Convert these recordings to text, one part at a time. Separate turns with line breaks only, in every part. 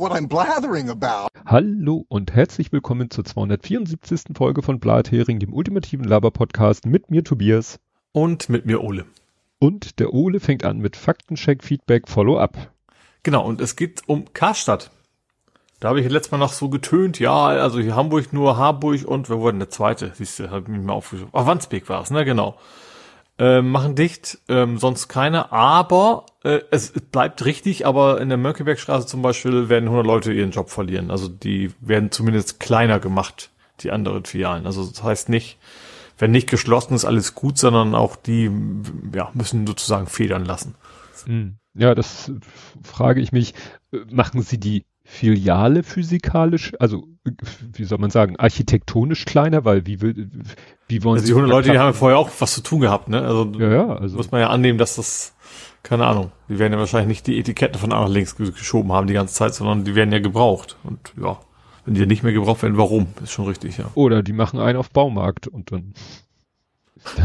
what I'm blathering about.
Hallo und herzlich willkommen zur 274. Folge von Blathering, dem ultimativen Laber-Podcast mit mir Tobias.
Und mit mir Ole.
Und der Ole fängt an mit Faktencheck, Feedback, Follow-up.
Genau, und es geht um Karstadt. Da habe ich letztes Mal noch so getönt, ja, also hier Hamburg nur Harburg und wir wurden der zweite, siehst du, habe ich mich mal aufgeschrieben. Ach, Wandsbek war es, ne, genau. Ähm, machen dicht, ähm, sonst keine, aber äh, es bleibt richtig, aber in der Mönckebergstraße zum Beispiel werden 100 Leute ihren Job verlieren. Also die werden zumindest kleiner gemacht, die anderen Filialen. Also das heißt nicht, wenn nicht geschlossen ist, alles gut, sondern auch die ja, müssen sozusagen federn lassen.
Hm. Ja, das frage ich mich. Machen Sie die Filiale physikalisch, also wie soll man sagen, architektonisch kleiner, weil wie will, wie wollen
also
Sie
die 100 Leute, die haben ja vorher auch was zu tun gehabt, ne? Also,
ja, ja, also
muss man ja annehmen, dass das keine Ahnung, die werden ja wahrscheinlich nicht die Etiketten von nach links geschoben haben die ganze Zeit, sondern die werden ja gebraucht und ja, wenn die ja nicht mehr gebraucht werden, warum? Ist schon richtig, ja.
Oder die machen einen auf Baumarkt und dann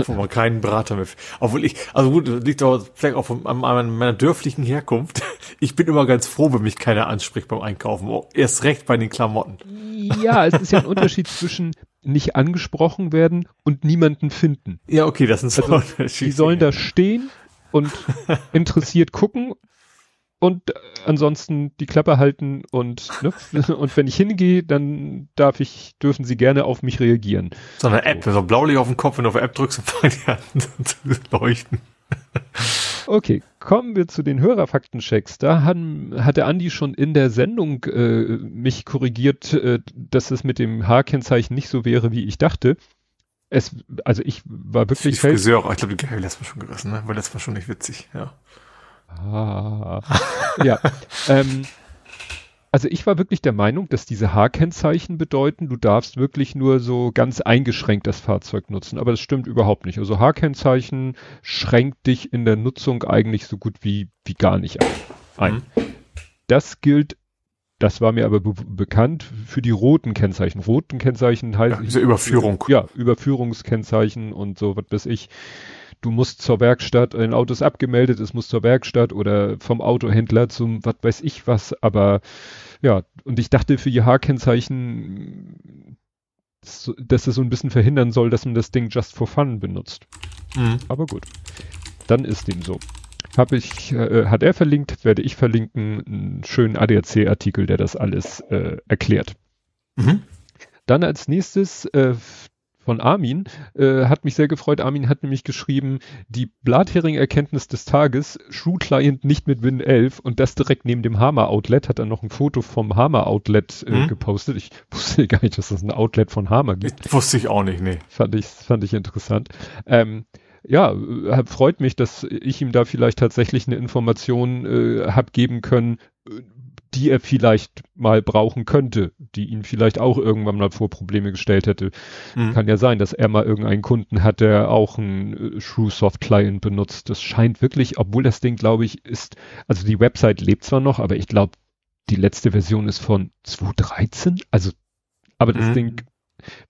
wo man keinen Berater mehr. Obwohl ich, also gut, liegt auch vielleicht auch von, an meiner dörflichen Herkunft. Ich bin immer ganz froh, wenn mich keiner anspricht beim Einkaufen. Oh, erst recht bei den Klamotten.
Ja, es ist ja ein Unterschied zwischen nicht angesprochen werden und niemanden finden.
Ja, okay, das sind so
also, Die sollen da stehen und interessiert gucken und ansonsten die Klappe halten und ne, und wenn ich hingehe, dann darf ich dürfen sie gerne auf mich reagieren.
So eine App, so, so Blaulicht auf den Kopf, wenn du auf App drückst und fangen die an zu leuchten.
Okay, kommen wir zu den Hörerfaktenchecks. Da haben, hat der Andi schon in der Sendung äh, mich korrigiert, äh, dass es mit dem H-Kennzeichen nicht so wäre, wie ich dachte. Es, also ich war wirklich.
Ich Friseur, ich glaube, die ich letztes Mal schon gerissen, ne? War letztes Mal schon nicht witzig, ja.
Ah, ja. ähm, also ich war wirklich der Meinung, dass diese H-Kennzeichen bedeuten, du darfst wirklich nur so ganz eingeschränkt das Fahrzeug nutzen. Aber das stimmt überhaupt nicht. Also H-Kennzeichen schränkt dich in der Nutzung eigentlich so gut wie, wie gar nicht ein. Mhm. Das gilt, das war mir aber be bekannt, für die roten Kennzeichen. Roten Kennzeichen heißt. Ja,
diese Überführung.
Ja, Überführungskennzeichen und so, was weiß ich du musst zur Werkstatt, ein Auto ist abgemeldet, es muss zur Werkstatt oder vom Autohändler zum was weiß ich was, aber ja, und ich dachte für IH-Kennzeichen, dass es so ein bisschen verhindern soll, dass man das Ding just for fun benutzt. Mhm. Aber gut, dann ist dem so. Habe ich, äh, hat er verlinkt, werde ich verlinken, einen schönen ADAC-Artikel, der das alles äh, erklärt. Mhm. Dann als nächstes äh, von Armin, äh, hat mich sehr gefreut. Armin hat nämlich geschrieben, die Blathering-Erkenntnis des Tages, Shoe Client nicht mit Win 11 und das direkt neben dem Hammer Outlet, hat er noch ein Foto vom Hammer Outlet äh, hm? gepostet. Ich wusste gar nicht, dass es ein Outlet von Hammer gibt.
Ich wusste ich auch nicht, nee.
Fand ich, fand ich interessant. Ähm, ja, äh, freut mich, dass ich ihm da vielleicht tatsächlich eine Information äh, hab geben können, äh, die er vielleicht mal brauchen könnte, die ihn vielleicht auch irgendwann mal vor Probleme gestellt hätte. Mhm. Kann ja sein, dass er mal irgendeinen Kunden hat, der auch einen äh, Shrew-Soft Client benutzt. Das scheint wirklich, obwohl das Ding, glaube ich, ist, also die Website lebt zwar noch, aber ich glaube, die letzte Version ist von 2013. Also, aber das mhm. Ding,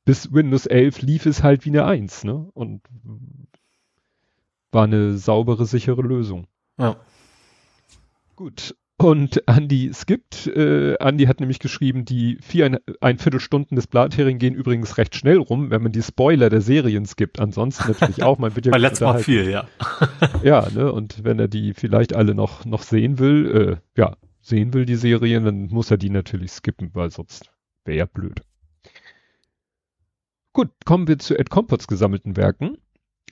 bis Windows 11 lief es halt wie eine 1, ne? Und war eine saubere, sichere Lösung.
Ja.
Gut. Und Andy skippt. Äh, Andy hat nämlich geschrieben, die vier ein, ein Viertelstunden des Blathering gehen übrigens recht schnell rum, wenn man die Spoiler der Serien skippt. Ansonsten natürlich auch. Man wird ja
letztes Mal viel, ja.
ja, ne? Und wenn er die vielleicht alle noch noch sehen will, äh, ja, sehen will die Serien, dann muss er die natürlich skippen, weil sonst wäre ja blöd. Gut, kommen wir zu Ed Compots gesammelten Werken.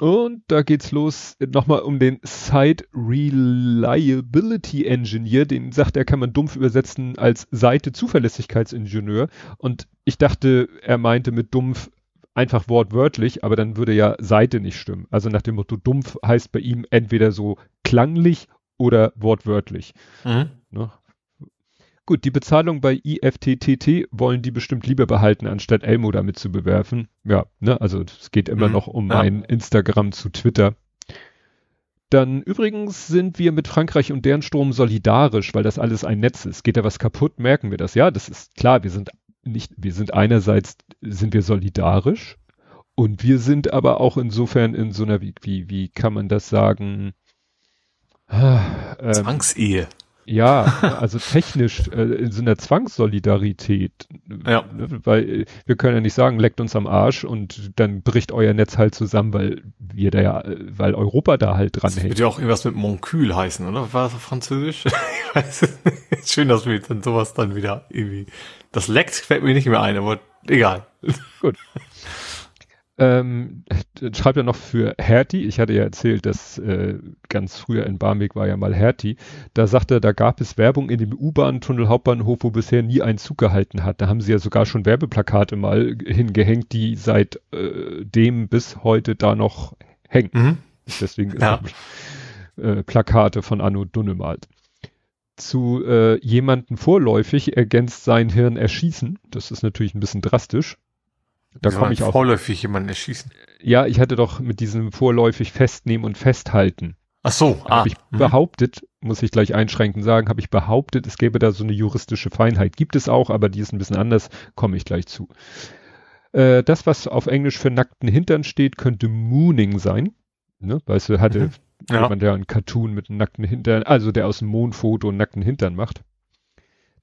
Und da geht's los nochmal um den Site Reliability Engineer. Den sagt er, kann man dumpf übersetzen als Seite Zuverlässigkeitsingenieur. Und ich dachte, er meinte mit dumpf einfach wortwörtlich, aber dann würde ja Seite nicht stimmen. Also nach dem Motto dumpf heißt bei ihm entweder so klanglich oder wortwörtlich. Mhm. Ne? Gut, die Bezahlung bei IFTTT wollen die bestimmt lieber behalten, anstatt Elmo damit zu bewerfen. Ja, ne, also es geht immer mhm, noch um ja. mein Instagram zu Twitter. Dann übrigens sind wir mit Frankreich und deren Strom solidarisch, weil das alles ein Netz ist. Geht da was kaputt, merken wir das. Ja, das ist klar, wir sind nicht, wir sind einerseits sind wir solidarisch und wir sind aber auch insofern in so einer, wie, wie, wie kann man das sagen?
Ah, ähm, Zwangsehe.
Ja, also technisch äh, in so einer Zwangssolidarität.
Ja.
Ne, weil äh, wir können ja nicht sagen, leckt uns am Arsch und dann bricht euer Netz halt zusammen, weil wir da ja, äh, weil Europa da halt dran
Das wird
hängt.
ja auch irgendwas mit Moncul heißen, oder? War das auf Französisch? ich weiß es nicht. Schön, dass wir dann sowas dann wieder irgendwie. Das leckt fällt mir nicht mehr ein, aber egal.
Ähm, schreibt er noch für Hertie. Ich hatte ja erzählt, dass äh, ganz früher in Barmbek war ja mal Hertie. Da sagte er, da gab es Werbung in dem U-Bahn-Tunnel Hauptbahnhof, wo bisher nie ein Zug gehalten hat. Da haben sie ja sogar schon Werbeplakate mal hingehängt, die seit äh, dem bis heute da noch hängen.
Mhm.
Deswegen
Ja.
äh, Plakate von Anno Dunnemalt. Zu äh, jemanden vorläufig ergänzt sein Hirn erschießen. Das ist natürlich ein bisschen drastisch. Da
soll
komme ich auch.
Vorläufig jemanden erschießen.
Ja, ich hatte doch mit diesem vorläufig festnehmen und festhalten.
Ach so, ah.
Habe ich
mhm.
behauptet, muss ich gleich einschränkend sagen, habe ich behauptet, es gäbe da so eine juristische Feinheit. Gibt es auch, aber die ist ein bisschen anders, komme ich gleich zu. Äh, das, was auf Englisch für nackten Hintern steht, könnte Mooning sein. Ne? Weißt du, hatte
Mhm. Ja.
jemand, der einen Cartoon mit einem nackten Hintern, also der aus dem Mondfoto einen nackten Hintern macht.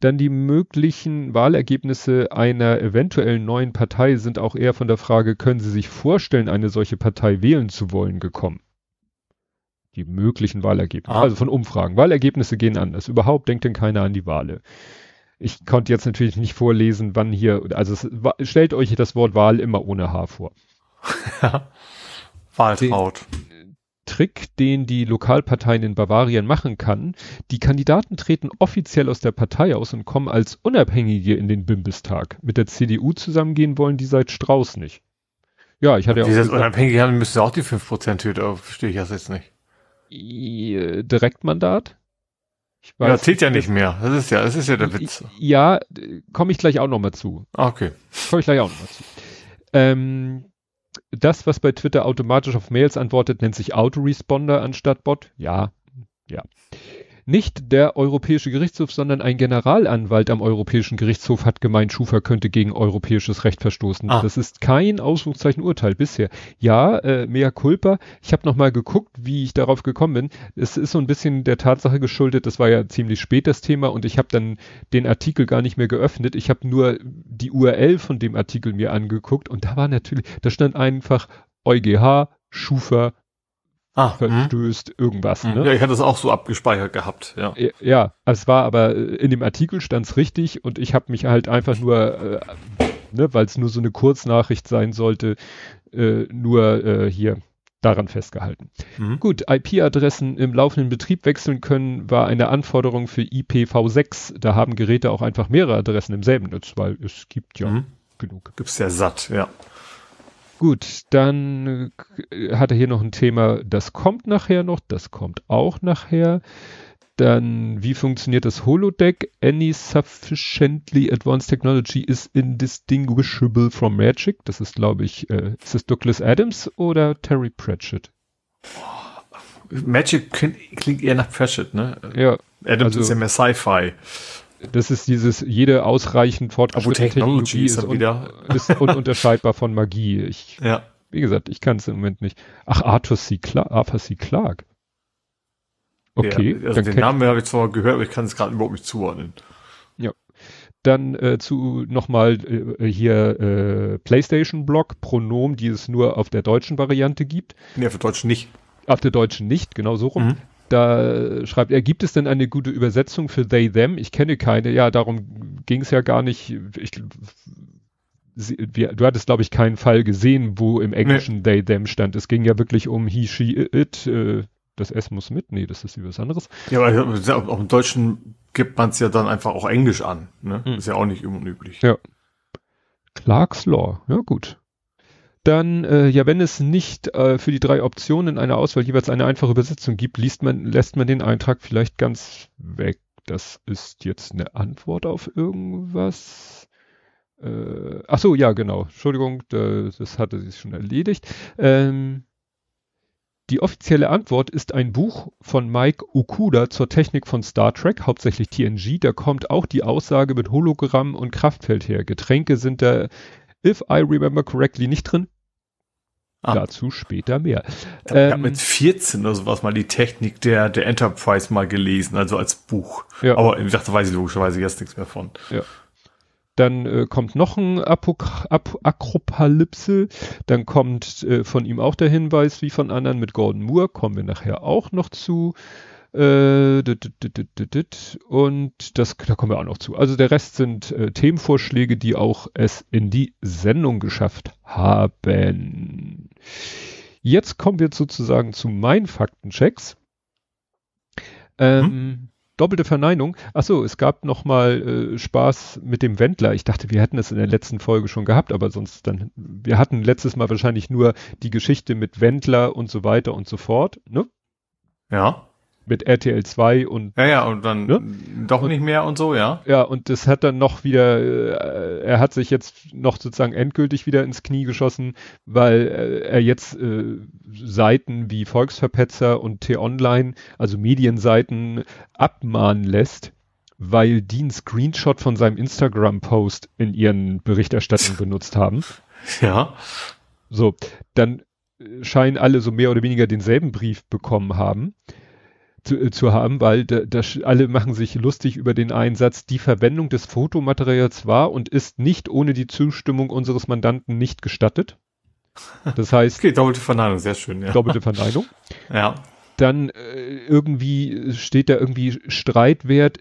Dann die möglichen Wahlergebnisse einer eventuellen neuen Partei sind auch eher von der Frage, können Sie sich vorstellen, eine solche Partei wählen zu wollen, gekommen. Die möglichen Wahlergebnisse,
Ah.
also von Umfragen. Wahlergebnisse gehen anders. Überhaupt denkt denn keiner an die Wale. Ich konnte jetzt natürlich nicht vorlesen, wann hier, also es, stellt euch das Wort Wahl immer ohne H vor.
Waltraud.
Trick, den die Lokalparteien in Bavarien machen kann. Die Kandidaten treten offiziell aus der Partei aus und kommen als Unabhängige in den Bundestag. Mit der CDU zusammengehen wollen die seit Strauß nicht. Ja, ich hatte ja auch
Dieses Unabhängige haben, müsste auch die 5% Hürde, aber verstehe ich das jetzt nicht.
Direktmandat. Ich
Ja, zählt ja nicht mehr. Das ist ja, das ist ja der Witz.
Ja, komme ich gleich auch nochmal zu.
Ah, Okay.
Komme ich gleich auch nochmal zu. Ähm, das, was bei Twitter automatisch auf Mails antwortet, nennt sich Autoresponder anstatt Bot. Ja, ja. Nicht der Europäische Gerichtshof, sondern ein Generalanwalt am Europäischen Gerichtshof hat gemeint, Schufa könnte gegen europäisches Recht verstoßen.
Ah.
Das ist kein Ausrufzeichen Urteil bisher. Ja, äh, mea culpa. Ich habe nochmal geguckt, wie ich darauf gekommen bin. Es ist so ein bisschen der Tatsache geschuldet, das war ja ziemlich spät das Thema und ich habe dann den Artikel gar nicht mehr geöffnet. Ich habe nur die URL von dem Artikel mir angeguckt und da war natürlich, da stand einfach EuGH, Schufa,
Ah, hm.
verstößt irgendwas.
Hm.
Ne?
Ja, ich hatte es auch so abgespeichert gehabt, ja.
Ja, es war aber äh, in dem Artikel stand's richtig und ich habe mich halt einfach nur, äh, ne, weil es nur so eine Kurznachricht sein sollte, äh, nur äh, hier daran festgehalten.
Mhm.
Gut, IP-Adressen im laufenden Betrieb wechseln können, war eine Anforderung für IPv6. Da haben Geräte auch einfach mehrere Adressen im selben Netz, weil es gibt ja
Mhm.
genug.
Gibt's ja satt, ja.
Gut, dann äh, hat er hier noch ein Thema, das kommt nachher noch, das kommt auch nachher. Dann, wie funktioniert das Holodeck? Any sufficiently advanced technology is indistinguishable from magic. Das ist, glaube ich, äh, ist das Douglas Adams oder Terry Pratchett?
Magic klingt, klingt eher nach Pratchett, ne?
Ja,
Adams
also-
ist ja mehr Sci-Fi.
Das ist dieses, jede ausreichend fortgeschrittene Technologie
ist
un
wieder-
ist ununterscheidbar von Magie. Ich,
Ja.
wie gesagt, ich kann es im Moment nicht. Ach, Arthur C. Clarke, Arthur C. Clarke. Okay,
Ja, also den Namen habe ich zwar gehört, aber ich kann es gerade überhaupt nicht zuordnen.
dann äh, zu nochmal äh, hier äh, PlayStation-Blog, Pronomen, die es nur auf der deutschen Variante gibt.
Nee, für Deutsch nicht.
Auf der deutschen nicht, genau so rum.
Mhm.
Da schreibt er, gibt es denn eine gute Übersetzung für they, them? Ich kenne keine. Ja, darum ging es ja gar nicht. Ich, wir, du hattest, glaube ich, keinen Fall gesehen, wo im Englischen they, them stand. Es ging ja wirklich um he, she, it. Äh, das S muss mit. Nee, das ist wie was anderes.
Ja, aber auch auch im Deutschen gibt man es ja dann einfach auch Englisch an. Ne?
Mhm.
Ist ja auch nicht unüblich.
Ja. Clark's Law, ja gut. Dann, äh, ja, wenn es nicht äh, für die drei Optionen in einer Auswahl jeweils eine einfache Übersetzung gibt, liest man, lässt man den Eintrag vielleicht ganz weg. Das ist jetzt eine Antwort auf irgendwas. Äh, ach so, ja, genau. Entschuldigung, da, das hatte sich schon erledigt. Ähm, die offizielle Antwort ist ein Buch von Mike Okuda zur Technik von Star Trek, hauptsächlich TNG. Da kommt auch die Aussage mit Hologramm und Kraftfeld her. Getränke sind da, if I remember correctly, nicht drin. Ah. Dazu später mehr.
Ich, ähm, habe mit 14 oder sowas mal die Technik der, der Enterprise mal gelesen, also als Buch. Ja. Aber ich dachte, weiß ich logischerweise jetzt nichts mehr von.
Ja. Dann äh, kommt noch ein Apok Ap Akropalypse. Dann kommt äh, von ihm auch der Hinweis, wie von anderen mit Gordon Moore. Kommen wir nachher auch noch zu. Äh, und das, da kommen wir auch noch zu. Also der Rest sind äh, Themenvorschläge, die auch es in die Sendung geschafft haben. Jetzt kommen wir sozusagen zu meinen Faktenchecks. Ähm, hm? Doppelte Verneinung. Achso, es gab noch mal äh, Spaß mit dem Wendler. Ich dachte, wir hätten es in der letzten Folge schon gehabt, aber sonst dann, wir hatten letztes Mal wahrscheinlich nur die Geschichte mit Wendler und so weiter und so fort, ne?
Ja
mit RTL 2 und
ja ja und dann ne? doch nicht mehr und so ja.
Ja und das hat dann noch wieder äh, er hat sich jetzt noch sozusagen endgültig wieder ins Knie geschossen weil äh, er jetzt äh, Seiten wie Volksverpetzer und T-Online also Medienseiten abmahnen lässt weil die einen Screenshot von seinem Instagram-Post in ihren Berichterstattungen benutzt haben.
Ja.
So dann scheinen alle so mehr oder weniger denselben Brief bekommen haben zu, äh, zu haben, weil da, da, alle machen sich lustig über den Einsatz. Die Verwendung des Fotomaterials war und ist nicht ohne die Zustimmung unseres Mandanten nicht gestattet. Das heißt.
Okay, doppelte Verneinung, sehr schön,
ja. Doppelte Verneinung.
ja.
Dann äh, irgendwie steht da irgendwie Streitwert,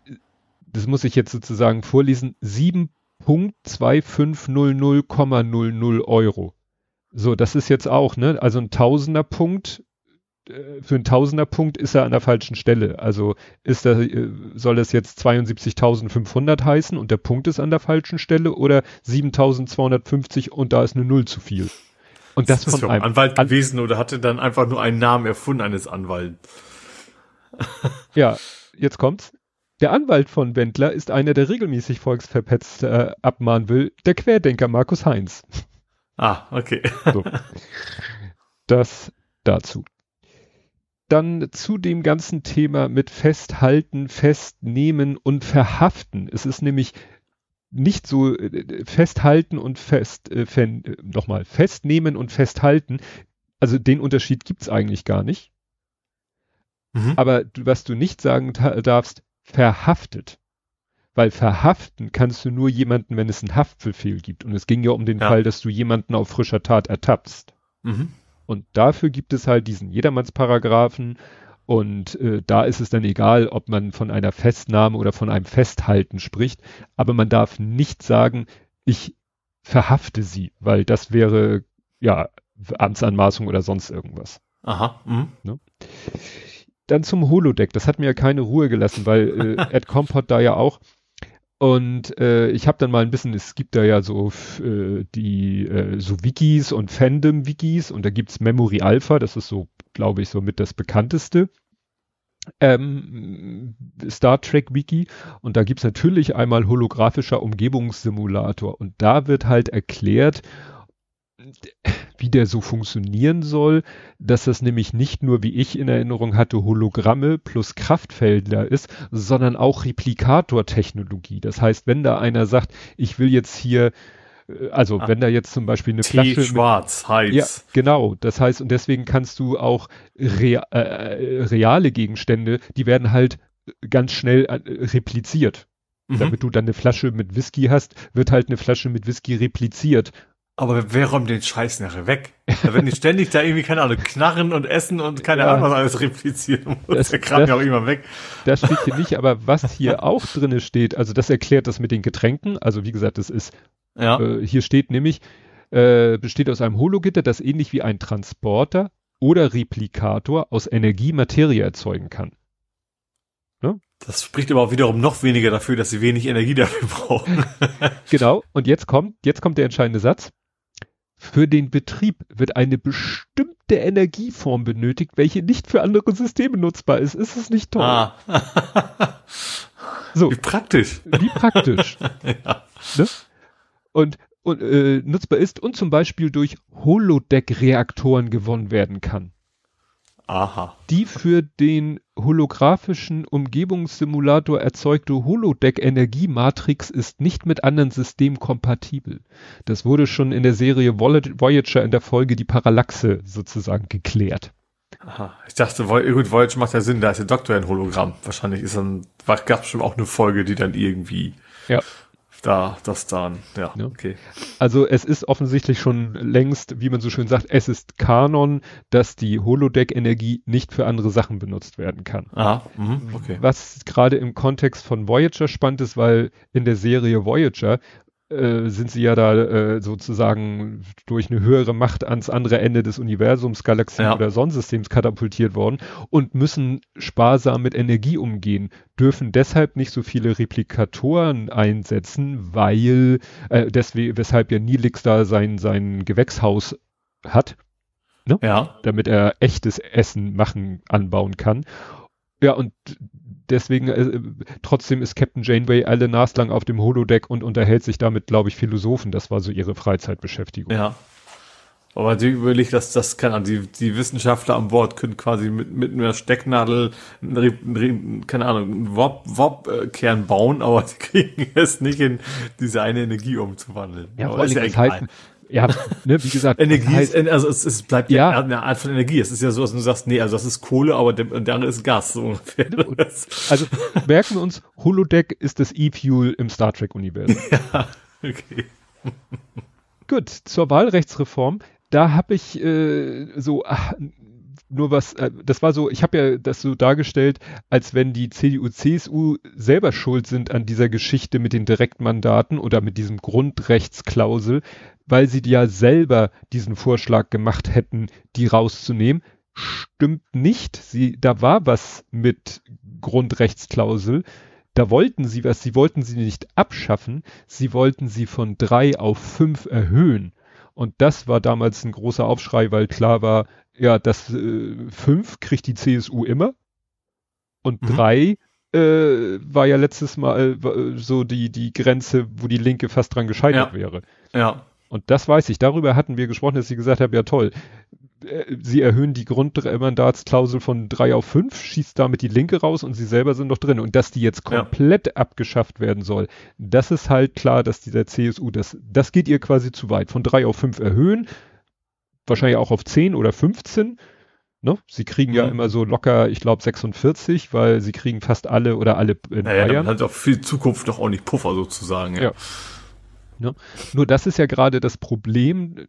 das muss ich jetzt sozusagen vorlesen, 7.2500,00 Euro. So, das ist jetzt auch, ne? Also ein Tausenderpunkt äh, für einen Tausenderpunkt ist er an der falschen Stelle. Also ist er, äh, soll das jetzt 72.500 heißen und der Punkt ist an der falschen Stelle oder 7.250 und da ist eine Null zu viel.
Und das, ist von einem Anwalt gewesen oder hatte dann einfach nur einen Namen erfunden eines Anwalts.
ja, jetzt kommt's. Der Anwalt von Wendler ist einer, der regelmäßig Volksverpetzt äh, abmahnen will, der Querdenker Markus Heinz.
Ah, okay. So.
Das dazu. Dann zu dem ganzen Thema mit Festhalten, Festnehmen und Verhaften. Es ist nämlich nicht so äh, festhalten und fest, äh, äh, nochmal, festnehmen und festhalten. Also den Unterschied gibt's eigentlich gar nicht. Mhm. Aber was du nicht sagen darfst, verhaftet. Weil verhaften kannst du nur jemanden, wenn es einen Haftbefehl gibt. Und es ging ja um den ja. Fall, dass du jemanden auf frischer Tat ertappst. Mhm. Und dafür gibt es halt diesen Jedermannsparagraphen. Und äh, da ist es dann egal, ob man von einer Festnahme oder von einem Festhalten spricht. Aber man darf nicht sagen, ich verhafte sie, weil das wäre ja Amtsanmaßung oder sonst irgendwas.
Aha. Mhm. Ne?
Dann zum Holodeck. Das hat mir ja keine Ruhe gelassen, weil äh, Ed Compot da ja auch und äh, ich habe dann mal ein bisschen, es gibt da ja so äh, die äh, so Wikis und Fandom-Wikis und da gibt's Memory Alpha, das ist so, glaube ich, so mit das bekannteste. Ähm, Star Trek Wiki und da gibt's natürlich einmal holographischer Umgebungssimulator und da wird halt erklärt, wie der so funktionieren soll, dass das nämlich nicht nur, wie ich in Erinnerung hatte, Hologramme plus Kraftfelder ist, sondern auch Replikator-Technologie. Das heißt, wenn da einer sagt, ich will jetzt hier äh, also ah, wenn da jetzt zum Beispiel eine Tee Flasche
schwarz mit, heiß.
Ja, genau. Das heißt und deswegen kannst du auch rea äh, reale Gegenstände, die werden halt ganz schnell äh, repliziert. Mhm. Damit du dann eine Flasche mit Whisky hast, wird halt eine Flasche mit Whisky repliziert
aber wer räumt den Scheiß nachher weg? Da werden die ständig da irgendwie, keine Ahnung, knarren und essen und keine ja, Ahnung, was alles replizieren muss. Das, der Kram ja auch immer weg.
Das steht hier nicht, aber was hier auch drinne steht, also das erklärt das mit den Getränken. Also wie gesagt, das ist, ja. äh, hier steht nämlich, äh, besteht aus einem Hologitter, das ähnlich wie ein Transporter oder Replikator aus Energie Materie erzeugen kann.
Ne? Das spricht aber auch wiederum noch weniger dafür, dass sie wenig Energie dafür brauchen.
genau. Und jetzt kommt, jetzt kommt der entscheidende Satz. Für den Betrieb wird eine bestimmte Energieform benötigt, welche nicht für andere Systeme nutzbar ist. Ist es nicht toll? Ah.
so. Wie praktisch.
Wie praktisch. ja. ne? Und, und äh, nutzbar ist und zum Beispiel durch Holodeck-Reaktoren gewonnen werden kann.
Aha.
Die für den holographischen Umgebungssimulator erzeugte Holodeck-Energiematrix ist nicht mit anderen Systemen kompatibel. Das wurde schon in der Serie Voyager in der Folge die Parallaxe sozusagen geklärt.
Aha. Ich dachte, gut, Voyager macht ja Sinn, da ist der Doktor ein Hologramm. Wahrscheinlich ist dann, gab es schon auch eine Folge, die dann irgendwie
ja
da, das dann, ja,
ja,
okay.
Also es ist offensichtlich schon längst, wie man so schön sagt, es ist Kanon, dass die Holodeck-Energie nicht für andere Sachen benutzt werden kann.
Ah, mh, okay.
Was gerade im Kontext von Voyager spannend ist, weil in der Serie Voyager äh, sind sie ja da äh, sozusagen durch eine höhere Macht ans andere Ende des Universums, Galaxie ja. oder Sonnensystems katapultiert worden und müssen sparsam mit Energie umgehen, dürfen deshalb nicht so viele Replikatoren einsetzen, weil äh, deswegen, weshalb ja Nilix da sein, sein Gewächshaus hat. Ne?
Ja.
Damit er echtes Essen machen, anbauen kann. Ja, und deswegen, äh, trotzdem ist Captain Janeway alle naslang auf dem Holodeck und unterhält sich damit, glaube ich, Philosophen. Das war so ihre Freizeitbeschäftigung.
Ja. Aber die überlegt, dass das kann, also die, die Wissenschaftler an Bord können quasi mit, mit einer Stecknadel, keine Ahnung, einen Warp-Kern bauen, aber sie kriegen es nicht in diese eine Energie umzuwandeln.
Ja, aber vor allem, ja halt, ja, ne, wie gesagt.
Energie heißt, ist, also es, es bleibt ja, ja eine Art von Energie. Es ist ja so, dass du sagst, nee, also das ist Kohle, aber der, der andere ist Gas. So ungefähr.
Also merken wir uns, Holodeck ist das E-Fuel im Star Trek-Universum.
Ja, okay.
Gut, zur Wahlrechtsreform. Da habe ich äh, so ach, nur was, äh, das war so, ich habe ja das so dargestellt, als wenn die CDU, CSU selber schuld sind an dieser Geschichte mit den Direktmandaten oder mit diesem Grundrechtsklausel, weil sie ja selber diesen Vorschlag gemacht hätten, die rauszunehmen. Stimmt nicht. Sie, da war was mit Grundrechtsklausel. Da wollten sie was. Sie wollten sie nicht abschaffen. Sie wollten sie von drei auf fünf erhöhen. Und das war damals ein großer Aufschrei, weil klar war, ja, das äh, fünf kriegt die CSU immer. Und mhm. drei äh, war ja letztes Mal äh, so die, die Grenze, wo die Linke fast dran gescheitert
ja.
wäre.
Ja.
Und das weiß ich. Darüber hatten wir gesprochen, dass sie gesagt haben, ja toll, äh, sie erhöhen die Grundmandatsklausel von drei auf fünf, schießt damit die Linke raus und sie selber sind noch drin. Und dass die jetzt komplett ja. abgeschafft werden soll, das ist halt klar, dass dieser CSU, das, das geht ihr quasi zu weit. Von drei auf fünf erhöhen, wahrscheinlich auch auf zehn oder 15. Ne? Sie kriegen mhm. ja immer so locker, ich glaube 46, weil sie kriegen fast alle oder alle
in naja, Bayern. Hat auch viel Zukunft noch ordentlich Puffer sozusagen. Ja. ja.
Ne? Nur das ist ja gerade das Problem.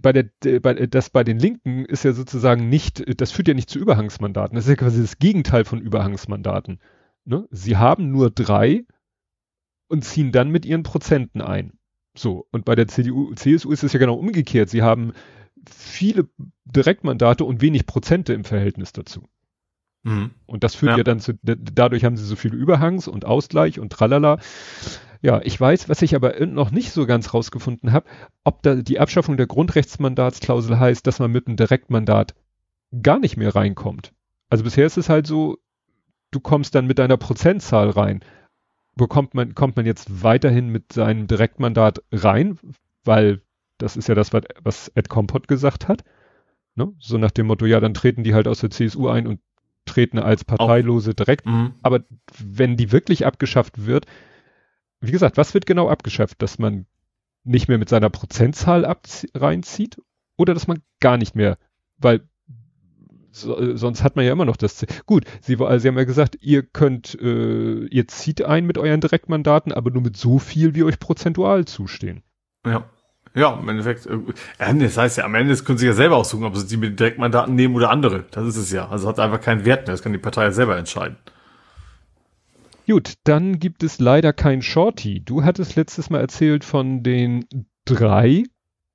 Bei der, bei, das bei den Linken ist ja sozusagen nicht, das führt ja nicht zu Überhangsmandaten. Das ist ja quasi das Gegenteil von Überhangsmandaten. Ne? Sie haben nur drei und ziehen dann mit ihren Prozenten ein. So. Und bei der CDU, CSU ist es ja genau umgekehrt. Sie haben viele Direktmandate und wenig Prozente im Verhältnis dazu. Mhm. Und das führt ja. ja dann zu, dadurch haben sie so viele Überhangs und Ausgleich und tralala. Ja, ich weiß, was ich aber noch nicht so ganz rausgefunden habe, ob da die Abschaffung der Grundrechtsmandatsklausel heißt, dass man mit einem Direktmandat gar nicht mehr reinkommt. Also bisher ist es halt so, du kommst dann mit deiner Prozentzahl rein. Bekommt man, kommt man jetzt weiterhin mit seinem Direktmandat rein, weil das ist ja das, was, was Ed Kompott gesagt hat. Ne? So nach dem Motto, ja, dann treten die halt aus der CSU ein und treten als Parteilose direkt. Mhm. Aber wenn die wirklich abgeschafft wird, wie gesagt, was wird genau abgeschafft? Dass man nicht mehr mit seiner Prozentzahl reinzieht oder dass man gar nicht mehr, weil so, sonst hat man ja immer noch das Ziel. Gut, Sie, Sie haben ja gesagt, ihr könnt, äh, ihr zieht ein mit euren Direktmandaten, aber nur mit so viel, wie euch prozentual zustehen.
Ja. Ja, im Endeffekt, äh, das heißt ja, am Ende können Sie ja selber aussuchen, ob Sie die mit Direktmandaten nehmen oder andere. Das ist es ja. Also hat einfach keinen Wert mehr. Das kann die Partei ja selber entscheiden.
Gut, dann gibt es leider kein Shorty. Du hattest letztes Mal erzählt von den drei,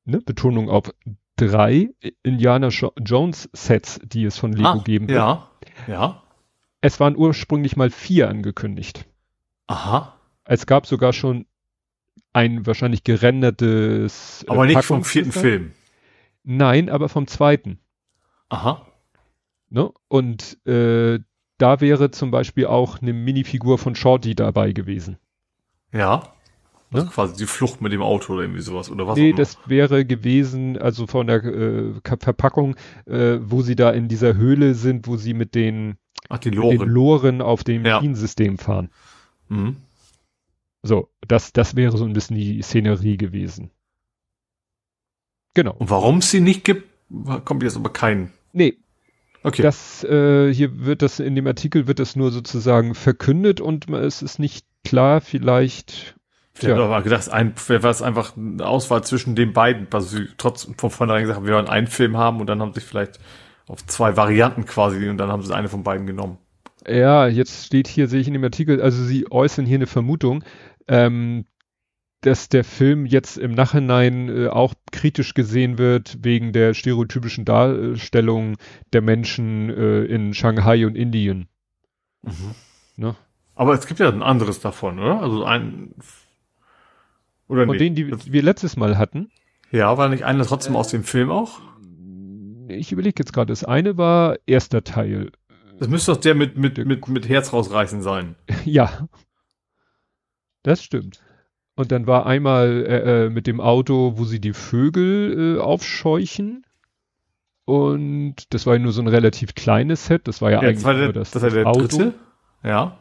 ne, Betonung auf drei Indiana Jones Sets, die es von Lego ah, geben
wird. Ja, ja.
Es waren ursprünglich mal vier angekündigt.
Aha.
Es gab sogar schon ein wahrscheinlich gerendertes.
Äh, aber nicht vom vierten Film.
Nein, aber vom zweiten.
Aha.
Ne? Und äh, da wäre zum Beispiel auch eine Minifigur von Shorty dabei gewesen.
Ja. Also quasi die Flucht mit dem Auto oder irgendwie sowas oder was?
Nee, das wäre gewesen, also von der äh, Verpackung, äh, wo sie da in dieser Höhle sind, wo sie mit den,
Ach, die
mit
Loren.
den Loren auf dem
Ja.
Fahren.
mhm.
So, das, das wäre so ein bisschen die Szenerie gewesen. Genau.
Und warum es sie nicht gibt, kommt jetzt aber kein.
Nee,
Okay.
das, äh, hier wird das, in dem Artikel wird das nur sozusagen verkündet und es ist nicht klar, vielleicht,
Ich habe
Tja.
aber gedacht, ein, wäre es einfach eine Auswahl zwischen den beiden, also sie trotzdem von vornherein gesagt haben, wir wollen einen Film haben und dann haben sie sich vielleicht auf zwei Varianten quasi und dann haben sie eine von beiden genommen.
ja, jetzt steht hier, sehe ich in dem Artikel, also sie äußern hier eine Vermutung, ähm, dass der Film jetzt im Nachhinein äh, auch kritisch gesehen wird wegen der stereotypischen Darstellung der Menschen äh, in Shanghai und Indien. Ne?
Aber es gibt ja ein anderes davon, oder? Also ein oder
Von
nee?
denen, die wir letztes Mal hatten,
Ja, war nicht einer trotzdem aus dem Film auch?
ich überlege jetzt gerade, das eine war erster Teil.
Das müsste doch der mit mit mit mit Herz rausreißen sein.
Ja, das stimmt. Und dann war einmal äh, äh, mit dem Auto, wo sie die Vögel äh, aufscheuchen. Und das war ja nur so ein relativ kleines Set. Das war ja,
Ja,
eigentlich
das war der,
nur das,
das war der
Auto.
dritte. Ja,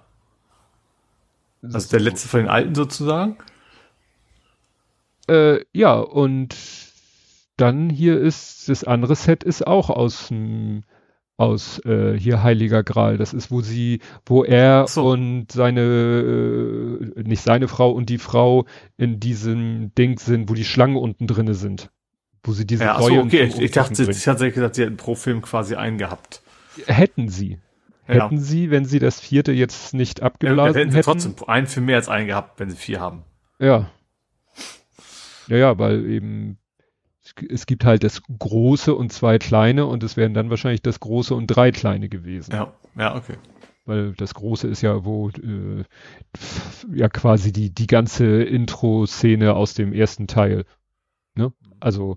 also der letzte von den alten sozusagen.
Äh, ja, und dann hier ist das andere Set ist auch aus dem aus äh, hier Heiliger Gral. Das ist, wo sie, wo er
so.
und seine, äh, nicht seine Frau und die Frau in diesem Ding sind, wo die Schlangen unten drinne sind. Wo sie diese
Ja, achso, okay. Ich, ich dachte, ich hatte gesagt, sie hätten pro Film quasi einen gehabt.
hätten sie.
Ja.
Hätten sie, wenn sie das vierte jetzt nicht
Ja,
abgeblasen
hätten sie
hätten.
trotzdem einen Film mehr als einen gehabt, wenn sie vier haben.
Ja. Ja, ja, weil eben es gibt halt das große und zwei kleine und es wären dann wahrscheinlich das große und drei kleine gewesen.
Ja, ja, okay.
Weil das große ist ja, wo äh, ja quasi die, die ganze Intro-Szene aus dem ersten Teil. Ne? Also,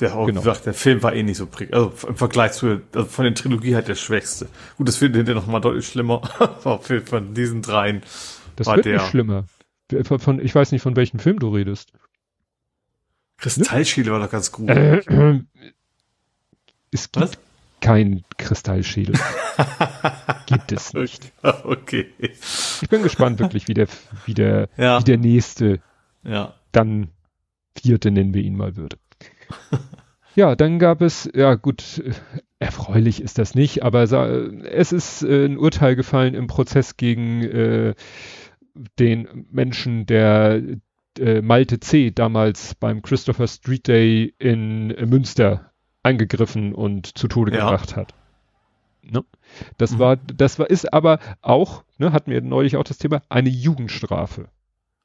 Der, auch
Genau.
gesagt, der Film war eh nicht so prick. Also im Vergleich zu, also von den Trilogie halt der schwächste. Gut, das findet ihr noch mal deutlich schlimmer. Von diesen dreien.
das
War
wird
der-
nicht schlimmer. Von, ich weiß nicht, von welchem Film du redest.
Kristallschädel war doch ganz gut.
Äh, es gibt
Was?
keinen Kristallschädel. gibt es nicht.
okay.
Ich bin gespannt wirklich, wie der, wie der,
Ja.
wie der nächste,
Ja.
dann vierte nennen wir ihn mal würde. ja, dann gab es, ja gut, äh, erfreulich ist das nicht, aber es ist äh, ein Urteil gefallen im Prozess gegen äh, den Menschen, der äh, Malte C. damals beim Christopher Street Day in äh, Münster angegriffen und zu Tode
Ja.
gebracht hat. Ne? Das
Mhm.
war, das war, ist aber auch, ne, hatten wir neulich auch das Thema, eine Jugendstrafe.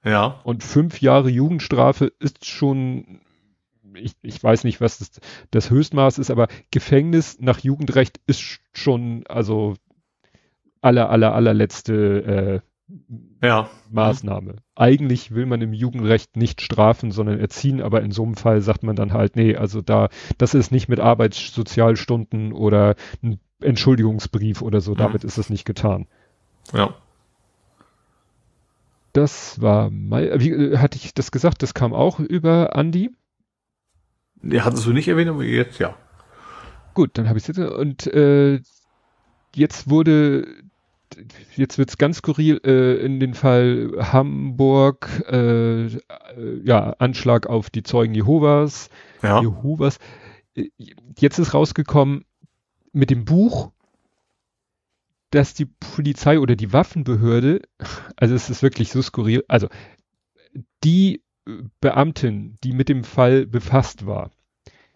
Ja.
Und fünf Jahre Jugendstrafe ist schon, ich, ich weiß nicht, was das, das Höchstmaß ist, aber Gefängnis nach Jugendrecht ist schon, also aller, aller, allerletzte äh,
Ja.
Maßnahme. Eigentlich will man im Jugendrecht nicht strafen, sondern erziehen, aber in so einem Fall sagt man dann halt, nee, also da, das ist nicht mit Arbeitssozialstunden oder ein Entschuldigungsbrief oder so,
Mhm.
damit ist es nicht getan.
Ja.
Das war mal, wie äh, hatte ich das gesagt, das kam auch über Andi.
Nee, hattest du nicht erwähnt, aber jetzt ja.
Gut, dann habe ich es jetzt. Und äh, jetzt wurde, jetzt wird's ganz skurril, äh, in den Fall Hamburg, äh, äh, ja, Anschlag auf die Zeugen Jehovas,
Ja.
Jehovas. Äh, Jetzt ist rausgekommen mit dem Buch, dass die Polizei oder die Waffenbehörde, also es ist wirklich so skurril, also die Beamtin, die mit dem Fall befasst war,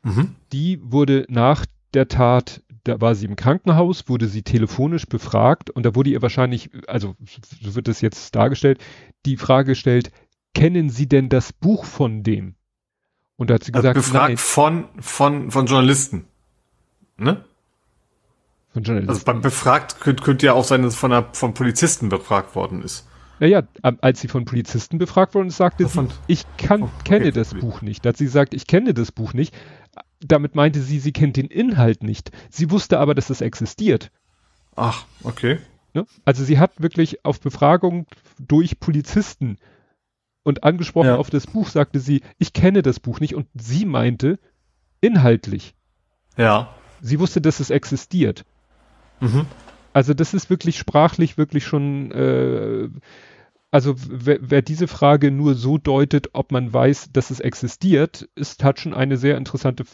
Mhm.
die wurde nach der Tat, da war sie im Krankenhaus, wurde sie telefonisch befragt und da wurde ihr wahrscheinlich, also so wird es jetzt dargestellt, die Frage gestellt, kennen Sie denn das Buch von dem? Und da hat sie
Also
gesagt,
befragt
nein,
von, von, von Journalisten. Ne?
von Journalisten.
Also beim befragt könnte, könnte ja auch sein, dass es von einer, von Polizisten befragt worden ist.
Naja, als sie von Polizisten befragt wurde, sagte
Von-
sie, ich kann,
okay.
kenne das Buch nicht. Da hat sie gesagt, ich kenne das Buch nicht. Damit meinte sie, sie kennt den Inhalt nicht. Sie wusste aber, dass es existiert.
Ach, okay.
Ne? Also sie hat wirklich auf Befragung durch Polizisten Und angesprochen
Ja.
auf das Buch sagte sie, ich kenne das Buch nicht und sie meinte inhaltlich.
Ja.
Sie wusste, dass es existiert.
Mhm.
Also das ist wirklich sprachlich wirklich schon, äh, also wer, wer diese Frage nur so deutet, ob man weiß, dass es existiert, ist, hat schon eine sehr interessante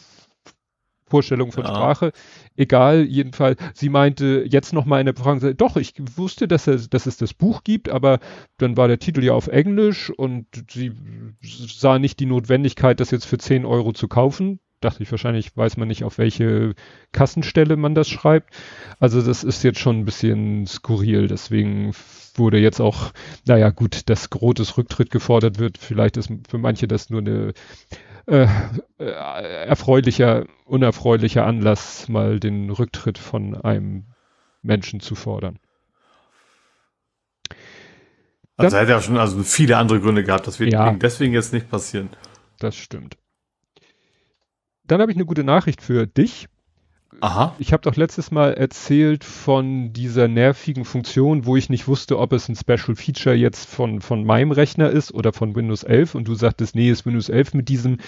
Vorstellung von
Ja.
Sprache. Egal, jedenfalls, sie meinte jetzt nochmal in der Frage, doch, ich wusste, dass, es, dass es das Buch gibt, aber dann war der Titel ja auf Englisch und sie sah nicht die Notwendigkeit, das jetzt für 10 Euro zu kaufen. Dachte ich, wahrscheinlich weiß man nicht, auf welche Kassenstelle man das schreibt. Also das ist jetzt schon ein bisschen skurril. Deswegen wurde jetzt auch, naja gut, dass Grotes Rücktritt gefordert wird. Vielleicht ist für manche das nur eine äh, äh, erfreulicher, unerfreulicher Anlass, mal den Rücktritt von einem Menschen zu fordern.
Also er hätte ja schon also viele andere Gründe gehabt, das wird
Ja.
deswegen jetzt nicht passieren.
Das stimmt. Dann habe ich eine gute Nachricht für dich.
Aha.
Ich habe doch letztes Mal erzählt von dieser nervigen Funktion, wo ich nicht wusste, ob es ein Special Feature jetzt von, von meinem Rechner ist oder von Windows 11 und du sagtest, nee, ist Windows 11 mit diesem,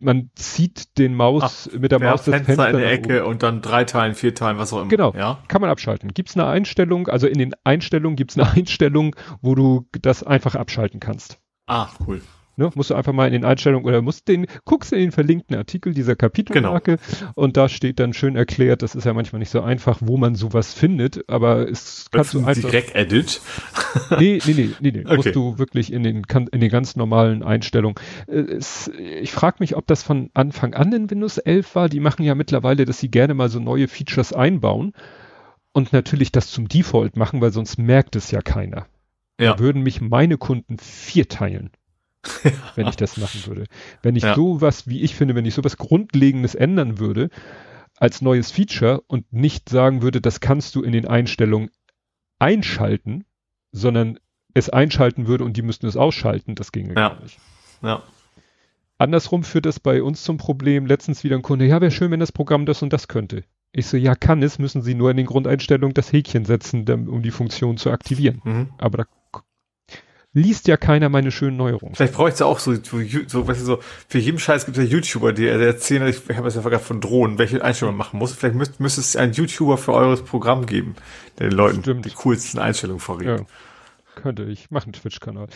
man zieht den Maus mit der Maus das
Fenster,
Fenster
in der Ecke und dann drei Teilen, vier Teilen, was auch immer.
Genau.
Ja.
Kann man abschalten. Gibt es eine Einstellung, also in den Einstellungen gibt es eine Einstellung, wo du das einfach abschalten kannst.
Ah, cool.
Ne, musst du einfach mal in den Einstellungen oder musst den, guckst in den verlinkten Artikel dieser Kapitelmarke und da steht dann schön erklärt, das ist ja manchmal nicht so einfach, wo man sowas findet, aber es kannst du einfach.
Direkt Edit.
Nee, nee, nee, nee, nee.
Okay.
musst du wirklich in den, in den ganz normalen Einstellungen. Äh, Es, ich frage mich, ob das von Anfang an in Windows 11 war. Die machen ja mittlerweile, dass sie gerne mal so neue Features einbauen und natürlich das zum Default machen, weil sonst merkt es ja keiner.
Ja.
Da würden mich meine Kunden vierteilen, wenn ich das machen würde. Wenn ich
Ja.
sowas, wie ich finde, wenn ich sowas Grundlegendes ändern würde als neues Feature und nicht sagen würde, das kannst du in den Einstellungen einschalten, sondern es einschalten würde und die müssten es ausschalten, das ginge
Ja.
gar nicht.
Ja.
Andersrum führt das bei uns zum Problem, letztens wieder ein Kunde, ja, wäre schön, wenn das Programm das und das könnte. Ich so, ja, kann es, müssen Sie nur in den Grundeinstellungen das Häkchen setzen, um die Funktion zu aktivieren.
Mhm.
Aber da liest ja keiner meine schönen Neuerungen.
Vielleicht bräuchte es ja auch so, so, so, weißt du, so, für jeden Scheiß gibt es ja YouTuber, die, die erzählen, ich, ich habe es ja vergessen von Drohnen, welche Einstellungen man machen muss. Vielleicht müsst, müsste es einen YouTuber für eures Programm geben, der den Leuten
Stimmt.
die coolsten Einstellungen verrät.
Ja, könnte ich. Mache einen Twitch-Kanal.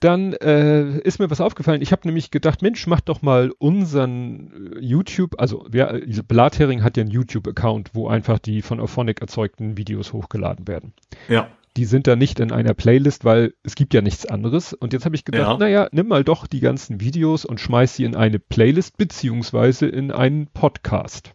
Dann äh, ist mir was aufgefallen. Ich habe nämlich gedacht, Mensch, mach doch mal unseren äh, YouTube, also wer, äh, Blathering hat ja einen YouTube-Account, wo einfach die von Auphonic erzeugten Videos hochgeladen werden.
Ja.
Die sind da nicht in einer Playlist, weil es gibt ja nichts anderes. Und jetzt habe ich gedacht,
Ja.
naja, nimm mal doch die ganzen Videos und schmeiß sie in eine Playlist beziehungsweise in einen Podcast.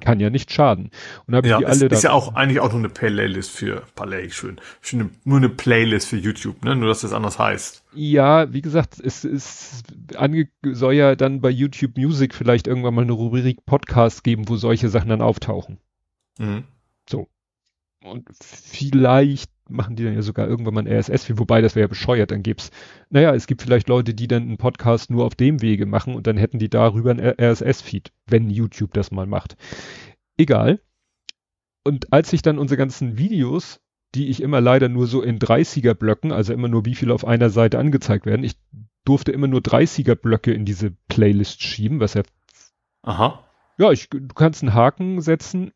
Kann ja nicht schaden. Und habe
Ja,
die
ist,
alle
ist ja auch eigentlich auch nur eine Playlist für Playlist, schön. schön eine, nur eine Playlist für YouTube, ne? Nur dass das anders heißt.
Ja, wie gesagt, es ist ange soll ja dann bei YouTube Music vielleicht irgendwann mal eine Rubrik Podcast geben, wo solche Sachen dann auftauchen.
Mhm.
Und vielleicht machen die dann ja sogar irgendwann mal ein RSS-Feed, wobei das wäre ja bescheuert, dann gibt's, naja, es gibt vielleicht Leute, die dann einen Podcast nur auf dem Wege machen und dann hätten die darüber ein RSS-Feed, wenn YouTube das mal macht. Egal. Und als ich dann unsere ganzen Videos, die ich immer leider nur so in 30er Blöcken, also immer nur wie viele auf einer Seite angezeigt werden, ich durfte immer nur 30er Blöcke in diese Playlist schieben, was ja
Aha.
ja, ich, du kannst einen Haken setzen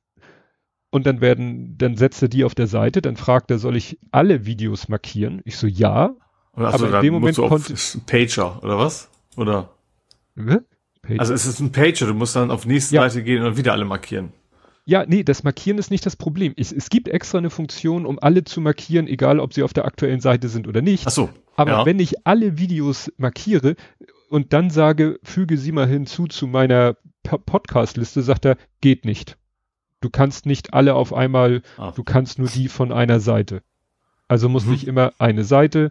und dann werden, dann setzt er die auf der Seite, dann fragt er, soll ich alle Videos markieren? Ich so, ja.
Oder
Aber in
dann
dem Moment konnte-
ist ein Pager, oder was? Oder?
Hä? Page-
Also es ist ein Pager, du musst dann auf die nächste
Ja.
Seite gehen und wieder alle markieren.
ja, nee, das Markieren ist nicht das Problem. Ich, es gibt extra eine Funktion, um alle zu markieren, egal ob sie auf der aktuellen Seite sind oder nicht.
Ach so.
Aber
ja.
wenn ich alle Videos markiere und dann sage, füge sie mal hinzu zu meiner Po- Podcast-Liste, sagt er, geht nicht. Du kannst nicht alle auf einmal,
Ah.
du kannst nur die von einer Seite. Also muss
Mhm.
ich immer eine Seite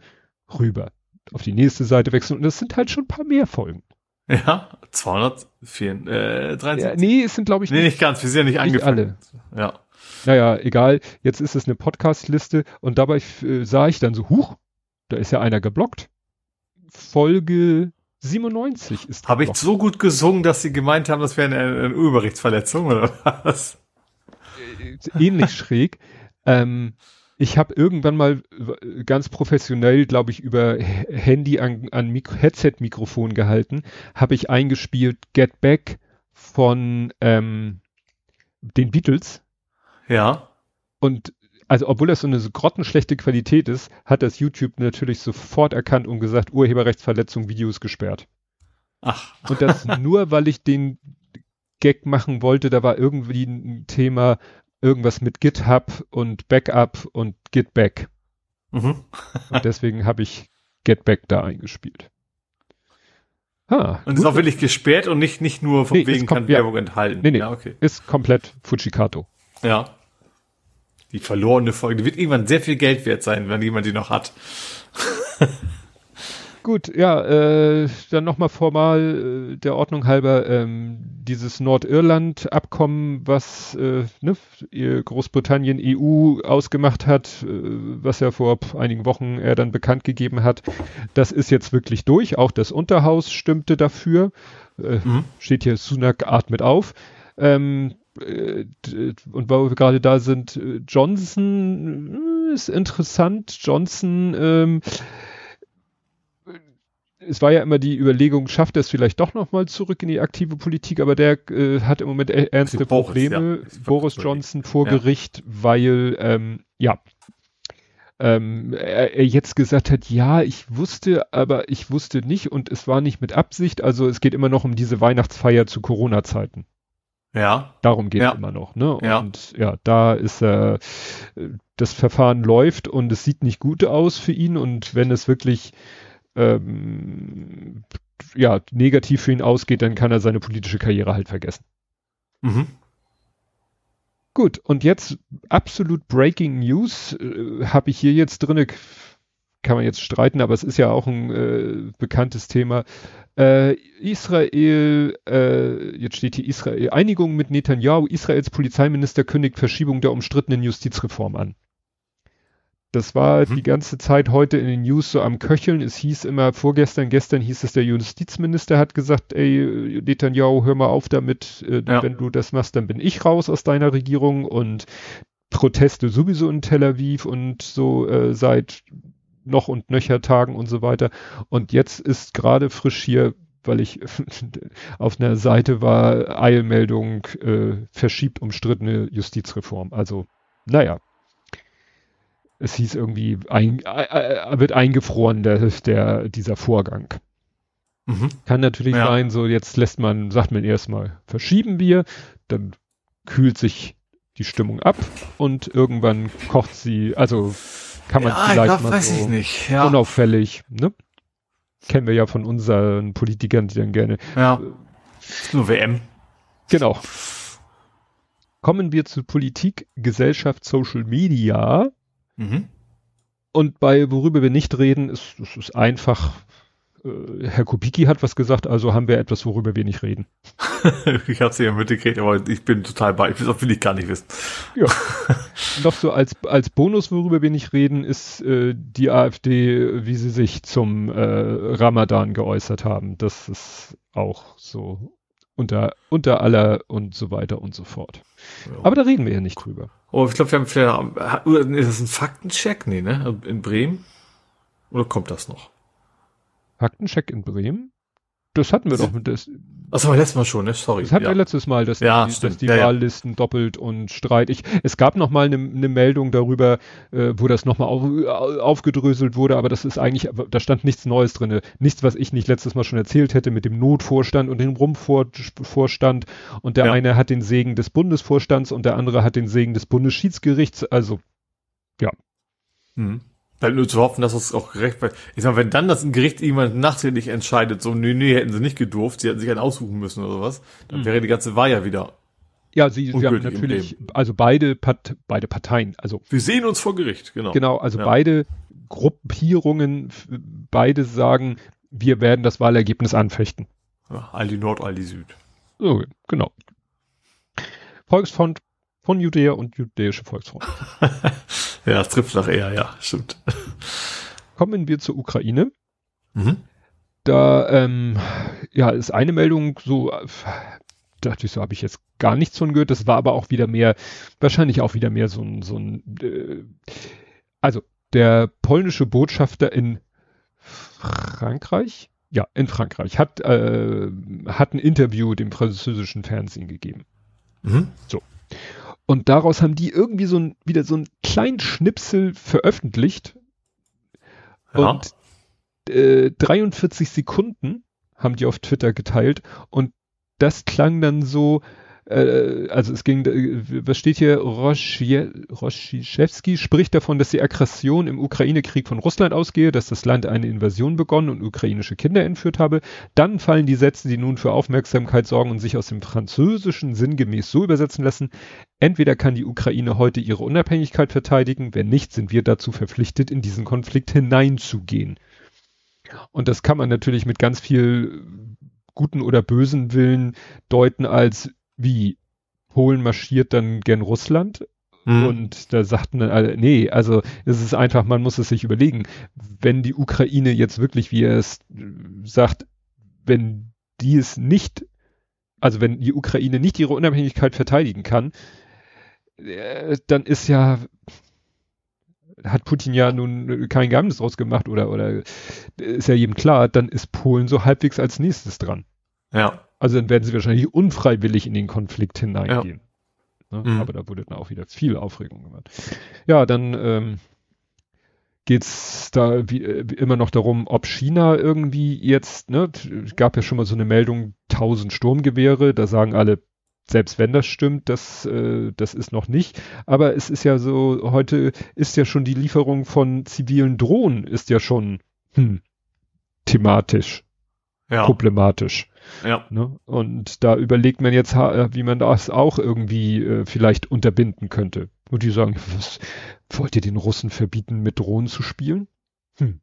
rüber, auf die nächste Seite wechseln und das sind halt schon ein paar mehr Folgen.
Ja, 204, äh, 73.
Ja, nee, es sind glaube ich
nee, nicht ganz, wir sind ja nicht,
nicht
angefangen. Ja.
Naja, egal. Jetzt ist es eine Podcast-Liste und dabei äh, sah ich dann so, huch, da ist ja einer geblockt. Folge 97 ist
Habe ich so gut gesungen, dass sie gemeint haben, das wäre eine, eine Urheberrechtsverletzung oder was?
Äh, ähnlich schräg. Ähm, Ich habe irgendwann mal ganz professionell, glaube ich, über Handy an, an Headset-Mikrofon gehalten, habe ich eingespielt Get Back von ähm, den Beatles.
Ja.
Und also obwohl das so eine so grottenschlechte Qualität ist, hat das YouTube natürlich sofort erkannt und gesagt, Urheberrechtsverletzung, Videos gesperrt.
Ach.
Und das nur, weil ich den Gag machen wollte, da war irgendwie ein Thema, irgendwas mit GitHub und Backup und GitBack. Mhm. und deswegen habe ich GetBack da eingespielt.
Ah, und ist auch wirklich gesperrt und nicht, nicht nur von nee, wegen kann Werbung ja. enthalten.
Nee, nee, ja, okay. ist komplett Fujikato.
Ja. Die verlorene Folge, die wird irgendwann sehr viel Geld wert sein, wenn jemand die noch hat.
Gut, ja, äh, dann nochmal formal äh, der Ordnung halber ähm, dieses Nordirland-Abkommen, was äh, ne, Großbritannien EU ausgemacht hat, äh, was ja vor einigen Wochen er dann bekannt gegeben hat, das ist jetzt wirklich durch. Auch das Unterhaus stimmte dafür. Äh, mhm. Steht hier, Sunak atmet auf. Ähm, äh, und weil wir gerade da sind, äh, Johnson äh, ist interessant. Johnson ähm, es war ja immer die Überlegung, schafft er es vielleicht doch nochmal zurück in die aktive Politik, aber der äh, hat im Moment e-, ernste Boris, Probleme, ja. Boris Johnson vor ja. Gericht, weil, ähm, ja, ähm, er, er, jetzt gesagt hat, ja, ich wusste, aber ich wusste nicht und es war nicht mit Absicht, also es geht immer noch um diese Weihnachtsfeier zu Corona-Zeiten.
Ja.
Darum geht es immer noch, ne? Ja. Und ja, da ist äh, das Verfahren läuft und es sieht nicht gut aus für ihn und wenn es wirklich ähm, ja, negativ für ihn ausgeht, dann kann er seine politische Karriere halt vergessen. Mhm. Gut, und jetzt absolut Breaking News äh, habe ich hier jetzt drinne, kann man jetzt streiten, aber es ist ja auch ein äh, bekanntes Thema. Äh, Israel, äh, jetzt steht hier Israel, Einigung mit Netanyahu, Israels Polizeiminister kündigt Verschiebung der umstrittenen Justizreform an. Das war mhm. die ganze Zeit heute in den News so am Köcheln. Es hieß immer, vorgestern, gestern hieß es, der Justizminister hat gesagt, ey, Netanyahu, hör mal auf damit, äh, ja. wenn du das machst, dann bin ich raus aus deiner Regierung und Proteste sowieso in Tel Aviv und so äh, seit noch und nöcher Tagen und so weiter. Und jetzt ist gerade frisch hier, weil ich auf einer Seite war, Eilmeldung, äh, verschiebt umstrittene Justizreform. Also, naja, es hieß irgendwie, ein, äh, äh, wird eingefroren, der, der, dieser Vorgang. Mhm. Kann natürlich ja. sein, so jetzt lässt man, sagt man erstmal, verschieben wir, dann kühlt sich die Stimmung ab und irgendwann kocht sie, also kann man ja, vielleicht glaub, mal so ja. unauffällig, ne? Kennen wir ja von unseren Politikern, die dann gerne.
Ja. Nur WM.
Genau. Kommen wir zu Politik, Gesellschaft, Social Media. Mhm. Und bei worüber wir nicht reden, ist, ist, ist einfach, äh, Herr Kubicki hat was gesagt, also haben wir etwas, worüber wir nicht reden.
ich habe es ja mitgekriegt, aber ich bin total bei, das will ich gar nicht wissen.
ja. Noch so als, als Bonus, worüber wir nicht reden, ist äh, die AfD, wie sie sich zum äh, Ramadan geäußert haben. Das ist auch so unter, unter aller und so weiter und so fort. Ja. Aber da reden wir ja nicht drüber.
Oh, ich glaube, wir haben vielleicht, ist das ein Faktencheck? Nee, ne? In Bremen? Oder kommt das noch?
Faktencheck in Bremen? Das hatten wir doch mit das.
Achso, letztes Mal schon, ne? Sorry.
Das hatten ja. wir letztes Mal, dass ja, die, dass die ja, Wahllisten doppelt und Streit. Ich, es gab noch mal eine ne Meldung darüber, äh, wo das noch mal auf, aufgedröselt wurde, aber das ist eigentlich, da stand nichts Neues drinne. Nichts, was ich nicht letztes Mal schon erzählt hätte mit dem Notvorstand und dem Rumvorstand. Und der eine hat den Segen des Bundesvorstands und der andere hat den Segen des Bundesschiedsgerichts. Also, ja.
Mhm. Bleibt nur zu hoffen, dass es auch gerecht wird. Ich sag mal, wenn dann das Gericht irgendwann nachträglich entscheidet, so, nee, nee, hätten sie nicht gedurft, sie hätten sich einen aussuchen müssen oder sowas, dann mhm. wäre die ganze Wahl ja wieder.
Ja, sie, sie haben natürlich, also beide, Part, beide Parteien, also.
Wir sehen uns vor Gericht, genau.
Genau, also ja. beide Gruppierungen, beide sagen, wir werden das Wahlergebnis anfechten.
Ja, all die Nord, all die Süd.
So, genau. Volksfront von Judäa und Judäische Volksfront.
ja, das trifft nach eher, ja, stimmt.
Kommen wir zur Ukraine. Mhm. Da ähm, ja, ist eine Meldung so, dachte ich, so habe ich jetzt gar nichts von gehört. Das war aber auch wieder mehr, wahrscheinlich auch wieder mehr so ein, so ein äh, Also, der polnische Botschafter in Frankreich, ja, in Frankreich, hat, äh, hat ein Interview dem französischen Fernsehen gegeben.
Mhm.
So. Und daraus haben die irgendwie so ein, wieder so einen kleinen Schnipsel veröffentlicht.
Ja.
Und äh, 43 Sekunden haben die auf Twitter geteilt. Und das klang dann so, äh, also es ging, äh, was steht hier? Roschiszewski spricht davon, dass die Aggression im Ukraine-Krieg von Russland ausgehe, dass das Land eine Invasion begonnen und ukrainische Kinder entführt habe. Dann fallen die Sätze, die nun für Aufmerksamkeit sorgen und sich aus dem Französischen sinngemäß so übersetzen lassen. Entweder kann die Ukraine heute ihre Unabhängigkeit verteidigen, wenn nicht, sind wir dazu verpflichtet, in diesen Konflikt hineinzugehen. Und das kann man natürlich mit ganz viel guten oder bösen Willen deuten als wie Polen marschiert dann gern Russland
Mhm.
und da sagten dann alle, nee, also es ist einfach, man muss es sich überlegen, wenn die Ukraine jetzt wirklich, wie er es äh, sagt, wenn die es nicht, also wenn die Ukraine nicht ihre Unabhängigkeit verteidigen kann, äh, dann ist ja, hat Putin ja nun kein Geheimnis draus gemacht oder, oder ist ja jedem klar, dann ist Polen so halbwegs als nächstes dran.
ja.
Also dann werden sie wahrscheinlich unfreiwillig in den Konflikt hineingehen. Ne?
Mhm.
Aber da wurde dann auch wieder viel Aufregung gemacht. Ja, dann ähm, geht's da wie, äh, wie immer noch darum, ob China irgendwie jetzt, ne, es gab ja schon mal so eine Meldung, 1000 Sturmgewehre, da sagen alle, selbst wenn das stimmt, das, äh, das ist noch nicht. Aber es ist ja so, heute ist ja schon die Lieferung von zivilen Drohnen ist ja schon hm, thematisch
Ja.
problematisch.
Ja.
Ne? Und da überlegt man jetzt, ha- wie man das auch irgendwie äh, vielleicht unterbinden könnte. Und die sagen, was, wollt ihr den Russen verbieten, mit Drohnen zu spielen? Hm.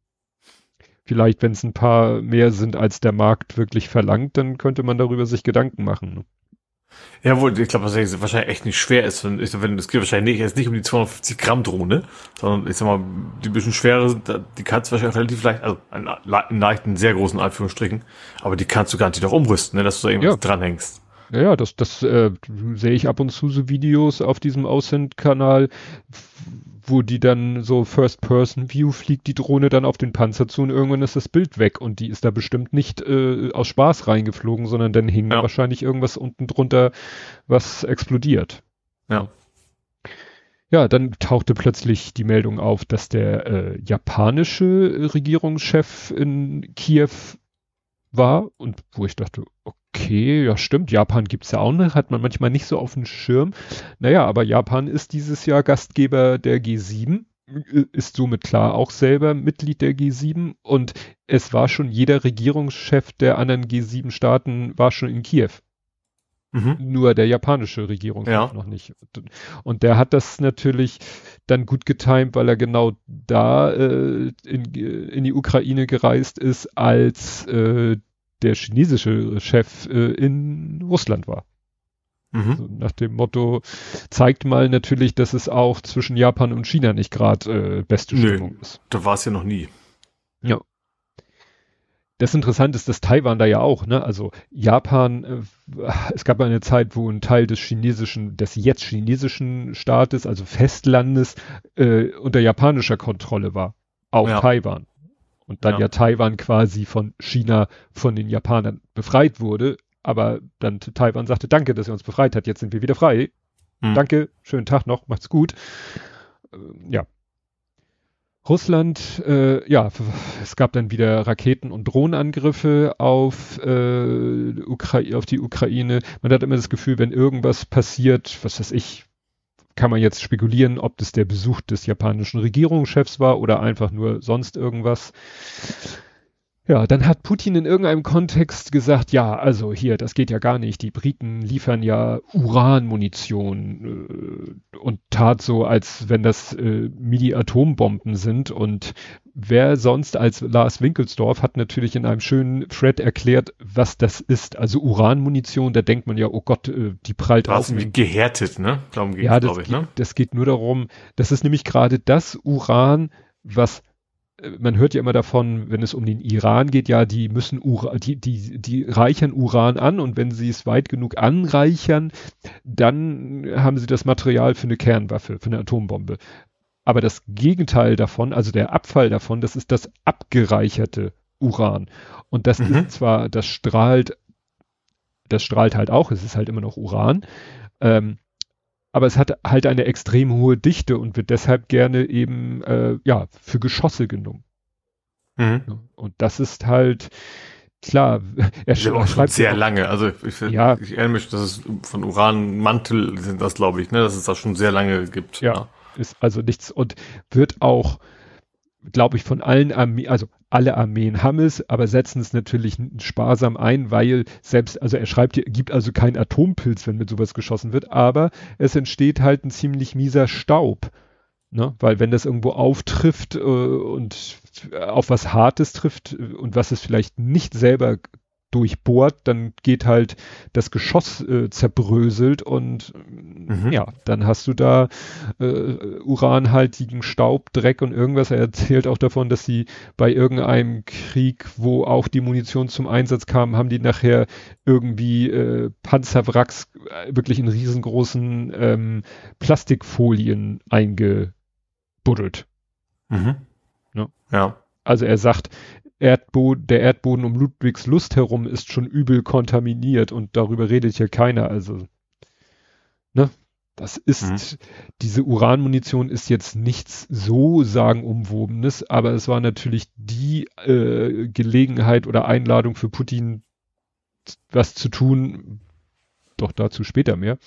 Vielleicht, wenn es ein paar mehr sind, als der Markt wirklich verlangt, dann könnte man darüber sich Gedanken machen. Ne?
Ja, wohl, ich glaube, was eigentlich wahrscheinlich echt nicht schwer ist. Und ich, wenn, es geht wahrscheinlich nicht, jetzt nicht um die 250 Gramm Drohne, sondern ich sag mal, die bisschen schwere sind, die kannst du wahrscheinlich relativ leicht, also in, in leichten, sehr großen Anführungsstrichen, aber die kannst du garantiert auch umrüsten, ne, dass du da irgendwas
Ja.
dranhängst.
Ja, ja, das, das äh, sehe ich ab und zu so Videos auf diesem Aussend-Kanal, wo die dann so First-Person-View fliegt die Drohne dann auf den Panzer zu und irgendwann ist das Bild weg und die ist da bestimmt nicht äh, aus Spaß reingeflogen, sondern dann hing
Ja.
wahrscheinlich irgendwas unten drunter, was explodiert.
Ja.
Ja, dann tauchte plötzlich die Meldung auf, dass der äh, japanische Regierungschef in Kiew war und wo ich dachte, okay, ja stimmt, Japan gibt's ja auch noch, hat man manchmal nicht so auf dem Schirm. Naja, aber Japan ist dieses Jahr Gastgeber der G7, äh, ist somit klar auch selber Mitglied der G7 und es war schon jeder Regierungschef der anderen G7-Staaten war schon in Kiew.
Mhm.
Nur der japanische Regierungschef
Ja.
noch nicht. Und der hat das natürlich dann gut getimt, weil er genau da äh, in, in die Ukraine gereist ist, als äh, der chinesische Chef äh, in Russland war.
Mhm.
So nach dem Motto, zeigt mal natürlich, dass es auch zwischen Japan und China nicht gerade äh, beste
Nö.
Stimmung ist.
Da war es ja noch nie.
Ja. Das Interessante ist, dass Taiwan da ja auch, ne? Also Japan, äh, es gab eine Zeit, wo ein Teil des chinesischen, des jetzt chinesischen Staates, also Festlandes, äh, unter japanischer Kontrolle war. Auch
Ja.
Taiwan. Und dann
Ja.
ja. Taiwan quasi von China, von den Japanern befreit wurde. Aber dann Taiwan sagte, danke, dass ihr uns befreit hat, jetzt sind wir wieder frei.
Mhm.
Danke, schönen Tag noch, macht's gut. Ähm, ja. Russland, äh, ja, es gab dann wieder Raketen- und Drohnenangriffe auf, äh, auf die Ukraine. Man hat immer das Gefühl, wenn irgendwas passiert, was weiß ich, kann man jetzt spekulieren, ob das der Besuch des japanischen Regierungschefs war oder einfach nur sonst irgendwas. Ja, dann hat Putin in irgendeinem Kontext gesagt, ja, also hier, das geht ja gar nicht. Die Briten liefern ja Uranmunition äh, und tat so, als wenn das äh, Mini-Atombomben sind. Und wer sonst als Lars Winkelsdorf hat natürlich in einem schönen Thread erklärt, was das ist. Also Uranmunition, da denkt man ja, oh Gott, äh, die prallt auf.
wie gehärtet, ne? Darum geht's,
Ja, das,
glaube ich,
geht,
ne?
das geht nur darum, das ist nämlich gerade das Uran, was man hört ja immer davon, wenn es um den Iran geht, ja, die müssen Uran, die, die, die reichern Uran an und wenn sie es weit genug anreichern, dann haben sie das Material für eine Kernwaffe, für eine Atombombe. Aber das Gegenteil davon, also der Abfall davon, das ist das abgereicherte Uran. Und das mhm. ist zwar, das strahlt, das strahlt halt auch, es ist halt immer noch Uran, ähm, aber es hat halt eine extrem hohe Dichte und wird deshalb gerne eben äh, ja für Geschosse genommen. Mhm. Und das ist halt klar.
Er sch auch schreibt sehr lange. Also ich, ja. ich erinnere mich, dass es von Uranmantel sind das, glaube ich, ne, dass es das schon sehr lange gibt.
Ja, ja. ist also nichts und wird auch glaube ich, von allen Armeen, also alle Armeen haben es, aber setzen es natürlich sparsam ein, weil selbst, also er schreibt hier, gibt also keinen Atompilz, wenn mit sowas geschossen wird, aber es entsteht halt ein ziemlich mieser Staub. Ne? Weil wenn das irgendwo auftrifft äh, und auf was Hartes trifft äh, und was es vielleicht nicht selber durchbohrt, dann geht halt das Geschoss äh, zerbröselt und mhm. ja, dann hast du da äh, uranhaltigen Staub, Dreck und irgendwas. Er erzählt auch davon, dass sie bei irgendeinem Krieg, wo auch die Munition zum Einsatz kam, haben die nachher irgendwie äh, Panzerwracks äh, wirklich in riesengroßen ähm, Plastikfolien eingebuddelt. Mhm. Ja. ja. Also er sagt, Erdboden, der Erdboden um Ludwigs Lust herum ist schon übel kontaminiert und darüber redet hier keiner. Also, ne? Das ist, mhm. diese Uranmunition ist jetzt nichts so sagenumwobenes, aber es war natürlich die äh, Gelegenheit oder Einladung für Putin, was zu tun. Doch dazu später mehr.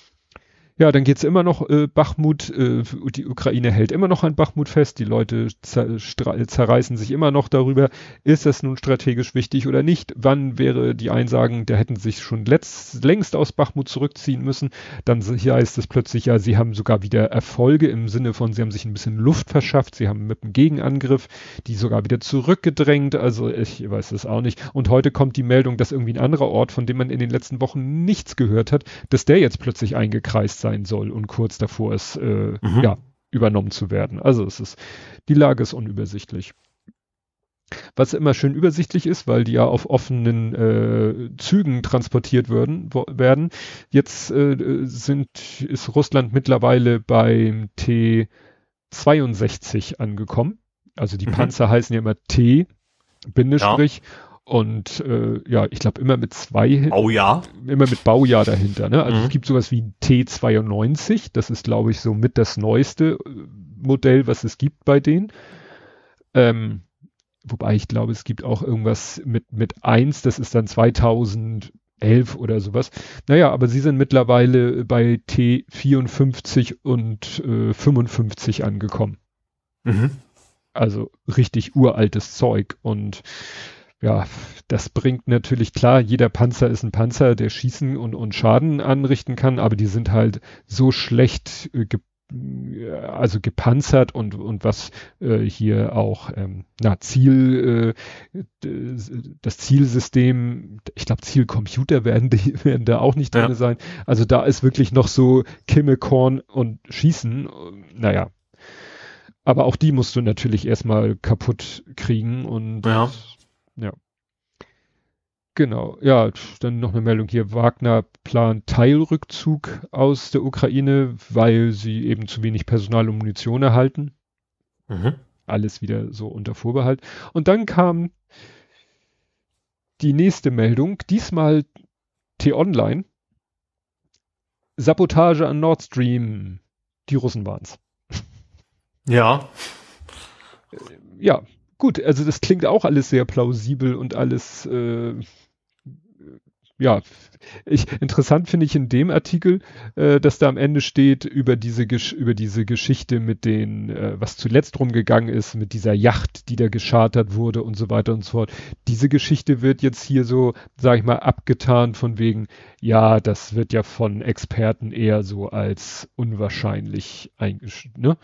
Ja, dann geht's immer noch äh, Bachmut, äh, die Ukraine hält immer noch an Bachmut fest, die Leute zerreißen sich immer noch darüber, ist das nun strategisch wichtig oder nicht, wann wäre die Einsagen, der hätten sich schon letzt, längst aus Bachmut zurückziehen müssen, dann hier heißt es plötzlich, ja, sie haben sogar wieder Erfolge im Sinne von, sie haben sich ein bisschen Luft verschafft, sie haben mit dem Gegenangriff die sogar wieder zurückgedrängt, also ich weiß es auch nicht. Und heute kommt die Meldung, dass irgendwie ein anderer Ort, von dem man in den letzten Wochen nichts gehört hat, dass der jetzt plötzlich eingekreist sein soll und kurz davor ist, äh, mhm. ja, übernommen zu werden. Also es ist, die Lage ist unübersichtlich. Was immer schön übersichtlich ist, weil die ja auf offenen äh, Zügen transportiert würden, wo, werden. Jetzt äh, sind, ist Russland mittlerweile beim T62 angekommen. Also die mhm. Panzer heißen ja immer T, Bindestrich, ja. Und äh, ja, ich glaube immer mit zwei.
Baujahr?
Immer mit Baujahr dahinter. Ne? Also mhm. es gibt sowas wie T92. Das ist, glaube ich, so mit das neueste äh, Modell, was es gibt bei denen. Ähm, wobei ich glaube, es gibt auch irgendwas mit, mit eins. Das ist dann 2011 oder sowas. Naja, aber sie sind mittlerweile bei T54 und äh, 55 angekommen. Mhm. Also richtig uraltes Zeug. Und ja, das bringt natürlich klar, jeder Panzer ist ein Panzer, der schießen und, und Schaden anrichten kann, aber die sind halt so schlecht äh, ge also gepanzert und und was äh, hier auch ähm, na Ziel äh, das Zielsystem ich glaube Zielcomputer werden die werden da auch nicht drin ja. sein also da ist wirklich noch so Kimmelkorn und Schießen naja aber auch die musst du natürlich erstmal kaputt kriegen und
ja.
Ja. Genau, ja, dann noch eine Meldung hier. Wagner plant Teilrückzug aus der Ukraine, weil sie eben zu wenig Personal und Munition erhalten. Mhm. Alles wieder so unter Vorbehalt. Und dann kam die nächste Meldung, diesmal T-Online. Sabotage an Nord Stream. Die Russen waren's.
Ja.
Ja, gut, also das klingt auch alles sehr plausibel und alles, äh, ja, ich, interessant finde ich in dem Artikel, äh, dass da am Ende steht über diese über diese Geschichte mit den, äh, was zuletzt rumgegangen ist, mit dieser Yacht, die da geschartert wurde und so weiter und so fort. Diese Geschichte wird jetzt hier so, sag ich mal, abgetan von wegen, ja, das wird ja von Experten eher so als unwahrscheinlich eingeschätzt, ne?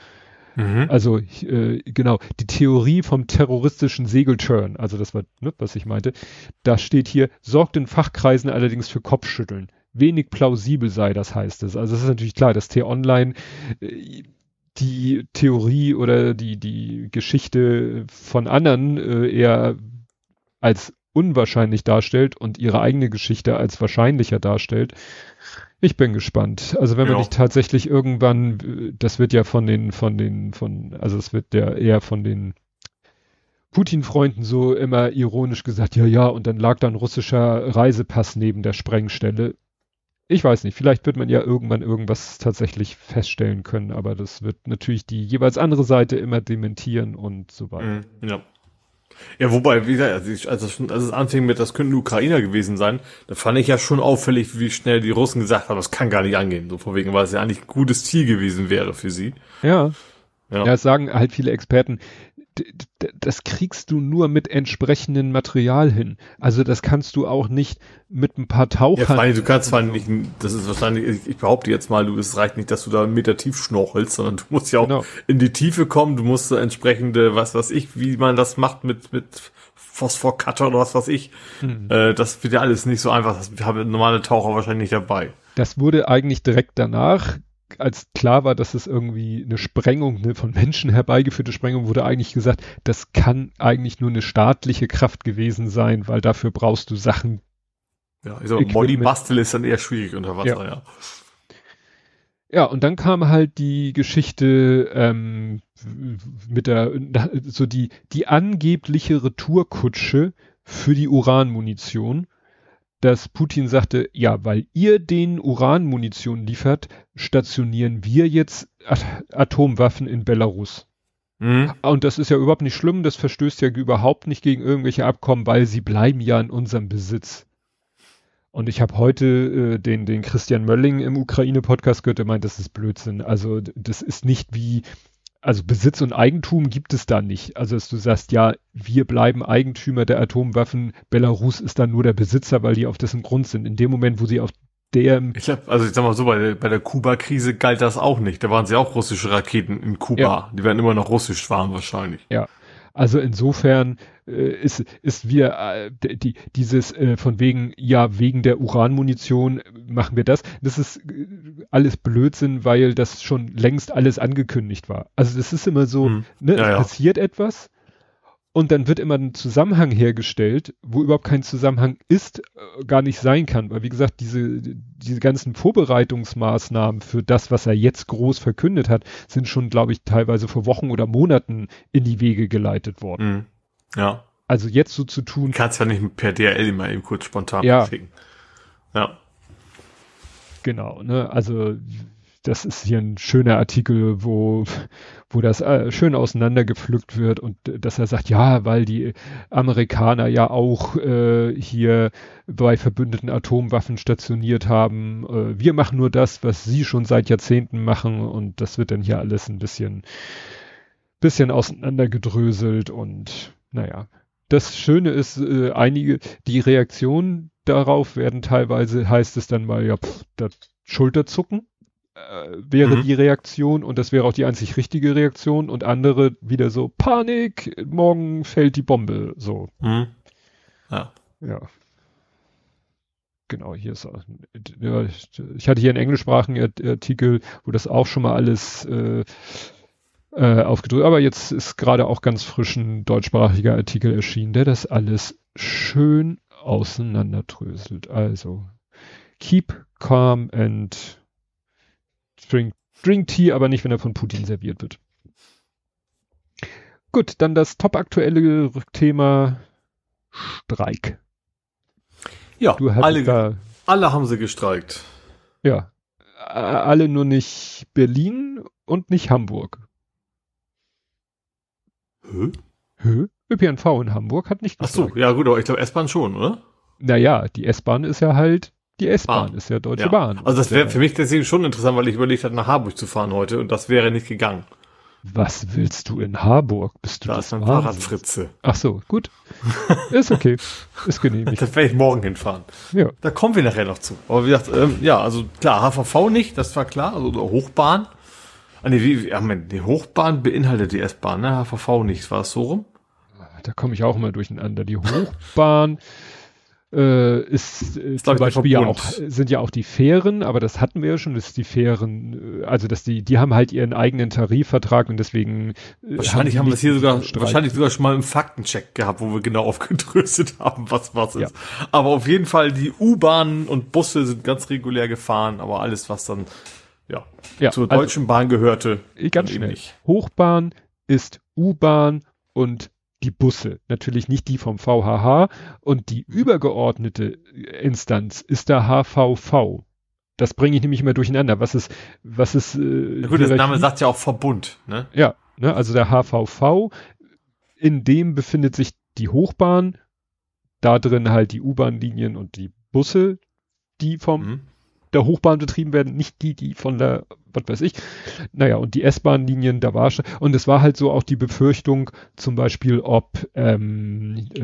Mhm. Also äh, genau, die Theorie vom terroristischen Segelturn, also das war, ne, was ich meinte, da steht hier, sorgt in Fachkreisen allerdings für Kopfschütteln. Wenig plausibel sei, das heißt es. Also es ist natürlich klar, dass T-Online äh, die Theorie oder die, die Geschichte von anderen äh, eher als unwahrscheinlich darstellt und ihre eigene Geschichte als wahrscheinlicher darstellt. Ich bin gespannt. Also wenn
Ja.
man nicht tatsächlich irgendwann, äh, das wird ja von den, von den, von, also es wird ja eher von den Putin-Freunden so immer ironisch gesagt, ja, ja, und dann lag da ein russischer Reisepass neben der Sprengstelle. Ich weiß nicht, vielleicht wird man ja irgendwann irgendwas tatsächlich feststellen können, aber das wird natürlich die jeweils andere Seite immer dementieren und so weiter.
Mhm, ja. Ja, wobei, wie gesagt, als, ich, als, es, als es anfing mit, das könnten Ukrainer gewesen sein, da fand ich ja schon auffällig, wie schnell die Russen gesagt haben, das kann gar nicht angehen. So vor wegen, weil es ja eigentlich ein gutes Ziel gewesen wäre für sie.
Ja.
Ja.
Ja, es sagen halt viele Experten, das kriegst du nur mit entsprechendem Material hin. Also das kannst du auch nicht mit ein paar
Ja,
Tauchern.
vor allem, du kannst zwar nicht, das ist wahrscheinlich, ich, behaupte jetzt mal, du, es reicht nicht, dass du da einen Meter tief schnorchelst, sondern du musst ja auch
Genau.
in die Tiefe kommen, du musst so entsprechende, was weiß ich, wie man das macht mit, mit Phosphorcutter oder was weiß ich.
Mhm.
Äh, das wird ja alles nicht so einfach, das haben normale Taucher wahrscheinlich nicht dabei.
Das wurde eigentlich direkt danach, als klar war, dass es irgendwie eine Sprengung, eine von Menschen herbeigeführte Sprengung, wurde eigentlich gesagt, das kann eigentlich nur eine staatliche Kraft gewesen sein, weil dafür brauchst du Sachen.
Ja, ich sag. Molly Bastel ist dann eher schwierig unter Wasser,
Ja.
ja.
Ja, und dann kam halt die Geschichte ähm, mit der, so die, die angebliche Retourkutsche für die Uranmunition, dass Putin sagte, ja, weil ihr den Uranmunition liefert, stationieren wir jetzt At Atomwaffen in Belarus.
Mhm.
Und das ist ja überhaupt nicht schlimm, das verstößt ja überhaupt nicht gegen irgendwelche Abkommen, weil sie bleiben ja in unserem Besitz. Und ich habe heute äh, den, den Christian Mölling im Ukraine-Podcast gehört, der meint, das ist Blödsinn. Also das ist nicht wie, also Besitz und Eigentum gibt es da nicht. Also dass du sagst, ja, wir bleiben Eigentümer der Atomwaffen, Belarus ist dann nur der Besitzer, weil die auf dessen Grund sind. In dem Moment, wo sie auf der,
Ich glaube, also ich sag mal so, bei der, bei der Kuba-Krise galt das auch nicht. Da waren sie auch russische Raketen in Kuba.
Ja.
Die werden immer noch russisch fahren wahrscheinlich.
Also insofern ist, ist wir äh, die, dieses äh, von wegen, ja, wegen der Uranmunition äh, machen wir das. Das ist äh, alles Blödsinn, weil das schon längst alles angekündigt war. Also das ist immer so,
Hm.
ne,
Ja, ja.
passiert etwas und dann wird immer ein Zusammenhang hergestellt, wo überhaupt kein Zusammenhang ist, äh, gar nicht sein kann. Weil wie gesagt, diese, diese ganzen Vorbereitungsmaßnahmen für das, was er jetzt groß verkündet hat, sind schon, glaube ich, teilweise vor Wochen oder Monaten in die Wege geleitet worden.
Mhm. Ja.
Also jetzt so zu
Du
tun,
kannst ja nicht per DRL immer eben kurz spontan
Ja.
schicken. Ja.
genau, ne? Also das ist hier ein schöner Artikel, wo, wo das äh, schön auseinandergepflückt wird und äh, dass er sagt, ja, weil die Amerikaner ja auch äh, hier bei verbündeten Atomwaffen stationiert haben. Äh, wir machen nur das, was sie schon seit Jahrzehnten machen und das wird dann hier alles ein bisschen, bisschen auseinandergedröselt und naja. Das Schöne ist, äh, einige, die Reaktionen darauf werden teilweise, heißt es dann mal, ja, pff, das Schulterzucken äh, wäre
Mhm.
die Reaktion und das wäre auch die einzig richtige Reaktion und andere wieder so, Panik, morgen fällt die Bombe, so,
Mhm. Ja.
ja. Genau, hier ist auch, ja, ich hatte hier einen englischsprachigen Art- Artikel, wo das auch schon mal alles äh, äh, aufgedrückt, aber jetzt ist gerade auch ganz frisch ein deutschsprachiger Artikel erschienen, der das alles schön auseinanderdröselt. Also, keep calm and drink, drink tea, aber nicht, wenn er von Putin serviert wird. Gut, dann das topaktuelle Thema Streik.
Ja, alle,
da,
alle haben sie gestreikt.
ja, alle nur nicht Berlin und nicht Hamburg.
Hä?
Hö? ÖPNV in Hamburg hat nicht
Ach so,
gestreikt.
ja gut, aber ich glaube S-Bahn schon, oder?
Naja, die S-Bahn ist ja halt, die S-Bahn
Bahn.
ist ja Deutsche
Ja.
Bahn.
Also das wäre
Ja.
für mich deswegen schon interessant, weil ich überlegt hatte, nach Harburg zu fahren heute und das wäre nicht gegangen.
Was willst du in Harburg? Bist du
Da
das
ist
Wahnsinn?
Fahrradfritze.
Ach so, gut. Ist okay. Ist genehmigt.
Da werde ich morgen hinfahren.
Ja.
Da kommen wir nachher noch zu. Aber wie gesagt, ähm, ja, also klar, HVV nicht, das war klar, also Hochbahn. Ah, nee, wie, wie, ja, Moment, die Hochbahn beinhaltet die S-Bahn, ne? HVV nicht, war es so rum?
Da komme ich auch immer durcheinander. Die Hochbahn äh, ist, äh, zum Beispiel ja auch,
Verbund.
sind ja auch die Fähren, aber das hatten wir ja schon, dass die Fähren, äh, also dass die, die haben halt ihren eigenen Tarifvertrag und deswegen äh,
Wahrscheinlich
die
haben wir es hier sogar,
zu streiten.
wahrscheinlich sogar schon mal im Faktencheck gehabt, wo wir genau aufgedröselt haben, was was
Ja.
ist. Aber auf jeden Fall, die U-Bahnen und Busse sind ganz regulär gefahren, aber alles, was dann, ja,
Ja,
zur
also-
Deutschen Bahn gehörte,
Ganz schnell.
nicht.
Hochbahn ist U-Bahn und die Busse. Natürlich nicht die vom VHH und die übergeordnete Instanz ist der HVV. Das bringe ich nämlich immer durcheinander. Was ist, was ist, äh,
Ja, gut, der Name sagt ja auch Verbund, ne?
Ja, ne, also der HVV, in dem befindet sich die Hochbahn, da drin halt die U-Bahn-Linien und die Busse, die vom
Mhm.
Der Hochbahn betrieben werden, nicht die, die von der, was weiß ich. Naja, und die S-Bahn-Linien, da war schon, und es war halt so auch die Befürchtung, zum Beispiel, ob ähm, äh,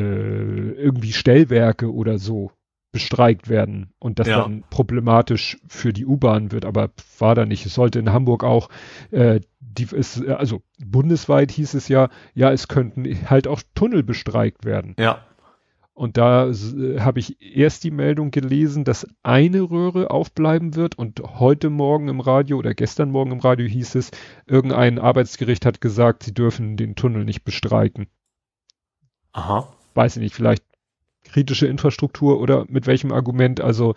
irgendwie Stellwerke oder so bestreikt werden und das
Ja.
dann problematisch für die U-Bahn wird, aber war da nicht. Es sollte in Hamburg auch, äh, die ist, also bundesweit hieß es ja, ja, es könnten halt auch Tunnel bestreikt werden.
Ja.
Und da äh, habe ich erst die Meldung gelesen, dass eine Röhre aufbleiben wird und heute Morgen im Radio oder gestern Morgen im Radio hieß es, irgendein Arbeitsgericht hat gesagt, sie dürfen den Tunnel nicht bestreiken.
Aha.
Weiß ich nicht, vielleicht kritische Infrastruktur oder mit welchem Argument. Also,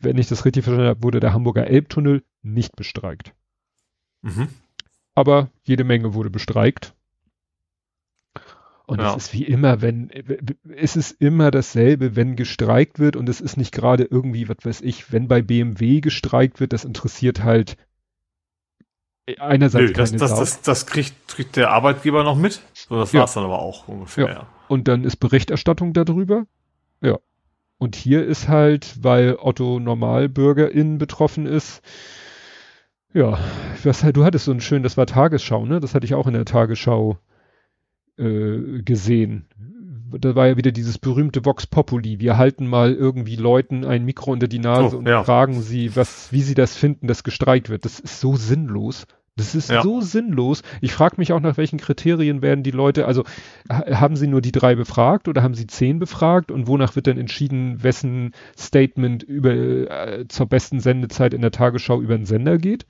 wenn ich das richtig verstanden habe, wurde der Hamburger Elbtunnel nicht bestreikt.
Mhm.
aber jede Menge wurde bestreikt. Und
Ja.
es ist wie immer, wenn, es ist immer dasselbe, wenn gestreikt wird und es ist nicht gerade irgendwie, was weiß ich, wenn bei BMW gestreikt wird, das interessiert halt einerseits
Nö, das,
keine
das, das, das kriegt, kriegt der Arbeitgeber noch mit. So, das
Ja.
war's dann aber auch ungefähr.
Ja.
Ja.
und dann ist Berichterstattung darüber. Ja. Und hier ist halt, weil Otto Normalbürgerin betroffen ist, ja, was, du hattest so ein schön, das war Tagesschau, ne? Das hatte ich auch in der Tagesschau äh, gesehen. Da war ja wieder dieses berühmte Vox Populi. Wir halten mal irgendwie Leuten ein Mikro unter die Nase
Oh,
und
ja.
fragen sie, was, wie sie das finden, dass gestreikt wird. Das ist so sinnlos. Das ist
Ja.
so sinnlos. Ich frage mich auch, nach welchen Kriterien werden die Leute, also ha- haben sie nur die drei befragt oder haben sie zehn befragt und wonach wird dann entschieden, wessen Statement über äh, zur besten Sendezeit in der Tagesschau über den Sender geht?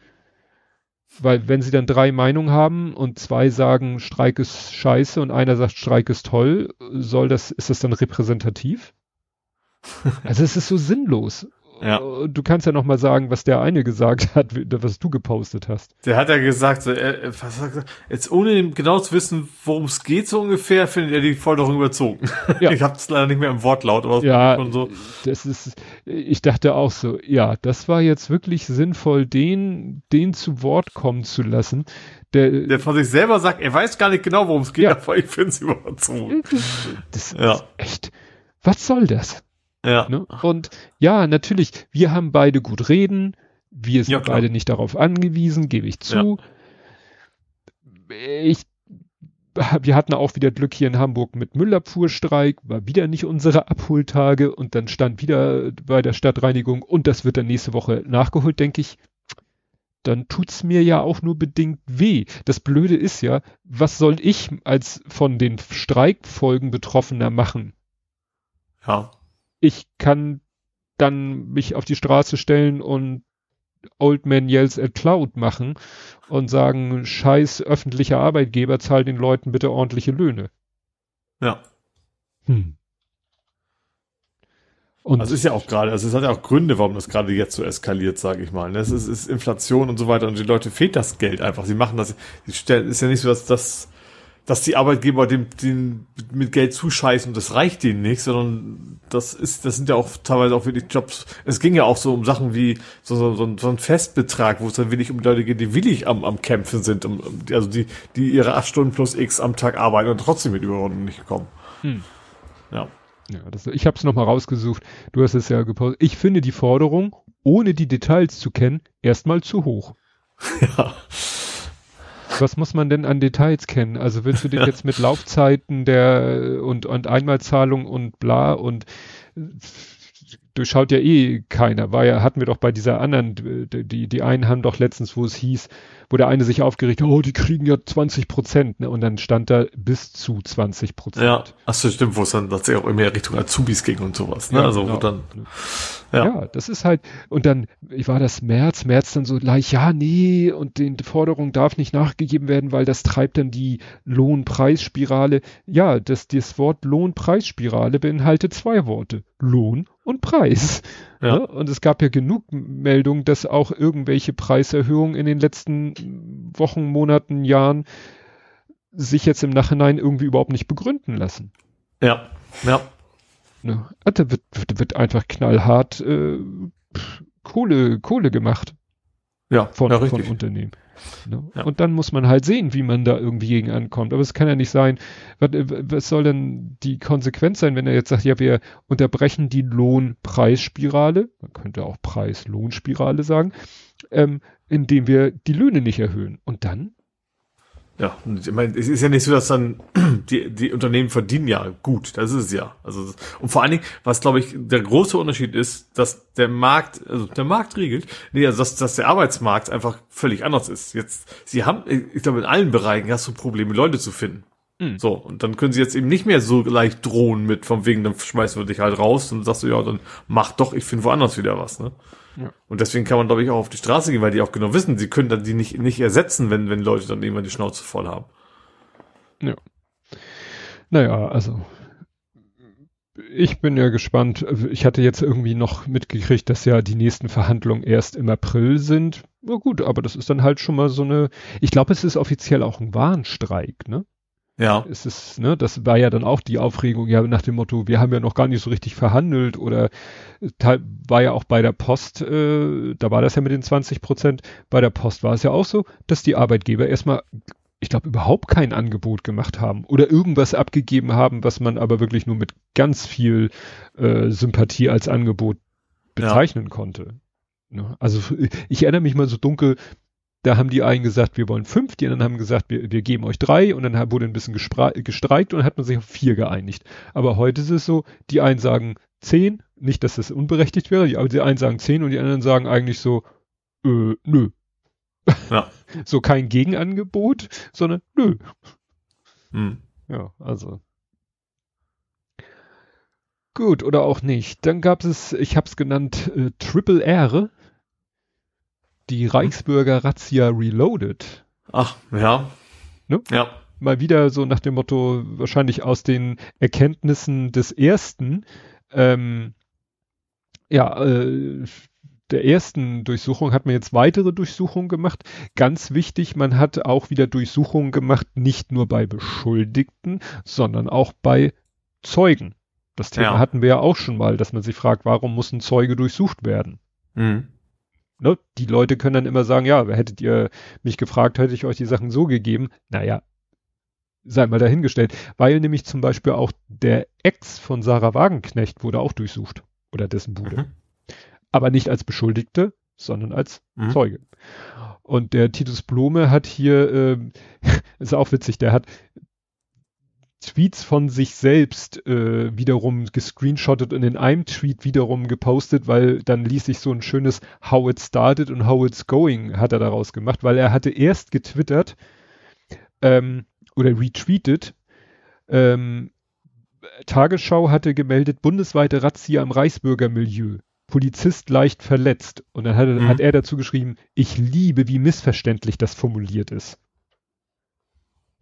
Weil wenn sie dann drei Meinungen haben und zwei sagen, Streik ist scheiße und einer sagt, Streik ist toll, soll das, ist das dann repräsentativ? Also es ist so sinnlos.
Ja.
Und Du kannst ja noch mal sagen, was der eine gesagt hat, was du gepostet hast.
Der hat ja gesagt, so, er, er- was hat er gesagt? jetzt ohne genau zu wissen, worum es geht so ungefähr, findet er die Forderung überzogen.
Ja.
Ich habe es leider nicht mehr im Wortlaut, aber
Ja,
so.
das ist, ich dachte auch so, ja, das war jetzt wirklich sinnvoll, den, den zu Wort kommen zu lassen. Der,
Der von sich selber sagt, er weiß gar nicht genau, worum es geht,
Ja.
aber ich finde es überzogen.
das
Ja.
ist echt, was soll das?
Ja.
Ne? Und ja, natürlich, wir haben beide gut reden, wir sind
Ja,
beide nicht darauf angewiesen, gebe ich zu. Ich, wir hatten auch wieder Glück hier in Hamburg mit Müllabfuhrstreik, war wieder nicht unsere Abholtage und dann stand wieder bei der Stadtreinigung und das wird dann nächste Woche nachgeholt, denke ich. Dann tut's mir ja auch nur bedingt weh. Das Blöde ist ja, was soll ich als von den Streikfolgen Betroffener machen?
Ja.
Ich kann dann mich auf die Straße stellen und Old Man Yells at Cloud machen und sagen, scheiß öffentlicher Arbeitgeber, zahl den Leuten bitte ordentliche Löhne.
Ja.
Hm. Und
Also ist ja auch gerade, also es hat ja auch Gründe, warum das gerade jetzt so eskaliert, sage ich mal. Das ist, ist Inflation und so weiter und die Leute fehlt das Geld einfach. Sie machen das, sie stellen, ist ja nicht so, dass das, dass die Arbeitgeber dem, den mit Geld zuscheißen und das reicht denen nicht, sondern das ist, das sind ja auch teilweise auch wirklich Jobs. Es ging ja auch so um Sachen wie so, so, so, ein, so ein Festbetrag, wo es dann wirklich um Leute geht, die willig am, am Kämpfen sind, um, also die, die ihre acht Stunden plus X am Tag arbeiten und trotzdem mit Überrunden nicht kommen.
Hm.
Ja.
ja, das, ich habe es nochmal rausgesucht. Du hast es ja gepostet. Ich finde die Forderung, ohne die Details zu kennen, erstmal zu hoch.
Ja.
Was muss man denn an Details kennen? Also willst du dich jetzt mit Laufzeiten der und, und Einmalzahlung und bla und durchschaut ja eh keiner. War ja, hatten wir doch bei dieser anderen, die, die einen haben doch letztens, wo es hieß, wo der eine sich aufgeregt hat, oh, die kriegen ja 20 Prozent, ne? Und dann stand da bis zu 20 Prozent.
Ja, ach so, stimmt, wo es dann tatsächlich auch immer Richtung Azubis ging und sowas, ne? Ja, also, genau. dann,
ja. ja. das ist halt, und dann, ich war das März, März dann so leicht, ja, nee, und den Forderungen darf nicht nachgegeben werden, weil das treibt dann die Lohnpreisspirale. Ja, das, das Wort Lohnpreisspirale beinhaltet zwei Worte. Lohn und Preis. Ja. Ne? Und es gab ja genug Meldungen, dass auch irgendwelche Preiserhöhungen in den letzten Wochen, Monaten, Jahren sich jetzt im Nachhinein irgendwie überhaupt nicht begründen lassen.
Ja, ja.
Ne? Da wird, wird, wird einfach knallhart äh, Kohle, Kohle gemacht.
Ja,
von,
ja,
von Unternehmen. Ne? Ja. Und dann muss man halt sehen, wie man da irgendwie gegen ankommt. Aber es kann ja nicht sein, was, was soll denn die Konsequenz sein, wenn er jetzt sagt, ja, wir unterbrechen die Lohnpreisspirale, man könnte auch Preis-Lohnspirale sagen, ähm, indem wir die Löhne nicht erhöhen. Und dann?
Ja, ich meine, es ist ja nicht so, dass dann die, die Unternehmen verdienen ja gut, das ist es ja. Also und vor allen Dingen, was glaube ich der große Unterschied ist, dass der Markt, also der Markt regelt, nee, also dass, dass der Arbeitsmarkt einfach völlig anders ist. Jetzt, sie haben, ich glaube, in allen Bereichen hast du Probleme, Leute zu finden. Mhm. So, und dann können sie jetzt eben nicht mehr so leicht drohen mit, von wegen, dann schmeißen wir dich halt raus und sagst du, ja, dann mach doch, ich finde woanders wieder was, ne? Ja. Und deswegen kann man, glaube ich, auch auf die Straße gehen, weil die auch genau wissen, sie können dann die nicht, nicht ersetzen, wenn, wenn Leute dann irgendwann die Schnauze voll haben.
Ja. Naja, also ich bin ja gespannt. Ich hatte jetzt irgendwie noch mitgekriegt, dass ja die nächsten Verhandlungen erst im April sind. Na gut, aber das ist dann halt schon mal so eine. Ich glaube, es ist offiziell auch ein Warnstreik, ne?
Ja.
Es ist, ne, das war ja dann auch die Aufregung, ja, nach dem Motto, wir haben ja noch gar nicht so richtig verhandelt oder war ja auch bei der Post, äh, da war das ja mit den 20 Prozent, bei der Post war es ja auch so, dass die Arbeitgeber erstmal, ich glaube, überhaupt kein Angebot gemacht haben oder irgendwas abgegeben haben, was man aber wirklich nur mit ganz viel äh, Sympathie als Angebot bezeichnen ja. konnte. Ne? Also ich erinnere mich mal so dunkel, da haben die einen gesagt, wir wollen fünf, die anderen haben gesagt, wir, wir geben euch drei und dann wurde ein bisschen gestreikt und dann hat man sich auf vier geeinigt. Aber heute ist es so, die einen sagen zehn, nicht, dass das unberechtigt wäre, die, aber die einen sagen zehn und die anderen sagen eigentlich so, äh, nö. Ja. so kein Gegenangebot, sondern nö. Hm. Ja, also. Gut, oder auch nicht. Dann gab es, ich habe es genannt, äh, Triple R die hm? Reichsbürger Razzia Reloaded.
Ach, ja.
Ne? Ja. Mal wieder so nach dem Motto, wahrscheinlich aus den Erkenntnissen des ersten, ähm, ja, äh, der ersten Durchsuchung hat man jetzt weitere Durchsuchungen gemacht. Ganz wichtig, man hat auch wieder Durchsuchungen gemacht, nicht nur bei Beschuldigten, sondern auch bei Zeugen. Das Thema ja. hatten wir ja auch schon mal, dass man sich fragt, warum muss ein Zeuge durchsucht werden? Mhm ne, die Leute können dann immer sagen, ja, hättet ihr mich gefragt, hätte ich euch die Sachen so gegeben. Naja, sei mal dahingestellt. Weil nämlich zum Beispiel auch der Ex von Sarah Wagenknecht wurde auch durchsucht. Oder dessen Bude. Mhm. Aber nicht als Beschuldigte, sondern als mhm. Zeuge. Und der Titus Blome hat hier, äh, ist auch witzig, der hat Tweets von sich selbst äh, wiederum gescreenshottet und in einem Tweet wiederum gepostet, weil dann ließ sich so ein schönes How it started und How it's going hat er daraus gemacht, weil er hatte erst getwittert ähm, oder retweetet, ähm, Tagesschau hatte gemeldet, bundesweite Razzia im Reichsbürgermilieu. Polizist leicht verletzt. Und dann hat, mhm. hat er dazu geschrieben, ich liebe, wie missverständlich das formuliert ist.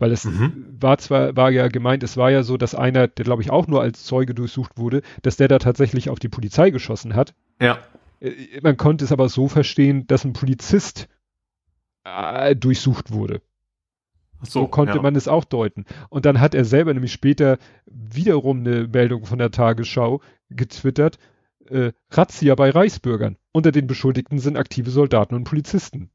Weil es mhm. war zwar, war ja gemeint, es war ja so, dass einer, der glaube ich auch nur als Zeuge durchsucht wurde, dass der da tatsächlich auf die Polizei geschossen hat.
Ja.
Äh, man konnte es aber so verstehen, dass ein Polizist äh, durchsucht wurde. So, so, konnte ja. man es auch deuten. Und dann hat er selber nämlich später wiederum eine Meldung von der Tagesschau getwittert, äh, Razzia bei Reichsbürgern. Unter den Beschuldigten sind aktive Soldaten und Polizisten.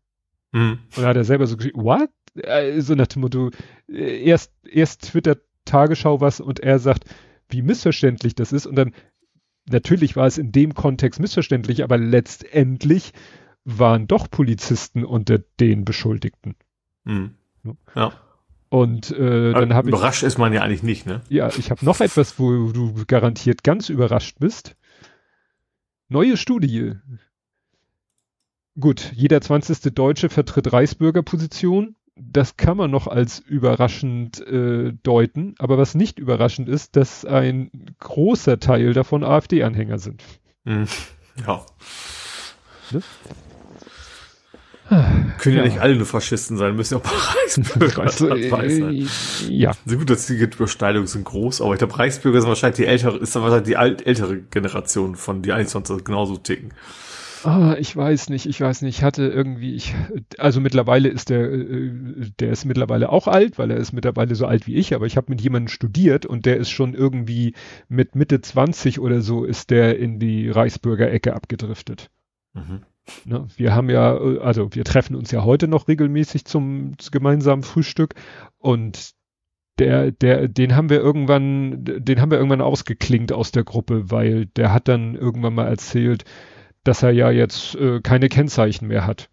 Mhm. Und dann hat er selber so geschrieben, what? Äh, so nach dem Motto, äh, erst, erst twittert Tagesschau was und er sagt, wie missverständlich das ist und dann, natürlich war es in dem Kontext missverständlich, aber letztendlich waren doch Polizisten unter den Beschuldigten.
Mhm. Ja.
Und äh, dann habe
ich. Überrascht ist man ja eigentlich nicht, ne?
Ja, ich habe noch etwas, wo du garantiert ganz überrascht bist. Neue Studie. Gut, jeder 20. Deutsche vertritt Reichsbürgerposition. Das kann man noch als überraschend äh, deuten. Aber was nicht überraschend ist, dass ein großer Teil davon AfD-Anhänger sind.
Hm. Ja. Ne? Können ja. ja. nicht alle nur Faschisten sein, müssen ja auch Reichsbürger du, äh, Ja. Sehr gut, dass die Überschneidungen sind groß, aber ich glaube, Reichsbürger sind wahrscheinlich die ältere, ist dann wahrscheinlich die alt, ältere Generation von, die eigentlich sonst genauso ticken.
Ah, ich weiß nicht, ich weiß nicht. Ich hatte irgendwie, ich, also mittlerweile ist der, äh, der ist mittlerweile auch alt, weil er ist mittlerweile so alt wie ich, aber ich habe mit jemandem studiert und der ist schon irgendwie mit Mitte 20 oder so ist der in die Reichsbürger-Ecke abgedriftet. Mhm. Ne? Wir haben ja, also wir treffen uns ja heute noch regelmäßig zum, zum gemeinsamen Frühstück und der, der, den haben wir irgendwann, den haben wir irgendwann ausgeklingt aus der Gruppe, weil der hat dann irgendwann mal erzählt, dass er ja jetzt äh, keine Kennzeichen mehr hat.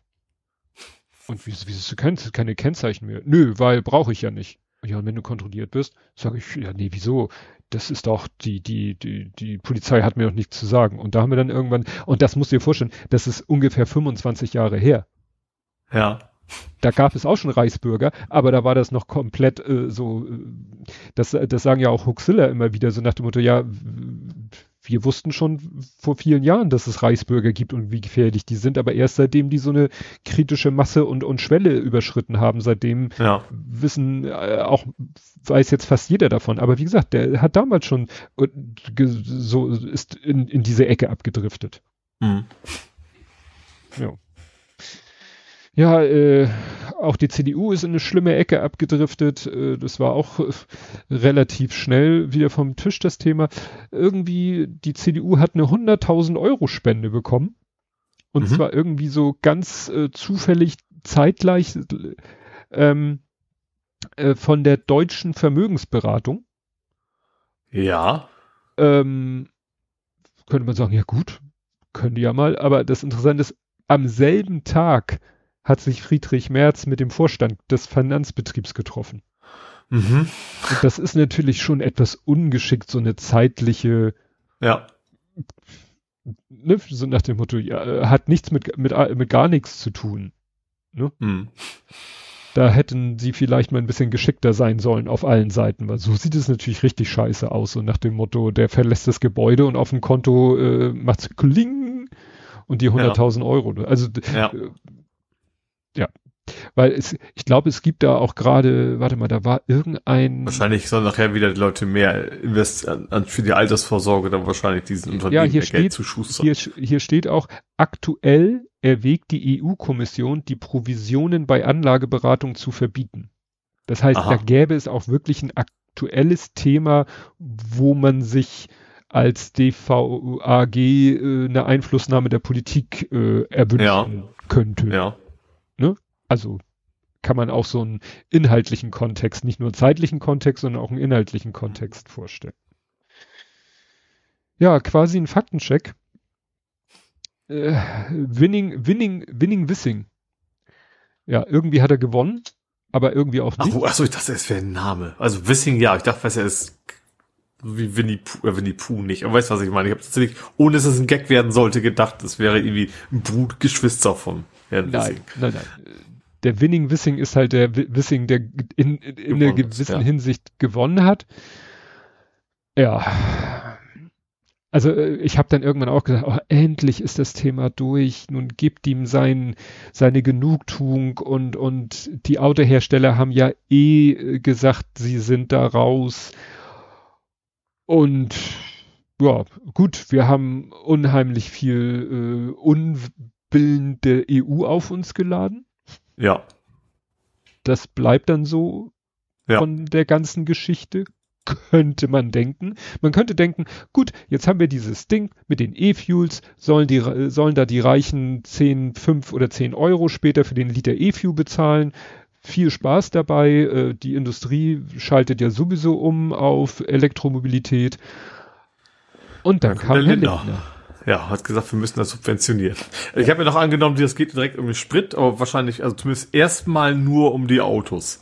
Und wie, wie du kennst, keine Kennzeichen mehr? Nö, weil brauche ich ja nicht. Ja, und wenn du kontrolliert bist, sage ich, ja, nee, wieso? das ist doch, die, die, die, die Polizei hat mir noch nichts zu sagen. Und da haben wir dann irgendwann, und das musst du dir vorstellen, das ist ungefähr 25 Jahre her.
Ja.
Da gab es auch schon Reichsbürger, aber da war das noch komplett äh, so, äh, das, das sagen ja auch Huxilla immer wieder, so nach dem Motto, ja, wir wussten schon vor vielen Jahren, dass es Reichsbürger gibt und wie gefährlich die sind, aber erst seitdem die so eine kritische Masse und, und Schwelle überschritten haben, seitdem ja. wissen äh, auch, weiß jetzt fast jeder davon. Aber wie gesagt, der hat damals schon äh, so ist in, in diese Ecke abgedriftet. Mhm. Ja. Ja, äh, auch die CDU ist in eine schlimme Ecke abgedriftet. Äh, das war auch äh, relativ schnell wieder vom Tisch das Thema. Irgendwie, die CDU hat eine 100.000 Euro Spende bekommen. Und mhm. zwar irgendwie so ganz äh, zufällig zeitgleich ähm, äh, von der deutschen Vermögensberatung.
Ja.
Ähm, könnte man sagen, ja gut, können die ja mal. Aber das Interessante ist, am selben Tag hat sich Friedrich Merz mit dem Vorstand des Finanzbetriebs getroffen. Mhm. Und das ist natürlich schon etwas ungeschickt, so eine zeitliche,
ja.
Ne, so nach dem Motto, ja, hat nichts mit, mit, mit gar nichts zu tun. Ne? Mhm. Da hätten sie vielleicht mal ein bisschen geschickter sein sollen auf allen Seiten, weil so sieht es natürlich richtig scheiße aus, so nach dem Motto, der verlässt das Gebäude und auf dem Konto äh, macht's kling und die 100.000 ja. Euro. Also ja. Weil es, ich glaube, es gibt da auch gerade, warte mal, da war irgendein.
Wahrscheinlich sollen nachher wieder die Leute mehr investieren für die Altersvorsorge dann wahrscheinlich diesen
Unternehmen ja, hier steht, Geld zu schustern. Hier, hier steht auch, aktuell erwägt die EU-Kommission, die Provisionen bei Anlageberatung zu verbieten. Das heißt, Aha. da gäbe es auch wirklich ein aktuelles Thema, wo man sich als DVAG äh, eine Einflussnahme der Politik äh, erwünschen ja. könnte.
Ja.
Also kann man auch so einen inhaltlichen Kontext, nicht nur einen zeitlichen Kontext, sondern auch einen inhaltlichen Kontext vorstellen. Ja, quasi ein Faktencheck. Äh, Winning, Winning, Winning Wissing. Ja, irgendwie hat er gewonnen, aber irgendwie auch
nicht. Ach, achso, ich dachte, es wäre ein Name. Also Wissing, ja, ich dachte, was er ist wie Winnie Pooh, äh Winnie Pooh nicht. Aber weißt du, was ich meine? Ich habe tatsächlich, ohne dass es ein Gag werden sollte, gedacht, es wäre irgendwie ein Brutgeschwister von
Herrn nein, Wissing. Nein, nein. Der Winning Wissing ist halt der Wissing, der in, in, in einer gewissen ja. Hinsicht gewonnen hat. Ja. Also äh, ich habe dann irgendwann auch gesagt, oh, endlich ist das Thema durch. Nun gibt ihm sein, seine Genugtuung und, und die Autohersteller haben ja eh gesagt, sie sind da raus. Und ja, gut, wir haben unheimlich viel äh, Unwillen der EU auf uns geladen.
Ja.
Das bleibt dann so ja. von der ganzen Geschichte, könnte man denken. Man könnte denken, gut, jetzt haben wir dieses Ding mit den E-Fuels, sollen die, sollen da die Reichen 10, 5 oder 10 Euro später für den Liter E-Fuel bezahlen viel Spaß dabei. Äh, die Industrie schaltet ja sowieso um auf Elektromobilität. Und dann, dann kam Herr Lindner. Lindner.
Ja, hat gesagt, wir müssen das subventionieren. Ich habe mir noch angenommen, das geht direkt um den Sprit, aber wahrscheinlich, also zumindest erstmal nur um die Autos,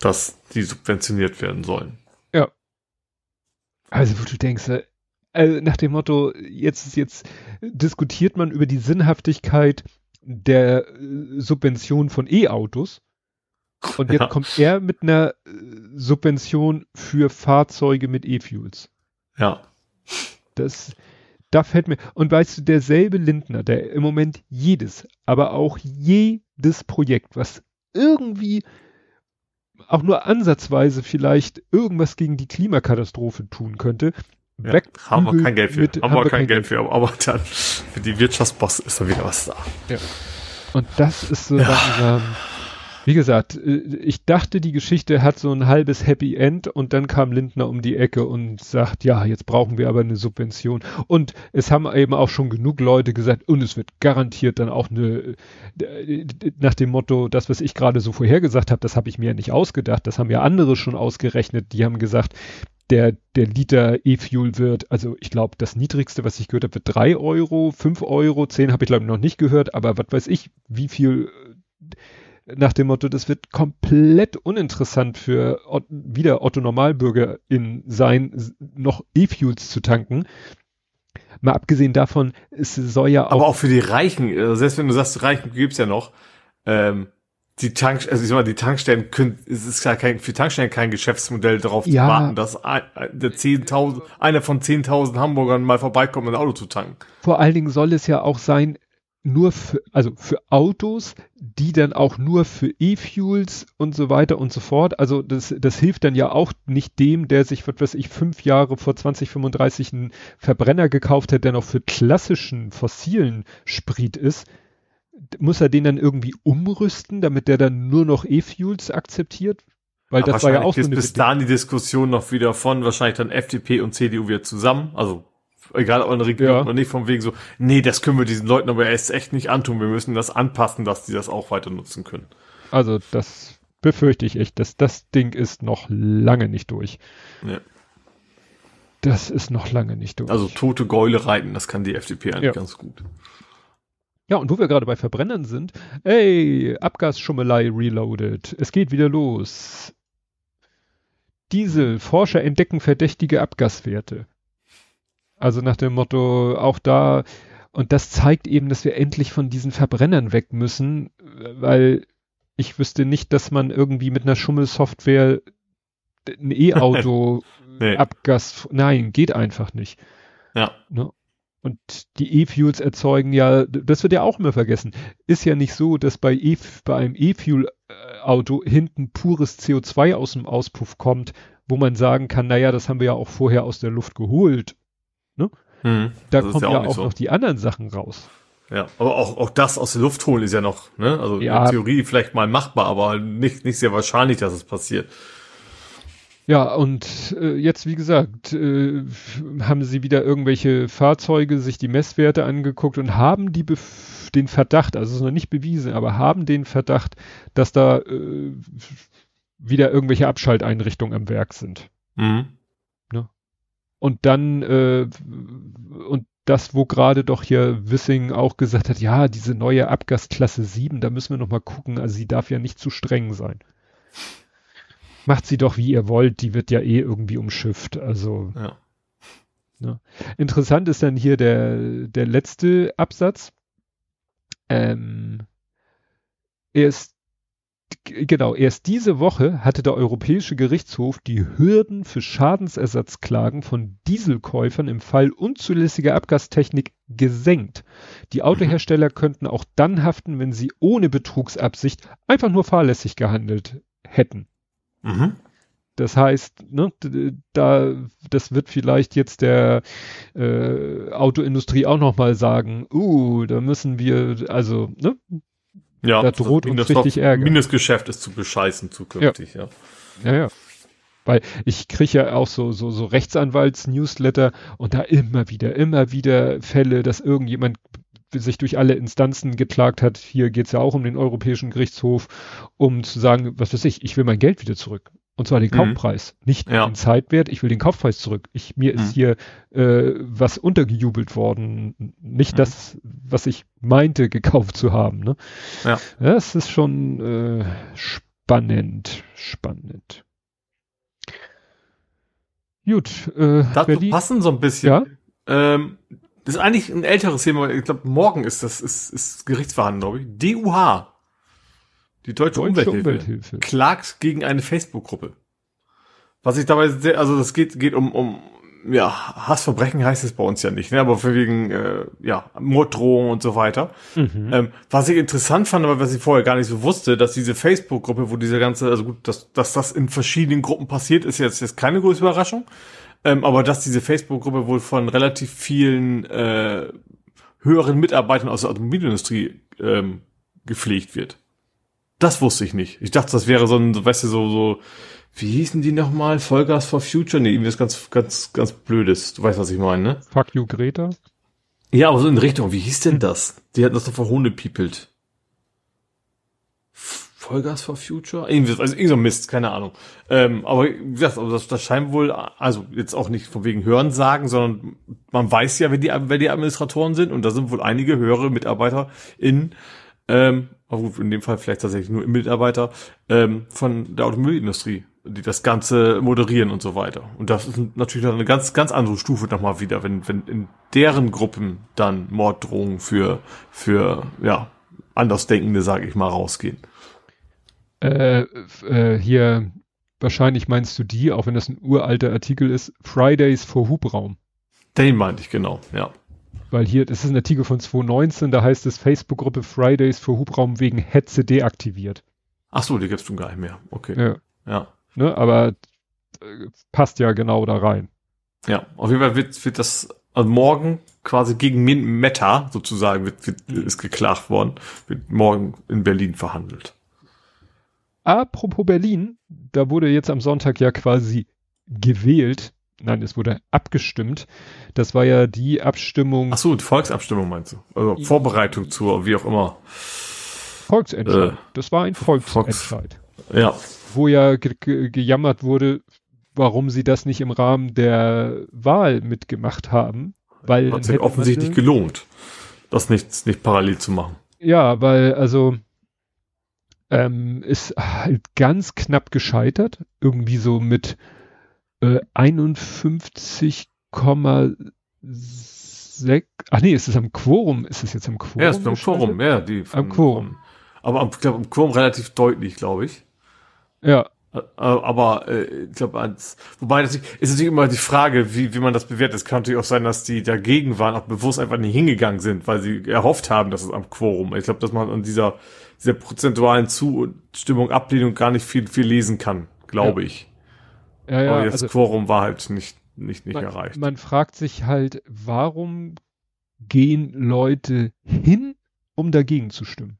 dass die subventioniert werden sollen.
Ja. Also, wo du denkst, äh, äh, nach dem Motto, jetzt, jetzt diskutiert man über die Sinnhaftigkeit der äh, Subvention von E-Autos. Und jetzt ja. kommt er mit einer äh, Subvention für Fahrzeuge mit E-Fuels.
Ja.
Das, da fällt mir, und weißt du, derselbe Lindner, der im Moment jedes, aber auch jedes Projekt, was irgendwie auch nur ansatzweise vielleicht irgendwas gegen die Klimakatastrophe tun könnte,
ja, haben wir kein Geld für. Mit, haben, haben wir kein, kein Geld für, aber dann für die Wirtschaftsboss ist da wieder was da.
Ja. Und das ist so ja. langsam, wie gesagt, äh, ich dachte, die Geschichte hat so ein halbes Happy End und dann kam Lindner um die Ecke und sagt, ja, jetzt brauchen wir aber eine Subvention. Und es haben eben auch schon genug Leute gesagt, und es wird garantiert dann auch eine, äh, nach dem Motto, das, was ich gerade so vorhergesagt habe, das habe ich mir ja nicht ausgedacht, das haben ja andere schon ausgerechnet, die haben gesagt, der, der Liter E-Fuel wird, also ich glaube, das niedrigste, was ich gehört habe, wird drei Euro, fünf Euro, zehn habe ich glaube ich noch nicht gehört, aber was weiß ich, wie viel nach dem Motto, das wird komplett uninteressant für wieder Otto Normalbürger in sein, noch E-Fuels zu tanken. Mal abgesehen davon, es soll ja
auch. Aber auch für die Reichen, äh, selbst wenn du sagst, Reichen gibt's ja noch, ähm, die Tank, also ich sag mal, die Tankstellen können, es ist ja kein, für Tankstellen kein Geschäftsmodell darauf ja. zu warten, dass ein, der 10.000, einer von 10.000 Hamburgern mal vorbeikommt, ein Auto zu tanken.
Vor allen Dingen soll es ja auch sein, nur für, also für Autos, die dann auch nur für E-Fuels und so weiter und so fort. Also das, das hilft dann ja auch nicht dem, der sich, was weiß ich, fünf Jahre vor 2035 einen Verbrenner gekauft hat, der noch für klassischen fossilen Sprit ist. Muss er den dann irgendwie umrüsten, damit der dann nur noch E-Fuels akzeptiert?
Weil Aber das war ja auch so eine bis dahin die Diskussion noch wieder von wahrscheinlich dann FDP und CDU wieder zusammen, also egal ob eine Regierung ja. oder nicht, von wegen so, nee, das können wir diesen Leuten aber erst echt nicht antun. Wir müssen das anpassen, dass die das auch weiter nutzen können.
Also das befürchte ich echt, dass das Ding ist noch lange nicht durch. Ja. Das ist noch lange nicht durch.
Also tote Gäule reiten, das kann die FDP eigentlich ja. ganz gut.
Ja, und wo wir gerade bei Verbrennern sind, ey, Abgasschummelei reloaded. Es geht wieder los. Diesel, Forscher entdecken verdächtige Abgaswerte. Also nach dem Motto, auch da, und das zeigt eben, dass wir endlich von diesen Verbrennern weg müssen, weil ich wüsste nicht, dass man irgendwie mit einer Schummelsoftware ein E-Auto nee. Abgas, nein, geht einfach nicht.
Ja.
Ne? Und die E-Fuels erzeugen ja, das wird ja auch immer vergessen, ist ja nicht so, dass bei, e, bei einem E-Fuel-Auto hinten pures CO2 aus dem Auspuff kommt, wo man sagen kann, naja, das haben wir ja auch vorher aus der Luft geholt Ne? Hm, da kommen ja, auch, auch so. noch die anderen Sachen raus.
Ja, aber auch, auch das aus der Luft holen ist ja noch, ne? Also ja. in Theorie vielleicht mal machbar, aber nicht, nicht sehr wahrscheinlich, dass es passiert.
Ja, und äh, jetzt, wie gesagt, äh, haben sie wieder irgendwelche Fahrzeuge, sich die Messwerte angeguckt und haben die Bef den Verdacht, also es ist noch nicht bewiesen, aber haben den Verdacht, dass da äh, wieder irgendwelche Abschalteinrichtungen am Werk sind. Mhm. Und dann, äh, und das, wo gerade doch hier Wissing auch gesagt hat, ja, diese neue Abgasklasse 7, da müssen wir noch mal gucken, also sie darf ja nicht zu streng sein. Macht sie doch, wie ihr wollt, die wird ja eh irgendwie umschifft, also. Ja. Ne. Interessant ist dann hier der, der letzte Absatz. Ähm, erst genau, erst diese Woche hatte der Europäische Gerichtshof die Hürden für Schadensersatzklagen von Dieselkäufern im Fall unzulässiger Abgastechnik gesenkt. Die. Autohersteller mhm. könnten auch dann haften, wenn sie ohne Betrugsabsicht einfach nur fahrlässig gehandelt hätten. Mhm. Das heißt, ne, da, das wird vielleicht jetzt der äh, Autoindustrie auch nochmal sagen, uh, da müssen wir, also, ne,
ja, da droht uns richtig Ärger. Mindestgeschäft ist zu bescheißen zukünftig, ja.
Ja, ja. ja. Weil ich kriege ja auch so, so, so Rechtsanwalts-Newsletter und da immer wieder, immer wieder Fälle, dass irgendjemand sich durch alle Instanzen geklagt hat. Hier geht's ja auch um den Europäischen Gerichtshof, um zu sagen, was weiß ich, ich will mein Geld wieder zurück. Und zwar den mhm. Kaufpreis, nicht ja. den Zeitwert. Ich will den Kaufpreis zurück. Ich, mir mhm. ist hier äh, was untergejubelt worden, nicht mhm. das, was ich meinte, gekauft zu haben. Ne? Ja. Das ist schon äh, spannend, spannend. Gut.
Äh, Dazu Berlin. passen so ein bisschen. Ja? Ähm, das ist eigentlich ein älteres Thema. Ich glaube, morgen ist das ist, ist Gerichtsverhandlung, glaube ich. DUH, die Deutsche, Deutsche Umwelthilfe, Umwelthilfe, klagt gegen eine Facebook-Gruppe. Was ich dabei sehr, also das geht geht um um ja, Hassverbrechen heißt es bei uns ja nicht, ne? aber für wegen äh, ja, Morddrohungen und so weiter. Mhm. Ähm, was ich interessant fand, aber was ich vorher gar nicht so wusste, dass diese Facebook-Gruppe, wo diese ganze, also gut, dass, dass das in verschiedenen Gruppen passiert, ist jetzt, jetzt keine große Überraschung. Ähm, aber dass diese Facebook-Gruppe wohl von relativ vielen äh, höheren Mitarbeitern aus der Automobilindustrie ähm, gepflegt wird. Das wusste ich nicht. Ich dachte, das wäre so ein, weißt du, so, so wie hießen die nochmal? Vollgas for Future? Nee, irgendwie ist ganz, ganz, ganz blödes. Du weißt, was ich meine, ne?
Fuck you, Greta?
Ja, aber so in Richtung. Wie hieß denn das? Die hatten das doch verhohnepiepelt. Vollgas for Future? Irgendwie, also irgendwie so Mist, keine Ahnung. Ähm, aber wie gesagt, also das, das scheint wohl, also jetzt auch nicht von wegen Hören sagen, sondern man weiß ja, wer die, wer die Administratoren sind und da sind wohl einige höhere Mitarbeiter in, ähm, in dem Fall vielleicht tatsächlich nur Mitarbeiter ähm, von der Automobilindustrie die das Ganze moderieren und so weiter. Und das ist natürlich eine ganz, ganz andere Stufe nochmal wieder, wenn, wenn in deren Gruppen dann Morddrohungen für, für, ja, Andersdenkende, sage ich mal, rausgehen.
Äh, äh, hier, wahrscheinlich meinst du die, auch wenn das ein uralter Artikel ist, Fridays for Hubraum.
Den meinte ich, genau, ja.
Weil hier, das ist ein Artikel von 2019, da heißt es Facebook-Gruppe Fridays for Hubraum wegen Hetze deaktiviert.
Ach so, die gibt's schon gar nicht mehr. Okay.
Ja. ja. Ne, aber äh, passt ja genau da rein.
Ja, auf jeden Fall wird, wird das also morgen quasi gegen Meta sozusagen wird, wird, mhm. ist geklagt worden, wird morgen in Berlin verhandelt.
Apropos Berlin, da wurde jetzt am Sonntag ja quasi gewählt. Nein, es wurde abgestimmt. Das war ja die Abstimmung.
Ach so, Volksabstimmung meinst du? Also Vorbereitung zur, wie auch immer.
Volksentscheid. Äh, das war ein Volksentscheid.
Volks, ja
wo ja ge ge gejammert wurde, warum sie das nicht im Rahmen der Wahl mitgemacht haben. Weil
hat sich offensichtlich man, gelohnt, das nicht, nicht parallel zu machen.
Ja, weil also ähm, ist halt ganz knapp gescheitert, irgendwie so mit äh, 51,6 Ach nee, ist es am Quorum? Ist es jetzt am Quorum?
Ja, ist am Quorum, ja. Die
am Quorum.
aber am, glaub, am Quorum relativ deutlich, glaube ich.
Ja.
Äh, aber äh, ich glaube, wobei das ist natürlich immer die Frage, wie, wie man das bewertet. Es kann natürlich auch sein, dass die dagegen waren, auch bewusst einfach nicht hingegangen sind, weil sie erhofft haben, dass es am Quorum. Ich glaube, dass man an dieser dieser prozentualen Zustimmung, Ablehnung gar nicht viel viel lesen kann, glaube ja. ich. Ja, ja, aber das also, Quorum war halt nicht nicht nicht
man,
erreicht.
Man fragt sich halt, warum gehen Leute hin, um dagegen zu stimmen?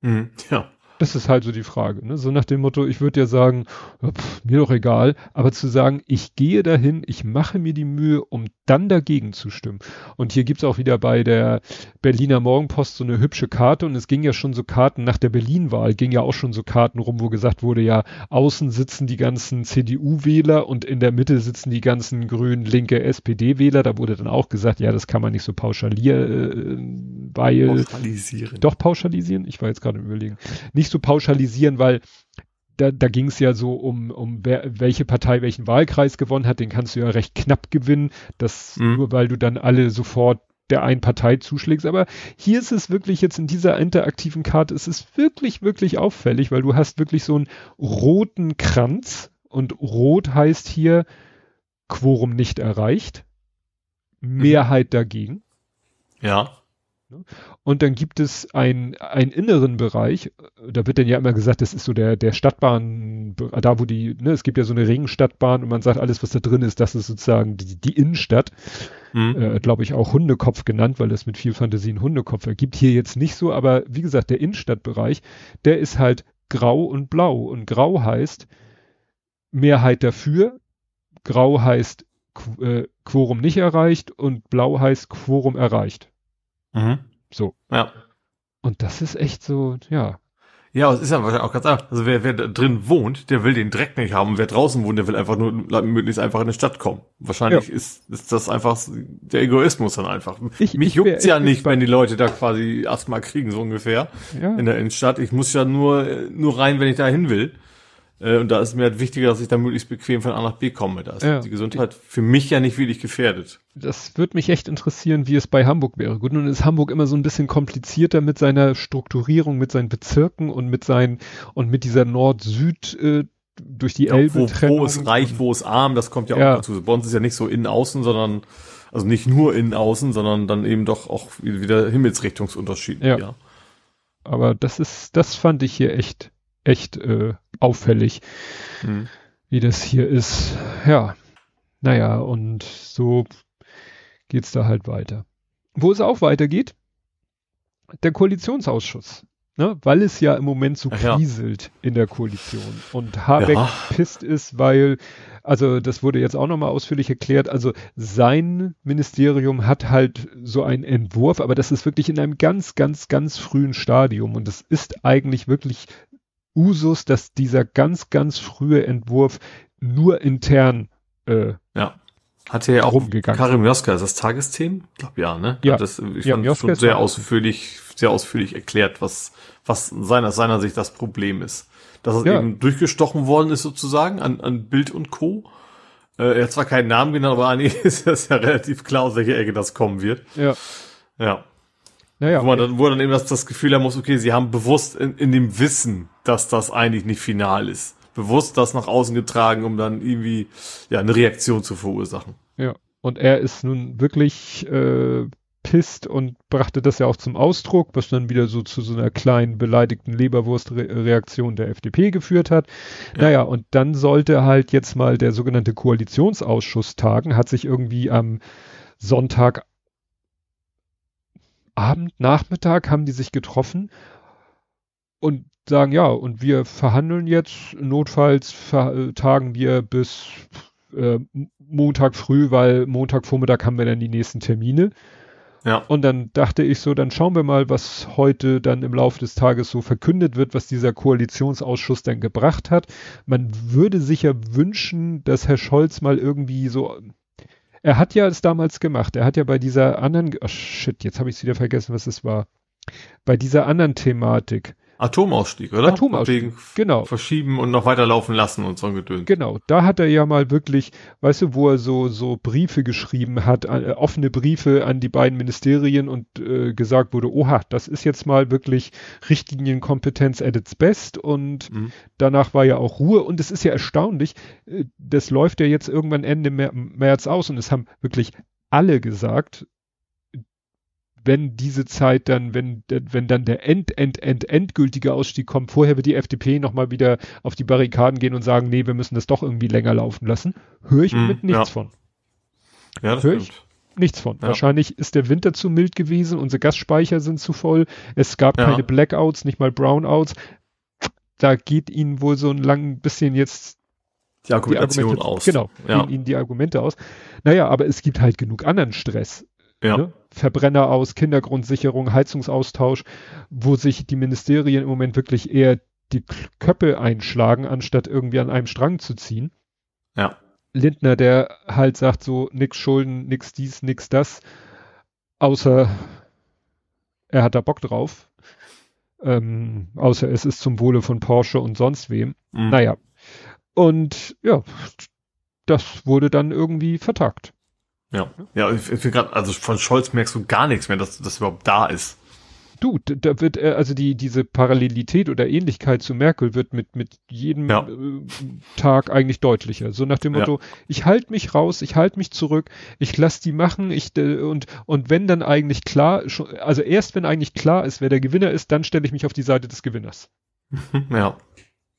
Mhm, ja.
Das ist halt so die Frage. Ne? So nach dem Motto, ich würde ja sagen, pff, mir doch egal, aber zu sagen, ich gehe dahin, ich mache mir die Mühe, um dann dagegen zu stimmen. Und hier gibt's auch wieder bei der Berliner Morgenpost so eine hübsche Karte und es ging ja schon so Karten nach der Berlin-Wahl, ging ja auch schon so Karten rum, wo gesagt wurde, ja, außen sitzen die ganzen CDU-Wähler und in der Mitte sitzen die ganzen grün linke SPD-Wähler. Da wurde dann auch gesagt, ja, das kann man nicht so pauschalieren, äh, weil...
Pauschalisieren.
Doch pauschalisieren? Ich war jetzt gerade im Überlegen. Nicht so pauschalisieren, weil da, da ging es ja so um, um wer, welche Partei welchen Wahlkreis gewonnen hat, den kannst du ja recht knapp gewinnen, das mhm. nur weil du dann alle sofort der einen Partei zuschlägst. Aber hier ist es wirklich jetzt in dieser interaktiven Karte, es ist wirklich, wirklich auffällig, weil du hast wirklich so einen roten Kranz und rot heißt hier Quorum nicht erreicht, mhm. Mehrheit mhm. dagegen.
Ja.
Und dann gibt es ein, einen inneren Bereich, da wird dann ja immer gesagt, das ist so der, der Stadtbahn, da wo die, ne, es gibt ja so eine Ringstadtbahn und man sagt, alles, was da drin ist, das ist sozusagen die, die Innenstadt. Mhm. Äh, Glaube ich auch Hundekopf genannt, weil das mit viel Fantasie einen Hundekopf ergibt. Hier jetzt nicht so, aber wie gesagt, der Innenstadtbereich, der ist halt grau und blau. Und grau heißt Mehrheit dafür, grau heißt Qu äh, Quorum nicht erreicht und blau heißt Quorum erreicht.
Mhm.
So.
Ja.
Und das ist echt so, ja.
Ja, es ist ja wahrscheinlich auch ganz einfach. Also wer, wer da drin wohnt, der will den Dreck nicht haben. wer draußen wohnt, der will einfach nur möglichst einfach in die Stadt kommen. Wahrscheinlich ja. ist, ist das einfach der Egoismus dann einfach. Ich, Mich ich juckt's ja nicht, wenn die Leute da quasi erstmal kriegen, so ungefähr. Ja. In der Innenstadt. Ich muss ja nur, nur rein, wenn ich da hin will. Äh, und da ist mir halt wichtiger, dass ich da möglichst bequem von A nach B komme. Da ist
Ja.
die Gesundheit für mich ja nicht wirklich gefährdet.
Das würde mich echt interessieren, wie es bei Hamburg wäre. Gut, nun ist Hamburg immer so ein bisschen komplizierter mit seiner Strukturierung, mit seinen Bezirken und mit seinen und mit dieser Nord-Süd äh, durch die
Ja,
Elbe
wo, wo ist reich, wo ist arm, das kommt ja auch
Ja.
dazu. Bei uns ist ja nicht so innen-außen, sondern, also nicht nur innen-außen, sondern dann eben doch auch wieder Himmelsrichtungsunterschied.
Ja. Aber das ist, das fand ich hier echt, echt äh, auffällig,
Hm.
wie das hier ist. Ja, naja, und so geht's da halt weiter. Wo es auch weitergeht, der Koalitionsausschuss. Ne, weil es ja im Moment so
Ach ja.
kriselt in der Koalition und Habeck
Ja.
pisst ist, weil, also das wurde jetzt auch nochmal ausführlich erklärt, also sein Ministerium hat halt so einen Entwurf, aber das ist wirklich in einem ganz, ganz, ganz frühen Stadium und es ist eigentlich wirklich Usus, dass dieser ganz, ganz frühe Entwurf nur intern äh,
Ja. Hatte ja auch. Karim Joska, ist das Tagesthemen? Ich glaube ja, ne?
Ja.
Hat Das, ich
Ja,
fand
Joska
schon sehr ausführlich, sehr ausführlich erklärt, was, was seiner, seiner Sicht das Problem ist. Dass es
Ja.
eben durchgestochen worden ist sozusagen an, an Bild und Co. Äh, er hat zwar keinen Namen genannt, aber eigentlich ist das ja relativ klar, aus welcher Ecke das kommen wird.
ja,
Ja.
Naja,
Wo man dann, wo dann eben das, das Gefühl haben muss, okay, sie haben bewusst in, in dem Wissen, dass das eigentlich nicht final ist, bewusst das nach außen getragen, um dann irgendwie ja eine Reaktion zu verursachen.
Ja, und er ist nun wirklich äh, pisst und brachte das ja auch zum Ausdruck, was dann wieder so zu so einer kleinen beleidigten Leberwurstreaktion der FDP geführt hat.
Ja.
Naja, und dann sollte halt jetzt mal der sogenannte Koalitionsausschuss tagen, hat sich irgendwie am Sonntag Abend, Nachmittag haben die sich getroffen und sagen, ja, und wir verhandeln jetzt, notfalls äh, tagen wir bis äh, Montag früh, weil Montagvormittag haben wir dann die nächsten Termine.
Ja.
Und dann dachte ich so, dann schauen wir mal, was heute dann im Laufe des Tages so verkündet wird, was dieser Koalitionsausschuss dann gebracht hat. Man würde sich ja wünschen, dass Herr Scholz mal irgendwie so, er hat ja es damals gemacht, er hat ja bei dieser anderen, oh shit, jetzt habe ich es wieder vergessen, was es war. Bei dieser anderen Thematik,
Atomausstieg, oder?
Atomausstieg,
Wegen
genau.
Verschieben und noch weiterlaufen lassen und so ein Gedöns.
Genau, da hat er ja mal wirklich, weißt du, wo er so so Briefe geschrieben hat, äh, offene Briefe an die beiden Ministerien und äh, gesagt wurde, oha, das ist jetzt mal wirklich Richtlinienkompetenz at its best und
Mhm.
danach war ja auch Ruhe und es ist ja erstaunlich, äh, das läuft ja jetzt irgendwann Ende März aus und es haben wirklich alle gesagt, wenn diese Zeit dann, wenn, wenn dann der end, end, end, endgültige Ausstieg kommt, vorher wird die FDP nochmal wieder auf die Barrikaden gehen und sagen, nee, wir müssen das doch irgendwie länger laufen lassen, höre ich
Mhm,
mit nichts
ja.
von.
Ja, das
Hör ich?
stimmt.
Nichts von.
Ja.
Wahrscheinlich ist der Winter zu mild gewesen, unsere Gasspeicher sind zu voll, es gab
Ja.
keine Blackouts, nicht mal Brownouts. Da geht ihnen wohl so ein lang bisschen jetzt
Die
die
Argumentation
Argumente,
aus.
Genau,
Ja.
gehen ihnen die Argumente aus. Naja, aber es gibt halt genug anderen Stress.
Ja.
Ne? Verbrenner aus, Kindergrundsicherung, Heizungsaustausch, wo sich die Ministerien im Moment wirklich eher die K- Köpfe einschlagen, anstatt irgendwie an einem Strang zu ziehen.
Ja.
Lindner, der halt sagt so, nix Schulden, nix dies, nix das, außer er hat da Bock drauf. Ähm, außer es ist zum Wohle von Porsche und sonst wem.
Mhm.
Naja. Und ja, das wurde dann irgendwie vertagt.
Ja. Ja, ich, ich grad, also von Scholz merkst du gar nichts mehr, dass das überhaupt da ist.
Du, da wird äh, also die diese Parallelität oder Ähnlichkeit zu Merkel wird mit mit jedem
Ja.
äh, Tag eigentlich deutlicher. So nach dem
Ja.
Motto, ich halte mich raus, ich halte mich zurück, ich lass die machen, ich äh, und und wenn dann eigentlich klar, schon, also erst wenn eigentlich klar ist, wer der Gewinner ist, dann stelle ich mich auf die Seite des Gewinners.
ja.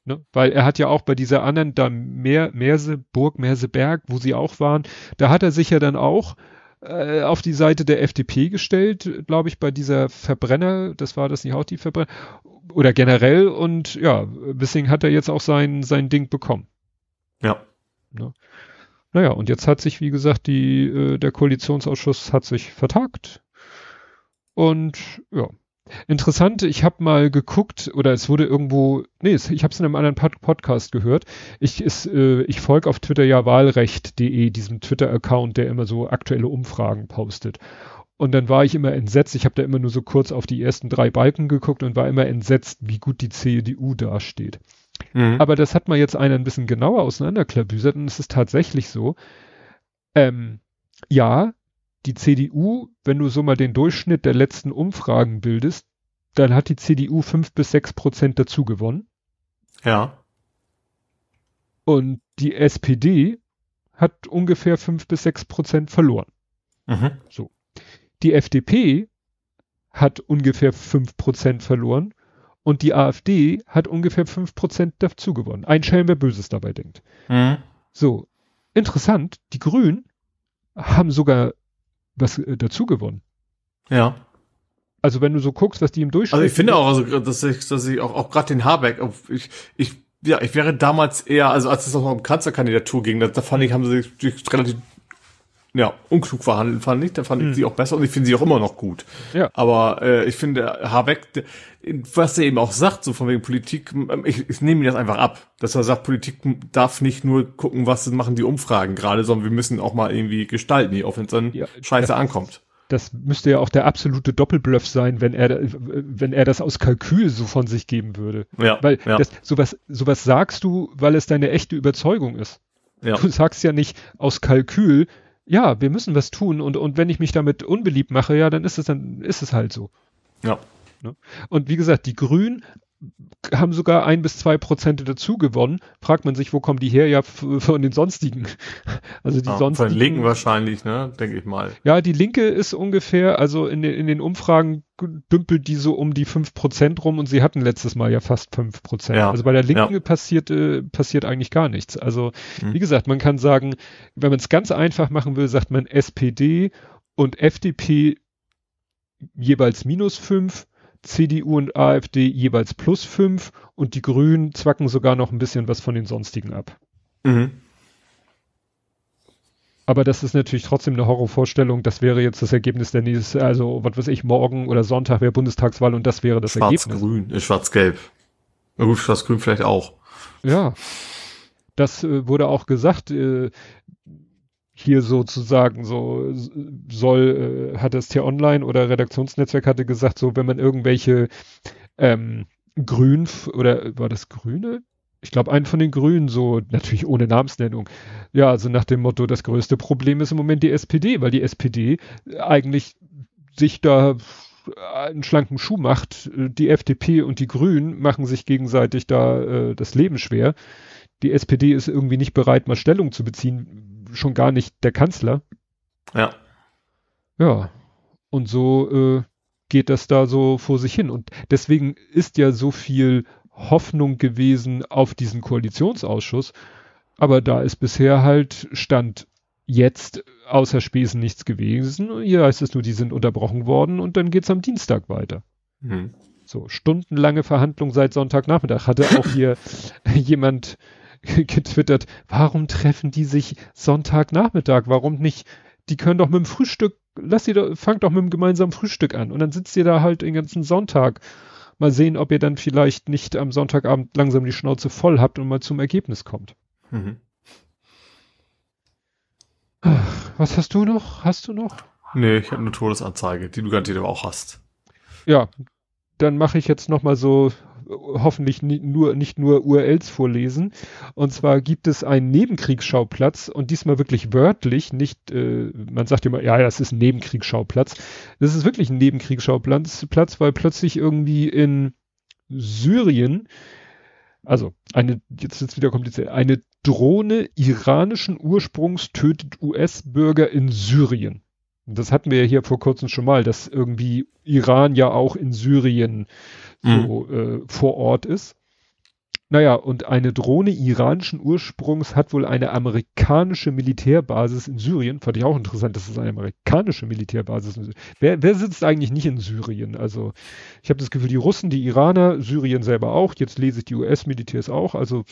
Ne? Weil er hat ja auch bei dieser anderen, da Meer, Merseburg, Merseberg, wo sie auch waren, da hat er sich ja dann auch äh, auf die Seite der FDP gestellt, glaube ich, bei dieser Verbrenner, das war das nicht auch die Verbrenner, oder generell und ja, deswegen hat er jetzt auch sein, sein Ding bekommen.
Ja.
Naja, und jetzt hat sich, wie gesagt, die, äh, der Koalitionsausschuss hat sich vertagt. Und ja. Interessant, ich habe mal geguckt, oder es wurde irgendwo, nee, ich habe es in einem anderen Pod Podcast gehört. Ich, ist, äh, ich folge auf Twitter ja wahlrecht.de, diesem Twitter-Account, der immer so aktuelle Umfragen postet. Und dann war ich immer entsetzt, ich habe da immer nur so kurz auf die ersten drei Balken geguckt und war immer entsetzt, wie gut die CDU dasteht. Mhm. Aber das hat mal jetzt einer ein bisschen genauer auseinanderklabüsert und es ist tatsächlich so, ähm, ja, die CDU, wenn du so mal den Durchschnitt der letzten Umfragen bildest, dann hat die CDU fünf bis sechs Prozent dazu gewonnen.
Ja.
Und die SPD hat ungefähr fünf bis sechs Prozent verloren.
Mhm.
So. Die FDP hat ungefähr fünf Prozent verloren und die AfD hat ungefähr fünf Prozent dazu gewonnen. Ein Schelm, wer Böses dabei denkt.
Mhm.
So. Interessant. Die Grünen haben sogar was äh, dazu gewonnen.
Ja.
Also wenn du so guckst, was die im Durchschnitt.
Also ich finde auch, also dass ich, dass ich auch, auch gerade den Habeck, ich, ich, ja, ich wäre damals eher, also als es noch um Kanzlerkandidatur ging, da, da fand ich, haben sie sich relativ ja, unklug verhandelt, fand ich. Da fand ich
Hm.
sie auch besser und ich finde sie auch immer noch gut.
Ja.
Aber äh, ich finde, Habeck, was er eben auch sagt, so von wegen Politik, ich, ich nehme ihm das einfach ab, dass er sagt, Politik darf nicht nur gucken, was machen die Umfragen gerade, sondern wir müssen auch mal irgendwie gestalten, auch wenn es dann
Ja,
scheiße ankommt.
das müsste ja auch der absolute Doppelbluff sein, wenn er, wenn er das aus Kalkül so von sich geben würde.
Ja,
Weil
ja,
das, sowas, sowas sagst du, weil es deine echte Überzeugung ist.
ja.
Du sagst ja nicht aus Kalkül, ja, wir müssen was tun und, und wenn ich mich damit unbeliebt mache, ja, dann ist es dann, ist es halt so.
ja.
Und wie gesagt, die Grünen haben sogar ein bis zwei Prozent dazu gewonnen. Fragt man sich, wo kommen die her? Ja, von den sonstigen. Also die
ja von
sonstigen.
den Linken wahrscheinlich, ne, denke ich mal.
Ja, die Linke ist ungefähr, also in den, in den Umfragen dümpelt die so um die fünf Prozent rum und sie hatten letztes Mal ja fast fünf Prozent.
Ja,
Also bei der Linken passiert, äh, passiert eigentlich gar nichts. Also
Mhm.
wie gesagt, man kann sagen, wenn man es ganz einfach machen will, sagt man SPD und FDP jeweils minus fünf, CDU und AfD jeweils plus fünf und die Grünen zwacken sogar noch ein bisschen was von den sonstigen ab.
Mhm.
Aber das ist natürlich trotzdem eine Horrorvorstellung. Das wäre jetzt das Ergebnis der nächsten, also was weiß ich, morgen oder Sonntag wäre Bundestagswahl und das wäre das Ergebnis.
Schwarz-Grün, äh, Schwarz-Gelb. Gut, Schwarz-Grün vielleicht auch.
Ja. Das äh, wurde auch gesagt, äh, hier sozusagen so soll, äh, hat das Tier Online oder Redaktionsnetzwerk hatte gesagt, so wenn man irgendwelche ähm, Grün oder war das Grüne? Ich glaube, einen von den Grünen, so natürlich ohne Namensnennung. Ja, also nach dem Motto, das größte Problem ist im Moment die SPD, weil die SPD eigentlich sich da einen schlanken Schuh macht. Die FDP und die Grünen machen sich gegenseitig da äh, das Leben schwer. Die SPD ist irgendwie nicht bereit, mal Stellung zu beziehen, schon gar nicht der Kanzler.
Ja.
Ja, und so äh, geht das da so vor sich hin. Und deswegen ist ja so viel Hoffnung gewesen auf diesen Koalitionsausschuss. Aber da ist bisher halt Stand jetzt außer Spesen nichts gewesen. Hier heißt es nur, die sind unterbrochen worden und dann geht's am Dienstag weiter.
Mhm.
So, stundenlange Verhandlung seit Sonntagnachmittag. Hatte auch hier jemand getwittert, warum treffen die sich Sonntagnachmittag? Warum nicht? Die können doch mit dem Frühstück, lass sie doch, fangt doch mit dem gemeinsamen Frühstück an. Und dann sitzt ihr da halt den ganzen Sonntag. Mal sehen, ob ihr dann vielleicht nicht am Sonntagabend langsam die Schnauze voll habt und mal zum Ergebnis kommt.
Mhm.
Was hast du noch? Hast du noch?
Nee, ich habe eine Todesanzeige, die du garantiert aber auch hast.
Ja, dann mache ich jetzt noch mal so hoffentlich nur nicht nur URLs vorlesen. Und zwar gibt es einen Nebenkriegsschauplatz und diesmal wirklich wörtlich, nicht, äh, man sagt immer, ja, das ist ein Nebenkriegsschauplatz. Das ist wirklich ein Nebenkriegsschauplatz, Platz, weil plötzlich irgendwie in Syrien, also eine, jetzt ist wieder kompliziert, eine Drohne iranischen Ursprungs tötet US-Bürger in Syrien. Das hatten wir ja hier vor kurzem schon mal, dass irgendwie Iran ja auch in Syrien so äh, vor Ort ist. Naja, und eine Drohne iranischen Ursprungs hat wohl eine amerikanische Militärbasis in Syrien. Fand ich auch interessant, dass es eine amerikanische Militärbasis in Syrien. Wer, wer sitzt eigentlich nicht in Syrien? Also ich habe das Gefühl, die Russen, die Iraner, Syrien selber auch. Jetzt lese ich die US-Militärs auch. Also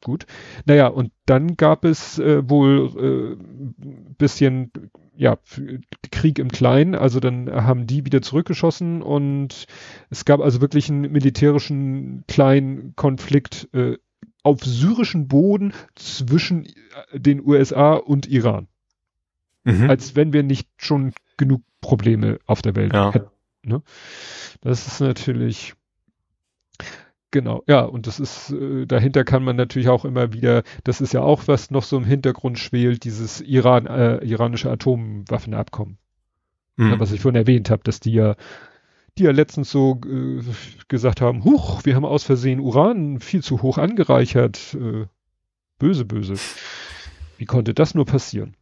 gut. Naja, und dann gab es äh, wohl äh, bisschen ja, Krieg im Kleinen, also dann haben die wieder zurückgeschossen und es gab also wirklich einen militärischen kleinen Konflikt äh, auf syrischem Boden zwischen äh, den USA und Iran.
Mhm.
Als wenn wir nicht schon genug Probleme auf der Welt
Ja.
hätten. Ne? Das ist natürlich. Genau, ja, und das ist, äh, dahinter kann man natürlich auch immer wieder, das ist ja auch, was noch so im Hintergrund schwelt, dieses Iran, äh, iranische Atomwaffenabkommen. Mhm. Ja, was ich vorhin erwähnt habe, dass die ja, die ja letztens so äh, gesagt haben, huch, wir haben aus Versehen Uran viel zu hoch angereichert. Äh, böse, böse. Wie konnte das nur passieren?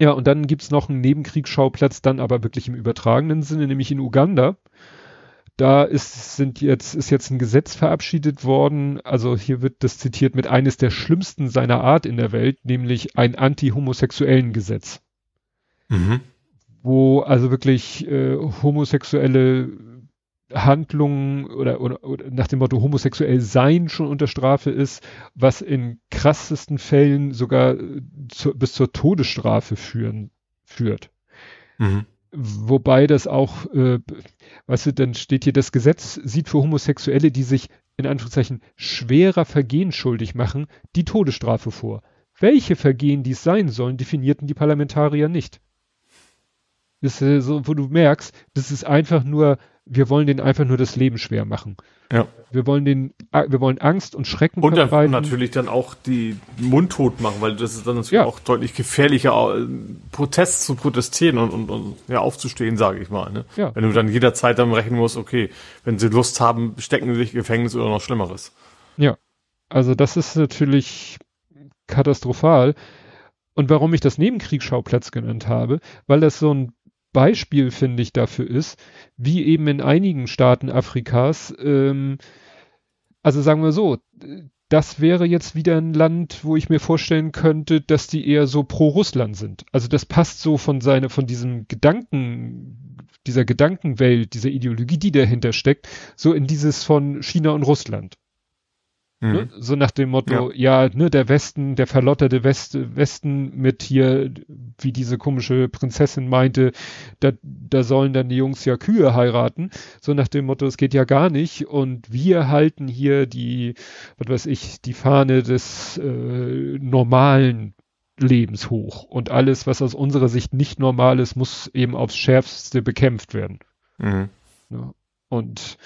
Ja, und dann gibt's noch einen Nebenkriegsschauplatz, dann aber wirklich im übertragenen Sinne, nämlich in Uganda da ist, sind jetzt, ist jetzt ein Gesetz verabschiedet worden, also hier wird das zitiert mit eines der schlimmsten seiner Art in der Welt, nämlich ein anti-homosexuellen Gesetz. Mhm. Wo also wirklich äh, homosexuelle Handlungen oder, oder, oder nach dem Motto homosexuell sein schon unter Strafe ist, was in krassesten Fällen sogar äh, zu, bis zur Todesstrafe führen, führt. Mhm. Wobei das auch, äh, weißt du, dann steht hier, das Gesetz sieht für Homosexuelle, die sich in Anführungszeichen schwerer Vergehen schuldig machen, die Todesstrafe vor. Welche Vergehen dies sein sollen, definierten die Parlamentarier nicht. Das ist so, wo du merkst, das ist einfach nur wir wollen denen einfach nur das Leben schwer machen. Ja. Wir wollen den, wir wollen Angst und Schrecken
und verbreiten. Und natürlich dann auch die mundtot machen, weil das ist dann natürlich ja. auch deutlich gefährlicher, äh, Protest zu protestieren und, und, und ja, aufzustehen, sage ich mal. Ne? Ja. Wenn du dann jederzeit damit rechnen musst, okay, wenn sie Lust haben, stecken sie sich Gefängnis oder noch Schlimmeres.
Ja. Also das ist natürlich katastrophal. Und warum ich das Nebenkriegsschauplatz genannt habe, weil das so ein Beispiel, finde ich, dafür ist, wie eben in einigen Staaten Afrikas, ähm, also sagen wir so, das wäre jetzt wieder ein Land, wo ich mir vorstellen könnte, dass die eher so pro Russland sind. Also das passt so von seiner, von diesem Gedanken, dieser Gedankenwelt, dieser Ideologie, die dahinter steckt, so in dieses von China und Russland. Ne? Mhm. Ne? So nach dem Motto, ja. ja, ne, der Westen, der verlotterte West, Westen mit hier, wie diese komische Prinzessin meinte, da, da sollen dann die Jungs ja Kühe heiraten. So nach dem Motto, es geht ja gar nicht. Und wir halten hier die, was weiß ich, die Fahne des äh, normalen Lebens hoch. Und alles, was aus unserer Sicht nicht normal ist, muss eben aufs Schärfste bekämpft werden. Mhm. Ja. Und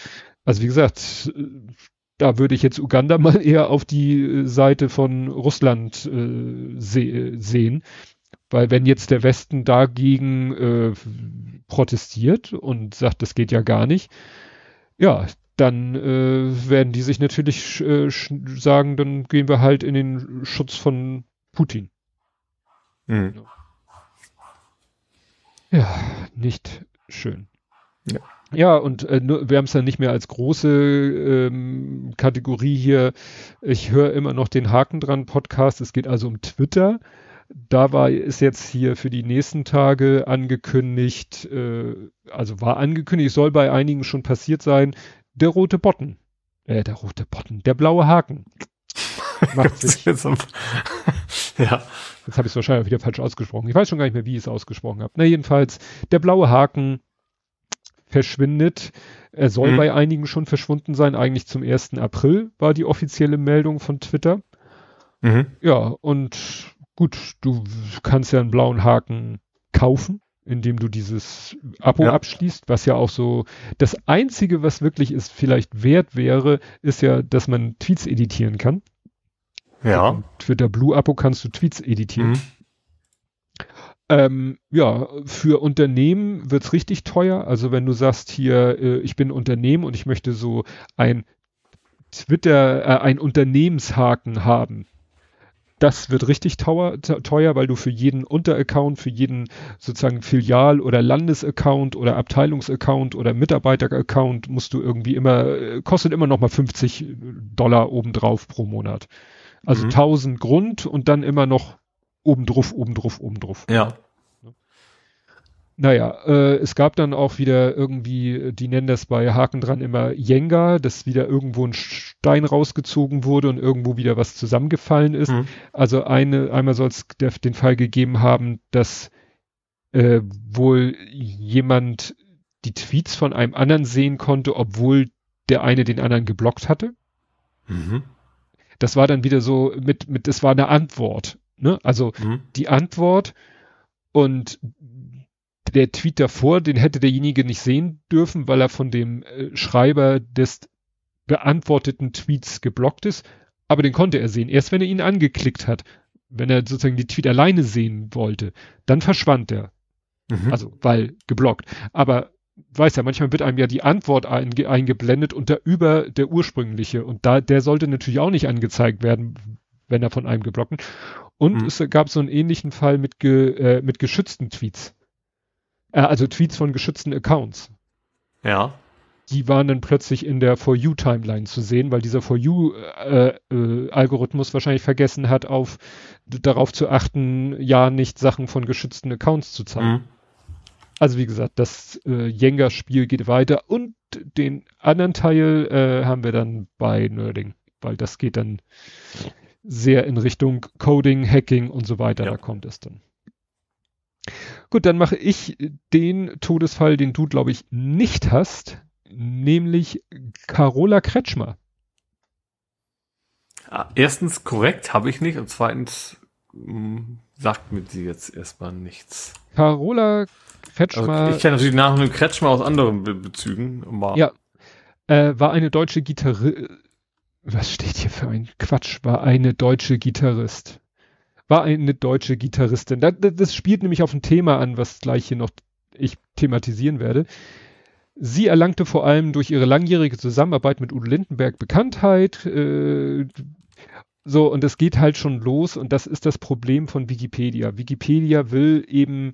also wie gesagt, da würde ich jetzt Uganda mal eher auf die äh, Seite von Russland äh, se sehen. Weil wenn jetzt der Westen dagegen äh, protestiert und sagt, das geht ja gar nicht, ja, dann äh, werden die sich natürlich äh, sagen, dann gehen wir halt in den Schutz von Putin. Mhm. Ja, nicht schön. Ja. Ja, und äh, wir haben es dann nicht mehr als große ähm, Kategorie hier. Ich höre immer noch den Haken dran Podcast. Es geht also um Twitter. Da war ist jetzt hier für die nächsten Tage angekündigt, äh, also war angekündigt, soll bei einigen schon passiert sein, der rote Botten. Äh, der rote Botten, der blaue Haken. Macht sich. ja. Jetzt habe ich es wahrscheinlich wieder falsch ausgesprochen. Ich weiß schon gar nicht mehr, wie ich es ausgesprochen habe. Na jedenfalls, der blaue Haken verschwindet. Er soll mhm. bei einigen schon verschwunden sein. Eigentlich zum 1. April war die offizielle Meldung von Twitter. Mhm. Ja, und gut, du kannst ja einen blauen Haken kaufen, indem du dieses Abo ja. abschließt, was ja auch so das einzige, was wirklich ist, vielleicht wert wäre, ist ja, dass man Tweets editieren kann. Ja. Twitter Blue Abo kannst du Tweets editieren. Mhm. Ähm, ja, für Unternehmen wird's richtig teuer. Also wenn du sagst hier, äh, ich bin Unternehmen und ich möchte so ein Twitter, äh, ein Unternehmenshaken haben. Das wird richtig teuer, teuer, weil du für jeden Unteraccount, für jeden sozusagen Filial- oder Landesaccount oder Abteilungsaccount oder Mitarbeiteraccount musst du irgendwie immer, äh, kostet immer noch mal 50 Dollar obendrauf pro Monat. Also mhm. 1000 Grund und dann immer noch obendruff, obendruff, obendruff.
Ja.
Naja, äh, es gab dann auch wieder irgendwie, die nennen das bei Haken dran immer Jenga, dass wieder irgendwo ein Stein rausgezogen wurde und irgendwo wieder was zusammengefallen ist. Mhm. Also eine, einmal soll es den Fall gegeben haben, dass äh, wohl jemand die Tweets von einem anderen sehen konnte, obwohl der eine den anderen geblockt hatte. Mhm. Das war dann wieder so mit, mit, das war eine Antwort. Ne? Also mhm. die Antwort und der Tweet davor, den hätte derjenige nicht sehen dürfen, weil er von dem äh, Schreiber des beantworteten Tweets geblockt ist, aber den konnte er sehen. Erst wenn er ihn angeklickt hat, wenn er sozusagen die Tweet alleine sehen wollte, dann verschwand er. Mhm. Also, weil geblockt. Aber weiß ja, manchmal wird einem ja die Antwort einge eingeblendet und da über der ursprüngliche und da, der sollte natürlich auch nicht angezeigt werden, wenn er von einem geblockt wird. Und mhm. es gab so einen ähnlichen Fall mit, ge, äh, mit geschützten Tweets. Äh, also Tweets von geschützten Accounts.
Ja.
Die waren dann plötzlich in der For You Timeline zu sehen, weil dieser For You äh, äh, Algorithmus wahrscheinlich vergessen hat, auf darauf zu achten, ja nicht Sachen von geschützten Accounts zu zeigen. Mhm. Also wie gesagt, das äh, Jenga-Spiel geht weiter und den anderen Teil äh, haben wir dann bei Nerding, weil das geht dann sehr in Richtung Coding, Hacking und so weiter. Ja. Da kommt es dann. Gut, dann mache ich den Todesfall, den du, glaube ich, nicht hast, nämlich Carola Kretschmer.
Ah, erstens korrekt, habe ich nicht. Und zweitens mh, hm, sagt mir sie jetzt erstmal nichts.
Carola Kretschmer.
Also ich kenne natürlich nach dem Kretschmer aus anderen Be Bezügen.
Ja. Äh, war eine deutsche Gitarristin. Was steht hier für ein Quatsch? War eine deutsche Gitarrist. War eine deutsche Gitarristin. Das, das spielt nämlich auf ein Thema an, was gleich hier noch ich thematisieren werde. Sie erlangte vor allem durch ihre langjährige Zusammenarbeit mit Udo Lindenberg Bekanntheit. Äh, so, und es geht halt schon los und das ist das Problem von Wikipedia. Wikipedia will eben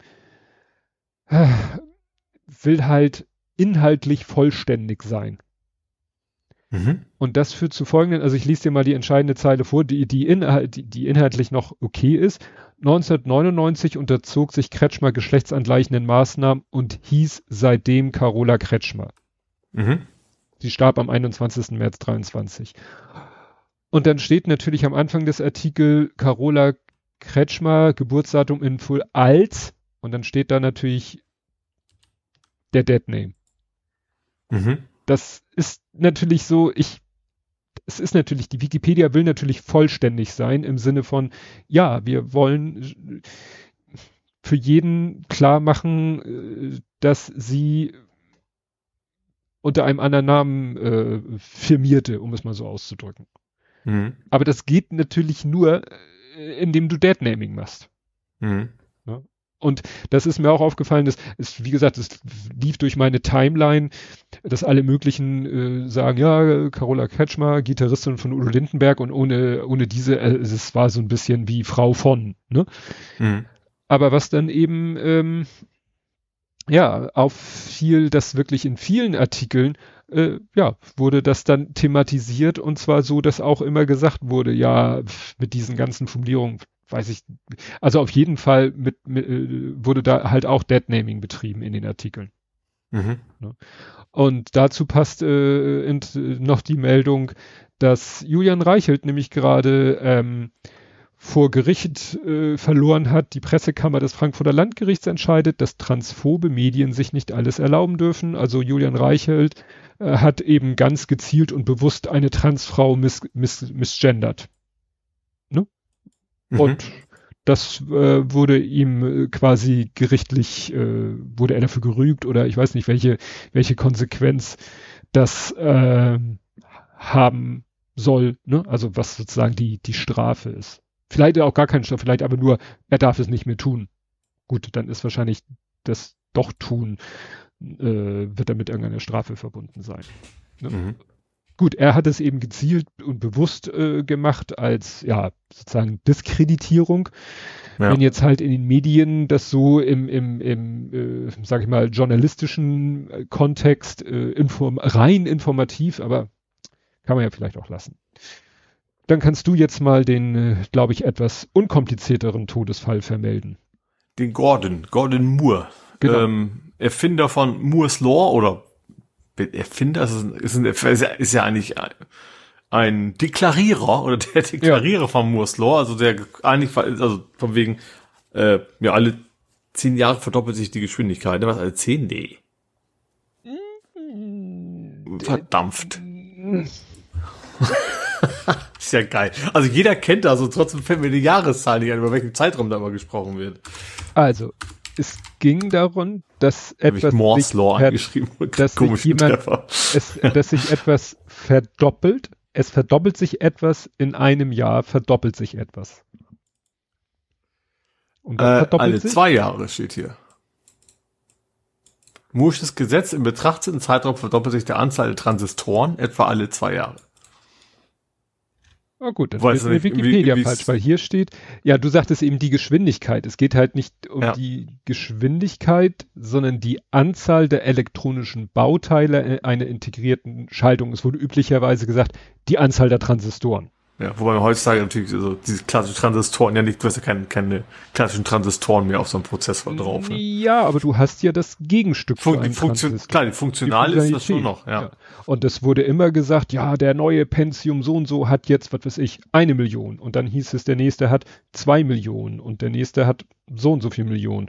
will halt inhaltlich vollständig sein. Mhm. Und das führt zu folgenden, also ich lese dir mal die entscheidende Zeile vor, die, die, inhalt, die, die inhaltlich noch okay ist. 1999 unterzog sich Kretschmer geschlechtsangleichenden Maßnahmen und hieß seitdem Carola Kretschmer. Mhm. Sie starb am 21. März 23. Und dann steht natürlich am Anfang des Artikels Carola Kretschmer, Geburtsdatum in Full als und dann steht da natürlich der Dead Name. Mhm. Das ist natürlich so, ich, es ist natürlich, die Wikipedia will natürlich vollständig sein im Sinne von, ja, wir wollen für jeden klar machen, äh, dass sie unter einem anderen Namen äh, firmierte, um es mal so auszudrücken. Mhm. Aber das geht natürlich nur, äh, indem du Deadnaming machst. Mhm. Und das ist mir auch aufgefallen, dass es, wie gesagt, es lief durch meine Timeline, dass alle möglichen äh, sagen, ja, Carola Kretschmer, Gitarristin von Udo Lindenberg und ohne, ohne diese, äh, es war so ein bisschen wie Frau von, ne? Mhm. Aber was dann eben, ähm, ja, auffiel, dass wirklich in vielen Artikeln, äh, ja, wurde das dann thematisiert und zwar so, dass auch immer gesagt wurde, ja, mit diesen ganzen Formulierungen, weiß ich, also auf jeden Fall mit, mit äh, wurde da halt auch Deadnaming betrieben in den Artikeln. Mhm. Ne? Und dazu passt äh, in, noch die Meldung, dass Julian Reichelt nämlich gerade ähm, vor Gericht äh, verloren hat. Die Pressekammer des Frankfurter Landgerichts entscheidet, dass transphobe Medien sich nicht alles erlauben dürfen. Also Julian Reichelt äh, hat eben ganz gezielt und bewusst eine Transfrau miss, miss, missgendert. Mhm. Und das äh, wurde ihm äh, quasi gerichtlich, äh, wurde er dafür gerügt oder ich weiß nicht, welche, welche Konsequenz das äh, haben soll, ne? Also was sozusagen die, die Strafe ist. Vielleicht auch gar keine Strafe, vielleicht aber nur, er darf es nicht mehr tun. Gut, dann ist wahrscheinlich das doch tun, äh, wird damit irgendeine Strafe verbunden sein. Ne? Mhm. Gut, er hat es eben gezielt und bewusst äh, gemacht als ja sozusagen Diskreditierung. Ja. Wenn jetzt halt in den Medien das so im, im, im äh, sag ich mal, journalistischen äh, Kontext äh, inform rein informativ, aber kann man ja vielleicht auch lassen. Dann kannst du jetzt mal den, äh, glaube ich, etwas unkomplizierteren Todesfall vermelden.
Den Gordon, Gordon Moore. Genau. Ähm, Erfinder von Moore's Law oder Erfinder ist, ist, ist ja eigentlich ein Deklarierer oder der Deklarierer ja. von Moore's Law, also der eigentlich, also von wegen, äh, ja, alle zehn Jahre verdoppelt sich die Geschwindigkeit. Was, alle zehn? Nee. Verdampft. ist ja geil. Also jeder kennt das und trotzdem fällt mir die Jahreszahl nicht ein, über welchen Zeitraum da immer gesprochen wird.
Also, es ging darum, dass
Habe ich
etwas
Morse
sich
Law angeschrieben.
dass sich jemand- es, dass sich etwas verdoppelt. Es verdoppelt sich etwas in einem Jahr, verdoppelt sich etwas. Und
Äh, alle
sich?
zwei Jahre steht hier. Moore's Gesetz im betrachteten Zeitraum verdoppelt sich der Anzahl der Transistoren etwa alle zwei Jahre.
Oh gut, dann
Weiß
ist
nicht, wie-
Wikipedia
wie's-
falsch, weil hier steht, ja, du sagtest eben die Geschwindigkeit. Es geht halt nicht um
Ja.
die Geschwindigkeit, sondern die Anzahl der elektronischen Bauteile in einer integrierten Schaltung. Es wurde üblicherweise gesagt, die Anzahl der Transistoren.
Ja, wobei man heutzutage natürlich so diese klassischen Transistoren, ja nicht, du hast ja keine, keine klassischen Transistoren mehr auf so einem Prozessor drauf. Ne?
Ja, aber du hast ja das Gegenstück
Fun die Funktion,
Transistor.
klar, die funktional
Die
ist das schon noch, ja.
Und es wurde immer gesagt, ja, der neue Pentium so und so hat jetzt, was weiß ich, eine Million. Und dann hieß es, der nächste hat zwei Millionen und der nächste hat so und so viel Millionen.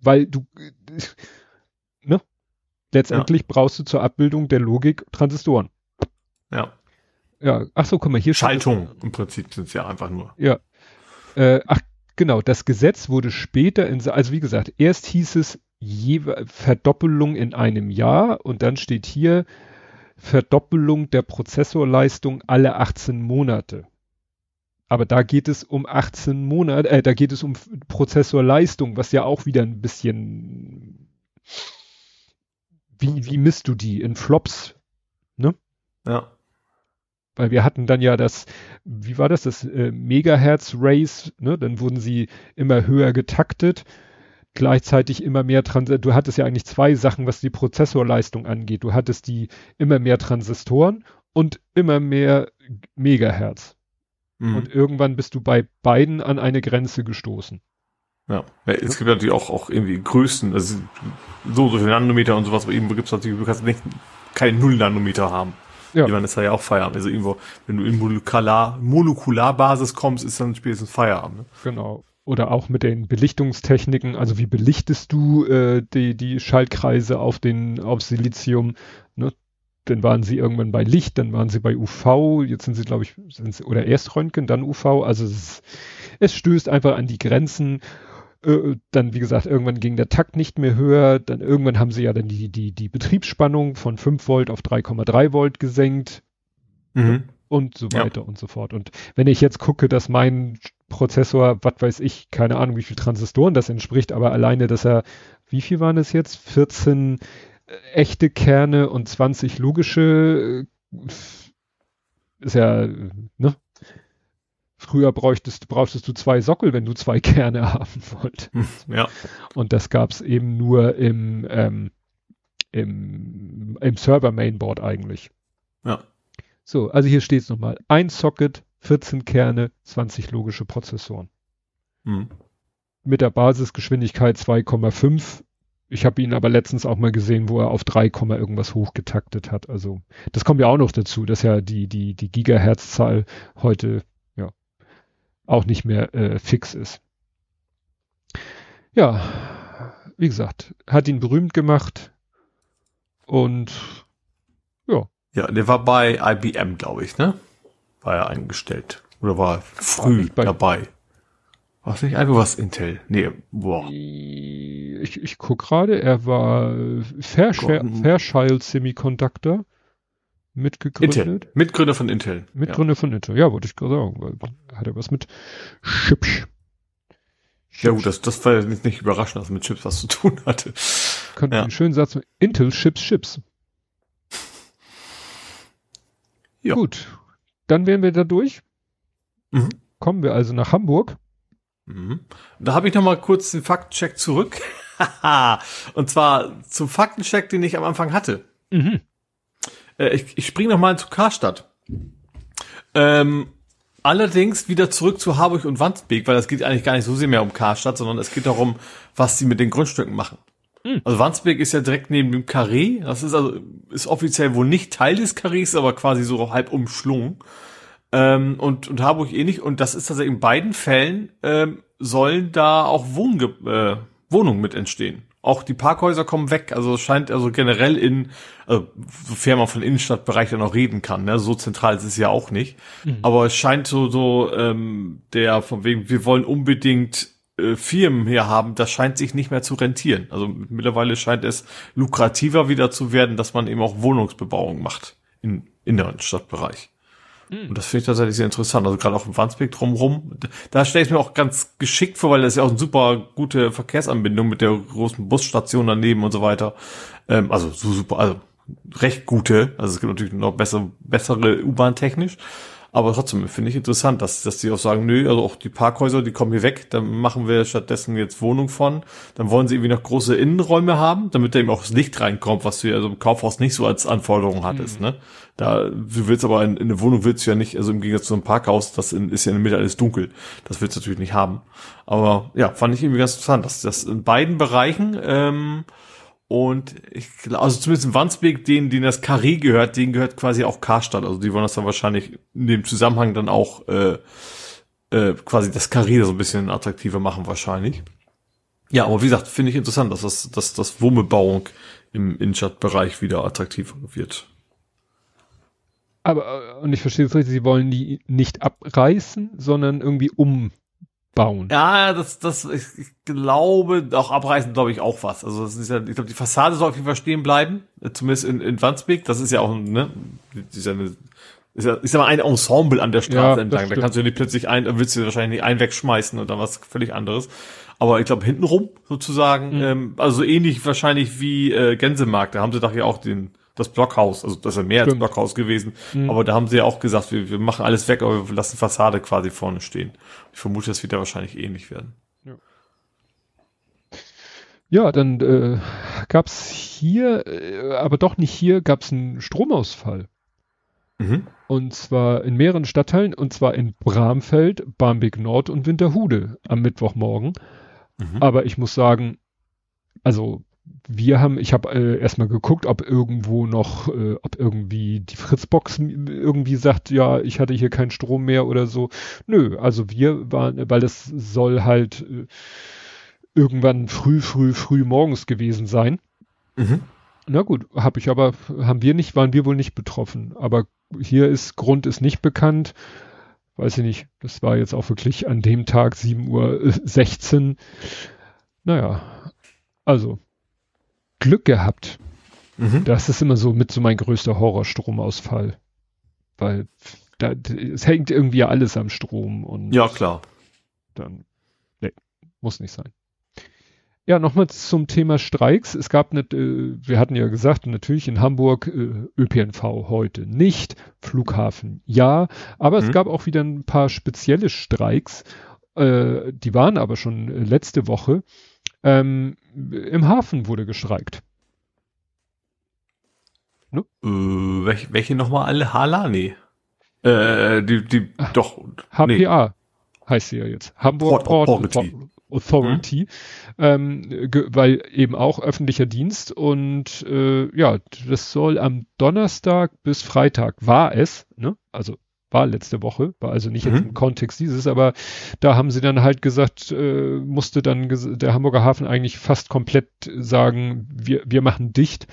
Weil du, ne? Letztendlich brauchst du zur Abbildung der Logik Transistoren.
Ja.
Ja, ach so, guck mal, hier
Schaltung im Prinzip sind es ja einfach nur.
Ja. Äh, ach, genau, das Gesetz wurde später in, also wie gesagt, erst hieß es jewe- Verdoppelung in einem Jahr und dann steht hier Verdoppelung der Prozessorleistung alle 18 Monate. Aber da geht es um 18 Monate, äh, da geht es um Prozessorleistung, was ja auch wieder ein bisschen, wie, wie misst du die? In Flops?
Ja.
Weil wir hatten dann ja das, wie war das, das äh, Megahertz Race, ne? Dann wurden sie immer höher getaktet, gleichzeitig immer mehr Trans du hattest ja eigentlich zwei Sachen, was die Prozessorleistung angeht. Du hattest die immer mehr Transistoren und immer mehr Megahertz.
Mhm.
Und irgendwann bist du bei beiden an eine Grenze gestoßen.
ja. ja. Es gibt natürlich auch, auch irgendwie Größen, also so, so viele Nanometer und sowas, aber irgendwo gibt es natürlich, du kannst nicht keine Null-Nanometer haben.
Ja.
Ich meine, das ist ja auch Feierabend. Also irgendwo, wenn du in Molekular, Molekularbasis kommst, ist dann spätestens Feierabend. Ne?
Genau. Oder auch mit den Belichtungstechniken, also wie belichtest du äh, die, die Schaltkreise auf den, auf Silizium, ne? Dann waren sie irgendwann bei Licht, dann waren sie bei UV, jetzt sind sie, glaube ich, sind sie, oder erst Röntgen, dann UV, also es, es stößt einfach an die Grenzen. Äh, dann, wie gesagt, irgendwann ging der Takt nicht mehr höher, dann irgendwann haben sie ja dann die, die, die Betriebsspannung von 5 Volt auf 3,3 Volt gesenkt
Mhm.
und so
Ja.
weiter und so fort. Und wenn ich jetzt gucke, dass mein Prozessor, was weiß ich, keine Ahnung, wie viel Transistoren das entspricht, aber alleine, dass er, wie viel waren es jetzt? 14 äh, echte Kerne und 20 logische, äh, ist ja, ne? Früher bräuchtest, brauchtest du zwei Sockel, wenn du zwei Kerne haben wolltest.
Ja.
Und das gab's eben nur im, ähm, im, im Server-Mainboard eigentlich.
Ja.
So, also hier steht es nochmal. Ein Socket, 14 Kerne, 20 logische Prozessoren.
Mhm.
Mit der Basisgeschwindigkeit 2,5. Ich habe ihn aber letztens auch mal gesehen, wo er auf 3, Komma irgendwas hochgetaktet hat. Also das kommt ja auch noch dazu, dass ja die, die, die Gigahertz-Zahl heute auch nicht mehr äh, fix ist. Ja, wie gesagt, hat ihn berühmt gemacht und ja,
Ja, der war bei IBM, glaube ich, ne? War er eingestellt. Oder war früh
bei-
dabei? War es nicht einfach was Intel? Nee, boah.
Ich, ich guck gerade, er war Fairshare,
Gordon.
Fairchild Semiconductor mitgegründet.
Intel. Mitgründer von Intel.
Mitgründer von Intel. Ja, wollte ich gerade sagen, weil hat er was mit Chips.
Ja, ja gut, das, das war jetzt nicht überraschend, dass er mit Chips was zu tun hatte.
Könnte
ja.
einen schönen Satz mit Intel Chips Chips.
Ja.
Gut, dann wären wir da durch.
Mhm.
Kommen wir also nach Hamburg.
Mhm. Da habe ich noch mal kurz den Faktencheck zurück. Und zwar zum Faktencheck, den ich am Anfang hatte.
Mhm.
Äh, ich ich springe noch mal zu Karstadt. Ähm, allerdings wieder zurück zu Harburg und Wandsbek, weil das geht eigentlich gar nicht so sehr mehr um Karstadt, sondern es geht darum, was sie mit den Grundstücken machen.
Hm.
Also Wandsbek ist ja direkt neben dem Carré. Das ist also ist offiziell wohl nicht Teil des Carrés, aber quasi so halb umschlungen. Ähm, und, und Harburg ähnlich. Und das ist tatsächlich in beiden Fällen ähm, sollen da auch Wohnge äh, Wohnungen mit entstehen. Auch die Parkhäuser kommen weg. Also es scheint also generell in, also sofern man von Innenstadtbereich dann noch reden kann, ne? so zentral ist es ja auch nicht.
Mhm.
Aber es scheint so, so ähm, der von wegen, wir wollen unbedingt äh, Firmen hier haben, das scheint sich nicht mehr zu rentieren. Also mittlerweile scheint es lukrativer wieder zu werden, dass man eben auch Wohnungsbebauung macht im inneren Stadtbereich. Mhm. Und das finde ich tatsächlich sehr interessant. Also gerade auch im Wandsbek drumherum. Da stelle ich mir auch ganz geschickt vor, weil das ist ja auch eine super gute Verkehrsanbindung mit der großen Busstation daneben und so weiter. Ähm, also so super, also recht gute. Also es gibt natürlich noch bessere, bessere U-Bahn technisch. Aber trotzdem finde ich interessant, dass, dass die auch sagen, nö, also auch die Parkhäuser, die kommen hier weg, dann machen wir stattdessen jetzt Wohnung von. Dann wollen sie irgendwie noch große Innenräume haben, damit da eben auch das Licht reinkommt, was du ja also im Kaufhaus nicht so als Anforderung hattest, mhm. ne? Da, du willst aber in, in eine Wohnung willst du ja nicht, also im Gegensatz zu einem Parkhaus, das in, ist ja in der Mitte alles dunkel. Das willst du natürlich nicht haben. Aber ja, fand ich irgendwie ganz interessant, dass das in beiden Bereichen, ähm, und ich also zumindest in Wandsbek, denen, denen das Carré gehört, denen gehört quasi auch Karstadt. Also die wollen das dann wahrscheinlich in dem Zusammenhang dann auch äh, äh, quasi das Carré so ein bisschen attraktiver machen wahrscheinlich. Ja, aber wie gesagt, finde ich interessant, dass das, dass das Wohnbebauung im Innenstadtbereich wieder attraktiver wird.
Aber, äh, und ich verstehe es richtig, sie wollen die nicht abreißen, sondern irgendwie um bauen.
Ja, das, das, ich, ich glaube, auch abreißen, glaube ich, auch was. Also das ist ja, ich glaube, die Fassade soll auf jeden Fall stehen bleiben, äh, zumindest in, in Wandsbek. Das ist ja auch, ne, ist ja eine, ist ja, ist ja mal ein Ensemble an der Straße ja, entlang. Da kannst du nicht plötzlich ein, willst du wahrscheinlich nicht einen wegschmeißen oder was völlig anderes. Aber ich glaube, hintenrum sozusagen, mhm. ähm, also ähnlich wahrscheinlich wie äh, Gänsemarkt, da haben sie doch ja auch den, das Blockhaus, also das ist ja mehr Stimmt. als Blockhaus gewesen, mhm. aber da haben sie ja auch gesagt, wir, wir machen alles weg, aber wir lassen Fassade quasi vorne stehen. Ich vermute, das wird ja wahrscheinlich ähnlich werden.
Ja, ja dann äh, gab es hier, äh, aber doch nicht hier, gab es einen Stromausfall. Mhm. Und zwar in mehreren Stadtteilen, und zwar in Bramfeld, Barmbek Nord und Winterhude am Mittwochmorgen. Mhm. Aber ich muss sagen, also wir haben, ich habe äh, erstmal geguckt, ob irgendwo noch, äh, ob irgendwie die Fritzbox irgendwie sagt, ja, ich hatte hier keinen Strom mehr oder so. Nö, also wir waren, weil das soll halt äh, irgendwann früh, früh, früh morgens gewesen sein. Mhm. Na gut, habe ich aber, haben wir nicht, waren wir wohl nicht betroffen. Aber hier ist, Grund ist nicht bekannt. Weiß ich nicht, das war jetzt auch wirklich an dem Tag 7 Uhr 16. Naja, also Glück gehabt. Mhm. Das ist immer so mit so mein größter Horrorstromausfall. Weil da, es hängt irgendwie alles am Strom und.
Ja, klar.
Dann, nee, muss nicht sein. Ja, nochmal zum Thema Streiks. Es gab nicht, äh, wir hatten ja gesagt, natürlich in Hamburg äh, ÖPNV heute nicht, Flughafen ja, aber mhm. es gab auch wieder ein paar spezielle Streiks. Äh, die waren aber schon letzte Woche. Ähm, Im Hafen wurde gestreikt.
Ne? Äh, welche, welche nochmal alle? Hala? Nee. Äh, die, die, Ach, doch.
HPA nee. heißt sie ja jetzt. Hamburg Port, Port Authority. Authority mhm. ähm, weil eben auch öffentlicher Dienst und äh, ja, das soll am Donnerstag bis Freitag war es, ne? Also war letzte Woche, war also nicht mhm. jetzt im Kontext dieses, aber da haben sie dann halt gesagt, äh, musste dann der Hamburger Hafen eigentlich fast komplett sagen, wir, wir machen dicht,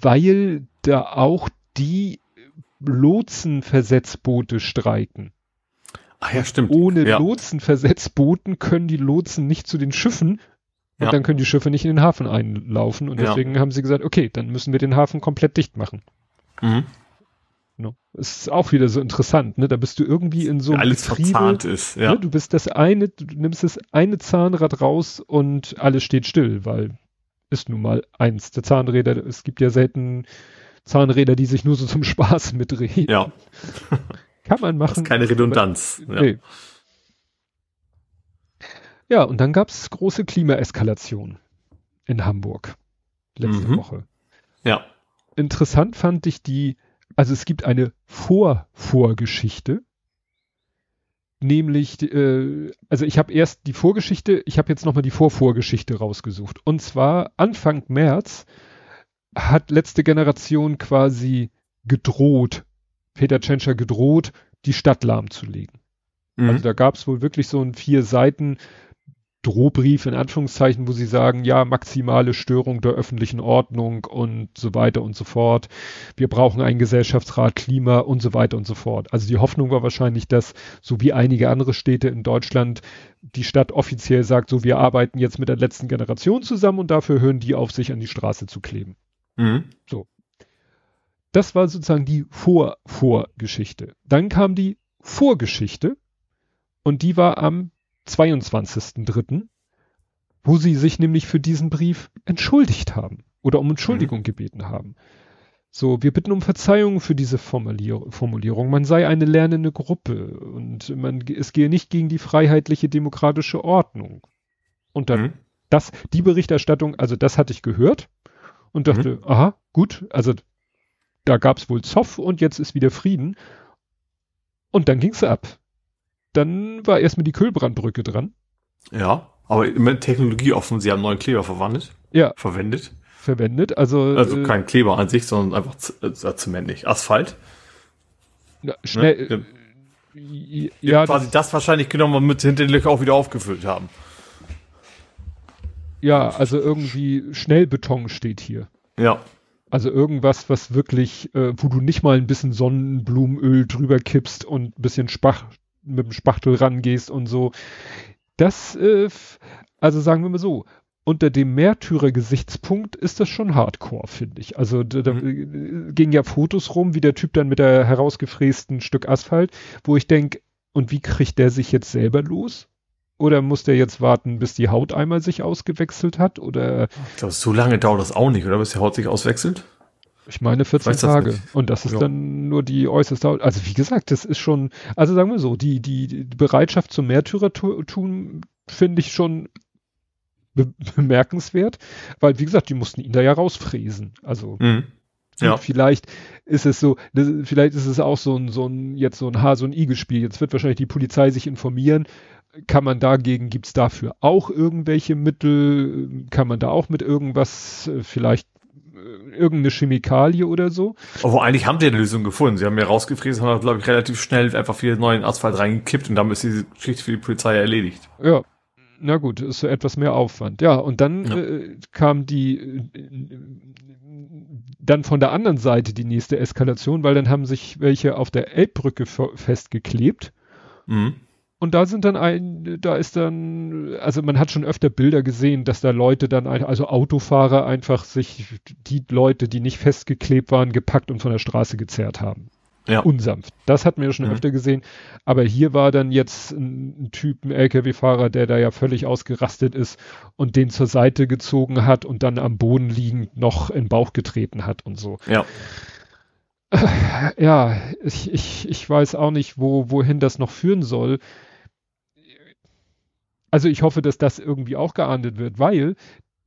weil da auch die Lotsenversetzboote streiken.
Ach ja, stimmt.
Ohne
ja.
Lotsenversetzbooten können die Lotsen nicht zu den Schiffen und ja. dann können die Schiffe nicht in den Hafen einlaufen und deswegen ja. haben sie gesagt, okay, dann müssen wir den Hafen komplett dicht machen. Mhm. No. Ist auch wieder so interessant, ne? Da bist du irgendwie in so
einem alles Betriebe, verzahnt ist, ja. Ne?
Du bist das eine, du nimmst das eine Zahnrad raus und alles steht still, weil ist nun mal eins der Zahnräder. Es gibt ja selten Zahnräder, die sich nur so zum Spaß mitdrehen.
Ja.
Kann man machen. Das ist
keine Redundanz.
Aber, ja. Nee. Ja, und dann gab's große Klimaeskalation in Hamburg letzte mhm. Woche.
Ja.
Interessant fand ich die also es gibt eine Vor-Vorgeschichte, nämlich, äh, also ich habe erst die Vorgeschichte, ich habe jetzt nochmal die Vor-Vorgeschichte rausgesucht. Und zwar Anfang März hat letzte Generation quasi gedroht, Peter Tschentscher gedroht, die Stadt lahmzulegen. Mhm. Also da gab es wohl wirklich so ein vier Seiten Drohbrief in Anführungszeichen, wo sie sagen, ja, maximale Störung der öffentlichen Ordnung und so weiter und so fort. Wir brauchen einen Gesellschaftsrat, Klima und so weiter und so fort. Also die Hoffnung war wahrscheinlich, dass, so wie einige andere Städte in Deutschland, die Stadt offiziell sagt, so wir arbeiten jetzt mit der letzten Generation zusammen und dafür hören die auf, sich an die Straße zu kleben.
Mhm.
So. Das war sozusagen die Vor-Vorgeschichte. Dann kam die Vorgeschichte und die war am 22.03., wo sie sich nämlich für diesen Brief entschuldigt haben oder um Entschuldigung mhm. gebeten haben. So, wir bitten um Verzeihung für diese Formulier Formulierung. Man sei eine lernende Gruppe und man, es gehe nicht gegen die freiheitliche demokratische Ordnung. Und dann, mhm. das, die Berichterstattung, also das hatte ich gehört und dachte, mhm. aha, gut, also da gab es wohl Zoff und jetzt ist wieder Frieden. Und dann ging's ab dann war erstmal die Kühlbrandbrücke dran.
Ja, aber immer Technologie offen, sie haben neuen Kleber verwandelt.
Ja.
Verwendet.
Verwendet, also.
Also äh, kein Kleber an sich, sondern einfach äh, Zement nicht. Asphalt.
Na, schnell. Ne?
Äh, ja, quasi das, das, wahrscheinlich genommen und mit hinter den Löchern auch wieder aufgefüllt haben.
Ja, also irgendwie Schnellbeton steht hier.
Ja.
Also irgendwas, was wirklich, äh, wo du nicht mal ein bisschen Sonnenblumenöl drüber kippst und ein bisschen Spach, mit dem Spachtel rangehst und so. Das, äh, also sagen wir mal so, unter dem Märtyrer-Gesichtspunkt ist das schon Hardcore, finde ich. Also da, mhm. gingen ja Fotos rum, wie der Typ dann mit der herausgefrästen Stück Asphalt, wo ich denke, und wie kriegt der sich jetzt selber los? Oder muss der jetzt warten, bis die Haut einmal sich ausgewechselt hat? Oder
ich glaube, so lange dauert das auch nicht, oder bis die Haut sich auswechselt?
Ich meine 14 Tage. Und das ist ja. dann nur die äußerste, also wie gesagt, das ist schon, also sagen wir so, die, die, Bereitschaft zum Märtyrertum finde ich schon be bemerkenswert, weil wie gesagt, die mussten ihn da ja rausfräsen. Also mhm. ja. vielleicht ist es so, das, vielleicht ist es auch so ein, so ein, jetzt so ein H, so ein I-Gespiel. Jetzt wird wahrscheinlich die Polizei sich informieren. Kann man dagegen, gibt's dafür auch irgendwelche Mittel? Kann man da auch mit irgendwas äh, vielleicht irgendeine Chemikalie oder so.
Aber eigentlich haben sie eine Lösung gefunden. Sie haben ja rausgefräst und haben, glaube ich, relativ schnell einfach viel neuen Asphalt reingekippt und damit ist diese Geschichte für die Polizei erledigt.
Ja. Na gut, ist so etwas mehr Aufwand. Ja, und dann ja. äh, kam die äh, dann von der anderen Seite die nächste Eskalation, weil dann haben sich welche auf der Elbbrücke festgeklebt. Mhm. Und da sind dann ein, da ist dann, also man hat schon öfter Bilder gesehen, dass da Leute dann, also Autofahrer einfach sich die Leute, die nicht festgeklebt waren, gepackt und von der Straße gezerrt haben. Ja. Unsanft. Das hatten wir schon mhm. öfter gesehen. Aber hier war dann jetzt ein, ein Typ, ein LKW-Fahrer, der da ja völlig ausgerastet ist und den zur Seite gezogen hat und dann am Boden liegend noch in den Bauch getreten hat und so.
Ja.
Ja, ich, ich, ich weiß auch nicht, wo, wohin das noch führen soll also ich hoffe, dass das irgendwie auch geahndet wird, weil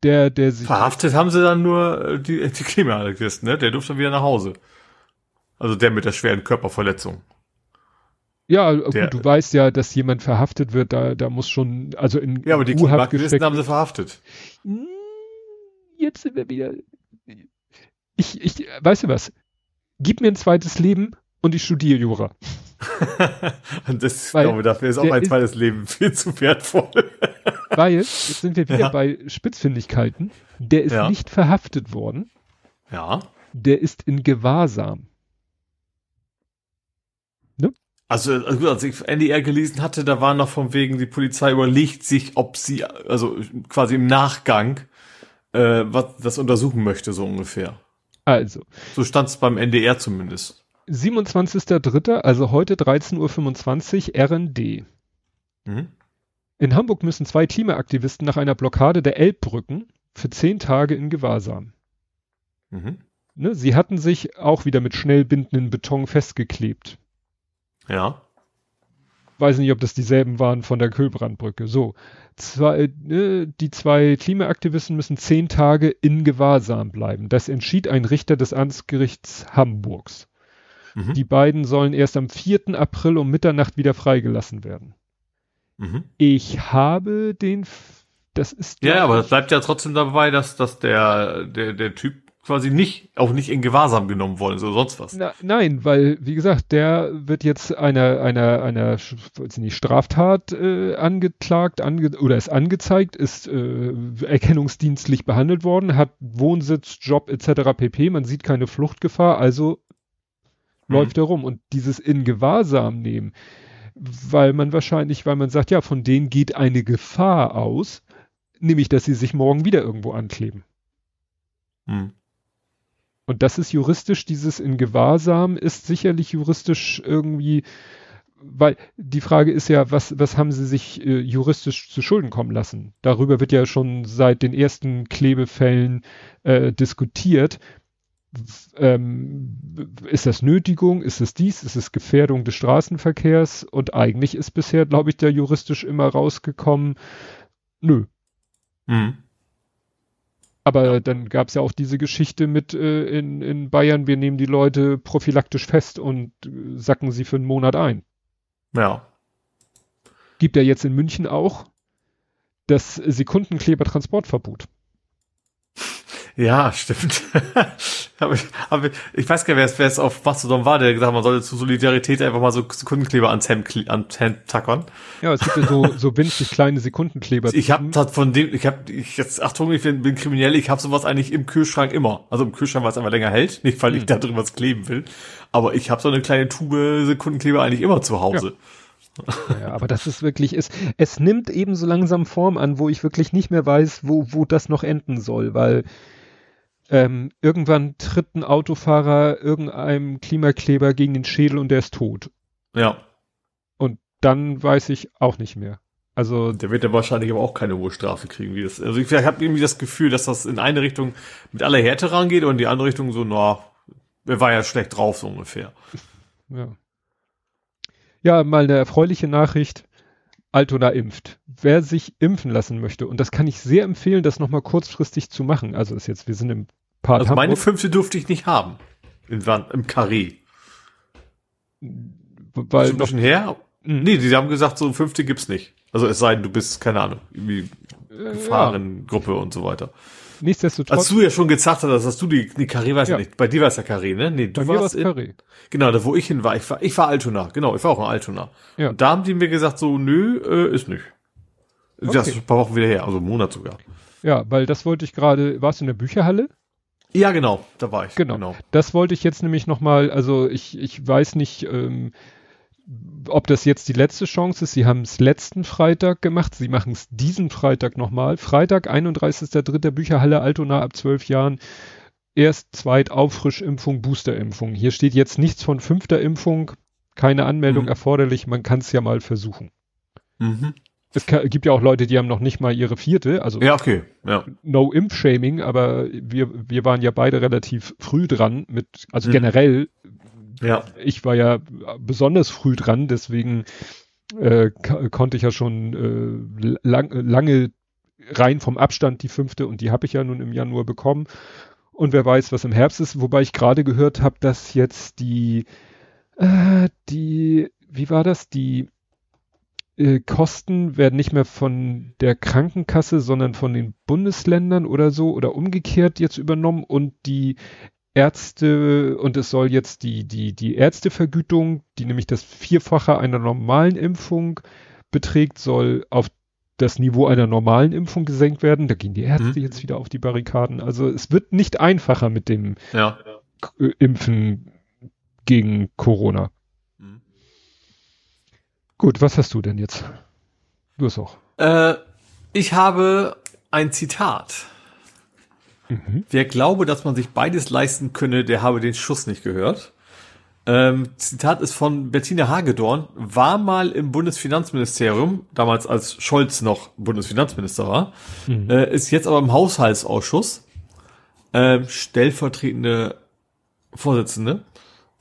der, der sich.
Verhaftet haben sie dann nur äh, die, die Klimaanarchisten, ne? Der durfte dann wieder nach Hause. Also der mit der schweren Körperverletzung.
Ja, der, gut, du weißt ja, dass jemand verhaftet wird, da, da muss schon, also in
Ja, aber die Klimaaktivisten haben sie verhaftet. Hm,
jetzt sind wir wieder. Ich, ich, weißt du was? Gib mir ein zweites Leben und ich studiere Jura.
und das, weil, glaube, dafür ist auch mein zweites Leben viel zu wertvoll.
weil, jetzt sind wir wieder ja. bei Spitzfindigkeiten, der ist ja. nicht verhaftet worden.
Ja.
Der ist in Gewahrsam.
Ne? Also, also als ich NDR gelesen hatte, da war noch von wegen, die Polizei überlegt sich, ob sie, also quasi im Nachgang, äh, was das untersuchen möchte, so ungefähr.
Also.
So stand es beim NDR zumindest.
27.03., also heute 13.25 Uhr RND. Mhm. In Hamburg müssen zwei Klimaaktivisten nach einer Blockade der Elbbrücken für zehn Tage in Gewahrsam. Mhm. Ne, sie hatten sich auch wieder mit schnell bindenden Beton festgeklebt.
Ja.
Weiß nicht, ob das dieselben waren von der Kühlbrandbrücke. So. Zwei, ne, die zwei Klimaaktivisten müssen zehn Tage in Gewahrsam bleiben. Das entschied ein Richter des Amtsgerichts Hamburgs. Mhm. Die beiden sollen erst am 4. April um Mitternacht wieder freigelassen werden. Mhm. Ich habe den, das ist.
Ja, aber es bleibt ja trotzdem dabei, dass, dass der, der, der Typ quasi nicht, auch nicht in Gewahrsam genommen worden oder sonst was.
Na, nein, weil, wie gesagt, der wird jetzt einer, einer, einer, nicht, Straftat äh, angeklagt, ange oder ist angezeigt, ist äh, erkennungsdienstlich behandelt worden, hat Wohnsitz, Job etc. pp. Man sieht keine Fluchtgefahr, also mhm. läuft er rum. Und dieses in Gewahrsam nehmen, weil man wahrscheinlich, weil man sagt, ja, von denen geht eine Gefahr aus, nämlich, dass sie sich morgen wieder irgendwo ankleben. Mhm. Und das ist juristisch, dieses in Gewahrsam ist sicherlich juristisch irgendwie, weil die Frage ist ja, was, was haben sie sich äh, juristisch zu Schulden kommen lassen? Darüber wird ja schon seit den ersten Klebefällen äh, diskutiert. Ähm, ist das Nötigung? Ist es dies? Ist es Gefährdung des Straßenverkehrs? Und eigentlich ist bisher, glaube ich, der juristisch immer rausgekommen, nö. Mhm. Aber dann gab es ja auch diese Geschichte mit äh, in, in Bayern, wir nehmen die Leute prophylaktisch fest und äh, sacken sie für einen Monat ein.
Ja.
Gibt ja jetzt in München auch das Sekundenklebertransportverbot.
Ja, stimmt. aber ich, aber ich weiß gar nicht, wer es, auf Mastodon war, der gesagt hat, man sollte zu Solidarität einfach mal so Sekundenkleber ans Hemd, ans Hemd tackern.
Ja, es gibt ja so, so winzig kleine Sekundenkleber.
Ich habe von dem, ich habe, ich jetzt, Achtung, ich bin, bin kriminell, ich habe sowas eigentlich im Kühlschrank immer. Also im Kühlschrank, weil es einfach länger hält, nicht weil ich hm. da drin was kleben will. Aber ich habe so eine kleine Tube Sekundenkleber eigentlich immer zu Hause.
Ja. ja, aber das ist wirklich, es, es nimmt eben so langsam Form an, wo ich wirklich nicht mehr weiß, wo, wo das noch enden soll, weil ähm, irgendwann tritt ein Autofahrer irgendeinem Klimakleber gegen den Schädel und der ist tot.
Ja.
Und dann weiß ich auch nicht mehr. Also
der wird ja wahrscheinlich aber auch keine hohe Strafe kriegen, wie das. Also ich habe irgendwie das Gefühl, dass das in eine Richtung mit aller Härte rangeht und in die andere Richtung so, na, er war ja schlecht drauf so ungefähr.
Ja. Ja, mal eine erfreuliche Nachricht. Altona impft. Wer sich impfen lassen möchte, und das kann ich sehr empfehlen, das nochmal kurzfristig zu machen. Also ist jetzt, wir sind im
Part also meine fünfte durfte ich nicht haben. Im, im Karree. Weil ist ein bisschen her? Mhm. Nee, die haben gesagt, so fünfte gibt's nicht. Also es sei denn, du bist, keine Ahnung, irgendwie äh, Gefahrengruppe ja. und so weiter.
Nichtsdestotrotz.
Als du ja schon gesagt hast, dass du die, die Karree weißt ja. nicht. Bei dir war es ja Karree, ne? Nee, du Bei warst in, Karree. Genau, da wo ich hin war. Ich war, ich war Altona. Genau, ich war auch in Altona. Ja. Und da haben die mir gesagt, so, nö, äh, ist nicht. Okay. Das ist ein paar Wochen wieder her, also einen Monat sogar.
Ja, weil das wollte ich gerade, warst du in der Bücherhalle?
Ja, genau, da war ich.
Genau. genau. Das wollte ich jetzt nämlich nochmal, also ich, ich weiß nicht, ähm, ob das jetzt die letzte Chance ist. Sie haben es letzten Freitag gemacht. Sie machen es diesen Freitag nochmal. Freitag, 31.3. Bücherhalle Altona ab 12 Jahren. Erst, zweit, Auffrischimpfung, Boosterimpfung. Hier steht jetzt nichts von fünfter Impfung. Keine Anmeldung mhm. erforderlich. Man kann es ja mal versuchen. Mhm es gibt ja auch Leute, die haben noch nicht mal ihre vierte, also
ja, okay. ja.
no Impf-Shaming, aber wir, wir waren ja beide relativ früh dran mit, also mhm. generell, ja. ich war ja besonders früh dran, deswegen äh, konnte ich ja schon äh, lang, lange rein vom Abstand die fünfte und die habe ich ja nun im Januar bekommen. Und wer weiß, was im Herbst ist, wobei ich gerade gehört habe, dass jetzt die, äh, die, wie war das, die äh, Kosten werden nicht mehr von der Krankenkasse, sondern von den Bundesländern oder so oder umgekehrt jetzt übernommen und die Ärzte und es soll jetzt die, die, die Ärztevergütung, die nämlich das Vierfache einer normalen Impfung beträgt, soll auf das Niveau einer normalen Impfung gesenkt werden. Da gehen die Ärzte mhm. jetzt wieder auf die Barrikaden. Also es wird nicht einfacher mit dem ja. Impfen gegen Corona. Gut, was hast du denn jetzt? Du hast auch.
Äh, ich habe ein Zitat. Mhm. Wer glaube, dass man sich beides leisten könne, der habe den Schuss nicht gehört. Ähm, Zitat ist von Bettina Hagedorn, war mal im Bundesfinanzministerium, damals als Scholz noch Bundesfinanzminister war, mhm. äh, ist jetzt aber im Haushaltsausschuss äh, stellvertretende Vorsitzende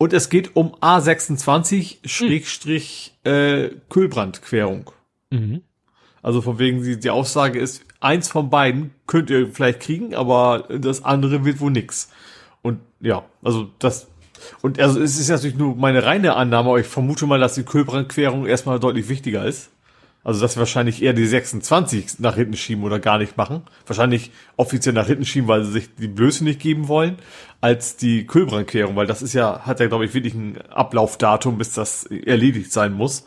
und es geht um A26 Schrägstrich äh, Kühlbrandquerung. Mhm. Also von wegen, die, die Aussage ist, eins von beiden könnt ihr vielleicht kriegen, aber das andere wird wohl nix. Und ja, also das und also es ist natürlich nur meine reine Annahme, aber ich vermute mal, dass die Kühlbrandquerung erstmal deutlich wichtiger ist. Also, dass wir wahrscheinlich eher die 26 nach hinten schieben oder gar nicht machen. Wahrscheinlich offiziell nach hinten schieben, weil sie sich die Blöße nicht geben wollen, als die Kühlbrandklärung, weil das ist ja, hat ja, glaube ich, wirklich ein Ablaufdatum, bis das erledigt sein muss.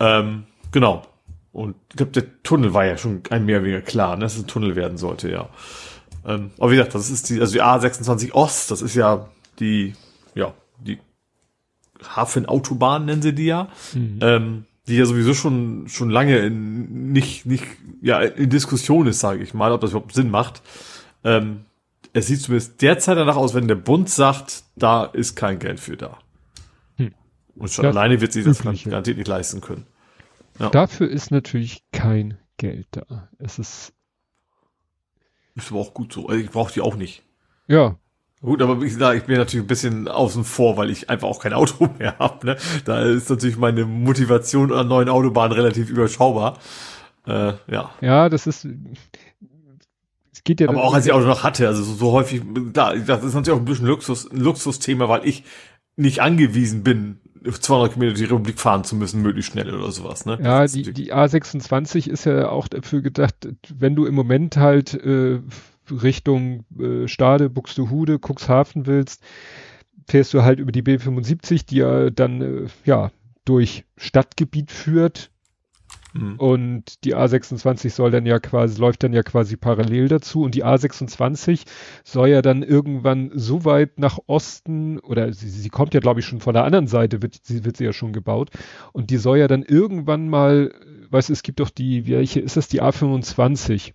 Ähm, genau. Und ich glaube, der Tunnel war ja schon ein mehr oder weniger klar, ne, dass es ein Tunnel werden sollte, ja. Ähm, aber wie gesagt, das ist die, also die A26 Ost, das ist ja die, ja, die Hafenautobahn nennen sie die ja. Mhm. Ähm, die ja sowieso schon schon lange in, nicht nicht ja in Diskussion ist, sage ich mal, ob das überhaupt Sinn macht. Ähm, es sieht zumindest derzeit danach aus, wenn der Bund sagt, da ist kein Geld für da. Hm. Und schon das alleine wird sie das garantiert nicht leisten können.
Ja. Dafür ist natürlich kein Geld da. Es ist.
Ist aber auch gut so. Also ich brauche die auch nicht.
Ja.
Gut, aber ich, da, ich bin natürlich ein bisschen außen vor, weil ich einfach auch kein Auto mehr habe. Ne? Da ist natürlich meine Motivation an neuen Autobahnen relativ überschaubar. Äh, ja.
Ja, das ist.
Es geht ja. Aber auch als ich Auto noch hatte, also so, so häufig, da, das ist natürlich auch ein bisschen Luxus, ein Luxusthema, weil ich nicht angewiesen bin, 200 Kilometer die Republik fahren zu müssen, möglichst schnell oder sowas. Ne?
Ja, die, die A26 ist ja auch dafür gedacht, wenn du im Moment halt äh, Richtung äh, Stade, Buxtehude, Cuxhaven willst, fährst du halt über die B75, die ja dann äh, ja durch Stadtgebiet führt. Mhm. Und die A26 soll dann ja quasi, läuft dann ja quasi parallel dazu. Und die A26 soll ja dann irgendwann so weit nach Osten, oder sie, sie kommt ja, glaube ich, schon von der anderen Seite, wird sie, wird sie ja schon gebaut. Und die soll ja dann irgendwann mal, weißt du, es gibt doch die, welche ist das, die A25?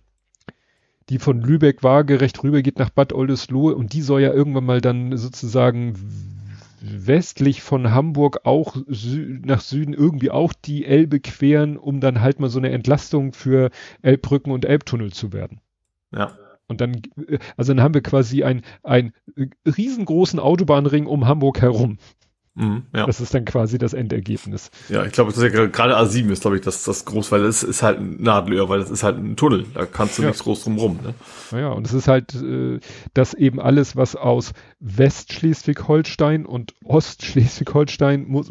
Die von Lübeck waagerecht rüber geht nach Bad Oldesloe und die soll ja irgendwann mal dann sozusagen westlich von Hamburg auch Sü nach Süden irgendwie auch die Elbe queren, um dann halt mal so eine Entlastung für Elbbrücken und Elbtunnel zu werden.
Ja.
Und dann, also dann haben wir quasi ein, ein riesengroßen Autobahnring um Hamburg herum. Mhm, ja. Das ist dann quasi das Endergebnis.
Ja, ich glaube, ja gerade A7 ist, glaube ich, das, das groß, weil es ist halt ein Nadelöhr, weil das ist halt ein Tunnel. Da kannst du ja. nichts groß drum rum. Ne?
Naja, und es ist halt, äh, dass eben alles, was aus Westschleswig-Holstein und Ostschleswig-Holstein muss,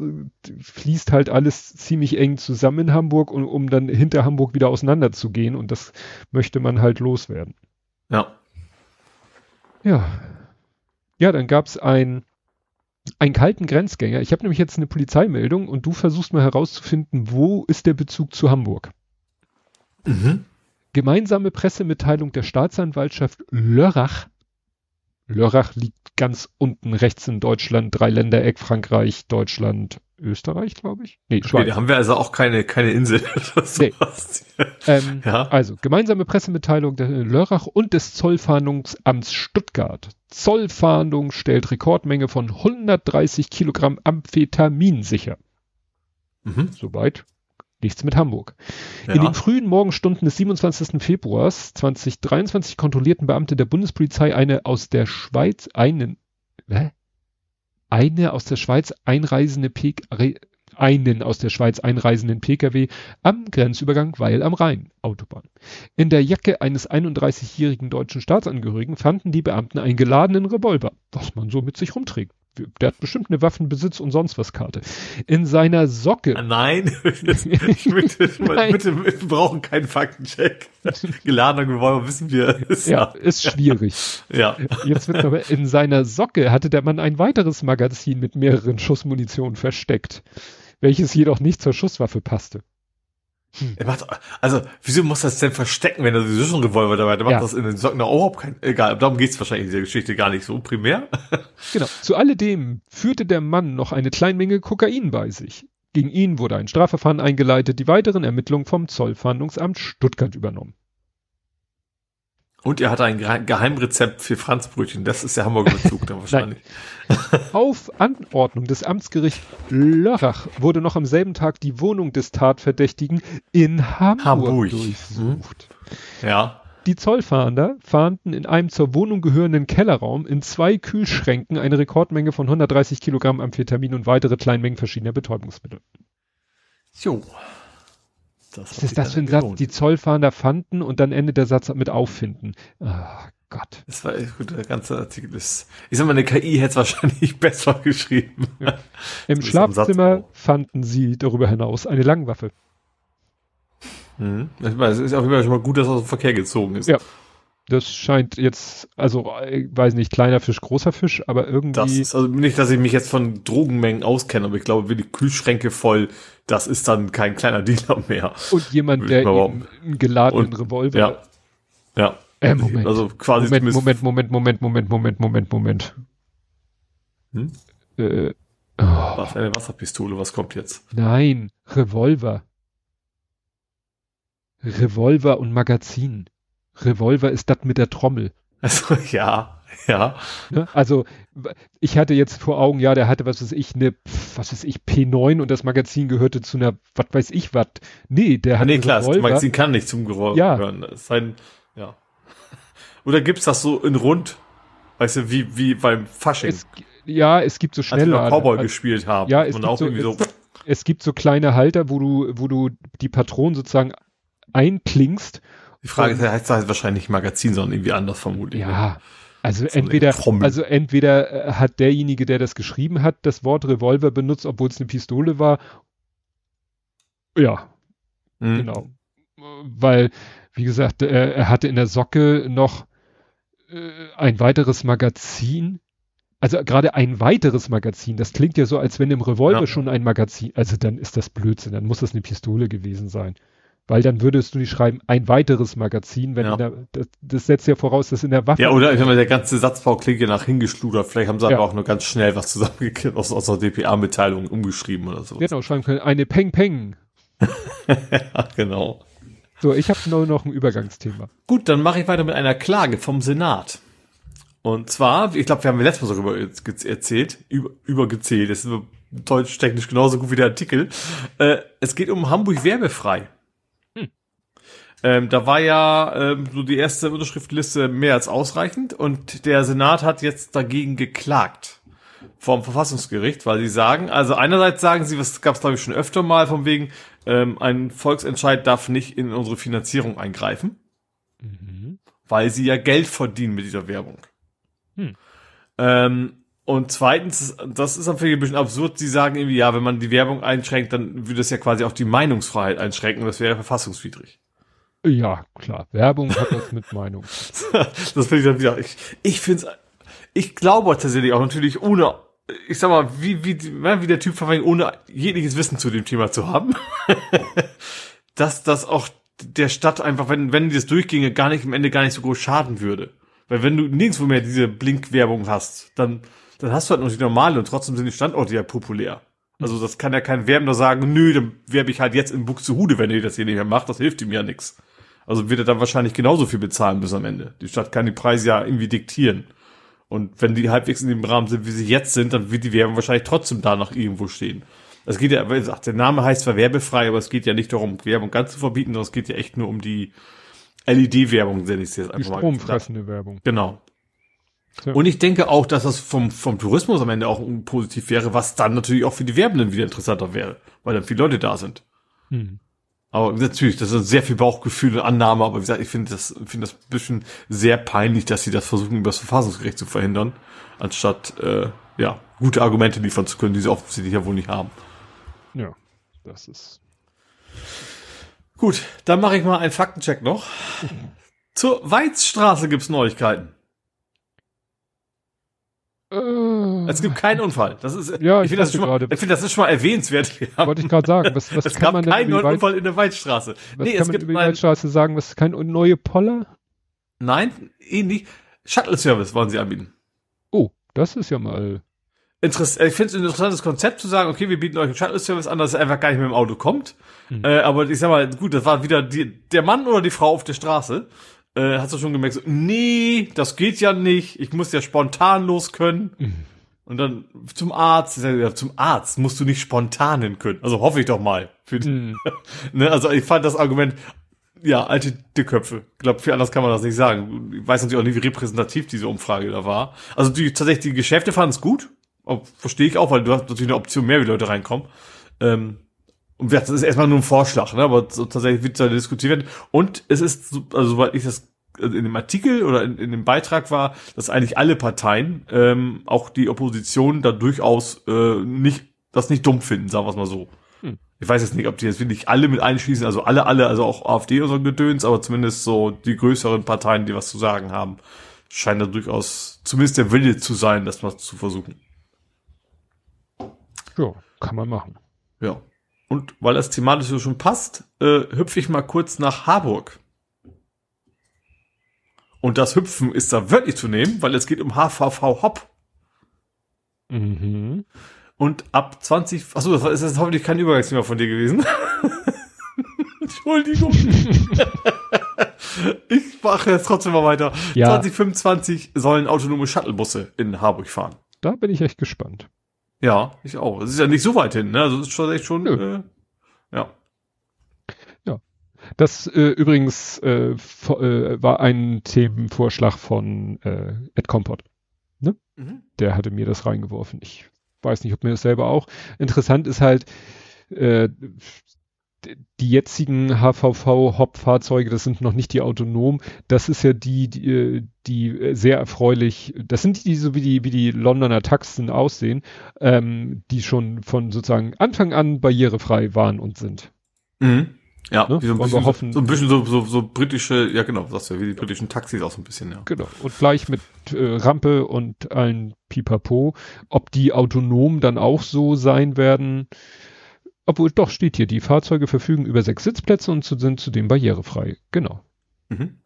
fließt halt alles ziemlich eng zusammen in Hamburg, um, um dann hinter Hamburg wieder auseinander zu gehen. Und das möchte man halt loswerden.
Ja.
Ja. Ja, dann gab's ein einen kalten Grenzgänger. Ich habe nämlich jetzt eine Polizeimeldung und du versuchst mal herauszufinden, wo ist der Bezug zu Hamburg? Mhm. Gemeinsame Pressemitteilung der Staatsanwaltschaft Lörrach. Lörrach liegt ganz unten rechts in Deutschland, Dreiländereck, Frankreich, Deutschland, Österreich, glaube ich.
Nee, Schweiz. Da haben wir also auch keine, keine Insel.
nee. ähm, ja. Also, gemeinsame Pressemitteilung der Lörrach und des Zollfahndungsamts Stuttgart. Zollfahndung stellt Rekordmenge von 130 Kilogramm Amphetamin sicher. Mhm. Soweit. Nichts mit Hamburg. Ja. In den frühen Morgenstunden des 27. Februars 2023 kontrollierten Beamte der Bundespolizei eine aus der Schweiz einen, hä? eine aus der Schweiz einreisende P einen aus der Schweiz einreisenden Pkw am Grenzübergang Weil am Rhein, Autobahn. In der Jacke eines 31-jährigen deutschen Staatsangehörigen fanden die Beamten einen geladenen Revolver, was man so mit sich rumträgt der hat bestimmt eine Waffenbesitz und sonst was Karte. In seiner Socke.
Ah, nein, ich möchte, Nein. bitte, wir brauchen keinen Faktencheck. Geladener Revolver wissen wir.
Ist ja, ist schwierig.
ja.
Jetzt wird aber in seiner Socke hatte der Mann ein weiteres Magazin mit mehreren Schussmunition versteckt, welches jedoch nicht zur Schusswaffe passte.
Hm. Er macht, also, wieso muss das denn verstecken, wenn er sowieso schon Revolver dabei hat? Er macht ja. das in den Socken auch überhaupt kein, egal, darum geht's wahrscheinlich in dieser Geschichte gar nicht so primär.
genau. Zu alledem führte der Mann noch eine kleine Menge Kokain bei sich. Gegen ihn wurde ein Strafverfahren eingeleitet, die weiteren Ermittlungen vom Zollfahndungsamt Stuttgart übernommen.
Und er hat ein Geheimrezept für Franzbrötchen. Das ist der Hamburger Bezug dann wahrscheinlich.
Auf Anordnung des Amtsgerichts Lörrach wurde noch am selben Tag die Wohnung des Tatverdächtigen in Hamburg, Hamburg. durchsucht.
Hm. Ja.
Die Zollfahnder fahnden in einem zur Wohnung gehörenden Kellerraum in zwei Kühlschränken eine Rekordmenge von 130 Kilogramm Amphetamin und weitere Kleinmengen verschiedener Betäubungsmittel. Das Was ist das für ein Satz? Die Zollfahnder fanden und dann endet der Satz mit auffinden. Oh Gott.
Das war gut, der ganze Artikel ist. Ich sag mal, eine KI hätte es wahrscheinlich besser geschrieben.
Ja. Im Schlafzimmer fanden sie darüber hinaus eine Langwaffe.
Mhm. Ich weiß, es ist auf jeden Fall schon mal gut, dass er aus dem Verkehr gezogen ist.
Ja. Das scheint jetzt, also, ich weiß nicht, kleiner Fisch, großer Fisch, aber irgendwie.
Das ist also nicht, dass ich mich jetzt von Drogenmengen auskenne, aber ich glaube, wie die Kühlschränke voll, das ist dann kein kleiner Dealer mehr.
und jemand, der einen geladenen
Und-
Revolver.
Ja. Ja.
Äh, Moment.
Also quasi
Moment, Moment, Moment, Moment, Moment, Moment, Moment, Moment.
Hm?
Äh, oh,
Was, eine Wasserpistole, was kommt jetzt?
nein, Revolver. Revolver und Magazin. Revolver ist das mit der Trommel.
Also, ja, ja.
Ne? Also ich hatte jetzt vor Augen, ja, der hatte, was weiß ich, eine, was weiß ich, P9 und das Magazin gehörte zu einer, was weiß ich was. Nee, der
Ah,
hat
nee, klar, das
Revolver.
Magazin kann nicht zum Geräusch
Ja.
hören. Das ist ein, ja. Oder gibt's das so in rund? Weißt du, wie, wie beim Fasching,
es, ja, es gibt so
als wir
schnelle.
Cowboy
also-
gespielt haben.
Ja, es
und
gibt
auch
so-
irgendwie so,
es gibt so kleine Halter, wo du, wo du die Patronen sozusagen einklingst.
Die Frage ist, heißt das heißt wahrscheinlich nicht Magazin, sondern irgendwie anders vermutlich. ne?
Ja. Also
So eine
entweder, also entweder äh, hat derjenige, der das geschrieben hat, das Wort Revolver benutzt, obwohl es eine Pistole war. Ja,
Mhm.
genau. Weil, wie gesagt, äh, er hatte in der Socke noch äh, ein weiteres Magazin. Also gerade ein weiteres Magazin. Das klingt ja so, als wenn im Revolver
Ja.
schon ein Magazin. Also dann ist das Blödsinn. Dann muss das eine Pistole gewesen sein. Weil dann würdest du nicht schreiben, ein weiteres Magazin, wenn
Ja.
in der, das, das setzt ja voraus, dass in der Waffe.
Ja, oder ich mal, der ganze Satzbau klingt ja nach hingeschludert. Vielleicht haben sie
Ja.
aber auch nur ganz schnell was zusammengekippt aus, aus der DPA-Mitteilung umgeschrieben oder so.
Genau, schreiben können, eine Peng Peng.
ja, genau.
So, ich habe nur noch ein Übergangsthema.
Gut, dann mache ich weiter mit einer Klage vom Senat. Und zwar, ich glaube, wir haben letztes Mal sogar über, ge- erzählt, über, übergezählt, das ist deutsch-technisch genauso gut wie der Artikel. Äh, es geht um Hamburg werbefrei. Ähm, da war ja ähm, so die erste Unterschriftenliste mehr als ausreichend und der Senat hat jetzt dagegen geklagt vom Verfassungsgericht, weil sie sagen, also einerseits sagen sie, was gab es glaube ich schon öfter mal, von wegen, ähm, ein Volksentscheid darf nicht in unsere Finanzierung eingreifen weil sie ja Geld verdienen mit dieser Werbung.
Hm.
Ähm, und zweitens, das ist natürlich ein bisschen absurd, sie sagen irgendwie, ja, wenn man die Werbung einschränkt, dann würde es ja quasi auch die Meinungsfreiheit einschränken und das wäre verfassungswidrig.
Ja, klar. Werbung hat was mit Meinung.
das finde ich dann wieder, ich, ich finde es, ich glaube tatsächlich auch natürlich ohne, ich sag mal, wie, wie, wie der Typ verfängt, ohne jegliches Wissen zu dem Thema zu haben, dass das auch der Stadt einfach, wenn, wenn das durchginge, gar nicht, im Ende gar nicht so groß schaden würde. Weil wenn du nirgendwo mehr diese Blinkwerbung hast, dann, dann hast du halt noch die normale und trotzdem sind die Standorte ja populär. Also das kann ja kein Werbender sagen, nö, dann werbe ich halt jetzt in Buxtehude, wenn ihr das hier nicht mehr macht, das hilft ihm ja nichts. Also wird er dann wahrscheinlich genauso viel bezahlen bis am Ende. Die Stadt kann die Preise ja irgendwie diktieren. Und wenn die halbwegs in dem Rahmen sind, wie sie jetzt sind, dann wird die Werbung wahrscheinlich trotzdem da noch irgendwo stehen. Es geht ja, wie gesagt, der Name heißt zwar werbefrei, aber es geht ja nicht darum, Werbung ganz zu verbieten, sondern es geht ja echt nur um die LED-Werbung, nenne ich es jetzt
Die
einfach mal.
stromfressende Werbung.
Genau.
Ja.
Und ich denke auch, dass das vom, vom Tourismus am Ende auch positiv wäre, was dann natürlich auch für die Werbenden wieder interessanter wäre, weil dann viele Leute da sind.
Hm.
Aber natürlich, das ist sehr viel Bauchgefühl und Annahme, aber wie gesagt, ich finde das, finde das ein bisschen sehr peinlich, dass sie das versuchen, über das Verfassungsgericht zu verhindern, anstatt, äh, ja, gute Argumente liefern zu können, die sie offensichtlich ja wohl nicht haben.
Ja, das ist.
Gut, dann mache ich mal einen Faktencheck noch. Zur Weizstraße gibt's Neuigkeiten.
Äh,
Es gibt keinen Unfall. Das ist,
Ja, ich
finde das, schon mal- ich finde, das ist schon mal erwähnenswert.
Wollte ich gerade sagen, was, was
es
kann
gab
man denn
keinen
Weit
Unfall in der Weizstraße.
was
Nee,
kann
es
man
gibt
über die Waldstraße sagen, was kein neue Poller?
nein, ähnlich. Shuttle-Service wollen sie anbieten.
Oh, das ist ja mal.
Interess ich finde es ein interessantes Konzept zu sagen, okay, wir bieten euch einen Shuttle-Service an, dass er einfach gar nicht mit dem Auto kommt.
Hm.
Äh, aber ich sag mal, gut, das war wieder die, der Mann oder die Frau auf der Straße. Äh, hast du schon gemerkt, so, nee, das geht ja nicht, ich muss ja spontan los können.
Hm.
Und dann zum Arzt, ja, zum Arzt musst du nicht spontan hin können. Also hoffe ich doch mal.
Hm.
ne, also ich fand das Argument, ja, alte Dickköpfe. Ich glaube, viel anders kann man das nicht sagen. Ich weiß natürlich auch nicht, wie repräsentativ diese Umfrage da war. Also die tatsächlich die Geschäfte fanden es gut. Verstehe ich auch, weil du hast natürlich eine Option mehr, wie Leute reinkommen. Ähm, und das ist erstmal nur ein Vorschlag, ne? aber so tatsächlich wird da diskutiert werden. Und es ist, so- also soweit ich das in dem Artikel oder in, in dem Beitrag war, dass eigentlich alle Parteien, ähm, auch die Opposition, da durchaus äh, nicht das nicht dumm finden, sagen wir es mal so. Hm. Ich weiß jetzt nicht, ob die jetzt wirklich alle mit einschließen, also alle, alle, also auch AfD oder so Gedöns, aber zumindest so die größeren Parteien, die was zu sagen haben, scheint da durchaus zumindest der Wille zu sein, das mal zu versuchen.
Ja, kann man machen.
Ja. Und weil das thematisch so schon passt, äh, hüpfe ich mal kurz nach Harburg. Und das Hüpfen ist da wirklich zu nehmen, weil es geht um HVV Hop.
Mhm.
Und ab 20, achso, das ist jetzt hoffentlich kein Übergangsthema von dir gewesen. Entschuldigung. ich mache jetzt trotzdem mal weiter.
Ja.
2025 sollen autonome Shuttlebusse in Harburg fahren.
Da bin ich echt gespannt.
Ja, ich auch. Das ist ja nicht so weit hin, ne? Also das ist schon echt schon, äh, ja.
Das äh, übrigens äh, äh, war ein Themenvorschlag von äh, Ed Compot.
Mhm.
Der hatte mir das reingeworfen. Ich weiß nicht, ob mir das selber auch. Interessant ist halt, äh, die jetzigen HVV-Hop-Fahrzeuge, das sind noch nicht die autonom, das ist ja die, die, äh, die sehr erfreulich, das sind die, die so wie die, wie die Londoner Taxen aussehen, ähm, die schon von sozusagen Anfang an barrierefrei waren und sind.
Mhm. Ja,
Ne?
wie so ein
Wollen
bisschen,
hoffen-
so ein bisschen so, so, so britische, ja genau, sagst du, wie die britischen Taxis auch so ein bisschen, ja.
Genau. Und gleich mit äh, Rampe und allen Pipapo. Ob die autonom dann auch so sein werden, obwohl doch steht hier, die Fahrzeuge verfügen über sechs Sitzplätze und sind zudem barrierefrei. Genau.
Mhm.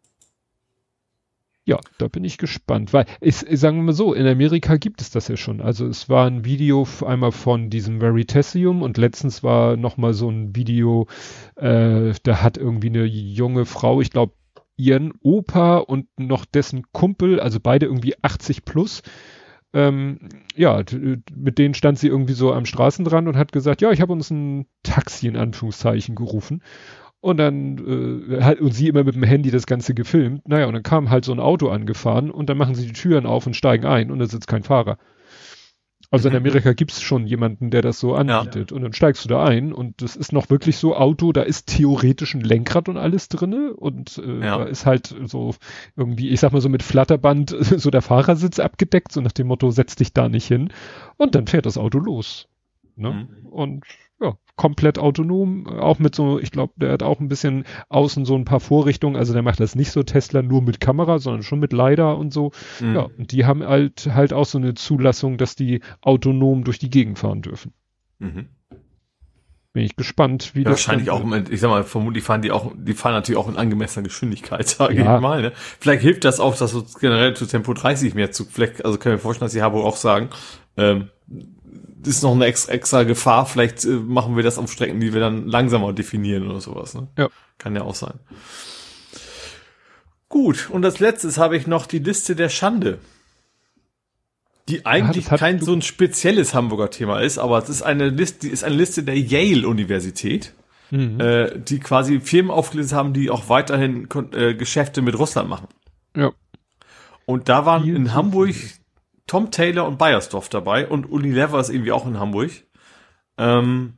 Ja, da bin ich gespannt, weil ich, sagen wir mal so, in Amerika gibt es das ja schon. Also es war ein Video einmal von diesem Veritasium und letztens war noch mal so ein Video, äh, da hat irgendwie eine junge Frau, ich glaube ihren Opa und noch dessen Kumpel, also beide irgendwie 80 plus, ähm, ja, mit denen stand sie irgendwie so am Straßenrand und hat gesagt, ja, ich habe uns ein Taxi in Anführungszeichen gerufen. Und dann äh, hat und sie immer mit dem Handy das Ganze gefilmt. Naja, und dann kam halt so ein Auto angefahren und dann machen sie die Türen auf und steigen ein und da sitzt kein Fahrer. Also in
Mhm.
Amerika gibt's schon jemanden, der das so anbietet. Und dann steigst du da ein und das ist noch wirklich so Auto, da ist theoretisch ein Lenkrad und alles drinne und äh,
Ja.
da ist halt so irgendwie, ich sag mal so mit Flatterband so der Fahrersitz abgedeckt, so nach dem Motto, setz dich da nicht hin. Und dann fährt das Auto los. Ne?
Mhm.
Und ja, komplett autonom, auch mit so, ich glaube, der hat auch ein bisschen außen so ein paar Vorrichtungen, also der macht das nicht so Tesla nur mit Kamera, sondern schon mit LiDAR und so.
Mhm.
Ja, und die haben halt halt auch so eine Zulassung, dass die autonom durch die Gegend fahren dürfen.
Mhm.
Bin ich gespannt, wie
Ja,
das
wahrscheinlich auch,
wird.
ich sag mal, vermutlich fahren die auch, die fahren natürlich auch in angemessener Geschwindigkeit, sage
Ja.
ich mal. Ne? Vielleicht hilft das auch, dass so generell zu Tempo 30 mehr zu, vielleicht, also können wir vorstellen, dass die Harburg auch sagen, ähm, ist noch eine extra, Gefahr, vielleicht äh, machen wir das auf Strecken, die wir dann langsamer definieren oder sowas. Ne?
Ja.
Kann ja auch sein. Gut, und als letztes habe ich noch die Liste der Schande. Die eigentlich
hat-
kein so ein spezielles Hamburger Thema ist, aber es ist eine Liste, die ist eine Liste der Yale-Universität
Mhm.
äh, die quasi Firmen aufgelistet haben, die auch weiterhin äh, Geschäfte mit Russland machen.
Ja.
Und da waren in Hamburg. Tom Taylor und Bayersdorf dabei und Unilever ist irgendwie auch in Hamburg. Ähm,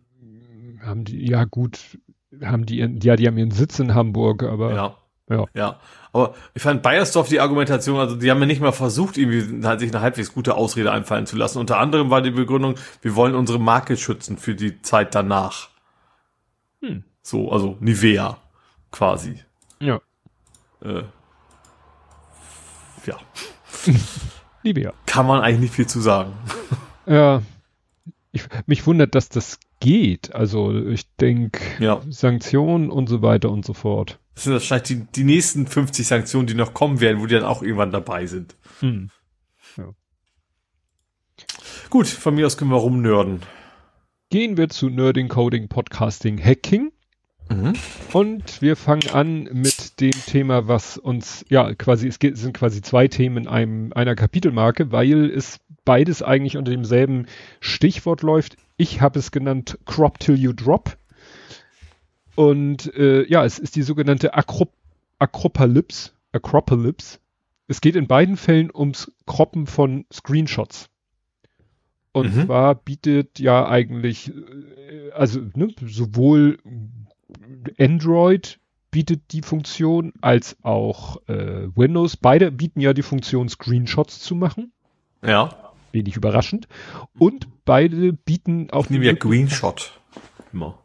Haben die, ja gut, haben die, ihren- ja, die haben ihren Sitz in Hamburg, aber
ja.
ja.
Ja. Aber ich fand Bayersdorf die Argumentation, also die haben ja nicht mal versucht, irgendwie halt sich eine halbwegs gute Ausrede einfallen zu lassen. Unter anderem war die Begründung, wir wollen unsere Marke schützen für die Zeit danach.
Hm.
So, also Nivea quasi.
ja,
Äh, ja.
liebe ja.
Kann man eigentlich nicht viel zu sagen.
Ja, ich, mich wundert, dass das geht. Also ich denke,
Ja.
Sanktionen und so weiter und so fort.
Das sind wahrscheinlich die, die nächsten 50 Sanktionen, die noch kommen werden, wo die dann auch irgendwann dabei sind.
Hm.
Gut, von mir aus können wir rumnörden.
Gehen wir zu Nerding, Coding, Podcasting, Hacking.
Mhm.
Und wir fangen an mit dem Thema, was uns, ja, quasi, es geht, sind quasi zwei Themen in einem, einer Kapitelmarke, weil es beides eigentlich unter demselben Stichwort läuft. Ich habe es genannt Crop Till You Drop. Und äh, ja, es ist die sogenannte Acrop Acropalypse. Acropalypse. Es geht in beiden Fällen ums Croppen von Screenshots. Und
Mhm.
zwar bietet ja eigentlich, äh, also ne, sowohl Android bietet die Funktion als auch äh, Windows. Beide bieten ja die Funktion, Screenshots zu machen.
Ja.
Wenig überraschend. Und beide bieten auch
Ich nehme ja Greenshot. immer.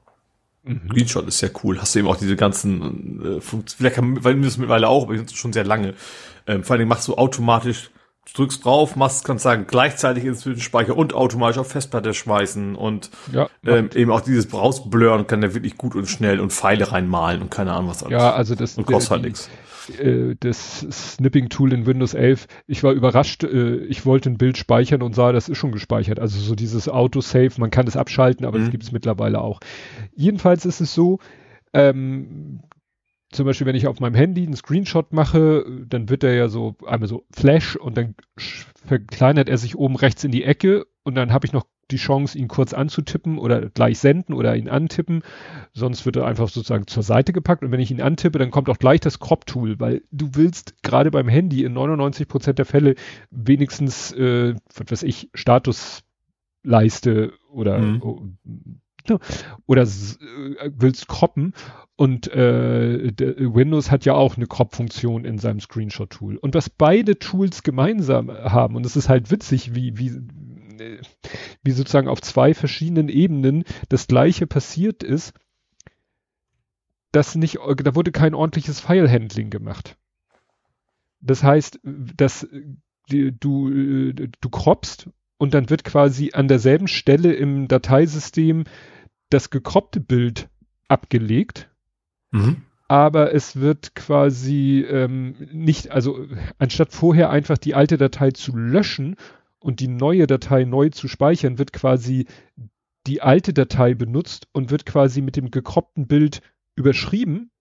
Mhm. Screenshot ist ja cool. Hast du eben auch diese ganzen äh, Funktionen, weil du das mittlerweile auch, aber schon sehr lange. Ähm, vor allen Dingen machst du automatisch, du drückst drauf, machst, kannst sagen, gleichzeitig ins Speicher und automatisch auf Festplatte schmeißen und
ja,
ähm, eben auch dieses Rausblurren kann der wirklich gut und schnell und Pfeile reinmalen und keine Ahnung was
alles. Ja, also das
und kostet halt nichts
äh, das Snipping-Tool in Windows 11, ich war überrascht, äh, ich wollte ein Bild speichern und sah, das ist schon gespeichert. Also so dieses Autosave, man kann es abschalten, aber mhm. das gibt es mittlerweile auch. Jedenfalls ist es so, ähm, zum Beispiel, wenn ich auf meinem Handy einen Screenshot mache, dann wird er ja so einmal so Flash und dann verkleinert er sich oben rechts in die Ecke und dann habe ich noch die Chance, ihn kurz anzutippen oder gleich senden oder ihn antippen. Sonst wird er einfach sozusagen zur Seite gepackt. Und wenn ich ihn antippe, dann kommt auch gleich das Crop-Tool, weil du willst gerade beim Handy in 99 Prozent der Fälle wenigstens, äh, was weiß ich, Statusleiste oder, mhm. oder äh, willst croppen. Und äh, Windows hat ja auch eine Crop-Funktion in seinem Screenshot-Tool. Und was beide Tools gemeinsam haben, und es ist halt witzig, wie, wie, wie sozusagen auf zwei verschiedenen Ebenen das gleiche passiert ist, dass nicht, da wurde kein ordentliches File-Handling gemacht. Das heißt, dass die, du, du croppst und dann wird quasi an derselben Stelle im Dateisystem das gekroppte Bild abgelegt. Mhm. Aber es wird quasi ähm, nicht, also anstatt vorher einfach die alte Datei zu löschen und die neue Datei neu zu speichern, wird quasi die alte Datei benutzt und wird quasi mit dem gekroppten Bild überschrieben.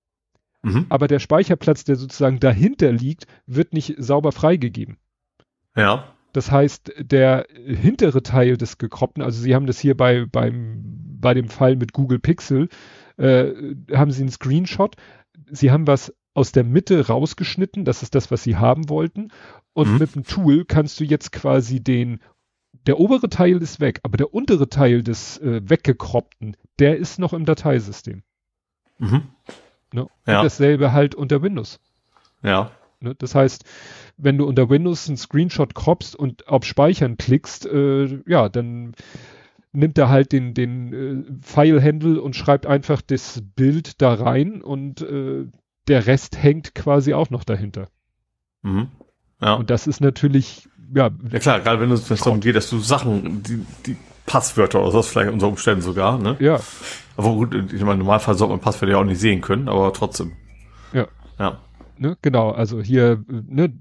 Mhm. Aber der Speicherplatz, der sozusagen dahinter liegt, wird nicht sauber freigegeben.
Ja.
Das heißt, der hintere Teil des gekroppten, also Sie haben das hier bei, beim, bei dem Fall mit Google Pixel, äh, haben Sie einen Screenshot. Sie haben was aus der Mitte rausgeschnitten, das ist das, was Sie haben wollten. Und mhm. mit dem Tool kannst du jetzt quasi den, der obere Teil ist weg, aber der untere Teil des äh, weggekroppten, der ist noch im Dateisystem. Mhm. Ne? Ja. Und dasselbe halt unter Windows.
Ja.
Ne? Das heißt, wenn du unter Windows einen Screenshot croppst und auf Speichern klickst, äh, ja, dann nimmt er halt den, den äh, File-Handle und schreibt einfach das Bild da rein und äh, der Rest hängt quasi auch noch dahinter. Mhm. Ja. Und das ist natürlich, ja.
Ja klar, gerade wenn es darum geht, dass du Sachen, die, die Passwörter oder sowas vielleicht unter Umständen sogar, ne?
Ja.
Aber gut, ich meine, im Normalfall sollte man Passwörter ja auch nicht sehen können, aber trotzdem.
Ja.
Ja.
Ne, genau, also hier, ne,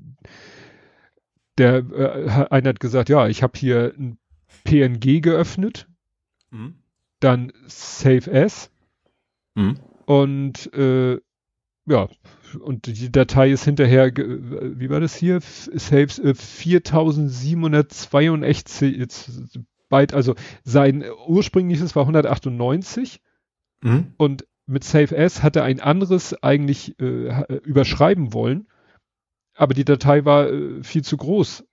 der, äh, einer hat gesagt, ja, ich habe hier ein PNG geöffnet, mhm. dann Save As mhm. und äh, ja, und die Datei ist hinterher, wie war das hier? Saves äh, 4782 jetzt Byte, also sein ursprüngliches war 198 mhm. und mit Save S hat er ein anderes eigentlich äh, überschreiben wollen, aber die Datei war äh, viel zu groß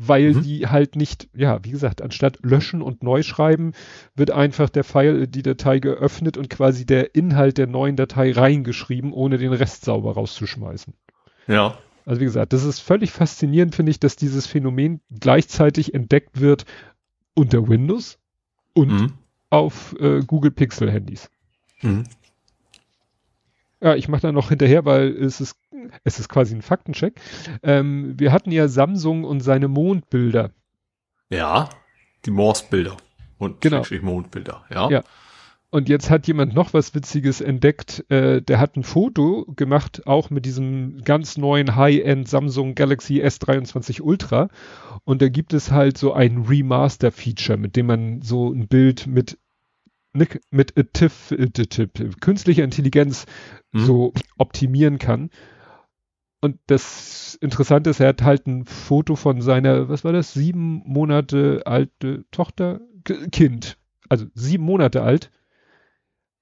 weil mhm. die halt nicht, ja, wie gesagt, anstatt löschen und neu schreiben, wird einfach der File, die Datei geöffnet und quasi der Inhalt der neuen Datei reingeschrieben, ohne den Rest sauber rauszuschmeißen.
Ja.
Also wie gesagt, das ist völlig faszinierend, finde ich, dass dieses Phänomen gleichzeitig entdeckt wird unter Windows und mhm. auf äh, Google Pixel Handys. Mhm. Ja, ich mache da noch hinterher, weil es ist, es ist quasi ein Faktencheck. Ähm, wir hatten ja Samsung und seine Mondbilder.
Ja, die Morse-Bilder und
genau.
Mondbilder, ja.
Ja. Und jetzt hat jemand noch was Witziges entdeckt. Äh, der hat ein Foto gemacht, auch mit diesem ganz neuen High-End Samsung Galaxy S23 Ultra. Und da gibt es halt so ein Remaster-Feature, mit dem man so ein Bild mit mit TIF, künstlicher Intelligenz mhm. so optimieren kann. Und das Interessante ist, er hat halt ein Foto von seiner, was war das, sieben Monate alte Tochter, Kind, also sieben Monate alt.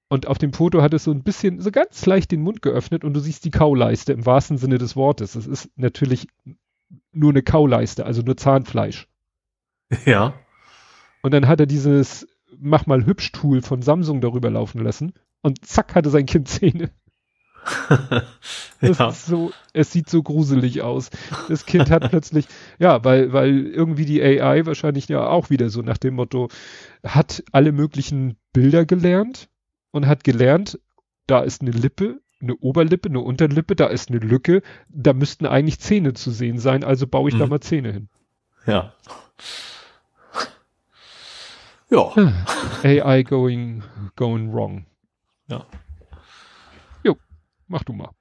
Und auf dem Foto hat es so ein bisschen, so ganz leicht den Mund geöffnet und du siehst die Kauleiste im wahrsten Sinne des Wortes. Es ist natürlich nur eine Kauleiste, also nur Zahnfleisch.
Ja.
Und dann hat er dieses Mach mal hübsch Tool von Samsung darüber laufen lassen und zack hatte sein Kind Zähne. Ja. so, es sieht so gruselig aus. Das Kind hat plötzlich, ja, weil, weil irgendwie die AI wahrscheinlich ja auch wieder so nach dem Motto, hat alle möglichen Bilder gelernt und hat gelernt, da ist eine Lippe, eine Oberlippe, eine Unterlippe, da ist eine Lücke, da müssten eigentlich Zähne zu sehen sein, also baue ich mhm. da mal Zähne hin.
Ja.
Ja. AI going, going wrong.
Ja.
Jo, mach du mal.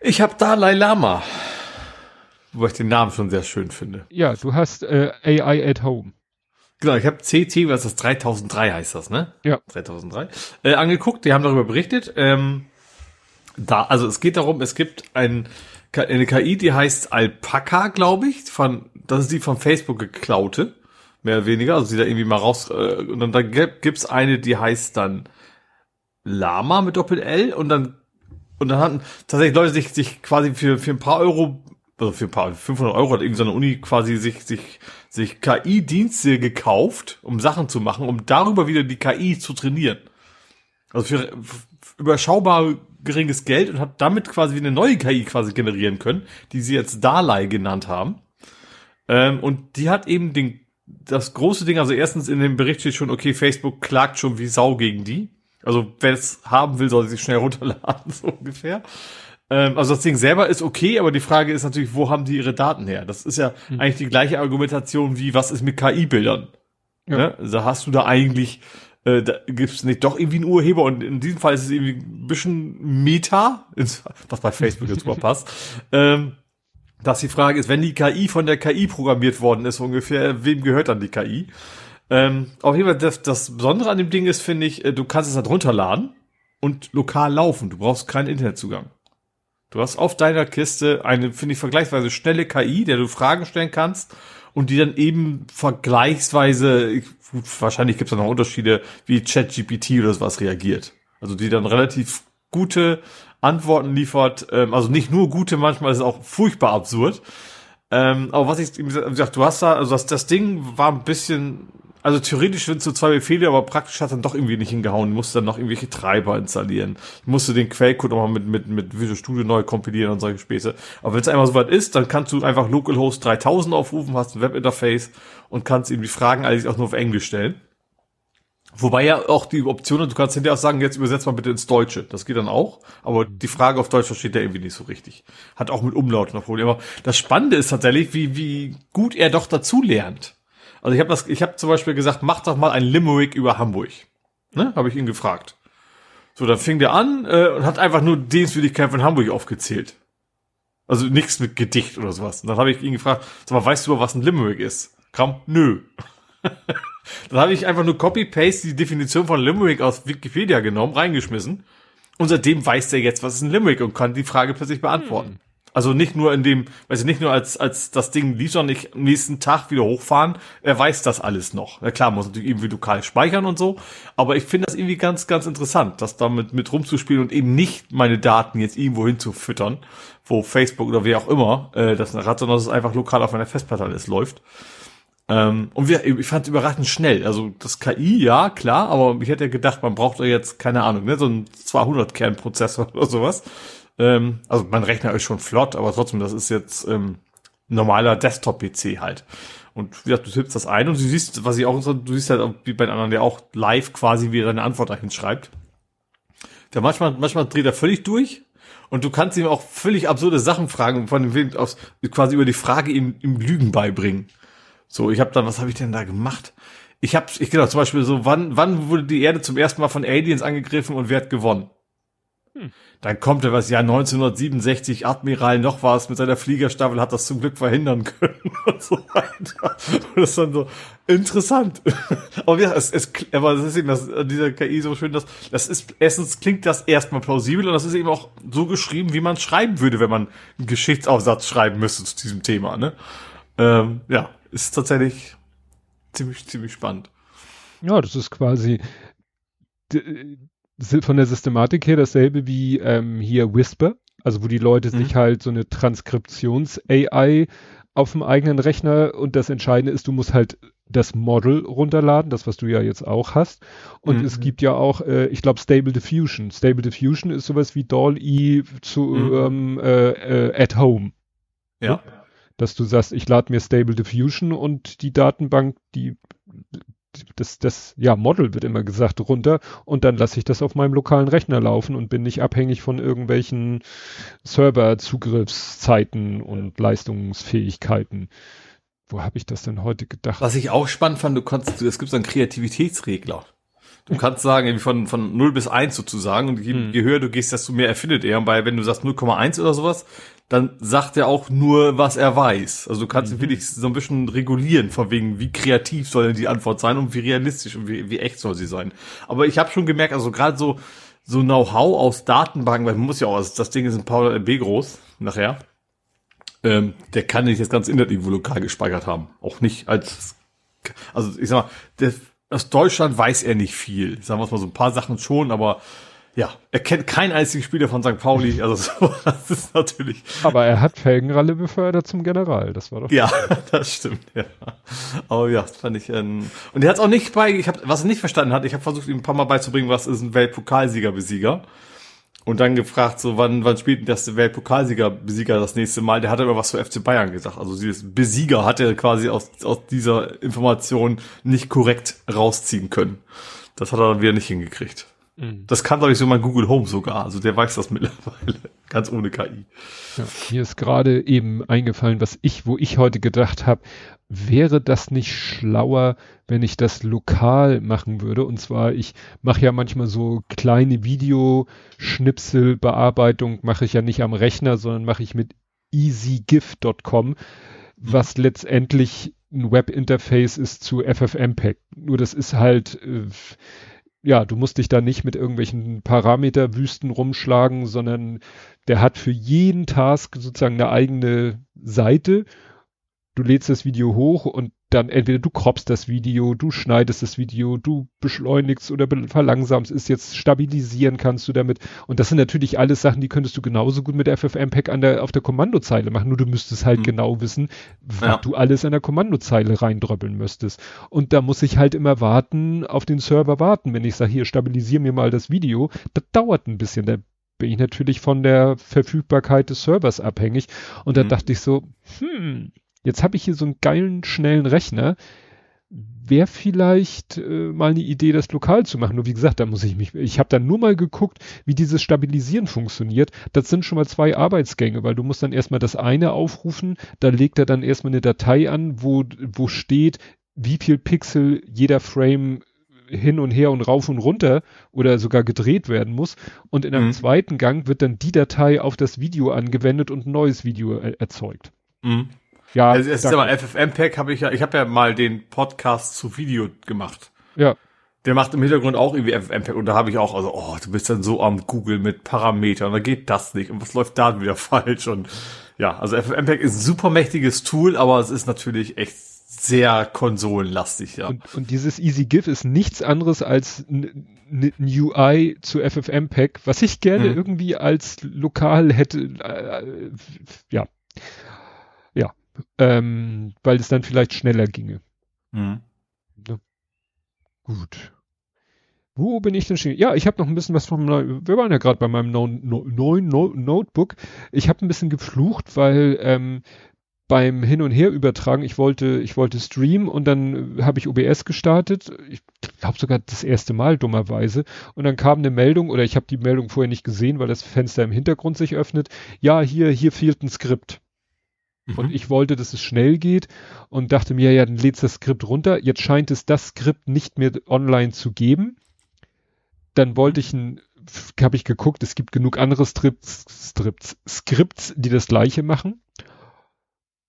Ich habe Dalai Lama. Wobei ich den Namen schon sehr schön finde.
Ja, du hast äh, AI at Home.
Genau, ich habe CT, was ist das 3003 heißt das, ne?
Ja.
3003. Äh, angeguckt, die haben darüber berichtet. Ähm, da, also es geht darum, es gibt ein, eine KI, die heißt Alpaca, glaube ich, von, das ist die von Facebook geklaute, mehr oder weniger, also die da irgendwie mal raus, äh, und dann da gibt's eine, die heißt dann Lama mit Doppel L und dann und dann hatten tatsächlich Leute sich, sich quasi für, für ein paar Euro, also für ein paar, 500 Euro hat irgendeine Uni quasi sich, sich, sich KI-Dienste gekauft, um Sachen zu machen, um darüber wieder die KI zu trainieren. Also für, für überschaubar geringes Geld und hat damit quasi eine neue KI quasi generieren können, die sie jetzt Dalai genannt haben. Ähm, und die hat eben den, das große Ding, also erstens in dem Bericht steht schon, okay, Facebook klagt schon wie Sau gegen die. Also wer es haben will, soll sich schnell runterladen, so ungefähr. Ähm, also das Ding selber ist okay, aber die Frage ist natürlich, wo haben die ihre Daten her? Das ist ja hm. eigentlich die gleiche Argumentation wie, was ist mit KI-Bildern? Ja. Ne? Also hast du da eigentlich, äh, da gibt es nicht doch irgendwie einen Urheber und in diesem Fall ist es irgendwie ein bisschen Meta, was bei Facebook jetzt super passt. Ähm, dass die Frage ist, wenn die KI von der KI programmiert worden ist, ungefähr, wem gehört dann die KI? Ähm, auf jeden Fall, das, das Besondere an dem Ding ist, finde ich, äh, du kannst es halt runterladen und lokal laufen. Du brauchst keinen Internetzugang. Du hast auf deiner Kiste eine, finde ich, vergleichsweise schnelle KI, der du Fragen stellen kannst und die dann eben vergleichsweise, gut, wahrscheinlich gibt es da noch Unterschiede, wie ChatGPT oder sowas reagiert. Also die dann relativ gute Antworten liefert, ähm, also nicht nur gute, manchmal ist es auch furchtbar absurd. Ähm, aber was ich gesagt, du hast da, also das, das Ding war ein bisschen also theoretisch sind so zwei Befehle, aber praktisch hat dann doch irgendwie nicht hingehauen. Ich musste dann noch irgendwelche Treiber installieren. Ich musste den Quellcode nochmal mit, mit, mit Visual Studio neu kompilieren und solche Späße. Aber wenn es einmal soweit ist, dann kannst du einfach localhost 3000 aufrufen, hast ein Webinterface und kannst ihm die Fragen eigentlich auch nur auf Englisch stellen. Wobei ja auch die Option, du kannst hinterher auch sagen, jetzt übersetzt mal bitte ins Deutsche. Das geht dann auch. Aber die Frage auf Deutsch versteht er irgendwie nicht so richtig. Hat auch mit Umlaut noch Probleme. Aber das Spannende ist tatsächlich, wie, wie gut er doch dazu lernt. Also ich habe das, ich habe zum Beispiel gesagt, mach doch mal ein Limerick über Hamburg. Ne? Habe ich ihn gefragt. So, dann fing der an äh, und hat einfach nur Sehenswürdigkeit von Hamburg aufgezählt. Also nichts mit Gedicht oder sowas. Und dann habe ich ihn gefragt, sag mal, weißt du, was ein Limerick ist? Kam, nö. dann habe ich einfach nur Copy-Paste die Definition von Limerick aus Wikipedia genommen, reingeschmissen. Und seitdem weiß der jetzt, was ist ein Limerick und kann die Frage plötzlich beantworten. Hm. Also nicht nur in dem, weiß ich nicht nur als, als das Ding lief, sondern ich am nächsten Tag wieder hochfahren. Er weiß das alles noch. Na klar, muss natürlich irgendwie lokal speichern und so. Aber ich finde das irgendwie ganz, ganz interessant, das damit mit rumzuspielen und eben nicht meine Daten jetzt irgendwo hinzufüttern, wo Facebook oder wer auch immer äh, das hat, sondern dass es einfach lokal auf meiner Festplatte alles läuft. Ähm, und wir, ich fand es überraschend schnell. Also das KI, ja, klar, aber ich hätte ja gedacht, man braucht da jetzt, keine Ahnung, ne, so ein 200-Kern-Prozessor oder sowas. Ähm, also mein Rechner ist schon flott, aber trotzdem, das ist jetzt ähm, normaler Desktop-PC halt. Und wie gesagt, du tippst das ein und du siehst, was ich auch, du siehst halt wie bei den anderen, der auch live quasi wie er deine Antwort dahin schreibt. Der manchmal, manchmal dreht er völlig durch und du kannst ihm auch völlig absurde Sachen fragen, von dem aus quasi über die Frage ihm, ihm Lügen beibringen. So, ich habe dann, was habe ich denn da gemacht? Ich habe, ich genau, zum Beispiel so, wann, wann wurde die Erde zum ersten Mal von Aliens angegriffen und wer hat gewonnen? Hm. Dann kommt er was, ja, 1967, Admiral noch was mit seiner Fliegerstaffel hat das zum Glück verhindern können und so weiter. Und das ist dann so interessant. aber ja, es, es, aber das ist eben das, dieser KI so schön, dass, das ist, erstens klingt das erstmal plausibel und das ist eben auch so geschrieben, wie man schreiben würde, wenn man einen Geschichtsaufsatz schreiben müsste zu diesem Thema, ne? Ähm, ja, ist tatsächlich ziemlich, ziemlich spannend.
Ja, das ist quasi, von der Systematik her dasselbe wie ähm, hier Whisper, also wo die Leute mhm. sich halt so eine Transkriptions-AI auf dem eigenen Rechner und das Entscheidende ist, du musst halt das Model runterladen, das was du ja jetzt auch hast. Und mhm. es gibt ja auch, äh, ich glaube, Stable Diffusion. Stable Diffusion ist sowas wie DALL-E zu mhm. ähm, äh, äh, at Home.
Ja. Ne?
Dass du sagst, ich lade mir Stable Diffusion und die Datenbank, die das, das ja, Model wird immer gesagt, runter und dann lasse ich das auf meinem lokalen Rechner laufen und bin nicht abhängig von irgendwelchen Serverzugriffszeiten und Leistungsfähigkeiten. Wo habe ich das denn heute gedacht?
Was ich auch spannend fand, du kannst, es gibt so einen Kreativitätsregler. Du kannst sagen, von, von 0 bis 1 sozusagen, und je, hm. je höher du gehst, desto mehr erfindet er. Und bei, wenn du sagst 0,1 oder sowas, dann sagt er auch nur, was er weiß. Also du kannst mhm. ihn wirklich so ein bisschen regulieren, von wegen, wie kreativ soll denn die Antwort sein und wie realistisch und wie, wie echt soll sie sein. Aber ich habe schon gemerkt, also gerade so, so Know-how aus Datenbanken, weil man muss ja auch, also das Ding ist ein paar MB groß, nachher. Ähm, der kann nicht das ganze Internet irgendwo lokal gespeichert haben. Auch nicht als, also ich sag mal, der, aus Deutschland weiß er nicht viel. Sagen wir mal so ein paar Sachen schon, aber ja, er kennt keinen einzigen Spieler von St. Pauli, also so, das ist natürlich.
Aber er hat Felgenralle befördert zum General, das war doch.
Ja, das stimmt, ja. Aber ja, das fand ich, ähm, und er hat auch nicht bei, ich habe, was er nicht verstanden hat, ich habe versucht ihm ein paar Mal beizubringen, was ist ein Weltpokalsieger-Besieger. Und dann gefragt, so, wann, wann spielt denn das Weltpokalsieger-Besieger das nächste Mal? Der hat immer was für FC Bayern gesagt. Also dieses Besieger hat er quasi aus, aus dieser Information nicht korrekt rausziehen können. Das hat er dann wieder nicht hingekriegt. Mhm. Das kann, glaube ich, so mein Google Home sogar. Also der weiß das mittlerweile. Ganz ohne KI.
Ja, mir ist gerade eben eingefallen, was ich, wo ich heute gedacht habe, wäre das nicht schlauer, wenn ich das lokal machen würde? Und zwar, ich mache ja manchmal so kleine Videoschnipselbearbeitung, mache ich ja nicht am Rechner, sondern mache ich mit easygif.com, was letztendlich ein Webinterface ist zu FFmpeg. Nur das ist halt, äh, ja, du musst dich da nicht mit irgendwelchen Parameterwüsten rumschlagen, sondern der hat für jeden Task sozusagen eine eigene Seite. Du lädst das Video hoch und dann entweder du croppst das Video, du schneidest das Video, du beschleunigst oder verlangsamst es jetzt, stabilisieren kannst du damit. Und das sind natürlich alles Sachen, die könntest du genauso gut mit FFmpeg an der, auf der Kommandozeile machen, nur du müsstest halt mhm. genau wissen, was ja. du alles in der Kommandozeile reindröppeln müsstest. Und da muss ich halt immer warten, auf den Server warten. Wenn ich sage, hier, stabilisier mir mal das Video, das dauert ein bisschen. Da bin ich natürlich von der Verfügbarkeit des Servers abhängig. Und da mhm. dachte ich so, hm, Jetzt habe ich hier so einen geilen, schnellen Rechner. Wäre vielleicht äh, mal eine Idee, das lokal zu machen. Nur wie gesagt, da muss ich mich, ich habe dann nur mal geguckt, wie dieses Stabilisieren funktioniert. Das sind schon mal zwei Arbeitsgänge, weil du musst dann erstmal das eine aufrufen, da legt er dann erstmal eine Datei an, wo, wo steht, wie viel Pixel jeder Frame hin und her und rauf und runter oder sogar gedreht werden muss. Und in einem mhm. zweiten Gang wird dann die Datei auf das Video angewendet und ein neues Video er erzeugt.
Mhm. Ja. Also es ist aber FFmpeg habe ich ja, ich habe ja mal den Podcast zu Video gemacht.
Ja.
Der macht im Hintergrund auch irgendwie FFmpeg und da habe ich auch, also, oh, du bist dann so am Google mit Parametern, da geht das nicht und was läuft da wieder falsch und ja, also FFmpeg ist ein super mächtiges Tool, aber es ist natürlich echt sehr konsolenlastig, ja.
Und, und dieses EasyGIF ist nichts anderes als ein UI zu FFmpeg, was ich gerne mhm. irgendwie als lokal hätte, äh, äh ja ähm, weil es dann vielleicht schneller ginge. Mhm. Ja. Gut. Wo bin ich denn stehen? Ja, ich habe noch ein bisschen was vom, wir waren ja gerade bei meinem neuen no, no, no, Notebook. Ich habe ein bisschen geflucht, weil ähm, beim Hin und Her übertragen, ich wollte, ich wollte streamen und dann habe ich OBS gestartet. Ich glaube sogar das erste Mal dummerweise. Und dann kam eine Meldung oder ich habe die Meldung vorher nicht gesehen, weil das Fenster im Hintergrund sich öffnet. Ja, hier, hier fehlt ein Skript. Mhm. Und ich wollte, dass es schnell geht und dachte mir, ja, dann lädst das Skript runter. Jetzt scheint es das Skript nicht mehr online zu geben. Dann wollte ich ein, habe ich geguckt, es gibt genug andere Strips, Strips, Skripts, die das gleiche machen.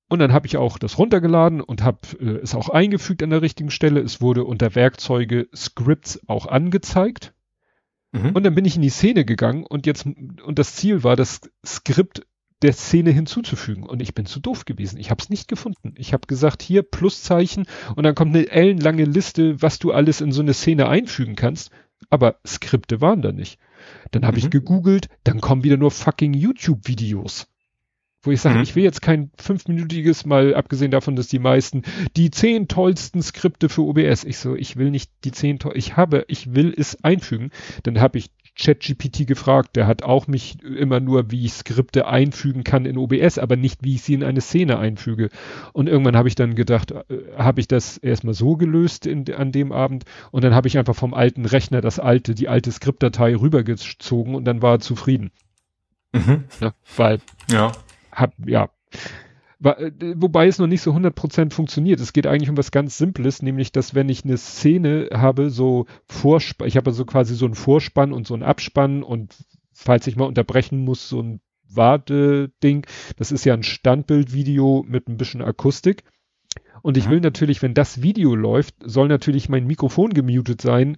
Und dann habe ich auch das runtergeladen und habe äh, es auch eingefügt an der richtigen Stelle. Es wurde unter Werkzeuge Scripts auch angezeigt. Mhm. Und dann bin ich in die Szene gegangen und jetzt, und das Ziel war, das Skript der Szene hinzuzufügen. Und ich bin zu doof gewesen. Ich habe es nicht gefunden. Ich habe gesagt, hier Pluszeichen und dann kommt eine ellenlange Liste, was du alles in so eine Szene einfügen kannst. Aber Skripte waren da nicht. Dann habe mhm. ich gegoogelt, dann kommen wieder nur fucking YouTube-Videos. Wo ich sage, mhm. ich will jetzt kein fünfminütiges, mal abgesehen davon, dass die meisten die zehn tollsten Skripte für OBS. Ich so, ich will nicht die zehn toll, ich habe, ich will es einfügen. Dann habe ich ChatGPT gefragt, der hat auch mich immer nur, wie ich Skripte einfügen kann in OBS, aber nicht, wie ich sie in eine Szene einfüge. Und irgendwann habe ich dann gedacht, äh, habe ich das erstmal so gelöst in, an dem Abend und dann habe ich einfach vom alten Rechner das alte, die alte Skriptdatei rübergezogen und dann war er zufrieden. Mhm. Ja, weil ja hab, ja. Äh, wobei es noch nicht so 100% funktioniert. Es geht eigentlich um was ganz Simples, nämlich, dass wenn ich eine Szene habe, so Vorspann, ich habe so quasi so einen Vorspann und so einen Abspann und falls ich mal unterbrechen muss, so ein Warteding. Das ist ja ein Standbildvideo mit ein bisschen Akustik. Und ich will natürlich, wenn das Video läuft, soll natürlich mein Mikrofon gemutet sein.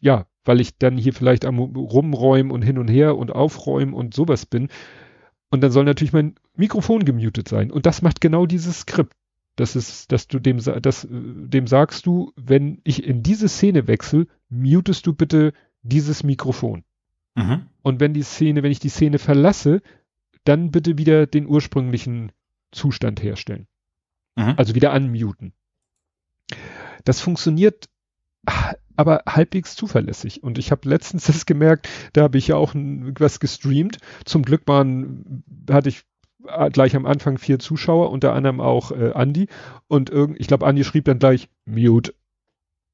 Ja, weil ich dann hier vielleicht am rumräumen und hin und her und aufräumen und sowas bin. Und dann soll natürlich mein Mikrofon gemutet sein. Und das macht genau dieses Skript. Das ist, dass du dem, das, dem sagst du, wenn ich in diese Szene wechsle, mutest du bitte dieses Mikrofon. Mhm. Und wenn die Szene, wenn ich die Szene verlasse, dann bitte wieder den ursprünglichen Zustand herstellen. Mhm. Also wieder unmuten. Das funktioniert aber halbwegs zuverlässig. Und ich habe letztens das gemerkt, da habe ich ja auch was gestreamt. Zum Glück waren, hatte ich äh, gleich am Anfang vier Zuschauer, unter anderem auch äh, Andy. Und irgend, ich glaube, Andy schrieb dann gleich Mute.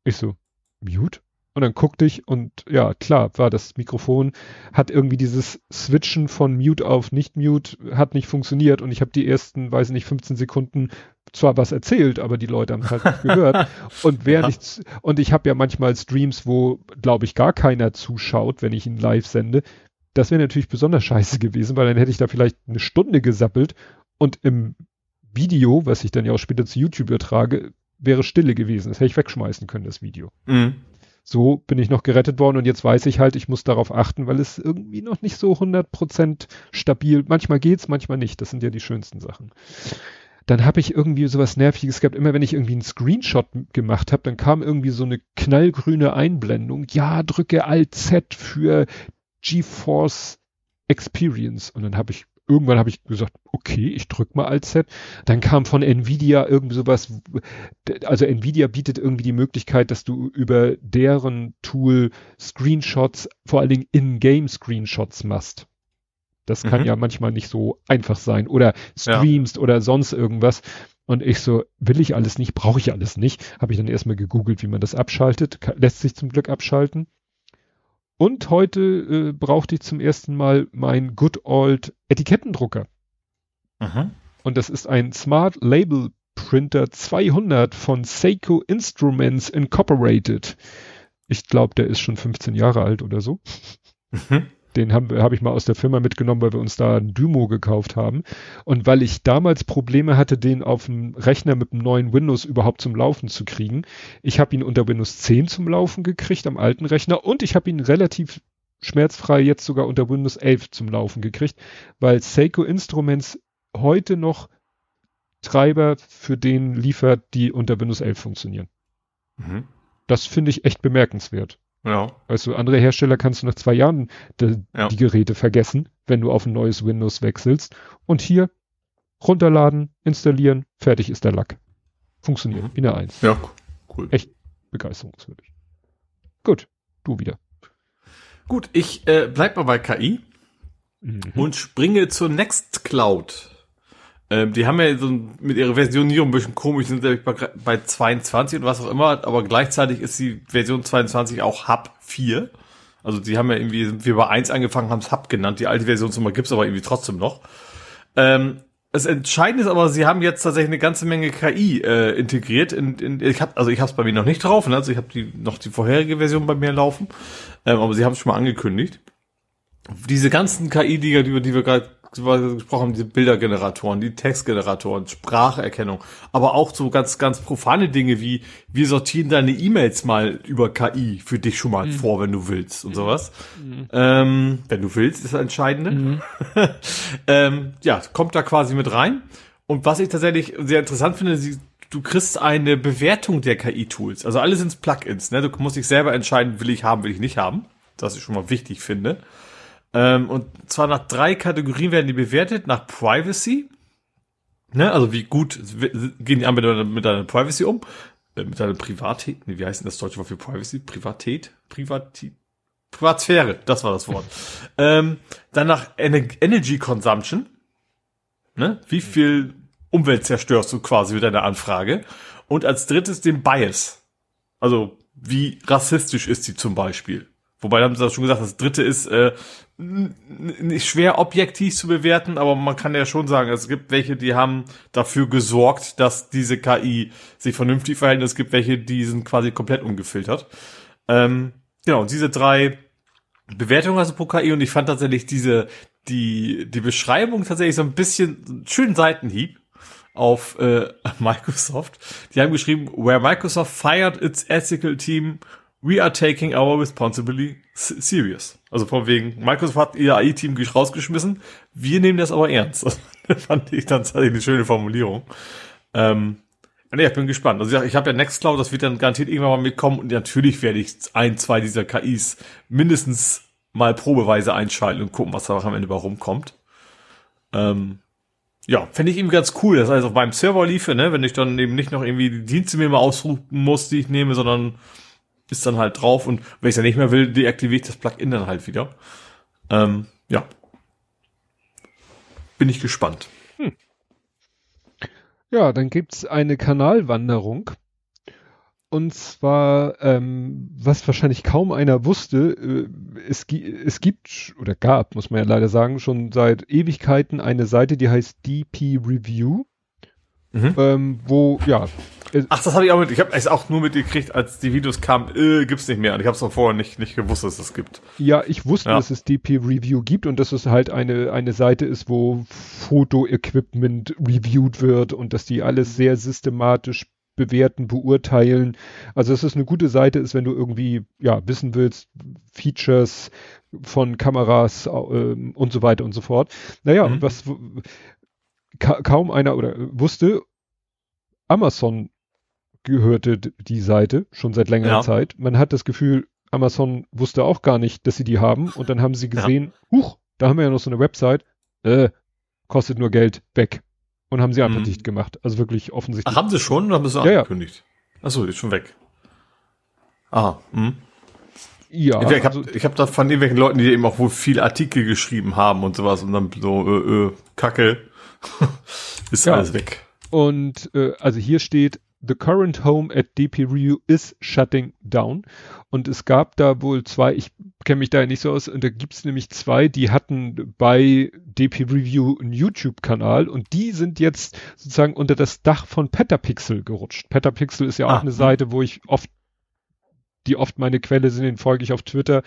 Ich so, Mute? Und dann guckte ich und ja, klar, war das Mikrofon, hat irgendwie dieses Switchen von Mute auf Nicht-Mute, hat nicht funktioniert und ich habe die ersten, weiß nicht, 15 Sekunden zwar was erzählt, aber die Leute haben es halt nicht gehört. Und wer ja. nichts, und ich habe ja manchmal Streams, wo, glaube ich, gar keiner zuschaut, wenn ich ihn live sende. Das wäre natürlich besonders scheiße gewesen, weil dann hätte ich da vielleicht eine Stunde gesappelt und im Video, was ich dann ja auch später zu YouTube übertrage, wäre Stille gewesen. Das hätte ich wegschmeißen können, das Video. Mhm so bin ich noch gerettet worden und jetzt weiß ich halt, ich muss darauf achten, weil es irgendwie noch nicht so 100% stabil, manchmal geht's, manchmal nicht, das sind ja die schönsten Sachen. Dann habe ich irgendwie sowas Nerviges gehabt, immer wenn ich irgendwie einen Screenshot gemacht habe, dann kam irgendwie so eine knallgrüne Einblendung, ja, drücke Alt-Z für GeForce Experience. Und dann habe ich irgendwann habe ich gesagt, okay, ich drück mal Alt Z. Dann kam von Nvidia irgendwie sowas, also Nvidia bietet irgendwie die Möglichkeit, dass du über deren Tool Screenshots, vor allen Dingen In-Game Screenshots machst. Das kann mhm. ja manchmal nicht so einfach sein. Oder streamst ja. oder sonst irgendwas. Und ich so, will ich alles nicht, brauche ich alles nicht. Habe ich dann erstmal gegoogelt, wie man das abschaltet. Lässt sich zum Glück abschalten. Und heute äh, brauchte ich zum ersten Mal mein Good Old Etikettendrucker. Mhm. Und das ist ein Smart Label Printer 200 von Seiko Instruments Incorporated. Ich glaube, der ist schon 15 Jahre alt oder so. Mhm. Den habe hab ich mal aus der Firma mitgenommen, weil wir uns da ein Dymo gekauft haben. Und weil ich damals Probleme hatte, den auf dem Rechner mit dem neuen Windows überhaupt zum Laufen zu kriegen. Ich habe ihn unter Windows 10 zum Laufen gekriegt am alten Rechner und ich habe ihn relativ schmerzfrei jetzt sogar unter Windows 11 zum Laufen gekriegt, weil Seiko Instruments heute noch Treiber für den liefert, die unter Windows 11 funktionieren. Mhm. Das finde ich echt bemerkenswert. Ja. Also andere Hersteller kannst du nach zwei Jahren de, ja. die Geräte vergessen, wenn du auf ein neues Windows wechselst. Und hier runterladen, installieren, fertig ist der Lack. Funktioniert, mhm. wie eine Eins. Ja, cool. Echt begeisterungswürdig. Gut, du wieder.
Gut, ich äh, bleib mal bei KI mhm. und springe zur Nextcloud. Ähm, die haben ja so mit ihrer Versionierung ein bisschen komisch, sind ja bei, bei 22 und was auch immer, aber gleichzeitig ist die Version 22 auch Hub 4. Also die haben ja irgendwie, sind wir bei 1 angefangen, haben es Hub genannt. Die alte Versionsnummer gibt's aber irgendwie trotzdem noch. Ähm, das Entscheidende ist aber, sie haben jetzt tatsächlich eine ganze Menge KI äh, integriert. In, in, ich hab, also ich habe es bei mir noch nicht drauf, ne? also ich habe die noch die vorherige Version bei mir laufen, ähm, aber sie haben es schon mal angekündigt. Diese ganzen KI, die, die, die wir gerade gesprochen haben, diese Bildergeneratoren, die Textgeneratoren, Spracherkennung, aber auch so ganz, ganz profane Dinge wie, wir sortieren deine E-Mails mal über KI für dich schon mal mhm. vor, wenn du willst und sowas. Mhm. Ähm, wenn du willst, ist das Entscheidende. Mhm. ähm, ja, kommt da quasi mit rein. Und was ich tatsächlich sehr interessant finde, sie, du kriegst eine Bewertung der KI-Tools. Also alles sind Plugins, ne? Du musst dich selber entscheiden, will ich haben, will ich nicht haben. Das ich schon mal wichtig finde. Ähm, und zwar nach drei Kategorien werden die bewertet. Nach Privacy. Ne, also wie gut gehen die Anwender mit deiner Privacy um? Äh, mit deiner Privatät? Nee, wie heißt denn das deutsche Wort für Privacy? Privatät? Privatät? Privatsphäre, das war das Wort. ähm, dann nach Ener Energy Consumption. Ne? Wie viel Umwelt zerstörst du quasi mit deiner Anfrage? Und als drittes den Bias. Also, wie rassistisch ist sie zum Beispiel? Wobei, haben sie das schon gesagt, das dritte ist äh, nicht schwer objektiv zu bewerten, aber man kann ja schon sagen, es gibt welche, die haben dafür gesorgt, dass diese KI sich vernünftig verhält. Es gibt welche, die sind quasi komplett ungefiltert. Ähm, genau, diese drei Bewertungen also pro KI und ich fand tatsächlich diese, die, die Beschreibung tatsächlich so ein bisschen schönen Seitenhieb auf äh, Microsoft. Die haben geschrieben, where Microsoft fired its ethical team we are taking our responsibility serious. Also von wegen, Microsoft hat ihr AI-Team rausgeschmissen, wir nehmen das aber ernst. Das fand ich dann tatsächlich eine schöne Formulierung. Ähm, nee, ich bin gespannt. Also ich habe ja Nextcloud, das wird dann garantiert irgendwann mal mitkommen und natürlich werde ich ein, zwei dieser KIs mindestens mal probeweise einschalten und gucken, was da am Ende bei rumkommt. Ähm, ja, fände ich irgendwie ganz cool, dass also auf meinem Server liefe, ne, wenn ich dann eben nicht noch irgendwie die Dienste mir mal ausrufen muss, die ich nehme, sondern ist dann halt drauf und wenn ich es ja nicht mehr will, deaktiviere ich das Plugin dann halt wieder. Ähm, ja. Bin ich gespannt. Hm.
Ja, dann gibt's eine Kanalwanderung. Und zwar, ähm, was wahrscheinlich kaum einer wusste, äh, es, es gibt oder gab, muss man ja leider sagen, schon seit Ewigkeiten eine Seite, die heißt DP Review. Mhm. Ähm, wo, ja.
Ach, das habe ich auch mit. Ich habe es auch nur mitgekriegt, als die Videos kamen, äh, gibt's nicht mehr. Und ich habe es vorher nicht, nicht gewusst, dass es gibt.
Ja, ich wusste, ja. dass es DP Review gibt und dass es halt eine, eine Seite ist, wo Foto-Equipment reviewed wird und dass die alles sehr systematisch bewerten, beurteilen. Also dass es eine gute Seite ist, wenn du irgendwie ja wissen willst, Features von Kameras äh, und so weiter und so fort. Naja, mhm. was ka kaum einer oder wusste, Amazon gehörte die Seite schon seit längerer ja. Zeit. Man hat das Gefühl, Amazon wusste auch gar nicht, dass sie die haben und dann haben sie gesehen, ja. huch, da haben wir ja noch so eine Website, äh, kostet nur Geld, weg. Und haben sie einfach mhm. dicht gemacht. Also wirklich offensichtlich.
Ach, haben sie schon oder haben sie ja, angekündigt? Ja. Achso, ist schon weg. Aha, hm. Ja. Ich habe also, ich hab da von irgendwelchen Leuten, die eben auch wohl viele Artikel geschrieben haben und sowas und dann so, äh, äh, Kacke, ist ja. alles weg.
Und äh, also hier steht, The current home at DP Review is shutting down. Und es gab da wohl zwei, ich kenne mich da nicht so aus, und da gibt es nämlich zwei, die hatten bei DP Review einen YouTube-Kanal und die sind jetzt sozusagen unter das Dach von Petapixel gerutscht. Petapixel ist ja auch ah, eine Seite, wo ich oft die oft meine Quelle sind, den folge ich auf Twitter.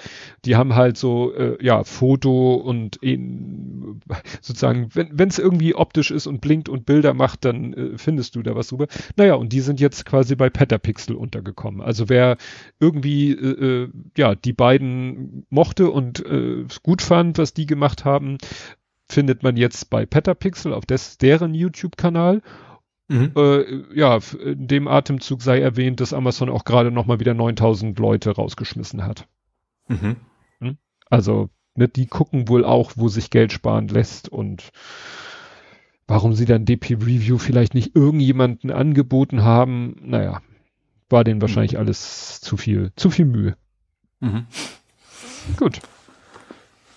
Die haben halt so, äh, ja, Foto und in, sozusagen, wenn es irgendwie optisch ist und blinkt und Bilder macht, dann äh, findest du da was drüber. Naja, und die sind jetzt quasi bei Petapixel untergekommen. Also wer irgendwie, äh, äh ja, die beiden mochte und äh, gut fand, was die gemacht haben, findet man jetzt bei Petapixel auf des, deren YouTube-Kanal Mhm. Äh, ja, in dem Atemzug sei erwähnt, dass Amazon auch gerade nochmal wieder 9000 Leute rausgeschmissen hat. Mhm. Hm? Also, ne, die gucken wohl auch, wo sich Geld sparen lässt und warum sie dann DP Review vielleicht nicht irgendjemanden angeboten haben, naja, war denen wahrscheinlich mhm. alles zu viel, zu viel Mühe. Mhm.
Gut.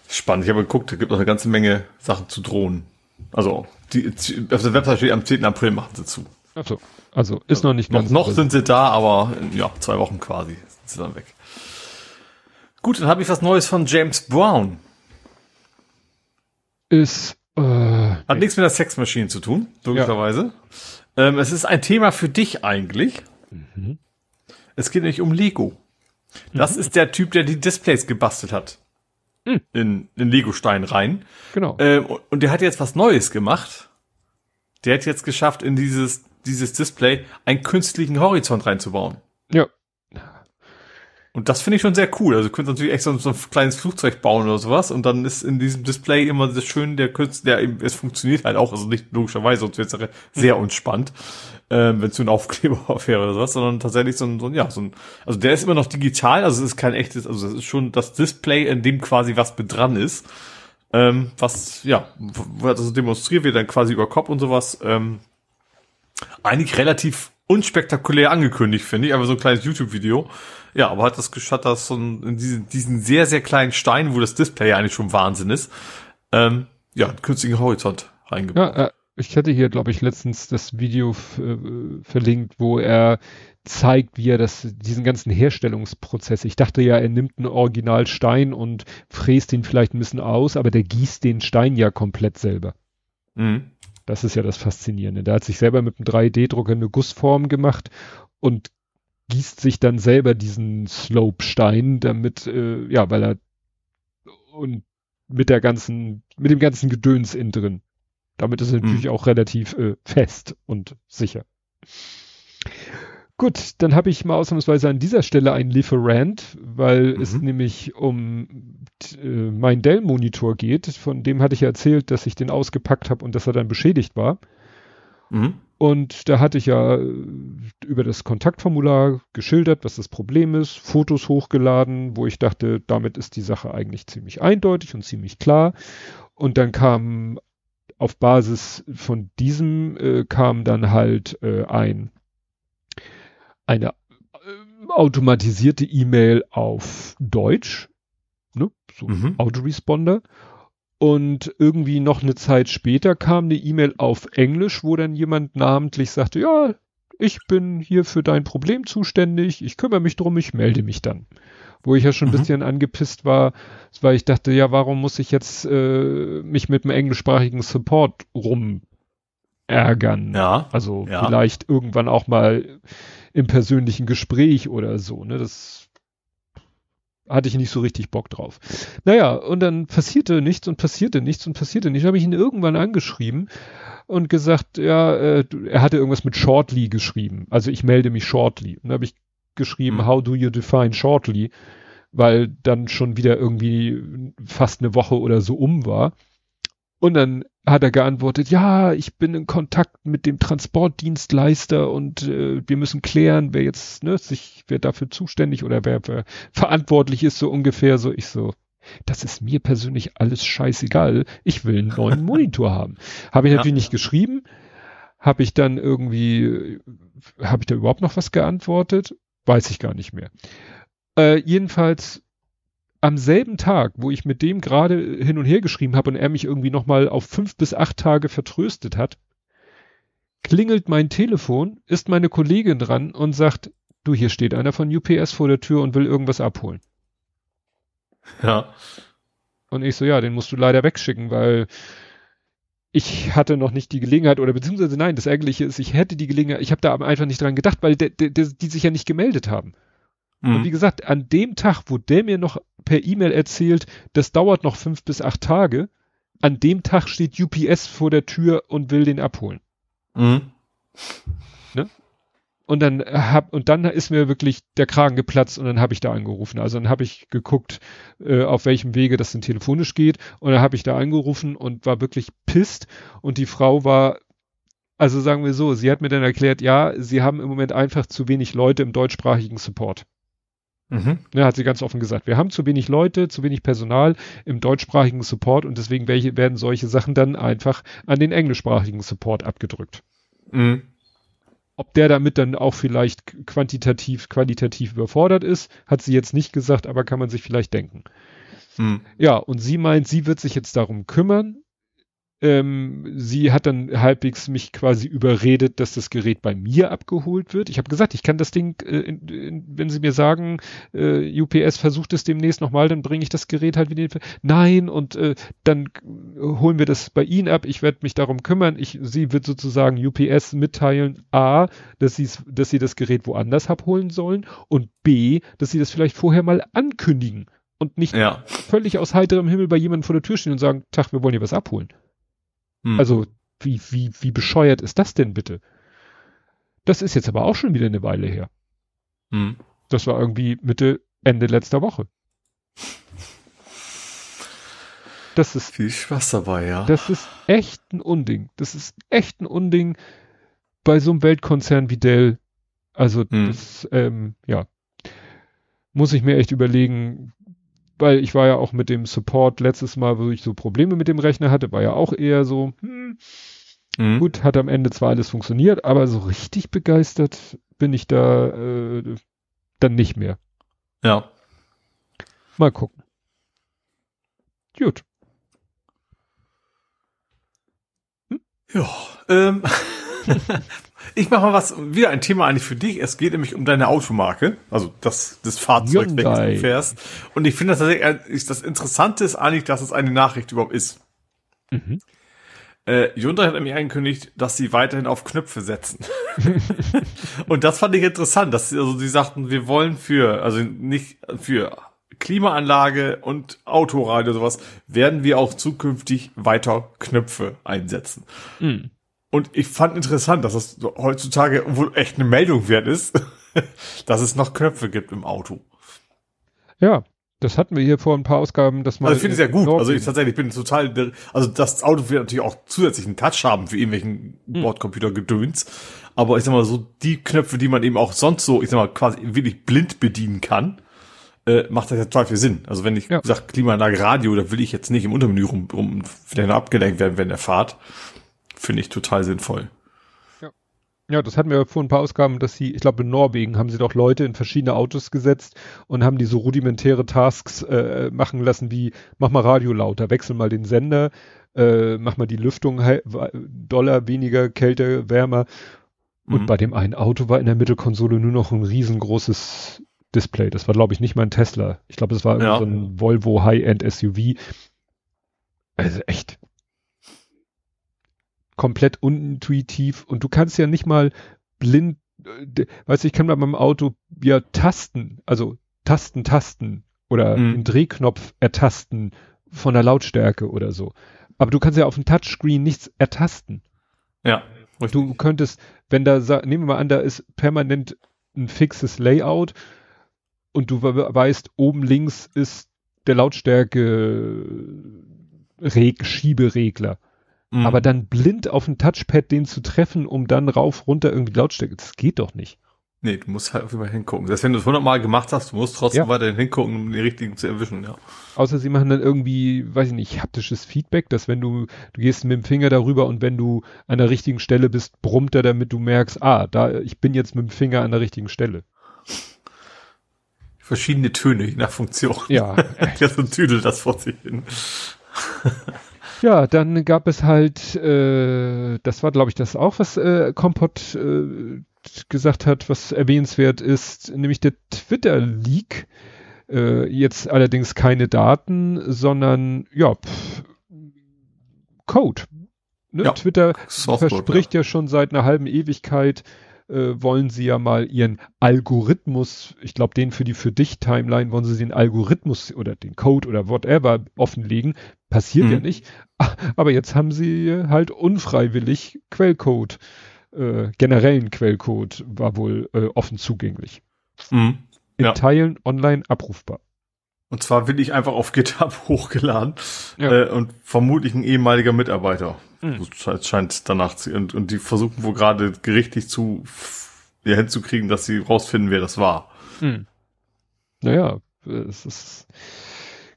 Spannend. Ich habe geguckt, es gibt noch eine ganze Menge Sachen zu Drohnen. Also, die, auf der Website steht, am 10. April machen sie zu.
Achso, also ist also, noch nicht
ganz. Noch, noch sind sie da, aber ja, zwei Wochen quasi sind sie dann weg. Gut, dann habe ich was Neues von James Brown.
Ist äh,
hat nichts mit der Sex Machine zu tun, logischerweise. Ja. Ähm, es ist ein Thema für dich eigentlich. Mhm. Es geht nämlich um Lego. Das mhm. ist der Typ, der die Displays gebastelt hat hm. in, in Lego-Stein rein.
Genau.
Ähm, und der hat jetzt was Neues gemacht. Der hat jetzt geschafft, in dieses, dieses Display einen künstlichen Horizont reinzubauen.
Ja.
Und das finde ich schon sehr cool. Also könntest natürlich extra so ein kleines Flugzeug bauen oder sowas und dann ist in diesem Display immer das schön, der Künstler, der es funktioniert halt auch, also nicht logischerweise, sonst wäre es sehr unspannend, ähm, wenn es so ein Aufkleber wäre oder sowas, sondern tatsächlich so ein, so ein, ja, so ein, also der ist immer noch digital, also es ist kein echtes, also es ist schon das Display, in dem quasi was mit dran ist, ähm, was, ja, also demonstriert wird dann quasi über Kopf und sowas, ähm, eigentlich relativ unspektakulär angekündigt, finde ich, aber so ein kleines YouTube-Video. Ja, aber hat das, hat das so ein, diesen, diesen sehr, sehr kleinen Stein, wo das Display eigentlich schon Wahnsinn ist, ähm, ja, einen künstlichen Horizont reingebaut.
Ja, äh, ich hatte hier, glaube ich, letztens das Video äh, verlinkt, wo er zeigt, wie er das, diesen ganzen Herstellungsprozess. Ich dachte ja, er nimmt einen Originalstein und fräst ihn vielleicht ein bisschen aus, aber der gießt den Stein ja komplett selber. Mhm. Das ist ja das Faszinierende. Der hat sich selber mit einem 3D-Drucker eine Gussform gemacht und gießt sich dann selber diesen Slope-Stein, damit, äh, ja, weil er und mit der ganzen, mit dem ganzen Gedöns innen drin. Damit ist er mhm. natürlich auch relativ äh, fest und sicher. Gut, dann habe ich mal ausnahmsweise an dieser Stelle einen Lieferant, weil mhm. es nämlich um äh, mein Dell-Monitor geht. Von dem hatte ich ja erzählt, dass ich den ausgepackt habe und dass er dann beschädigt war. Mhm. Und da hatte ich ja äh, über das Kontaktformular geschildert, was das Problem ist, Fotos hochgeladen, wo ich dachte, damit ist die Sache eigentlich ziemlich eindeutig und ziemlich klar. Und dann kam auf Basis von diesem äh, kam dann halt äh, ein eine äh, automatisierte E-Mail auf Deutsch, ne, so mhm. Autoresponder. Und irgendwie noch eine Zeit später kam eine E-Mail auf Englisch, wo dann jemand namentlich sagte, ja, ich bin hier für dein Problem zuständig, ich kümmere mich drum, ich melde mich dann. Wo ich ja schon ein mhm. bisschen angepisst war, weil ich dachte, ja, warum muss ich jetzt äh, mich mit dem englischsprachigen Support rum ärgern? Ja. Also ja. vielleicht irgendwann auch mal im persönlichen Gespräch oder so, ne? Das hatte ich nicht so richtig Bock drauf. Naja, und dann passierte nichts und passierte nichts und passierte nichts. Habe ich ihn irgendwann angeschrieben und gesagt, ja, äh, er hatte irgendwas mit Shortly geschrieben. Also ich melde mich Shortly. Und dann habe ich geschrieben, mhm. how do you define Shortly? Weil dann schon wieder irgendwie fast eine Woche oder so um war. Und dann hat er geantwortet, ja, ich bin in Kontakt mit dem Transportdienstleister und äh, wir müssen klären, wer jetzt, ne, sich, wer dafür zuständig oder wer, wer verantwortlich ist, so ungefähr. So, ich so, das ist mir persönlich alles scheißegal. Ich will einen neuen Monitor haben. Habe ich ja. natürlich nicht geschrieben. Habe ich dann irgendwie, habe ich da überhaupt noch was geantwortet? Weiß ich gar nicht mehr. Äh, jedenfalls am selben Tag, wo ich mit dem gerade hin und her geschrieben habe und er mich irgendwie nochmal auf fünf bis acht Tage vertröstet hat, klingelt mein Telefon, ist meine Kollegin dran und sagt, du, hier steht einer von UPS vor der Tür und will irgendwas abholen.
Ja.
Und ich so, ja, den musst du leider wegschicken, weil ich hatte noch nicht die Gelegenheit oder beziehungsweise nein, das Ärgerliche ist, ich hätte die Gelegenheit, ich habe da einfach nicht dran gedacht, weil de, de, de, die sich ja nicht gemeldet haben. Mhm. Und wie gesagt, an dem Tag, wo der mir noch per E-Mail erzählt, das dauert noch fünf bis acht Tage, an dem Tag steht UPS vor der Tür und will den abholen. Mhm. Ne? Und dann hab, und dann ist mir wirklich der Kragen geplatzt und dann habe ich da angerufen. Also dann habe ich geguckt, äh, auf welchem Wege das denn telefonisch geht. Und dann habe ich da angerufen und war wirklich pisst. Und die Frau war, also sagen wir so, sie hat mir dann erklärt, ja, sie haben im Moment einfach zu wenig Leute im deutschsprachigen Support. Mhm. Ja, hat sie ganz offen gesagt. Wir haben zu wenig Leute, zu wenig Personal im deutschsprachigen Support und deswegen welche, werden solche Sachen dann einfach an den englischsprachigen Support abgedrückt. Mhm. Ob der damit dann auch vielleicht quantitativ, qualitativ überfordert ist, hat sie jetzt nicht gesagt, aber kann man sich vielleicht denken. Mhm. Ja, und sie meint, sie wird sich jetzt darum kümmern, ähm, sie hat dann halbwegs mich quasi überredet, dass das Gerät bei mir abgeholt wird. Ich habe gesagt, ich kann das Ding, äh, in, in, wenn sie mir sagen, äh, UPS versucht es demnächst nochmal, dann bringe ich das Gerät halt wieder. Nein, und äh, dann holen wir das bei Ihnen ab. Ich werde mich darum kümmern. Ich, sie wird sozusagen UPS mitteilen, a, dass, sie dass sie das Gerät woanders abholen sollen und b, dass sie das vielleicht vorher mal ankündigen und nicht ja. völlig aus heiterem Himmel bei jemandem vor der Tür stehen und sagen, Tag, wir wollen hier was abholen. Hm. Also, wie, wie, wie bescheuert ist das denn bitte? Das ist jetzt aber auch schon wieder eine Weile her. Hm. Das war irgendwie Mitte Ende letzter Woche. Das ist
viel Spaß dabei, ja.
Das ist echt ein Unding. Das ist echt ein Unding bei so einem Weltkonzern wie Dell. Also hm. das, ähm, ja, muss ich mir echt überlegen, weil ich war ja auch mit dem Support letztes Mal, wo ich so Probleme mit dem Rechner hatte, war ja auch eher so, hm, mhm. gut, hat am Ende zwar alles funktioniert, aber so richtig begeistert bin ich da äh, dann nicht mehr.
Ja.
Mal gucken. Gut.
Hm? Ja, ähm, ich mache mal was, wieder ein Thema eigentlich für dich. Es geht nämlich um deine Automarke, also das, das Fahrzeug, welches du fährst. Und ich finde das tatsächlich, das Interessante ist eigentlich, dass es eine Nachricht überhaupt ist. Mhm. Äh, Hyundai hat nämlich angekündigt, dass sie weiterhin auf Knöpfe setzen. und das fand ich interessant, dass sie, also sie sagten, wir wollen für, also nicht für Klimaanlage und Autoradio sowas, werden wir auch zukünftig weiter Knöpfe einsetzen. Mhm. Und ich fand interessant, dass das heutzutage wohl echt eine Meldung wert ist, dass es noch Knöpfe gibt im Auto.
Ja, das hatten wir hier vor ein paar Ausgaben, dass man.
Also ich finde es ja gut. Also ich tatsächlich bin total, also das Auto wird natürlich auch zusätzlich einen Touch haben für irgendwelchen hm. Bordcomputer-Gedöns. Aber ich sag mal so, die Knöpfe, die man eben auch sonst so, ich sag mal, quasi wirklich blind bedienen kann, äh, macht das ja total viel Sinn. Also wenn ich ja. sage Klimaanlage Radio, da will ich jetzt nicht im Untermenü rum, rum vielleicht abgelenkt werden während der Fahrt. Finde ich total sinnvoll.
Ja. ja, das hatten wir vor ein paar Ausgaben, dass sie, ich glaube in Norwegen haben sie doch Leute in verschiedene Autos gesetzt und haben die so rudimentäre Tasks äh, machen lassen wie, mach mal Radio lauter, wechsel mal den Sender, äh, mach mal die Lüftung doller, weniger, kälter, wärmer. Und mhm. bei dem einen Auto war in der Mittelkonsole nur noch ein riesengroßes Display. Das war, glaube ich, nicht mal ein Tesla. Ich glaube, es war ja. so ein Volvo High-End SUV. Also echt komplett unintuitiv und du kannst ja nicht mal blind, äh, weißt du, ich kann bei meinem Auto ja Tasten, also Tasten, Tasten oder mhm. den Drehknopf ertasten von der Lautstärke oder so. Aber du kannst ja auf dem Touchscreen nichts ertasten.
Ja.
Richtig. Du könntest, wenn da, nehmen wir mal an, da ist permanent ein fixes Layout und du weißt, oben links ist der Lautstärke Reg Schieberegler. Mhm. Aber dann blind auf dem Touchpad den zu treffen, um dann rauf, runter irgendwie Lautstärke, das geht doch nicht.
Nee, du musst halt auf jeden Fall hingucken. Selbst wenn du es hundertmal gemacht hast, du musst trotzdem ja. weiterhin hingucken, um die richtigen zu erwischen, ja.
Außer sie machen dann irgendwie, weiß ich nicht, haptisches Feedback, dass wenn du, du gehst mit dem Finger darüber und wenn du an der richtigen Stelle bist, brummt er, damit du merkst, ah, da, ich bin jetzt mit dem Finger an der richtigen Stelle.
Verschiedene Töne, je nach Funktion.
Ja.
ja, so tüdelt das vor sich hin.
Ja, dann gab es halt, äh, das war glaube ich das auch, was äh, Kompott äh, gesagt hat, was erwähnenswert ist, nämlich der Twitter-Leak. Äh, jetzt allerdings keine Daten, sondern ja, pff, Code. Ne? Ja, Twitter verspricht ja. ja schon seit einer halben Ewigkeit, äh, wollen sie ja mal ihren Algorithmus, ich glaube, den für die für dich Timeline wollen sie den Algorithmus oder den Code oder whatever offenlegen. Passiert mhm. ja nicht. Aber jetzt haben sie halt unfreiwillig Quellcode, äh, generellen Quellcode war wohl äh, offen zugänglich. Mhm. In ja. Teilen online abrufbar.
Und zwar will ich einfach auf GitHub hochgeladen ja. äh, und vermutlich ein ehemaliger Mitarbeiter. Mhm. Das scheint danach zu, und, und die versuchen wohl gerade gerichtlich zu ja, hinzukriegen, dass sie rausfinden, wer das war. Mhm.
Naja, es ist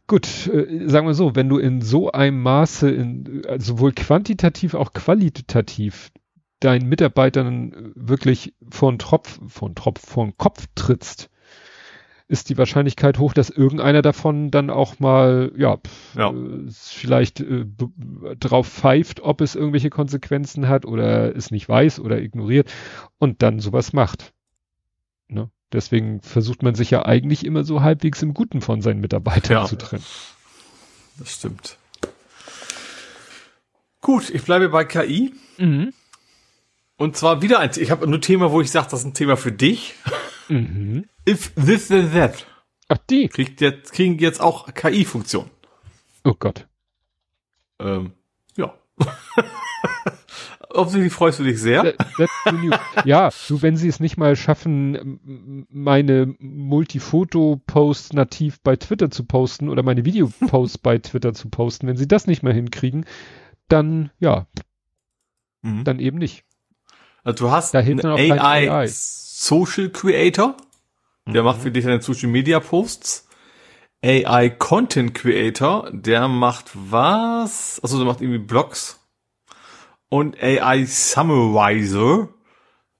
gut, äh, sagen wir so, wenn du in so einem Maße, in, also sowohl quantitativ auch qualitativ deinen Mitarbeitern wirklich von Tropf, von Tropf, von Kopf trittst, ist die Wahrscheinlichkeit hoch, dass irgendeiner davon dann auch mal, ja, ja. Äh, vielleicht äh, drauf pfeift, ob es irgendwelche Konsequenzen hat oder es nicht weiß oder ignoriert und dann sowas macht. Ne? Deswegen versucht man sich ja eigentlich immer so halbwegs im Guten von seinen Mitarbeitern ja. zu trennen.
Das stimmt. Gut, ich bleibe bei KI. Mhm. Und zwar wieder ein, ich habe ein Thema, wo ich sage, das ist ein Thema für dich. Mhm. If this then that.
Ach, die.
Kriegt jetzt, kriegen jetzt auch KI-Funktion.
Oh Gott.
Ähm, ja. offensichtlich freust du dich sehr.
That, ja, du, wenn sie es nicht mal schaffen, meine Multifoto-Posts nativ bei Twitter zu posten oder meine Videoposts bei Twitter zu posten, wenn sie das nicht mehr hinkriegen, dann, ja,
Mhm.
dann eben nicht.
Also du hast
Da
einen AI,
AI.
Social Creator, der macht für dich deine Social Media Posts. AI Content Creator, der macht was? Also der macht irgendwie Blogs. Und AI Summarizer,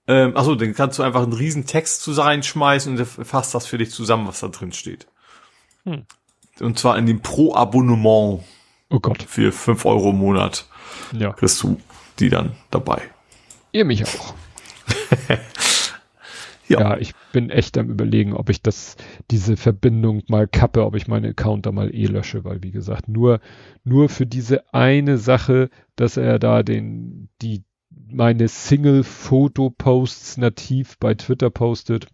ähm, also den kannst du einfach einen riesen Text zu reinschmeißen und der fasst das für dich zusammen, was da drin steht.
Hm.
Und zwar in dem Pro-Abonnement
Oh Gott,
für fünf Euro im Monat
ja.
kriegst du die dann dabei.
Ihr mich auch.
Ja.
Ja, ich bin echt am überlegen, ob ich das, diese Verbindung mal kappe, ob ich meine Account da mal eh lösche, weil wie gesagt, nur, nur für diese eine Sache, dass er da den, die, meine Single-Foto-Posts nativ bei Twitter postet.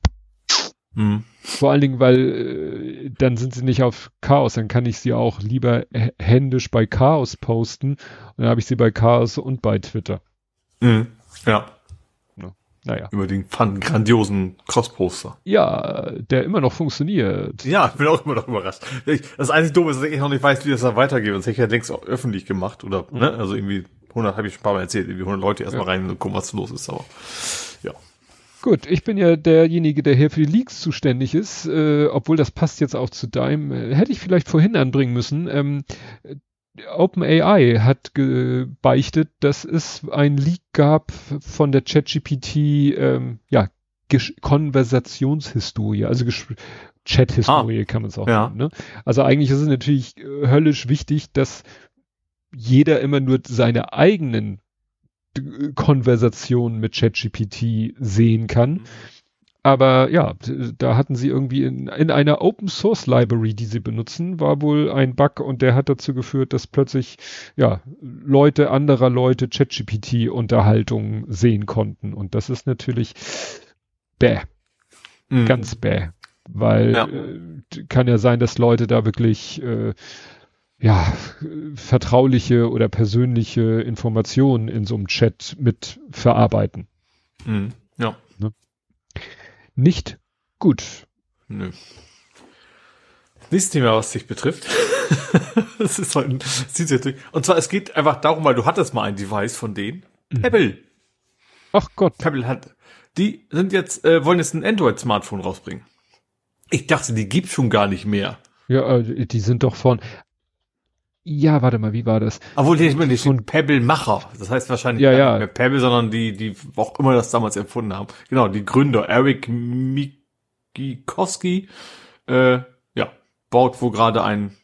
Hm.
Vor allen Dingen, weil äh, dann sind sie nicht auf Chaos, dann kann ich sie auch lieber händisch bei Chaos posten und dann habe ich sie bei Chaos und bei Twitter.
Mhm. Ja.
Naja.
über den fun grandiosen Cross-Poster.
Ja, der immer noch funktioniert.
Ja, ich bin auch immer noch überrascht. Das einzige Dumme ist, dass ich noch nicht weiß, wie das da weitergeht. Sonst hätte ich ja längst auch öffentlich gemacht. Oder, ne? Also irgendwie 100, habe ich schon ein paar Mal erzählt, irgendwie 100 Leute erstmal
Ja.
rein und gucken, was los ist. Aber ja.
Gut, ich bin ja derjenige, der hier für die Leaks zuständig ist, äh, obwohl das passt jetzt auch zu deinem. Äh, hätte ich vielleicht vorhin anbringen müssen. Ähm, äh, OpenAI hat gebeichtet, dass es ein Leak gab von der ChatGPT, ähm, ja, Gesch Konversationshistorie, also Chat-Historie kann man es auch
ja.
nennen. Ne? Also eigentlich ist es natürlich äh, höllisch wichtig, dass jeder immer nur seine eigenen d- Konversationen mit ChatGPT sehen kann. Aber ja, da hatten sie irgendwie in, in einer Open Source Library, die sie benutzen, war wohl ein Bug und der hat dazu geführt, dass plötzlich ja Leute anderer Leute ChatGPT Unterhaltungen sehen konnten und das ist natürlich bäh,
Mhm.
ganz bäh, weil
Ja.
äh, kann ja sein, dass Leute da wirklich äh, ja vertrauliche oder persönliche Informationen in so einem Chat mit verarbeiten.
Mhm.
Nicht gut.
Nö. Das nächste Thema, was dich betrifft, das ist halt sich durch. Und zwar, es geht einfach darum, weil du hattest mal ein Device von denen.
Mhm.
Pebble.
Ach Gott.
Pebble hat, die sind jetzt, äh, wollen jetzt ein Android-Smartphone rausbringen. Ich dachte, die gibt's schon gar nicht mehr.
Ja, äh, die sind doch von. Ja, warte mal, wie war das?
Obwohl, die, die
Von-
sind Pebble-Macher. Das heißt wahrscheinlich
Ja, ja.
nicht mehr Pebble, sondern die, die auch immer das damals erfunden haben. Genau, die Gründer, Eric Mikikowski, äh, ja, baut wo gerade ein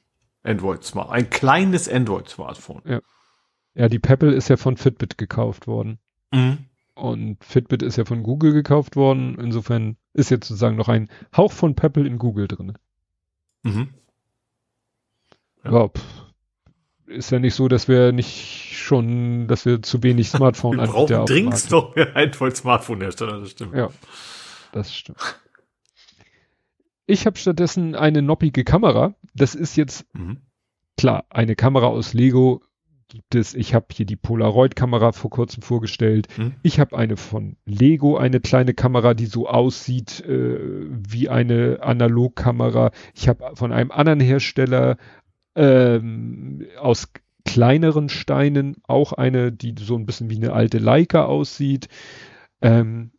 Android-Smart, ein kleines Android-Smartphone.
Ja, die Pebble ist ja von Fitbit gekauft worden.
Mhm.
Und Fitbit ist ja von Google gekauft worden. Insofern ist jetzt sozusagen noch ein Hauch von Pebble in Google drin.
Mhm. Ja.
Ja. pff. Ist ja nicht so, dass wir nicht schon, dass wir zu wenig Smartphone
Wir brauchen dringend noch mehr Android-Smartphone-Hersteller, das stimmt.
Ja, das stimmt. Ich habe stattdessen eine noppige Kamera. Das ist jetzt
Mhm.
klar, eine Kamera aus Lego gibt es. Ich habe hier die Polaroid-Kamera vor kurzem vorgestellt.
Mhm.
Ich habe eine von Lego, eine kleine Kamera, die so aussieht äh, wie eine Analogkamera. Ich habe von einem anderen Hersteller ähm, aus kleineren Steinen auch eine, die so ein bisschen wie eine alte Leica aussieht. Ähm,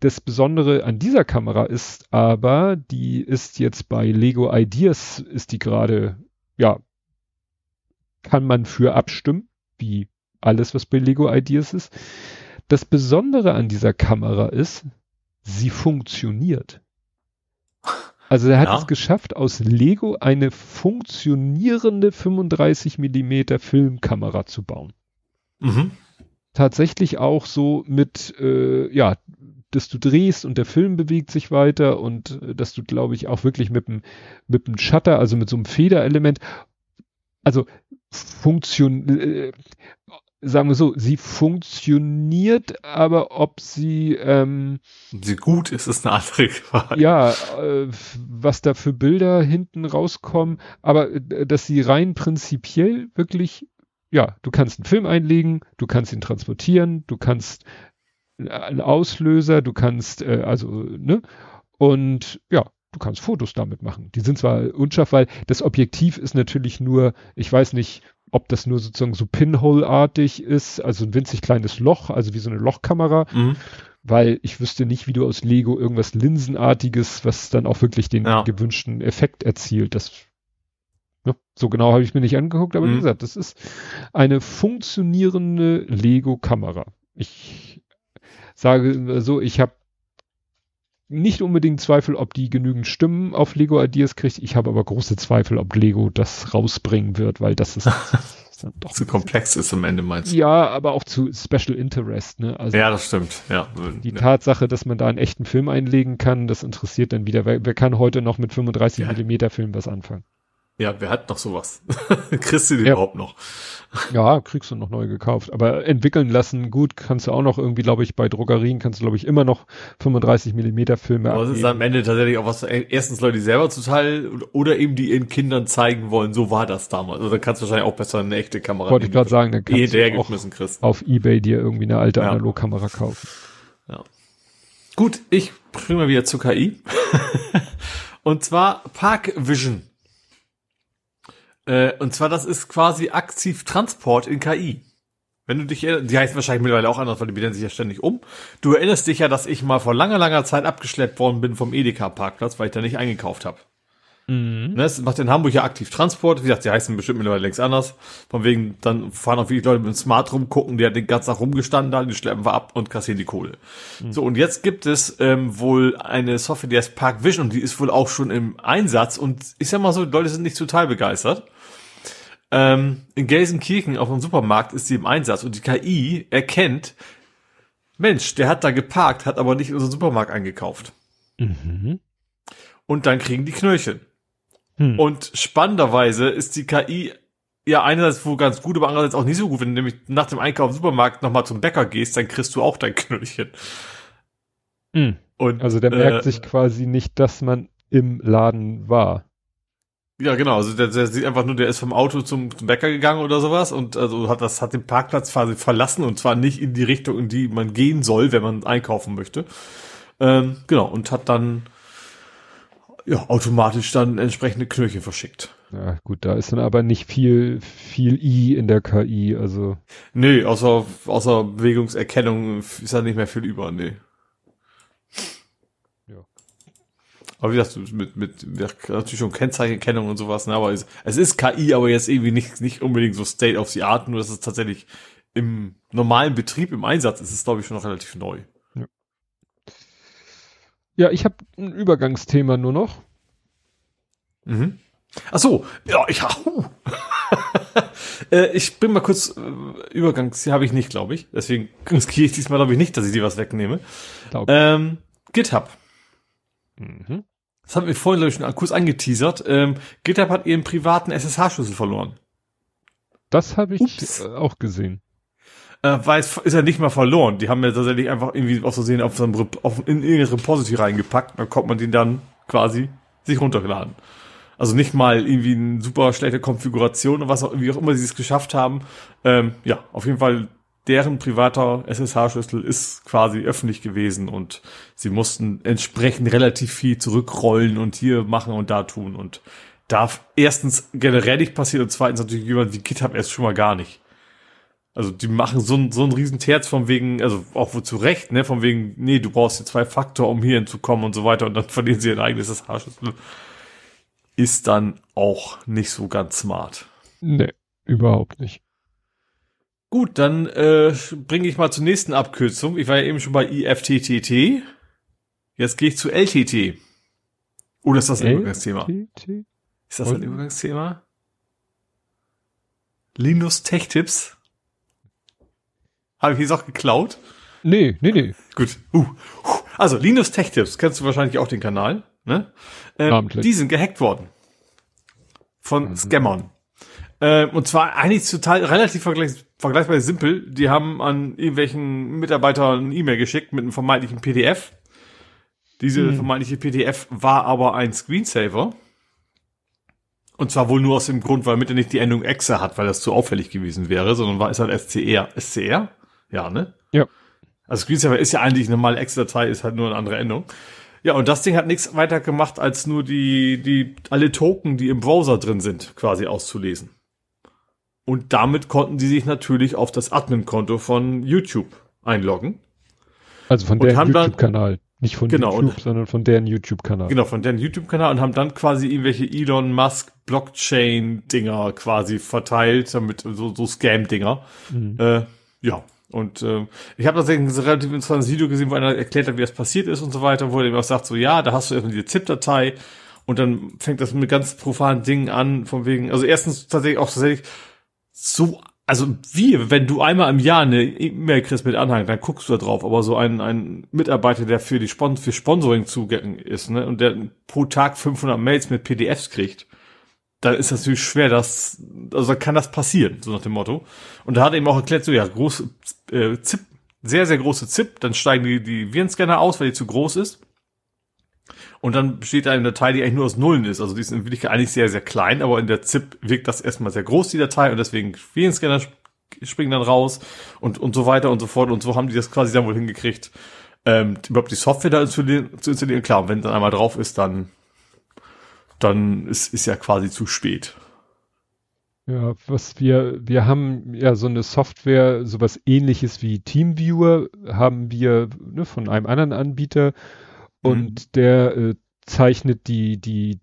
das Besondere an dieser Kamera ist aber, die ist jetzt bei Lego Ideas, ist die gerade, ja, kann man für abstimmen, wie alles, was bei Lego Ideas ist. Das Besondere an dieser Kamera ist, sie funktioniert. Also er hat
Ja.
es geschafft, aus Lego eine funktionierende 35 Millimeter Filmkamera zu bauen
Mhm.
tatsächlich auch so mit, äh, ja, dass du drehst und der Film bewegt sich weiter und äh, dass du, glaube ich, auch wirklich mit dem, mit dem Shutter, also mit so einem Federelement, also funktion, äh, sagen wir so, sie funktioniert, aber ob sie, ähm,
Sie gut ist, ist eine andere Frage.
ja, äh, was da für Bilder hinten rauskommen, aber äh, dass sie rein prinzipiell wirklich ja, du kannst einen Film einlegen, du kannst ihn transportieren, du kannst äh, einen Auslöser, du kannst, äh, also, ne? Und ja, du kannst Fotos damit machen. Die sind zwar unscharf, weil das Objektiv ist natürlich nur, ich weiß nicht, ob das nur sozusagen so Pinhole-artig ist, also ein winzig kleines Loch, also wie so eine Lochkamera,
Mhm.
weil ich wüsste nicht, wie du aus Lego irgendwas Linsenartiges, was dann auch wirklich den
Ja.
gewünschten Effekt erzielt. Das ne, so genau habe ich mir nicht angeguckt, aber wie
Mhm.
gesagt, das ist eine funktionierende Lego-Kamera. Ich sage so, ich habe nicht unbedingt Zweifel, ob die genügend Stimmen auf Lego Ideas kriegt. Ich habe aber große Zweifel, ob Lego das rausbringen wird, weil das ist, ist dann doch
Zu komplex ist am Ende, meinst du?
ja, aber auch zu Special Interest, ne? Also
Ja, das stimmt, ja.
die
ja.
Tatsache, dass man da einen echten Film einlegen kann, das interessiert dann wieder. Wer, wer kann heute noch mit 35
Ja.
Millimeter Film was anfangen?
Ja, wer hat noch sowas? Kriegst du den
Ja.
überhaupt noch?
Ja, kriegst du noch neu gekauft. Aber entwickeln lassen, gut, kannst du auch noch irgendwie, glaube ich, bei Drogerien kannst du, glaube ich, immer noch 35 Millimeter Filme
Aber es ist
abgeben.
am Ende tatsächlich auch was, äh, erstens Leute, die selber zuteil oder eben die ihren Kindern zeigen wollen, so war das damals. Also da kannst du wahrscheinlich auch besser eine echte Kamera
Wollte ich gerade sagen, dann kannst du auch
kriegst.
auf Ebay dir irgendwie eine alte
Ja.
Analogkamera kaufen.
Gut, ich bringe mal wieder zu KI. und zwar Park Vision. Äh, und zwar, das ist quasi aktiv Transport in KI. Wenn du dich, erinner- die heißt wahrscheinlich mittlerweile auch anders, weil die benennen sich ja ständig um. Du erinnerst dich ja, dass ich mal vor langer, langer Zeit abgeschleppt worden bin vom Edeka-Parkplatz, weil ich da nicht eingekauft habe.
Mhm.
Ne, das macht in Hamburg ja aktiv Transport. Wie gesagt, die heißen bestimmt mittlerweile längst anders. Von wegen, dann fahren auch wirklich Leute mit dem Smart rumgucken, die hat den ganzen Tag rumgestanden da, die schleppen wir ab und kassieren die Kohle. So, und jetzt gibt es ähm, wohl eine Software, die heißt Park Vision und die ist wohl auch schon im Einsatz und ich sag mal so, die Leute sind nicht total begeistert. Ähm, in Gelsenkirchen auf dem Supermarkt ist sie im Einsatz und die KI erkennt, Mensch, der hat da geparkt, hat aber nicht in unseren Supermarkt eingekauft.
Mhm.
Und dann kriegen die Knöllchen.
Hm.
Und spannenderweise ist die KI ja einerseits wohl ganz gut, aber andererseits auch nicht so gut. Wenn du nämlich nach dem Einkauf im Supermarkt nochmal zum Bäcker gehst, dann kriegst du auch dein Knöllchen.
Mhm.
Und,
Also der merkt
äh,
sich quasi nicht, dass man im Laden war.
Ja, genau. Also der, der sieht einfach nur, der ist vom Auto zum, zum Bäcker gegangen oder sowas und also hat das hat den Parkplatz quasi verlassen und zwar nicht in die Richtung, in die man gehen soll, wenn man einkaufen möchte. Ähm, genau und hat dann ja automatisch dann entsprechende Knöllchen verschickt.
Ja, gut, da ist dann aber nicht viel, viel I in der KI, also.
Nee, außer, außer Bewegungserkennung ist da nicht mehr viel über, nee.
Ja.
Aber wie gesagt, mit, mit, mit natürlich schon Kennzeichenerkennung und sowas, ne, aber es, es ist KI, aber jetzt irgendwie nicht, nicht unbedingt so State of the Art, nur dass es tatsächlich im normalen Betrieb, im Einsatz ist es, glaube ich, schon noch relativ neu.
Ja, ich habe ein Übergangsthema nur noch.
Mhm. Ach so, ja, ich, huh. äh, ich bin mal kurz, äh, Übergangs, habe ich nicht, glaube ich. Deswegen riskiere ich diesmal, glaube ich, nicht, dass ich dir was wegnehme. Ähm, GitHub.
Mhm.
Das haben wir vorhin, glaube ich, schon kurz angeteasert. Ähm, GitHub hat ihren privaten SSH-Schlüssel verloren.
Das habe ich
Ups.
äh, auch gesehen.
Äh, weil es ist ja nicht mal verloren. Die haben ja tatsächlich einfach irgendwie aus Versehen auf so einem auf, in irgendein Repository reingepackt. Dann kommt man den dann quasi sich runterladen. Also nicht mal irgendwie eine super schlechte Konfiguration oder was auch, wie auch immer sie es geschafft haben. Ähm, ja, auf jeden Fall deren privater SSH-Schlüssel ist quasi öffentlich gewesen und sie mussten entsprechend relativ viel zurückrollen und hier machen und da tun und darf erstens generell nicht passieren und zweitens natürlich jemand wie GitHub erst schon mal gar nicht. Also die machen so ein, so ein riesen Terz von wegen, also auch wo zu Recht, ne, von wegen, nee, du brauchst hier zwei Faktor, um hier hinzukommen und so weiter und dann verlieren sie ihr eigenes SSH-Schlüssel. Ist dann auch nicht so ganz smart.
Nee, überhaupt nicht.
Gut, dann äh, bringe ich mal zur nächsten Abkürzung. Ich war ja eben schon bei IFTTT. Jetzt gehe ich zu LTT. Oder ist das ein Übergangsthema?
LTT?
Ist das ein Übergangsthema? Linus Tech Tips. Habe ich jetzt auch geklaut?
Nee, nee, nee.
Gut. Uh. huh. Also, Linus Tech Tips, kennst du wahrscheinlich auch den Kanal, ne? Äh,
Namentlich.
die sind gehackt worden. Von Scammern. Äh, und zwar eigentlich total relativ vergleich, vergleichsweise simpel. Die haben an irgendwelchen Mitarbeitern eine E-Mail geschickt mit einem vermeintlichen PDF. Diese
Hm.
vermeintliche PDF war aber ein Screensaver. Und zwar wohl nur aus dem Grund, weil Mitte nicht die Endung Exe hat, weil das zu auffällig gewesen wäre, sondern war es halt SCR. SCR? Ja, ne?
Ja.
Also Screensaver ist ja eigentlich eine normale Exe-Datei, ist halt nur eine andere Endung. Ja, und das Ding hat nichts weiter gemacht, als nur die, die, alle Token, die im Browser drin sind, quasi auszulesen. Und damit konnten sie sich natürlich auf das Admin-Konto von YouTube einloggen.
Also von deren YouTube-Kanal. Nicht von
Genau,
YouTube,
und-
sondern von deren YouTube-Kanal.
Genau, von deren YouTube-Kanal und haben dann quasi irgendwelche Elon Musk Blockchain-Dinger quasi verteilt, damit so, so Scam-Dinger.
Mhm.
Äh, ja. Und äh, ich habe tatsächlich ein relativ interessantes Video gesehen, wo einer erklärt hat, wie das passiert ist und so weiter, wo er eben auch sagt, so ja, da hast du erstmal diese ZIP-Datei und dann fängt das mit ganz profanen Dingen an, von wegen, also erstens tatsächlich auch tatsächlich so, also wie, wenn du einmal im Jahr eine E-Mail kriegst mit Anhang, dann guckst du da drauf, aber so ein, ein Mitarbeiter, der für die Spon für Sponsoring zugänglich ist, ne, und der pro Tag 500 Mails mit PDFs kriegt, dann ist das natürlich schwer, dass, also kann das passieren, so nach dem Motto. Und da hat er eben auch erklärt, so ja, große äh, ZIP, sehr, sehr große ZIP, dann steigen die, die Virenscanner aus, weil die zu groß ist. Und dann besteht eine Datei, die eigentlich nur aus Nullen ist. Also die ist in Wirklichkeit eigentlich sehr, sehr klein, aber in der ZIP wirkt das erstmal sehr groß, die Datei, und deswegen Virenscanner sp- springen dann raus und, und so weiter und so fort. Und so haben die das quasi dann wohl hingekriegt, ähm, überhaupt die Software da installieren, zu installieren. Klar, und wenn dann einmal drauf ist, dann, dann ist, ist ja quasi zu spät.
Ja, was wir, wir haben ja so eine Software, sowas ähnliches wie Teamviewer, haben wir ne, von einem anderen Anbieter und der äh, zeichnet die, die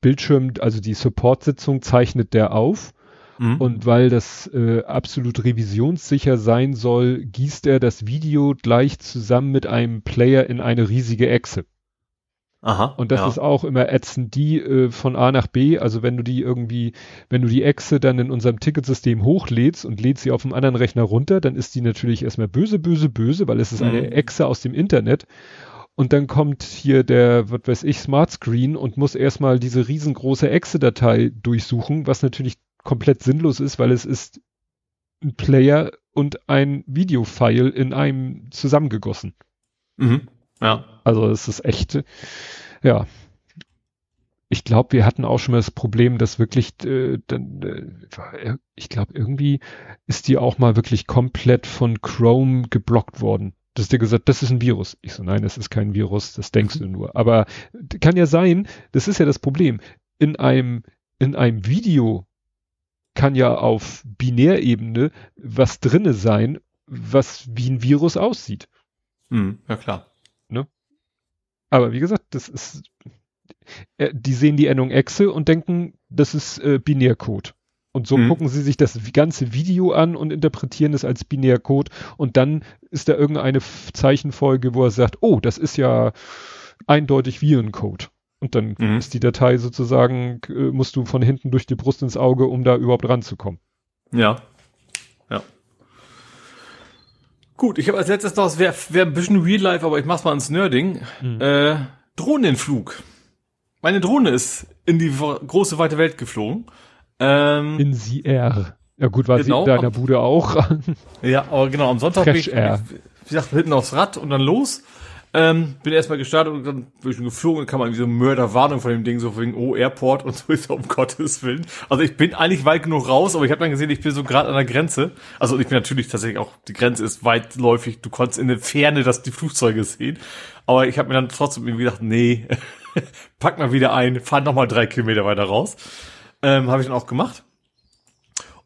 Bildschirm, also die Support-Sitzung zeichnet der auf
Mhm.
und weil das äh, absolut revisionssicher sein soll, gießt er das Video gleich zusammen mit einem Player in eine riesige Echse.
Aha.
Und das
ja.
ist auch immer ätzend, die äh, von A nach B, also wenn du die irgendwie, wenn du die Echse dann in unserem Ticketsystem hochlädst und lädst sie auf dem anderen Rechner runter, dann ist die natürlich erstmal böse, böse, böse, weil es ist eine
Mhm.
Echse aus dem Internet. Und dann kommt hier der, was weiß ich, Smart Screen und muss erstmal diese riesengroße Exe-Datei durchsuchen, was natürlich komplett sinnlos ist, weil es ist ein Player und ein Videofile in einem zusammengegossen.
Mhm. Ja.
Also es ist echt, ja. Ich glaube, wir hatten auch schon mal das Problem, dass wirklich, äh, dann, äh, ich glaube, irgendwie ist die auch mal wirklich komplett von Chrome geblockt worden. Das ist dir gesagt, das ist ein Virus. Ich so, nein, das ist kein Virus, das denkst du nur. Aber kann ja sein, das ist ja das Problem. In einem, in einem Video kann ja auf Binärebene was drinne sein, was wie ein Virus aussieht.
Mhm. Ja, klar.
Aber wie gesagt, das ist, äh, die sehen die Endung Exe und denken, das ist äh, Binärcode. Und so
Mhm.
gucken sie sich das ganze Video an und interpretieren es als Binärcode. Und dann ist da irgendeine Zeichenfolge, wo er sagt, oh, das ist ja eindeutig Virencode. Und dann
Mhm.
ist die Datei sozusagen, äh, musst du von hinten durch die Brust ins Auge, um da überhaupt ranzukommen.
Ja. Ja. Gut, ich habe als letztes noch, es wäre wär ein bisschen Real Life, aber ich mach's mal ins Nerding.
Mhm.
Äh, Drohnenflug. Meine Drohne ist in die große weite Welt geflogen. Ähm,
In sie R. Ja gut, war
Genau.
sie in deiner Bude auch.
ja, aber genau, am Sonntag bin
Fresh
ich,
Air.
wie gesagt, hinten aufs Rad und dann los. Ähm, bin erstmal gestartet und dann bin ich schon geflogen und kam irgendwie so eine Mörderwarnung von dem Ding, so wegen, oh, Airport und so ist um Gottes Willen. Also ich bin eigentlich weit genug raus, aber ich habe dann gesehen, ich bin so gerade an der Grenze. Also ich bin natürlich tatsächlich auch, die Grenze ist weitläufig, du konntest in der Ferne das die Flugzeuge sehen. Aber ich habe mir dann trotzdem irgendwie gedacht, nee, pack mal wieder ein, fahr noch mal drei Kilometer weiter raus. Ähm, habe ich dann auch gemacht.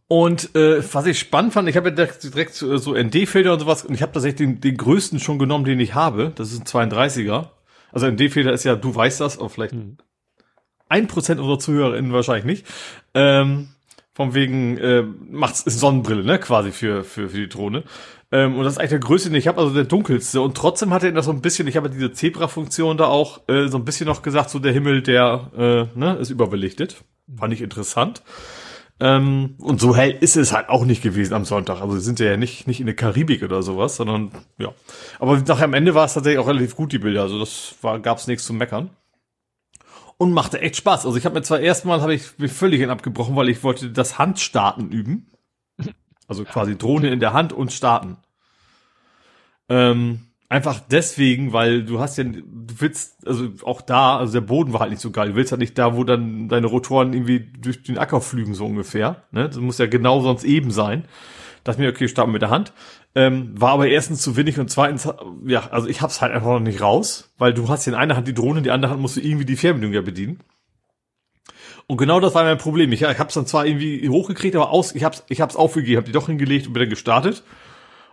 Und äh, was ich spannend fand, ich habe ja direkt, direkt äh, so ND-Filter und sowas und ich habe tatsächlich den, den größten schon genommen, den ich habe. Das ist ein 32er. Also ND-Filter ist ja, du weißt das, aber vielleicht
Mhm.
ein Prozent unserer ZuhörerInnen wahrscheinlich nicht. Ähm, von wegen äh, macht's ist Sonnenbrille, ne, quasi für für für die Drohne. Ähm, und das ist eigentlich der größte, den ich habe, also der dunkelste. Und trotzdem hat er das so ein bisschen, ich habe diese Zebra-Funktion da auch äh, so ein bisschen noch gesagt, so der Himmel, der äh, ne, ist überbelichtet. Fand ich interessant. Ähm, und so hell ist es halt auch nicht gewesen am Sonntag. Also wir sind ja nicht, nicht in der Karibik oder sowas, sondern ja. Aber nachher am Ende war es tatsächlich auch relativ gut, die Bilder. Also das war, gab's nichts zu meckern. Und machte echt Spaß. Also ich habe mir zwar erstmal habe ich mich völlig in abgebrochen, weil ich wollte das Handstarten üben. Also quasi Drohne in der Hand und starten. Ähm, Einfach deswegen, weil du hast ja, du willst, also auch da, also der Boden war halt nicht so geil. Du willst halt nicht da, wo dann deine Rotoren irgendwie durch den Acker flügen, so ungefähr. Ne? Das muss ja genau sonst eben sein. Dachte mir, okay, starten mit der Hand. Ähm, war aber erstens zu wenig und zweitens, ja, also ich hab's halt einfach noch nicht raus, weil du hast ja in einer Hand die Drohne, in die andere Hand musst du irgendwie die Fernbedienung ja bedienen. Und genau das war mein Problem. Ich, ich hab's dann zwar irgendwie hochgekriegt, aber aus, ich hab's, ich hab's aufgegeben, hab die doch hingelegt und bin dann gestartet.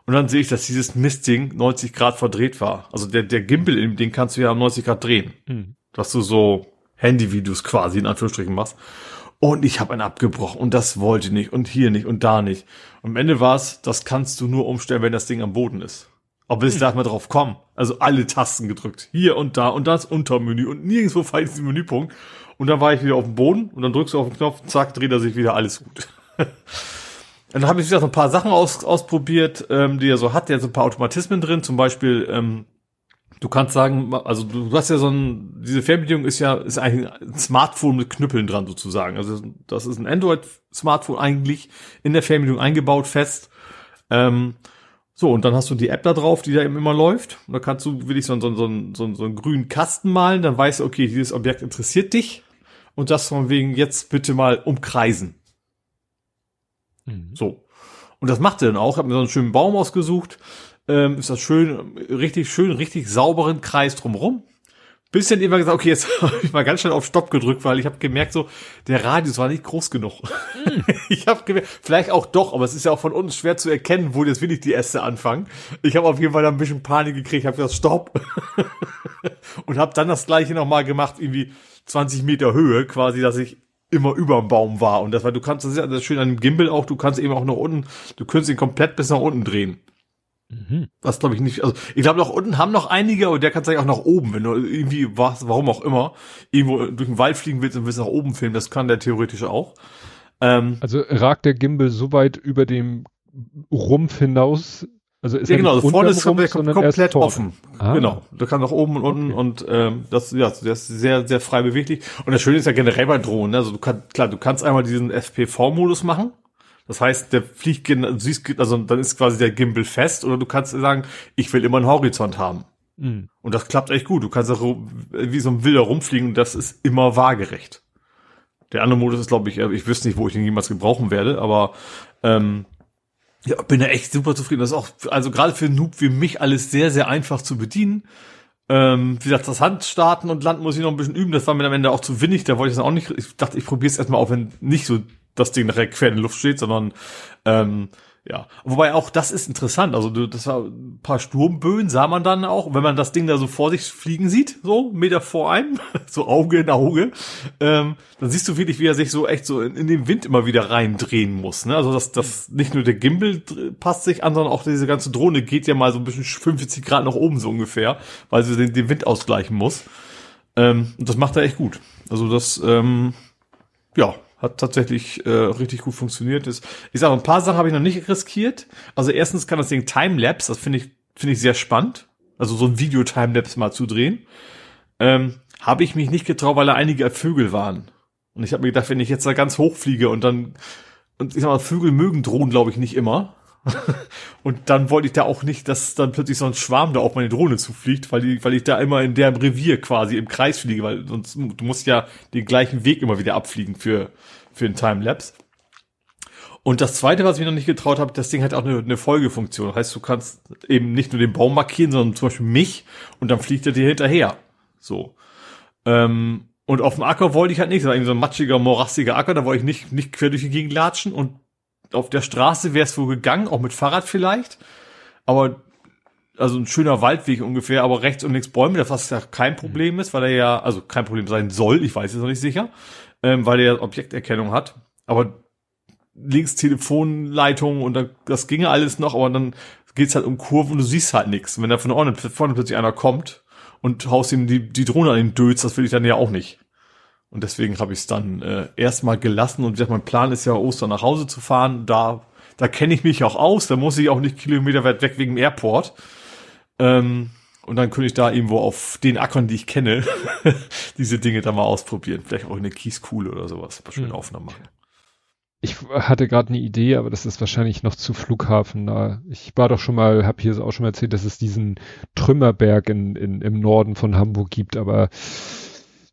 Und dann sehe ich, dass dieses Mistding 90 Grad verdreht war. Also der, der Gimbal, in dem kannst du ja 90 Grad drehen. Mhm. Dass du so Handyvideos quasi in Anführungsstrichen machst. Und ich habe einen abgebrochen und das wollte nicht und hier nicht und da nicht. Und am Ende war es, das kannst du nur umstellen, wenn das Ding am Boden ist. Aber bis hm. da mal drauf kommen. Also alle Tasten gedrückt. Hier und da und das Untermenü und nirgendwo falls diesen Menüpunkt. Und dann war ich wieder auf dem Boden und dann drückst du auf den Knopf, zack, dreht er sich wieder alles gut. Dann habe ich wieder so ein paar Sachen aus, ausprobiert, ähm, die er so hat. Der hat so ein paar Automatismen drin. Zum Beispiel, ähm, du kannst sagen, also du, hast ja so ein, diese Fernbedienung ist ja, ist eigentlich ein Smartphone mit Knüppeln dran sozusagen. Also das ist ein Android-Smartphone eigentlich in der Fernbedienung eingebaut fest. Ähm, so, und dann hast du die App da drauf, die da eben immer läuft. Und da kannst du will ich so, so, so, so, so einen grünen Kasten malen, dann weißt du, okay, dieses Objekt interessiert dich. Und das von wegen jetzt bitte mal umkreisen. Mhm. So. Und das macht er dann auch. Hab mir so einen schönen Baum ausgesucht. Ähm, ist das schön, richtig schön, richtig sauberen Kreis drumherum. Bis dann immer gesagt, okay, jetzt habe ich mal ganz schnell auf Stopp gedrückt, weil ich habe gemerkt, so der Radius war nicht groß genug. Mm. Ich habe gemerkt, vielleicht auch doch, aber es ist ja auch von uns schwer zu erkennen, wo jetzt wirklich die Äste anfangen. Ich habe auf jeden Fall da ein bisschen Panik gekriegt, habe gesagt, Stopp. und habe dann das gleiche nochmal gemacht, irgendwie 20 Meter Höhe, quasi, dass ich immer über dem Baum war. Und das war, du kannst, das ist ja das schön an dem Gimbal auch, du kannst eben auch nach unten, du könntest ihn komplett bis nach unten drehen. Mhm. Was glaube ich nicht, also ich glaube nach unten haben noch einige, aber der kann sich auch nach oben, wenn du irgendwie was, warum auch immer, irgendwo durch den Wald fliegen willst und willst nach oben filmen, das kann der theoretisch auch.
Ähm, also ragt der Gimbal so weit über dem Rumpf hinaus,
also ist ja, genau, also vorne ist Rumpf, komplett offen. Ah. Genau, da kann nach oben und unten okay. und ähm, das ja, der ist sehr sehr frei beweglich und das Schöne ist ja generell bei Drohnen, ne? also du kannst klar, du kannst einmal diesen FPV-Modus machen. Das heißt, der fliegt, du siehst, also dann ist quasi der Gimbal fest oder du kannst sagen, ich will immer einen Horizont haben. Mhm. Und das klappt echt gut. Du kannst auch wie so ein Wilder rumfliegen und das ist immer waagerecht. Der andere Modus ist, glaube ich, äh, ich wüsste nicht, wo ich den jemals gebrauchen werde, aber ähm, ja, bin da echt super zufrieden. Das ist auch, also gerade für Noob wie mich alles sehr, sehr einfach zu bedienen. Ähm, wie gesagt, das Handstarten und Landen muss ich noch ein bisschen üben. Das war mir am Ende auch zu windig. Da wollte ich das auch nicht. Ich dachte, ich probiere es erstmal auf, wenn nicht so das Ding nachher quer in der Luft steht, sondern ähm, ja, wobei auch das ist interessant. Also das war ein paar Sturmböen sah man dann auch, wenn man das Ding da so vor sich fliegen sieht, so Meter vor einem, so Auge in Auge, ähm, dann siehst du wirklich, wie er sich so echt so in, in den Wind immer wieder reindrehen muss. Ne? Also das, das nicht nur der Gimbal passt sich an, sondern auch diese ganze Drohne geht ja mal so ein bisschen 50 Grad nach oben so ungefähr, weil sie den, den Wind ausgleichen muss. Ähm, und das macht er echt gut. Also das, ähm, ja, hat tatsächlich äh, richtig gut funktioniert. Ist, ich sage, ein paar Sachen habe ich noch nicht riskiert. Also erstens kann das Ding Timelapse, das finde ich, finde ich sehr spannend. Also so ein Video-Timelapse mal zu drehen. Ähm, habe ich mich nicht getraut, weil da einige Vögel waren. Und ich habe mir gedacht, wenn ich jetzt da ganz hoch fliege und dann, und ich sag mal, Vögel mögen Drohnen, glaube ich, nicht immer. Und dann wollte ich da auch nicht, dass dann plötzlich so ein Schwarm da auf meine Drohne zufliegt, weil, die, weil ich da immer in deren Revier quasi im Kreis fliege, weil sonst du musst ja den gleichen Weg immer wieder abfliegen für, für einen Timelapse. Und das zweite, was ich mir noch nicht getraut habe, das Ding hat auch eine, eine Folgefunktion. Das heißt, du kannst eben nicht nur den Baum markieren, sondern zum Beispiel mich und dann fliegt er dir hinterher. So. Ähm, und auf dem Acker wollte ich halt nicht, das war irgendwie so ein matschiger, morastiger Acker, da wollte ich nicht, nicht quer durch die Gegend latschen und auf der Straße wäre es wohl gegangen, auch mit Fahrrad vielleicht. Aber also ein schöner Waldweg ungefähr, aber rechts und links Bäume, das was ja kein Problem ist, weil er ja, also kein Problem sein soll, ich weiß es noch nicht sicher, ähm, weil er Objekterkennung hat. Aber links Telefonleitung und da, das ginge alles noch, aber dann geht's halt um Kurven und du siehst halt nichts. Wenn da von vorne, vorne plötzlich einer kommt und haust ihm die, die Drohne an den Dötz, das will ich dann ja auch nicht. Und deswegen habe ich es dann äh, erstmal gelassen und wie gesagt, mein Plan ist ja Ostern nach Hause zu fahren. Da, da kenne ich mich auch aus, da muss ich auch nicht Kilometer weit weg wegen dem Airport. Ähm, und dann könnte ich da irgendwo auf den Ackern, die ich kenne, diese Dinge da mal ausprobieren. Vielleicht auch in eine Kieskuhle oder sowas. Ein paar schöne mhm. Aufnahmen machen.
ich hatte gerade eine Idee, aber das ist wahrscheinlich noch zu Flughafen nah. Ich war doch schon mal, habe hier auch schon mal erzählt, dass es diesen Trümmerberg in, in, im Norden von Hamburg gibt, aber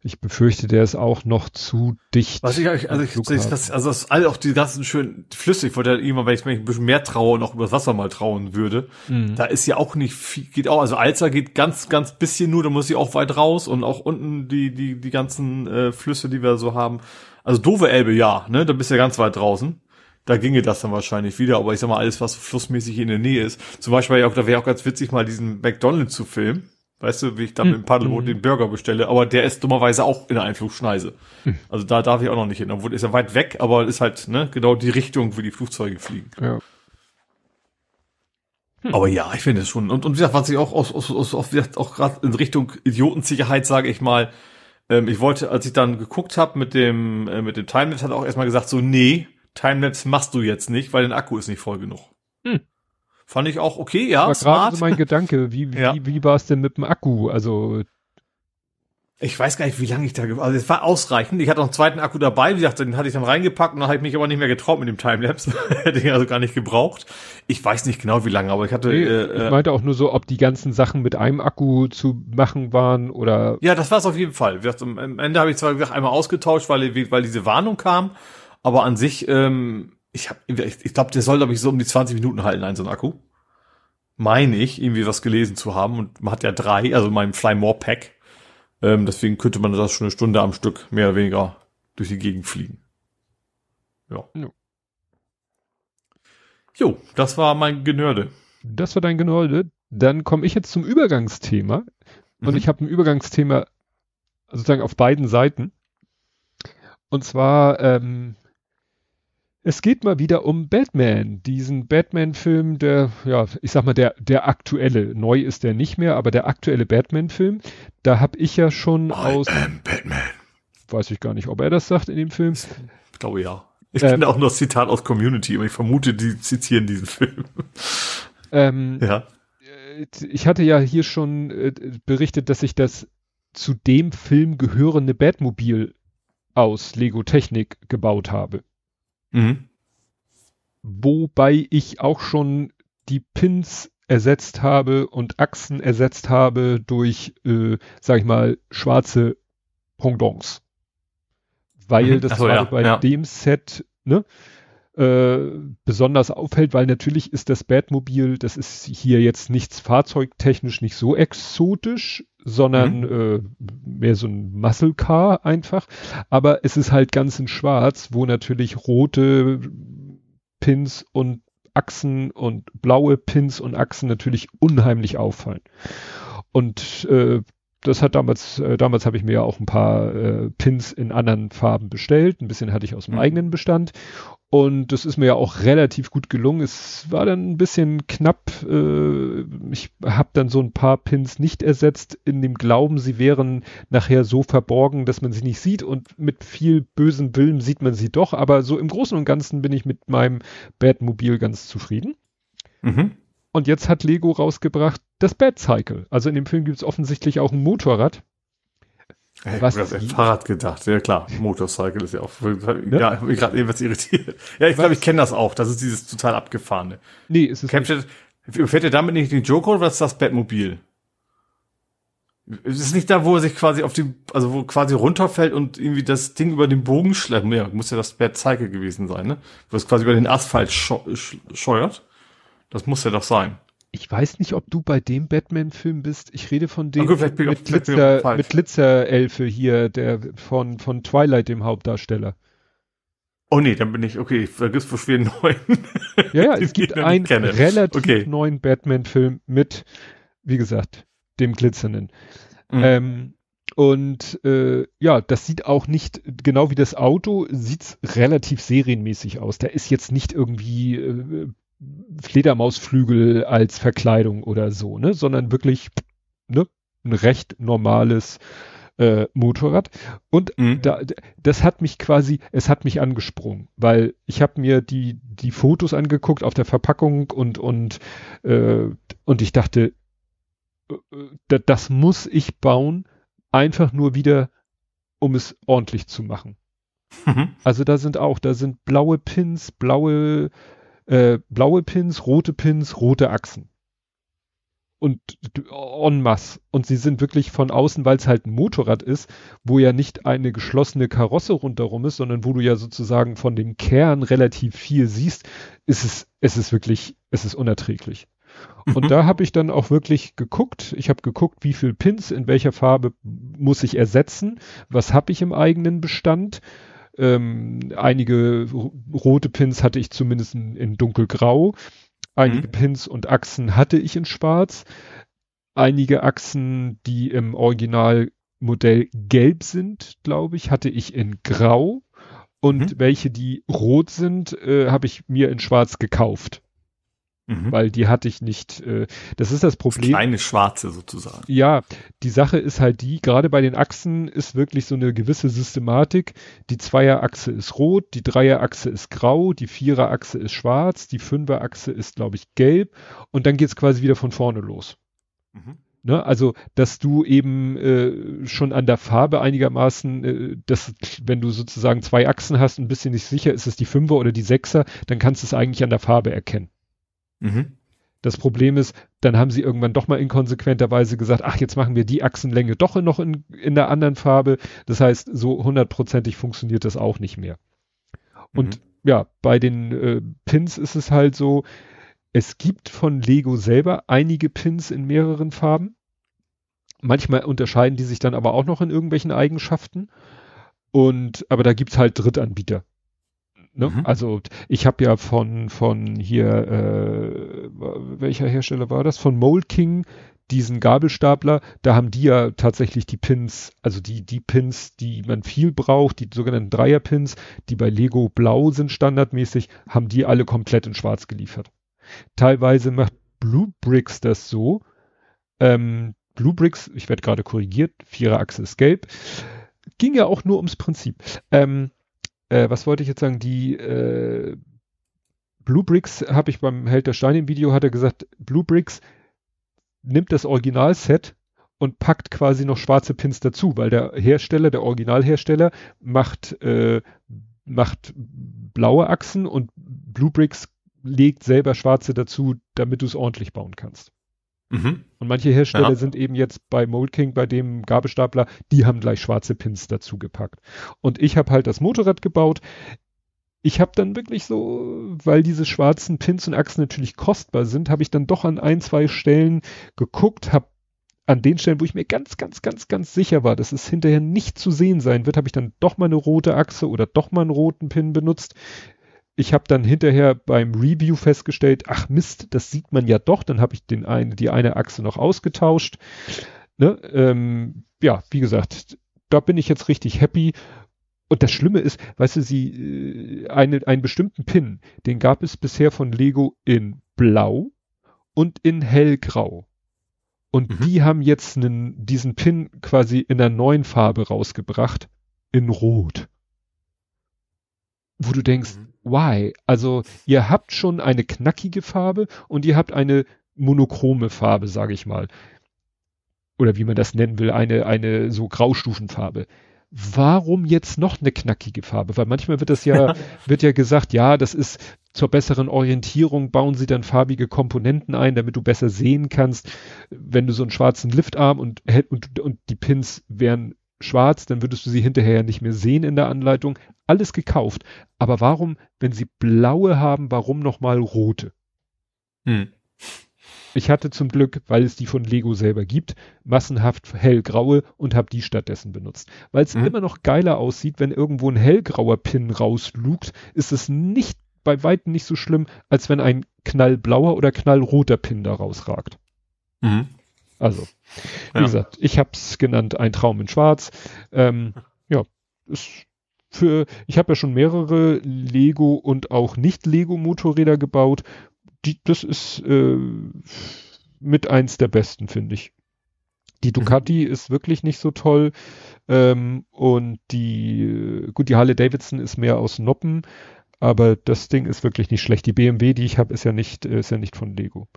ich befürchte, der ist auch noch zu dicht.
Was ich, also ich, das, also das all auch die ganzen schönen Flüsse, ich wollte ja immer, wenn ich mich ein bisschen mehr traue und auch übers Wasser mal trauen würde, mhm. da ist ja auch nicht viel, geht auch, also Alzer geht ganz, ganz bisschen nur, da muss ich auch weit raus und auch unten die, die, die ganzen äh, Flüsse, die wir so haben. Also doofe Elbe, ja, ne, da bist du ja ganz weit draußen. Da ginge das dann wahrscheinlich wieder, aber ich sag mal, alles, was flussmäßig in der Nähe ist. Zum Beispiel, da wäre auch ganz witzig, mal diesen McDonald's zu filmen Weißt du, wie ich da mit dem Paddelboot mhm. den Burger bestelle, aber der ist dummerweise auch in der Einflugschneise. Mhm. Also da darf ich auch noch nicht hin. Obwohl ist er weit weg, aber ist halt ne, genau die Richtung, wo die Flugzeuge fliegen. Ja. Hm. Aber ja, ich finde es schon. Und, und wie gesagt, was ich auch aus, aus, aus, aus auch gerade in Richtung Idiotensicherheit sage ich mal, ähm, ich wollte, als ich dann geguckt habe mit dem äh, mit dem Timelapse, hat er auch erstmal gesagt so, nee, Timelapse machst du jetzt nicht, weil dein Akku ist nicht voll genug. Fand ich auch okay, ja.
War gerade so mein Gedanke, wie, ja. wie, wie war es denn mit dem Akku? Also
ich weiß gar nicht, wie lange ich da, also es war ausreichend. Ich hatte noch einen zweiten Akku dabei, wie gesagt, den hatte ich dann reingepackt und dann habe ich mich aber nicht mehr getraut mit dem Timelapse. Hätte ich also gar nicht gebraucht. Ich weiß nicht genau, wie lange, aber ich hatte. Nee,
äh, ich meinte auch nur so, ob die ganzen Sachen mit einem Akku zu machen waren oder.
Ja, das war es auf jeden Fall. Gesagt, am Ende habe ich zwar gesagt, einmal ausgetauscht, weil, weil diese Warnung kam, aber an sich, ähm, ich habe, ich, ich glaube, der soll, glaube ich, so um die 20 Minuten halten, ein so ein Akku. Meine ich, irgendwie was gelesen zu haben. Und man hat ja drei, also mein Fly More Pack. Ähm, deswegen könnte man das schon eine Stunde am Stück mehr oder weniger durch die Gegend fliegen. Ja. Jo, jo das war mein Genörde.
Das war dein Genörde. Dann komme ich jetzt zum Übergangsthema. Und mhm. ich habe ein Übergangsthema sozusagen auf beiden Seiten. Und zwar ähm, es geht mal wieder um Batman, diesen Batman-Film, der, ja, ich sag mal, der, der aktuelle, neu ist der nicht mehr, aber der aktuelle Batman-Film, da habe ich ja schon I aus. Am Batman. Weiß ich gar nicht, ob er das sagt in dem Film.
Ich glaube ja. Ich ähm, kenne auch noch das Zitat aus Community, aber ich vermute, die zitieren diesen Film.
Ähm, ja. Äh, ich hatte ja hier schon äh, berichtet, dass ich das zu dem Film gehörende Batmobil aus Lego Technik gebaut habe. Mhm. Wobei ich auch schon die Pins ersetzt habe und Achsen ersetzt habe durch, äh, sag ich mal, schwarze Pendants. Weil mhm. das so, war ja, bei ja. dem Set, ne, äh, besonders auffällt, weil natürlich ist das Batmobil, das ist hier jetzt nichts fahrzeugtechnisch nicht so exotisch, sondern mhm. äh, mehr so ein Muscle Car einfach. Aber es ist halt ganz in Schwarz, wo natürlich rote Pins und Achsen und blaue Pins und Achsen natürlich unheimlich auffallen. Und äh, das hat damals, äh, damals habe ich mir ja auch ein paar äh, Pins in anderen Farben bestellt. Ein bisschen hatte ich aus dem mhm. eigenen Bestand. Und das ist mir ja auch relativ gut gelungen. Es war dann ein bisschen knapp. Äh, ich habe dann so ein paar Pins nicht ersetzt, in dem Glauben, sie wären nachher so verborgen, dass man sie nicht sieht. Und mit viel bösen Willen sieht man sie doch. Aber so im Großen und Ganzen bin ich mit meinem Batmobil ganz zufrieden. Mhm. Und jetzt hat Lego rausgebracht das Bad Cycle. Also in dem Film gibt es offensichtlich auch ein Motorrad.
Hey, was ich habe Fahrrad gedacht. Ja klar, Motorcycle ist ja auch. Ne? Ja, ich mich gerade eben was irritiert. Ja, ich glaube, ich kenne das auch. Das ist dieses total abgefahrene. Nee, ist es Captured, nicht. Fährt er damit nicht den Joker oder was ist das Batmobil? Es ist nicht da, wo er sich quasi auf die, also wo quasi runterfällt und irgendwie das Ding über den Bogen schleppt. Ja, muss ja das Bad Cycle gewesen sein, ne? Wo es quasi über den Asphalt scheuert. Das muss ja doch sein.
Ich weiß nicht, ob du bei dem Batman-Film bist. Ich rede von dem okay, mit, mit, Glitzer, mit Glitzerelfe hier, der von, von Twilight, dem Hauptdarsteller.
Oh nee, dann bin ich, okay, vergiss wo wir einen neuen.
Ja, ja, es gibt einen relativ okay. neuen Batman-Film mit, wie gesagt, dem Glitzernden. Mhm. Ähm, und äh, ja, das sieht auch nicht, genau wie das Auto, sieht's relativ serienmäßig aus. Da ist jetzt nicht irgendwie äh, Fledermausflügel als Verkleidung oder so, ne, sondern wirklich ne, ein recht normales äh, Motorrad. Und mhm. da, das hat mich quasi, es hat mich angesprungen, weil ich habe mir die die Fotos angeguckt auf der Verpackung und und äh, und ich dachte, äh, das muss ich bauen, einfach nur wieder, um es ordentlich zu machen. Mhm. Also da sind auch, da sind blaue Pins, blaue, äh, blaue Pins, rote Pins, rote Achsen. Und en masse. Und sie sind wirklich von außen, weil es halt ein Motorrad ist, wo ja nicht eine geschlossene Karosse rundherum ist, sondern wo du ja sozusagen von dem Kern relativ viel siehst, ist es, es ist wirklich, es ist unerträglich. Und mhm. da habe ich dann auch wirklich geguckt. Ich habe geguckt, wie viel Pins in welcher Farbe muss ich ersetzen, was habe ich im eigenen Bestand ähm, einige rote Pins hatte ich zumindest in, in dunkelgrau. Einige mhm. Pins und Achsen hatte ich in schwarz. Einige Achsen, die im Originalmodell gelb sind, glaube ich, hatte ich in grau. Und mhm. welche, die rot sind, äh, habe ich mir in schwarz gekauft. Mhm. Weil die hatte ich nicht. Äh, das ist das Problem.
Kleine schwarze sozusagen.
Ja, die Sache ist halt die, gerade bei den Achsen ist wirklich so eine gewisse Systematik. Die Zweierachse ist rot, die Dreierachse ist grau, die Viererachse ist schwarz, die Fünferachse ist, glaube ich, gelb und dann geht's quasi wieder von vorne los. Mhm. Ne, also, dass du eben äh, schon an der Farbe einigermaßen, äh, dass, wenn du sozusagen zwei Achsen hast und ein bisschen nicht sicher, ist es die Fünfer oder die Sechser, dann kannst du es eigentlich an der Farbe erkennen. Mhm. Das Problem ist, dann haben sie irgendwann doch mal inkonsequenterweise gesagt, ach, jetzt machen wir die Achsenlänge doch noch in, in der anderen Farbe. Das heißt, so hundertprozentig funktioniert das auch nicht mehr. Und mhm. ja, bei den äh, Pins ist es halt so, es gibt von Lego selber einige Pins in mehreren Farben. Manchmal unterscheiden die sich dann aber auch noch in irgendwelchen Eigenschaften. Und, aber da gibt's halt Drittanbieter. Ne? Mhm. Also ich habe ja von von hier äh, welcher Hersteller war das? Von Mold King diesen Gabelstapler, da haben die ja tatsächlich die Pins, also die die Pins, die man viel braucht, die sogenannten Dreierpins, die bei Lego blau sind standardmäßig, haben die alle komplett in Schwarz geliefert. Teilweise macht Blue Bricks das so. Ähm, Blue Bricks, ich werde gerade korrigiert, Viererachse ist gelb. Ging ja auch nur ums Prinzip. Ähm, äh, was wollte ich jetzt sagen, die äh, Blue Bricks habe ich beim Held der Steine im Video, hat er gesagt, Blue Bricks nimmt das Originalset und packt quasi noch schwarze Pins dazu, weil der Hersteller, der Originalhersteller macht, äh, macht blaue Achsen und Blue Bricks legt selber schwarze dazu, damit du es ordentlich bauen kannst. Mhm. Und manche Hersteller ja. sind eben jetzt bei Mold King, bei dem Gabelstapler, die haben gleich schwarze Pins dazu gepackt. Und ich habe halt das Motorrad gebaut. Ich habe dann wirklich so, weil diese schwarzen Pins und Achsen natürlich kostbar sind, habe ich dann doch an ein, zwei Stellen geguckt, habe an den Stellen, wo ich mir ganz, ganz, ganz, ganz sicher war, dass es hinterher nicht zu sehen sein wird, habe ich dann doch mal eine rote Achse oder doch mal einen roten Pin benutzt ich habe dann hinterher beim Review festgestellt, ach Mist, das sieht man ja doch. Dann habe ich den eine, die eine Achse noch ausgetauscht. Ne? Ähm, ja, wie gesagt, da bin ich jetzt richtig happy. Und das Schlimme ist, weißt du, sie äh, eine, einen bestimmten Pin, den gab es bisher von Lego in Blau und in Hellgrau. Und mhm. die haben jetzt einen, diesen Pin quasi in einer neuen Farbe rausgebracht, in Rot wo du denkst, mhm. why? Also ihr habt schon eine knackige Farbe und ihr habt eine monochrome Farbe, sage ich mal. Oder wie man das nennen will, eine, eine so Graustufenfarbe. Warum jetzt noch eine knackige Farbe? Weil manchmal wird das ja, wird ja gesagt, ja, das ist zur besseren Orientierung bauen sie dann farbige Komponenten ein, damit du besser sehen kannst. Wenn du so einen schwarzen Liftarm und, und, und die Pins wären schwarz, dann würdest du sie hinterher nicht mehr sehen in der Anleitung. Alles gekauft. Aber warum, wenn sie blaue haben, warum nochmal rote? Hm. Ich hatte zum Glück, weil es die von Lego selber gibt, massenhaft hellgraue und habe die stattdessen benutzt. Weil es hm. immer noch geiler aussieht, wenn irgendwo ein hellgrauer Pin rauslugt, ist es nicht bei weitem nicht so schlimm, als wenn ein knallblauer oder knallroter Pin da rausragt. Mhm. Also, wie ja. gesagt, ich habe es genannt, ein Traum in Schwarz. Ähm, ja, ist für, ich habe ja schon mehrere Lego und auch nicht Lego Motorräder gebaut. Die, das ist äh, mit eins der besten, finde ich. Die mhm. Ducati mhm. ist wirklich nicht so toll. Ähm, und die, gut, die Harley Davidson ist mehr aus Noppen, aber das Ding ist wirklich nicht schlecht. Die BMW, die ich habe, ist ja nicht, ist ja nicht von Lego.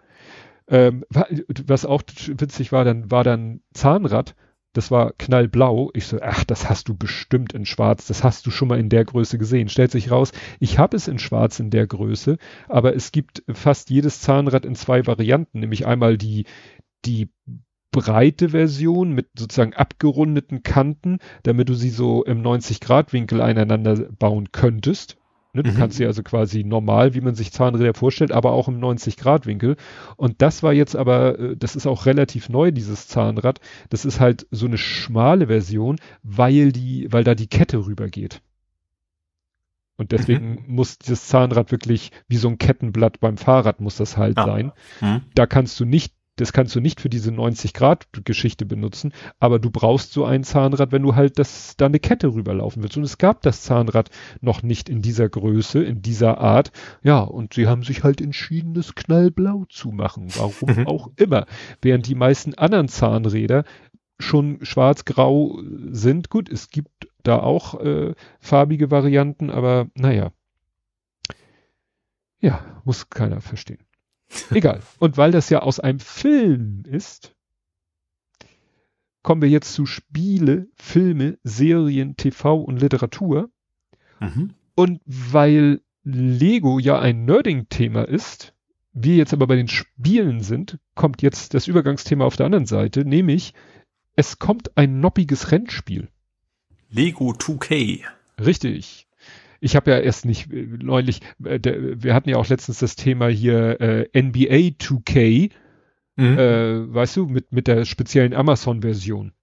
Ähm, was auch witzig war, dann war dann Zahnrad das war knallblau. Ich so, ach, das hast du bestimmt in schwarz, das hast du schon mal in der Größe gesehen. Stellt sich raus, ich habe es in schwarz in der Größe, aber es gibt fast jedes Zahnrad in zwei Varianten, nämlich einmal die, die breite Version mit sozusagen abgerundeten Kanten, damit du sie so im 90 Grad Winkel einander bauen könntest. Ne, du mhm. kannst sie also quasi normal, wie man sich Zahnräder vorstellt, aber auch im 90-Grad-Winkel. Und das war jetzt aber, äh, das ist auch relativ neu, dieses Zahnrad. Das ist halt so eine schmale Version, weil die, weil da die Kette rübergeht. Und deswegen mhm. muss das Zahnrad wirklich wie so ein Kettenblatt beim Fahrrad muss das halt ah. sein. Mhm. Da kannst du nicht das kannst du nicht für diese 90 Grad Geschichte benutzen, aber du brauchst so ein Zahnrad, wenn du halt das, da eine Kette rüberlaufen willst. Und es gab das Zahnrad noch nicht in dieser Größe, in dieser Art. Ja, und sie haben sich halt entschieden, das knallblau zu machen. Warum mhm. auch immer. Während die meisten anderen Zahnräder schon schwarz-grau sind. Gut, es gibt da auch äh, farbige Varianten, aber naja. Ja, muss keiner verstehen. Egal. Und weil das ja aus einem Film ist, kommen wir jetzt zu Spiele, Filme, Serien, TV und Literatur. Mhm. Und weil Lego ja ein Nerding-Thema ist, wir jetzt aber bei den Spielen sind, kommt jetzt das Übergangsthema auf der anderen Seite, nämlich es kommt ein noppiges Rennspiel.
Lego 2K.
Richtig ich habe ja erst nicht äh, neulich, äh, der, wir hatten ja auch letztens das Thema hier äh, NBA 2K, mhm. äh, weißt du, mit, mit der speziellen Amazon-Version,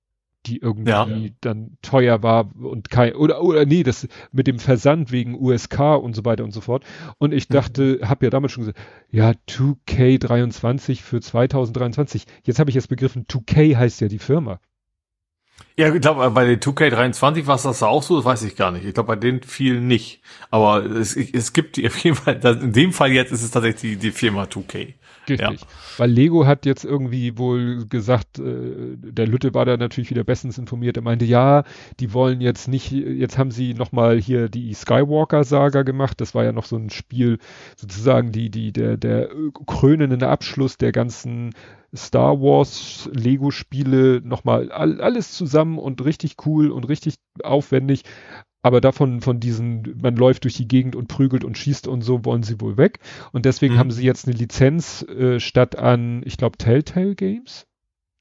die irgendwie ja. dann teuer war und kein, oder, oder nee, das mit dem Versand wegen USK und so weiter und so fort. Und ich mhm. dachte, mhm. habe ja damals schon gesagt, ja, 2K23 für 2023. Jetzt habe ich jetzt begriffen, 2K heißt ja die Firma.
Ja, ich glaube, bei den 2K23 war es das auch so, das weiß ich gar nicht. Ich glaube, bei den vielen nicht. Aber es, es gibt auf jeden Fall, in dem Fall jetzt ist es tatsächlich die, die Firma 2K.
Richtig. Ja. Weil Lego hat jetzt irgendwie wohl gesagt, äh, der Lütte war da natürlich wieder bestens informiert. Er meinte, ja, die wollen jetzt nicht, jetzt haben sie nochmal hier die Skywalker-Saga gemacht. Das war ja noch so ein Spiel, sozusagen die, die, der, der krönende Abschluss der ganzen Star Wars Lego Spiele nochmal all, alles zusammen und richtig cool und richtig aufwendig. Aber davon, von diesen, man läuft durch die Gegend und prügelt und schießt und so, wollen sie wohl weg. Und deswegen mhm. haben sie jetzt eine Lizenz äh, statt an, ich glaube, Telltale Games.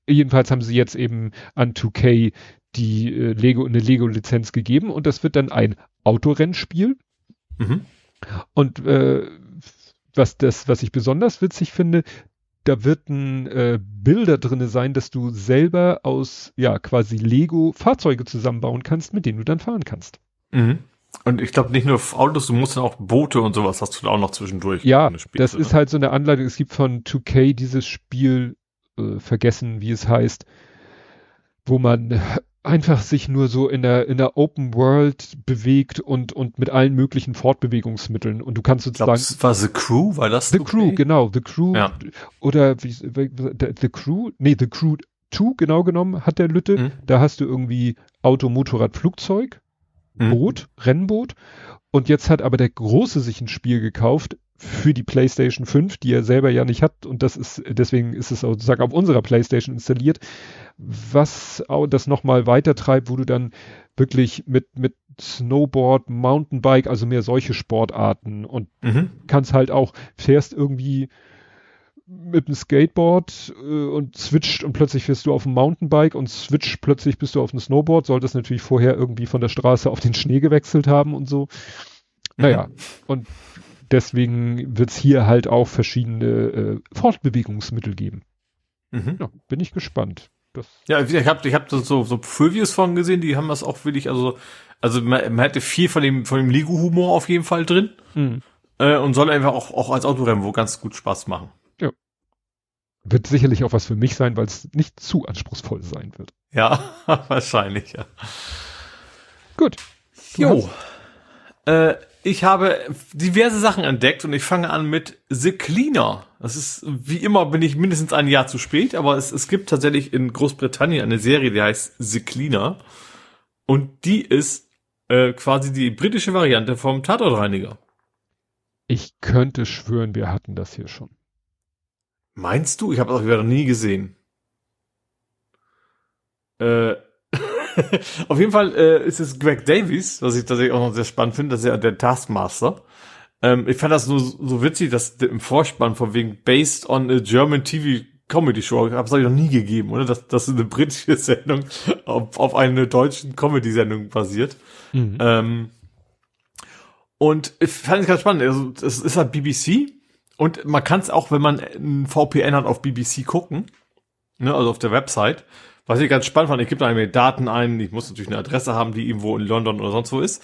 Jedenfalls haben sie jetzt eben an 2K die äh, Lego, eine Lego-Lizenz gegeben und das wird dann ein Autorennspiel. Mhm. Und äh, was das, was ich besonders witzig finde, da wird ein äh, Bilder drinne sein, dass du selber aus ja quasi Lego Fahrzeuge zusammenbauen kannst, mit denen du dann fahren kannst.
Mhm. Und ich glaube nicht nur Autos, du musst dann auch Boote und sowas hast du da auch noch zwischendurch.
Ja, das ist halt so eine Anleitung. Es gibt von 2K dieses Spiel, äh, vergessen wie es heißt, wo man einfach sich nur so in der, in der Open World bewegt und, und mit allen möglichen Fortbewegungsmitteln. Und du kannst sozusagen. Ich
glaub, war The Crew, war das?
The okay? Crew, genau. The Crew. Ja. Oder wie, The Crew, nee, The Crew 2 genau genommen hat der Lütte. Mhm. Da hast du irgendwie Auto, Motorrad, Flugzeug, mhm. Boot, Rennboot. Und jetzt hat aber der Große sich ein Spiel gekauft für die PlayStation 5, die er selber ja nicht hat. Und das ist, deswegen ist es sozusagen auf unserer PlayStation installiert was auch das nochmal weiter treibt, wo du dann wirklich mit, mit Snowboard, Mountainbike, also mehr solche Sportarten und mhm. kannst halt auch, fährst irgendwie mit dem Skateboard äh, und switcht und plötzlich fährst du auf dem Mountainbike und switcht plötzlich bist du auf dem Snowboard, solltest natürlich vorher irgendwie von der Straße auf den Schnee gewechselt haben und so. Mhm. Naja, und deswegen wird es hier halt auch verschiedene äh, Fortbewegungsmittel geben. Mhm. Ja, bin ich gespannt.
Das ja, ich habe ich hab so, so Previews von gesehen, die haben das auch wirklich, also, also man, man hätte viel von dem, von dem Lego-Humor auf jeden Fall drin. Mhm. Äh, und soll einfach auch, auch als Autorennen wo ganz gut Spaß machen.
Wird sicherlich auch was für mich sein, weil es nicht zu anspruchsvoll sein wird.
Ja, wahrscheinlich, ja.
Gut.
Jo. Äh, ich habe diverse Sachen entdeckt und ich fange an mit The Cleaner. Das ist, wie immer bin ich mindestens ein Jahr zu spät, aber es, es gibt tatsächlich in Großbritannien eine Serie, die heißt The Cleaner. Und die ist äh, quasi die britische Variante vom Tatortreiniger.
Ich könnte schwören, wir hatten das hier schon.
Meinst du? Ich habe das wieder noch nie gesehen. Äh, auf jeden Fall äh, ist es Greg Davies, was ich tatsächlich auch noch sehr spannend finde, das ist ja der Taskmaster. Ähm, ich fand das nur so witzig, dass im Vorspann von wegen based on a German TV Comedy Show, habe ich noch nie gegeben, oder? Dass, dass eine britische Sendung auf, auf eine deutschen Comedy-Sendung basiert. Mhm. Ähm, und ich fand es ganz spannend. Also, es ist halt BBC und man kann es auch, wenn man ein VPN hat, auf BBC gucken. Ne, also auf der Website. Was ich ganz spannend fand, ich gebe da mir Daten ein, ich muss natürlich eine Adresse haben, die irgendwo in London oder sonst wo ist.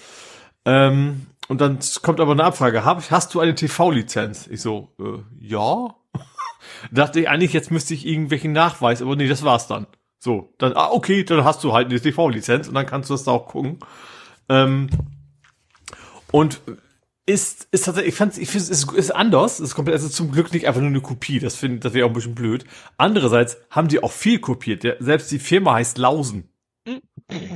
Ähm, und dann kommt aber eine Abfrage, hab, hast du eine TV-Lizenz? Ich so, äh, ja. Dachte ich eigentlich, jetzt müsste ich irgendwelchen Nachweis, aber nee, das war's dann. So, dann, ah, okay, dann hast du halt eine TV-Lizenz und dann kannst du das da auch gucken. Ähm, und ist, ist tatsächlich, ich fand's, ich finde, es ist, ist anders. Ist komplett, also zum Glück nicht einfach nur eine Kopie. Das finde, das wäre auch ein bisschen blöd. Andererseits haben die auch viel kopiert. Der, selbst die Firma heißt Lausen.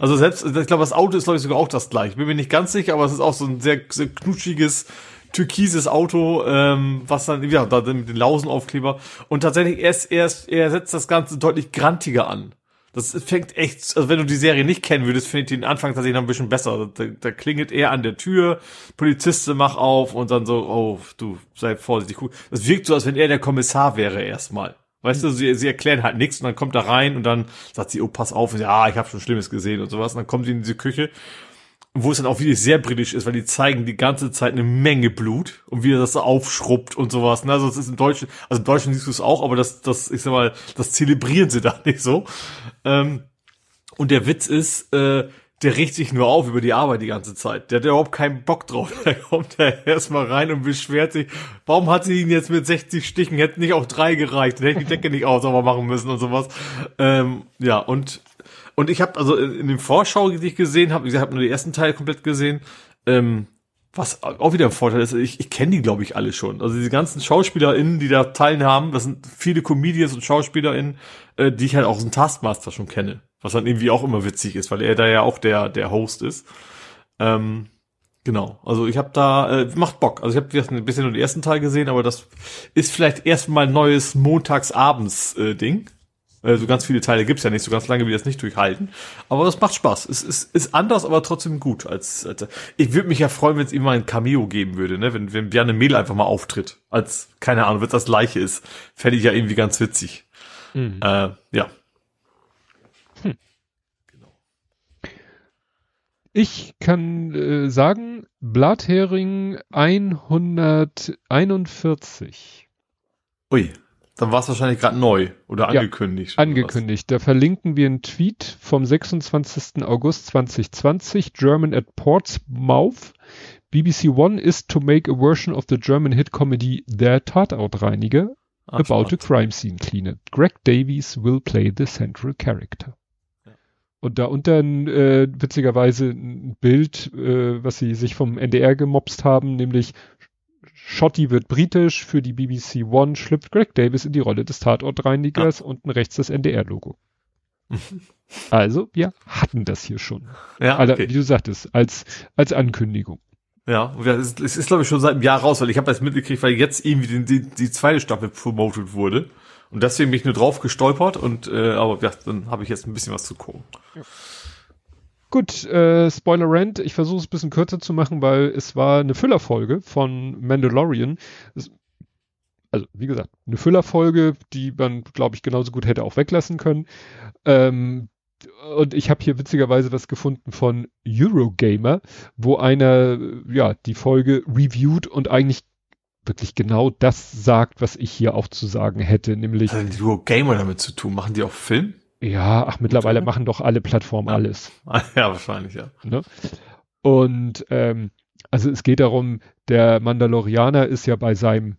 Also selbst, ich glaube, das Auto ist, glaube ich, sogar auch das gleiche. Bin mir nicht ganz sicher, aber es ist auch so ein sehr, sehr knutschiges, türkises Auto, ähm, was dann, ja, da mit den Lausenaufkleber. Und tatsächlich, er, ist, er, ist, er setzt das Ganze deutlich grantiger an. Das fängt echt, also wenn du die Serie nicht kennen würdest, finde ich den Anfang tatsächlich noch ein bisschen besser. Da, da klingelt er an der Tür, Poliziste mach auf und dann so, oh, du, sei vorsichtig. Das wirkt so, als wenn er der Kommissar wäre erstmal. Weißt du, sie, sie erklären halt nichts und dann kommt er rein und dann sagt sie, oh, pass auf, und sie, ah, ich habe schon Schlimmes gesehen und sowas. Und dann kommt sie in diese Küche wo es dann auch wirklich sehr britisch ist, weil die zeigen die ganze Zeit eine Menge Blut und wie er das so aufschrubbt und sowas. Also es ist in Deutschland, also in Deutschland siehst du es auch, aber das, das, ich sag mal, das zelebrieren sie da nicht so. Ähm, und der Witz ist, äh, der riecht sich nur auf über die Arbeit die ganze Zeit. Der hat überhaupt keinen Bock drauf. Da kommt er erstmal rein und beschwert sich, warum hat sie ihn jetzt mit 60 Stichen, hätte nicht auch drei gereicht, hätte die Decke nicht auch sauber machen müssen und sowas. Ähm, ja, und und ich habe also in, in den Vorschau, die ich gesehen habe, ich habe nur die ersten Teile komplett gesehen, ähm, was auch wieder ein Vorteil ist, ich, ich kenne die, glaube ich, alle schon. Also diese ganzen SchauspielerInnen, die da teilhaben, das sind viele Comedians und SchauspielerInnen, äh, die ich halt auch aus dem Taskmaster schon kenne. Was dann irgendwie auch immer witzig ist, weil er da ja auch der, der Host ist. Ähm, genau, also ich habe da, äh, macht Bock. Also ich habe ein bisschen nur den ersten Teil gesehen, aber das ist vielleicht erstmal ein neues Montagsabends-Ding. Äh, äh, so ganz viele Teile gibt's ja nicht, so ganz lange wie das nicht durchhalten. Aber das macht Spaß. Es ist, ist anders, aber trotzdem gut. Als, als Ich würde mich ja freuen, wenn es ihm mal ein Cameo geben würde, ne? Wenn, wenn Bjarne Mehl einfach mal auftritt. Als, keine Ahnung, wenn das gleiche ist. Fände ich ja irgendwie ganz witzig. Mhm. Äh, ja. Hm.
Genau. Ich kann äh, sagen, Blathering 141.
Ui. Dann war es wahrscheinlich gerade neu oder angekündigt.
Ja, angekündigt. Da verlinken wir einen Tweet vom 26. August 2020, German at Portsmouth. BBC One is to make a version of the German hit comedy Der Tatortreiniger Ach, about spannend. a crime scene cleaner. Greg Davies will play the central character. Und da unter äh, witzigerweise ein Bild, äh, was sie sich vom NDR gemobst haben, nämlich Schotti wird britisch, für die BBC One schlüpft Greg Davis in die Rolle des Tatortreinigers, ja. unten rechts das NDR-Logo. also, wir hatten das hier schon. Ja, okay. Also, wie du sagtest, als, als Ankündigung.
Ja, es ist, ist glaube ich schon seit einem Jahr raus, weil ich habe das mitgekriegt, weil jetzt irgendwie die, die, die zweite Staffel promoted wurde. Und deswegen bin ich nur drauf gestolpert und äh, aber ja, dann habe ich jetzt ein bisschen was zu gucken. Ja.
Gut, äh, Spoiler Rant, ich versuche es ein bisschen kürzer zu machen, weil es war eine Füllerfolge von Mandalorian. Es, also, wie gesagt, eine Füllerfolge, die man, glaube ich, genauso gut hätte auch weglassen können. Ähm, und ich habe hier witzigerweise was gefunden von Eurogamer, wo einer ja die Folge reviewt und eigentlich wirklich genau das sagt, was ich hier auch zu sagen hätte, nämlich.
Hat Eurogamer damit zu tun? Machen die auch Film?
Ja, ach, mittlerweile Gut, machen doch alle Plattformen
ja.
alles.
Ja, wahrscheinlich, ja.
Ne? Und ähm, also es geht darum, der Mandalorianer ist ja bei seinem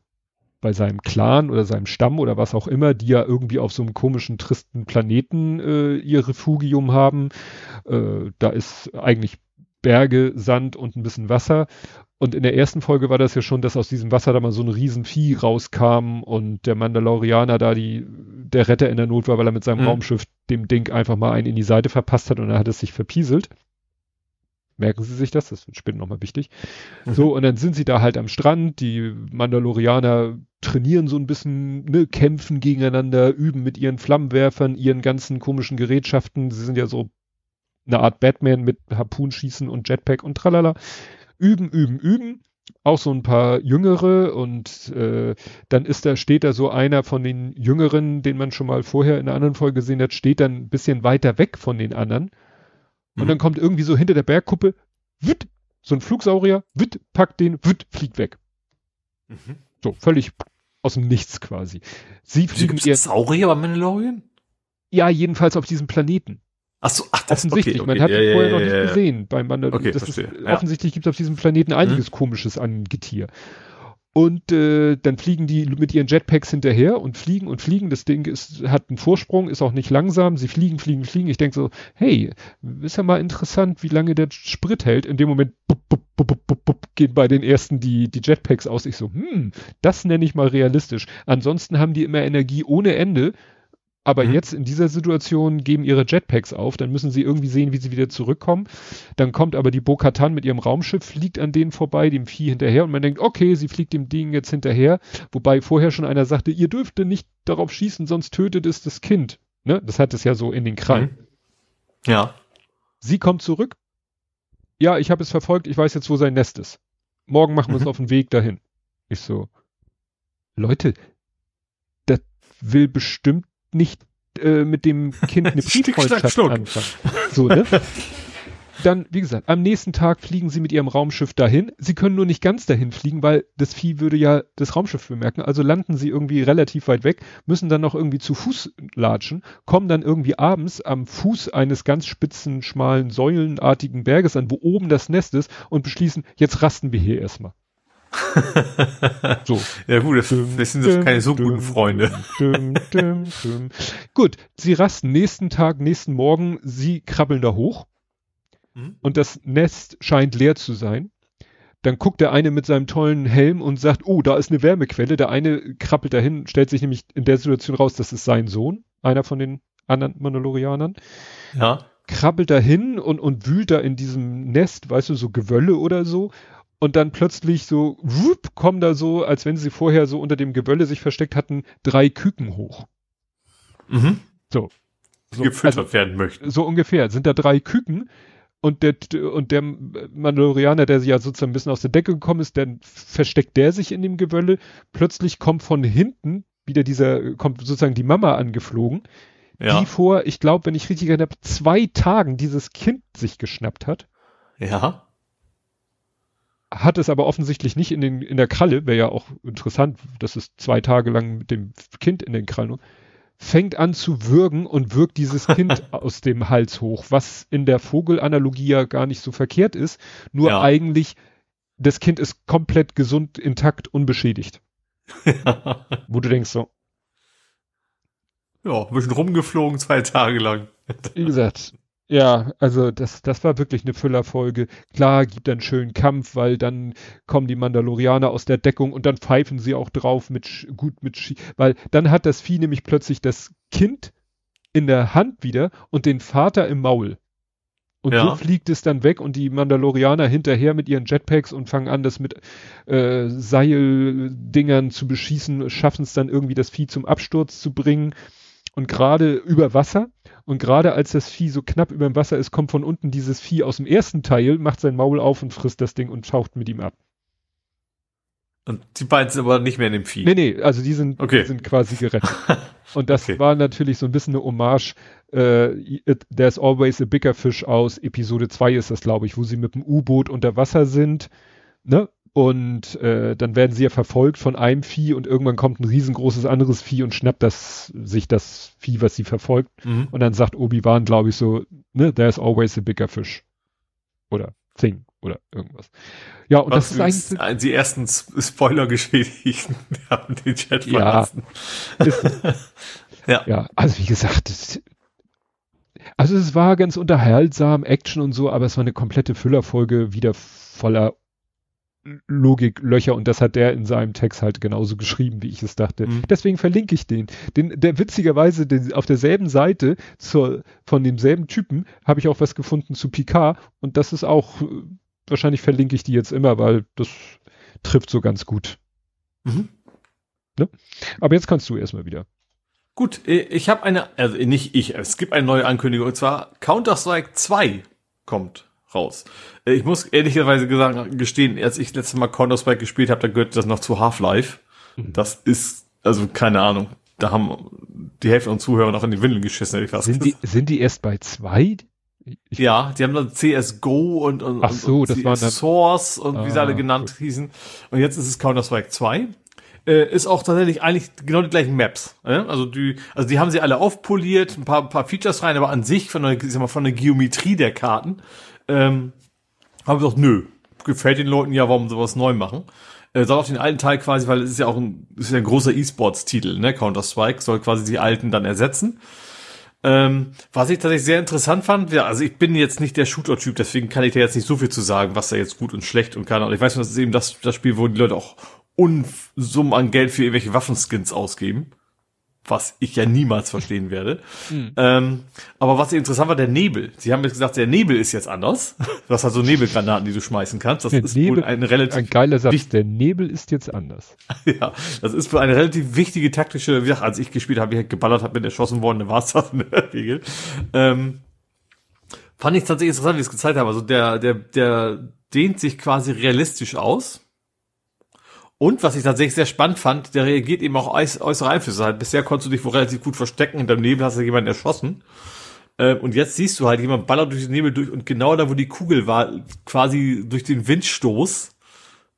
bei seinem Clan oder seinem Stamm oder was auch immer, die ja irgendwie auf so einem komischen, tristen Planeten äh, ihr Refugium haben. Äh, da ist eigentlich Berge, Sand und ein bisschen Wasser. Und in der ersten Folge war das ja schon, dass aus diesem Wasser da mal so ein Riesenvieh rauskam und der Mandalorianer da die, der Retter in der Not war, weil er mit seinem mhm. Raumschiff dem Ding einfach mal einen in die Seite verpasst hat und er hat es sich verpieselt. Merken Sie sich das, das wird später nochmal wichtig. Mhm. So, und dann sind sie da halt am Strand, die Mandalorianer trainieren so ein bisschen, ne, kämpfen gegeneinander, üben mit ihren Flammenwerfern, ihren ganzen komischen Gerätschaften. Sie sind ja so eine Art Batman mit Harpunschießen und Jetpack und tralala. Üben, üben, üben. Auch so ein paar Jüngere und äh, dann ist da, steht da so einer von den Jüngeren, den man schon mal vorher in einer anderen Folge gesehen hat, steht dann ein bisschen weiter weg von den anderen und mhm. dann kommt irgendwie so hinter der Bergkuppe, witt, so ein Flugsaurier, witt, packt den, witt, fliegt weg. Mhm. So, völlig aus dem Nichts quasi. Sie fliegen
ihr. Saurier bei Mandalorian?
Ja, jedenfalls auf diesem Planeten.
Ach so, ach, das
offensichtlich. Okay, okay. Man hat ja, ihn vorher ja, noch nicht gesehen beim Mandalorian. Okay, ist, offensichtlich gibt es auf diesem Planeten einiges mhm. Komisches an Getier. Und äh, dann fliegen die mit ihren Jetpacks hinterher und fliegen und fliegen. Das Ding ist, hat einen Vorsprung, ist auch nicht langsam. Sie fliegen, fliegen, fliegen. Ich denke so, hey, ist ja mal interessant, wie lange der Sprit hält. In dem Moment bup, bup, bup, bup, bup, gehen bei den ersten die, die Jetpacks aus. Ich so, hm, das nenne ich mal realistisch. Ansonsten haben die immer Energie ohne Ende aber mhm. jetzt in dieser Situation geben ihre Jetpacks auf, dann müssen sie irgendwie sehen, wie sie wieder zurückkommen. Dann kommt aber die Bo-Katan mit ihrem Raumschiff, fliegt an denen vorbei, dem Vieh hinterher und man denkt, okay, sie fliegt dem Ding jetzt hinterher. Wobei vorher schon einer sagte, ihr dürft nicht darauf schießen, sonst tötet es das Kind. Ne? Das hat es ja so in den Krallen. Mhm.
Ja.
Sie kommt zurück. Ja, ich habe es verfolgt, ich weiß jetzt, wo sein Nest ist. Morgen machen wir uns mhm. auf den Weg dahin. Ich so, Leute, das will bestimmt nicht äh, mit dem Kind eine Brieffreundschaft anfangen. So, ne? Dann, wie gesagt, am nächsten Tag fliegen sie mit ihrem Raumschiff dahin. Sie können nur nicht ganz dahin fliegen, weil das Vieh würde ja das Raumschiff bemerken. Also landen sie irgendwie relativ weit weg, müssen dann noch irgendwie zu Fuß latschen, kommen dann irgendwie abends am Fuß eines ganz spitzen, schmalen, säulenartigen Berges an, wo oben das Nest ist und beschließen, jetzt rasten wir hier erstmal.
so. Ja gut, das, das sind das keine so guten Freunde.
Gut, sie rasten nächsten Tag, nächsten Morgen, sie krabbeln da hoch mhm. und das Nest scheint leer zu sein. Dann guckt der eine mit seinem tollen Helm und sagt, oh, da ist eine Wärmequelle. Der eine krabbelt dahin, stellt sich nämlich in der Situation raus, das ist sein Sohn, einer von den anderen Mandalorianern.
Ja.
Krabbelt dahin und, und wühlt da in diesem Nest, weißt du, so Gewölle oder so und dann plötzlich so, wupp, kommen da so, als wenn sie vorher so unter dem Gewölle sich versteckt hatten, drei Küken hoch.
Mhm.
So.
so gefüttert also, werden möchten.
So ungefähr. Sind da drei Küken und der, und der Mandalorianer, der ja sozusagen ein bisschen aus der Decke gekommen ist, dann versteckt der sich in dem Gewölle. Plötzlich kommt von hinten wieder dieser, kommt sozusagen die Mama angeflogen, ja. die vor, ich glaube, wenn ich richtig erinnere, zwei Tagen dieses Kind sich geschnappt hat.
Ja
hat es aber offensichtlich nicht in, den, in der Kralle, wäre ja auch interessant, dass es zwei Tage lang mit dem Kind in den Krallen, fängt an zu würgen und wirkt dieses Kind aus dem Hals hoch, was in der Vogelanalogie ja gar nicht so verkehrt ist, nur ja. eigentlich das Kind ist komplett gesund, intakt, unbeschädigt. Ja. Wo du denkst so.
Ja, ein bisschen rumgeflogen zwei Tage lang.
Wie gesagt, ja, also das, das war wirklich eine Füllerfolge. Klar, gibt einen schönen Kampf, weil dann kommen die Mandalorianer aus der Deckung und dann pfeifen sie auch drauf mit gut mit Sch weil dann hat das Vieh nämlich plötzlich das Kind in der Hand wieder und den Vater im Maul. Und ja. so fliegt es dann weg und die Mandalorianer hinterher mit ihren Jetpacks und fangen an, das mit äh, Seildingern zu beschießen, schaffen es dann irgendwie das Vieh zum Absturz zu bringen und gerade über Wasser und gerade als das Vieh so knapp über dem Wasser ist, kommt von unten dieses Vieh aus dem ersten Teil, macht sein Maul auf und frisst das Ding und taucht mit ihm ab.
Und die beiden sind aber nicht mehr in dem Vieh.
Nee, nee, also die sind, okay. die sind quasi gerettet. und das okay. war natürlich so ein bisschen eine Hommage, äh, There's Always a Bigger Fish aus Episode 2 ist das, glaube ich, wo sie mit dem U-Boot unter Wasser sind, ne? Und äh, dann werden sie ja verfolgt von einem Vieh und irgendwann kommt ein riesengroßes anderes Vieh und schnappt das sich das Vieh, was sie verfolgt. Mhm. Und dann sagt Obi-Wan, glaube ich, so, ne, there's always a bigger fish. Oder thing oder irgendwas. Ja, und was das ist
eigentlich. Die ersten Spoiler-Geschädigten haben den Chat verlassen.
Ja, ist, ja. ja, also wie gesagt, das, also es war ganz unterhaltsam, Action und so, aber es war eine komplette Füllerfolge wieder voller Logiklöcher und das hat der in seinem Text halt genauso geschrieben, wie ich es dachte. Mhm. Deswegen verlinke ich den. den der witzigerweise den, auf derselben Seite zur, von demselben Typen habe ich auch was gefunden zu Picard und das ist auch, wahrscheinlich verlinke ich die jetzt immer, weil das trifft so ganz gut. Mhm. Ne? Aber jetzt kannst du erstmal wieder.
Gut, äh, ich habe eine, also nicht ich, es gibt eine neue Ankündigung und zwar Counter-Strike 2 kommt raus. Äh, ich muss ehrlicherweise gesagt, gestehen, als ich letztes Mal Counter-Strike gespielt habe, da gehört das noch zu Half-Life. Mhm. Das ist, also keine Ahnung, da haben die Hälfte unserer Zuhörer noch in die Windeln geschissen, hätte ich
fast sind die, sind die erst bei zwei?
Ich ja, die haben dann CSGO und, und,
Ach so, und
das dann Source und ah, wie sie alle genannt gut. hießen. Und jetzt ist es Counter-Strike 2. Äh, ist auch tatsächlich eigentlich genau die gleichen Maps. Äh? Also die, also die haben sie alle aufpoliert, ein paar, ein paar Features rein, aber an sich von der, ich sag mal, von der Geometrie der Karten ähm, haben gesagt, nö, gefällt den Leuten ja, warum sowas neu machen. Äh, soll auf den alten Teil quasi, weil es ist ja auch ein, ist ja ein großer E-Sports-Titel, ne? Counter-Strike soll quasi die alten dann ersetzen. Ähm, was ich tatsächlich sehr interessant fand, ja, also ich bin jetzt nicht der Shooter-Typ, deswegen kann ich da jetzt nicht so viel zu sagen, was da jetzt gut und schlecht und kann. Und ich weiß nur, das ist eben das, das Spiel, wo die Leute auch Unsummen an Geld für irgendwelche Waffenskins ausgeben was ich ja niemals verstehen werde. Mhm. Ähm, aber was interessant war, der Nebel. Sie haben jetzt gesagt, der Nebel ist jetzt anders. Du hast also Nebelgranaten, die du schmeißen kannst. Das
der
ist
Nebel, wohl ein relativ ein geiler Satz. Der Nebel ist jetzt anders.
ja, das ist wohl eine relativ wichtige taktische. Wie gesagt, als ich gespielt habe, ich halt geballert, habe, bin erschossen worden, dann war es das in der Regel. Ähm, fand ich tatsächlich interessant, wie es gezeigt haben. Also der, der, der dehnt sich quasi realistisch aus und was ich tatsächlich sehr spannend fand, der reagiert eben auch äußere Einflüsse. Halt, bisher konntest du dich wohl relativ gut verstecken, in deinem Nebel hast du jemanden erschossen. Äh, und jetzt siehst du halt, jemand ballert durch den Nebel durch und genau da, wo die Kugel war, quasi durch den Windstoß,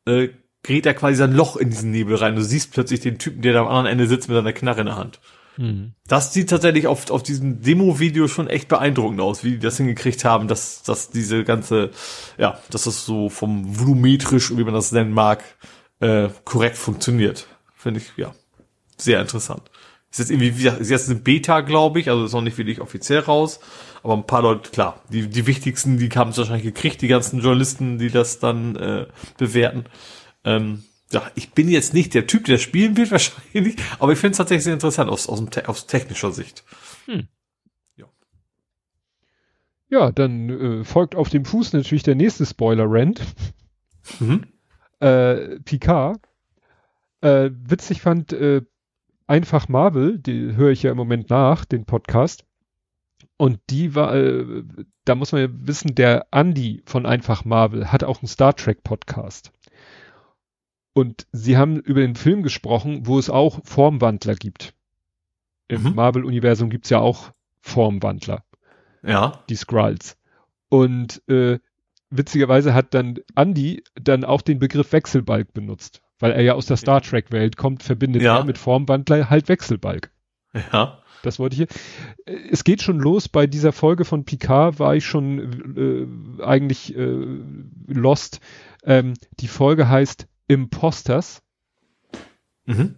äh, gerät er quasi sein Loch in diesen Nebel rein. Du siehst plötzlich den Typen, der da am anderen Ende sitzt mit seiner Knarre in der Hand. Mhm. Das sieht tatsächlich auf, auf diesem Demo-Video schon echt beeindruckend aus, wie die das hingekriegt haben, dass, dass diese ganze, ja, dass das so vom volumetrisch, wie man das nennen mag, äh, korrekt funktioniert. Finde ich, ja, sehr interessant. Ist jetzt irgendwie, wie ist jetzt eine Beta, glaube ich, also ist noch nicht wirklich offiziell raus, aber ein paar Leute, klar, die, die wichtigsten, die haben es wahrscheinlich gekriegt, die ganzen Journalisten, die das dann äh, bewerten. Ähm, ja, ich bin jetzt nicht der Typ, der spielen wird wahrscheinlich, aber ich finde es tatsächlich sehr interessant aus, aus, dem, aus technischer Sicht. Hm.
Ja. ja, dann äh, folgt auf dem Fuß natürlich der nächste Spoiler-Rant. Mhm äh, Picard. Äh, witzig fand äh, einfach Marvel, die höre ich ja im Moment nach, den Podcast. Und die war, äh, da muss man ja wissen, der Andy von Einfach Marvel hat auch einen Star Trek Podcast. Und sie haben über den Film gesprochen, wo es auch Formwandler gibt. Im mhm. Marvel-Universum gibt's ja auch Formwandler.
Ja.
Die Skrulls. Und äh, witzigerweise hat dann Andy dann auch den Begriff Wechselbalg benutzt, weil er ja aus der Star Trek Welt kommt, verbindet ja. er mit Formwandler halt Wechselbalg.
Ja.
Das wollte ich hier. Es geht schon los. Bei dieser Folge von Picard war ich schon äh, eigentlich äh, lost. Ähm, die Folge heißt Imposters. Mhm.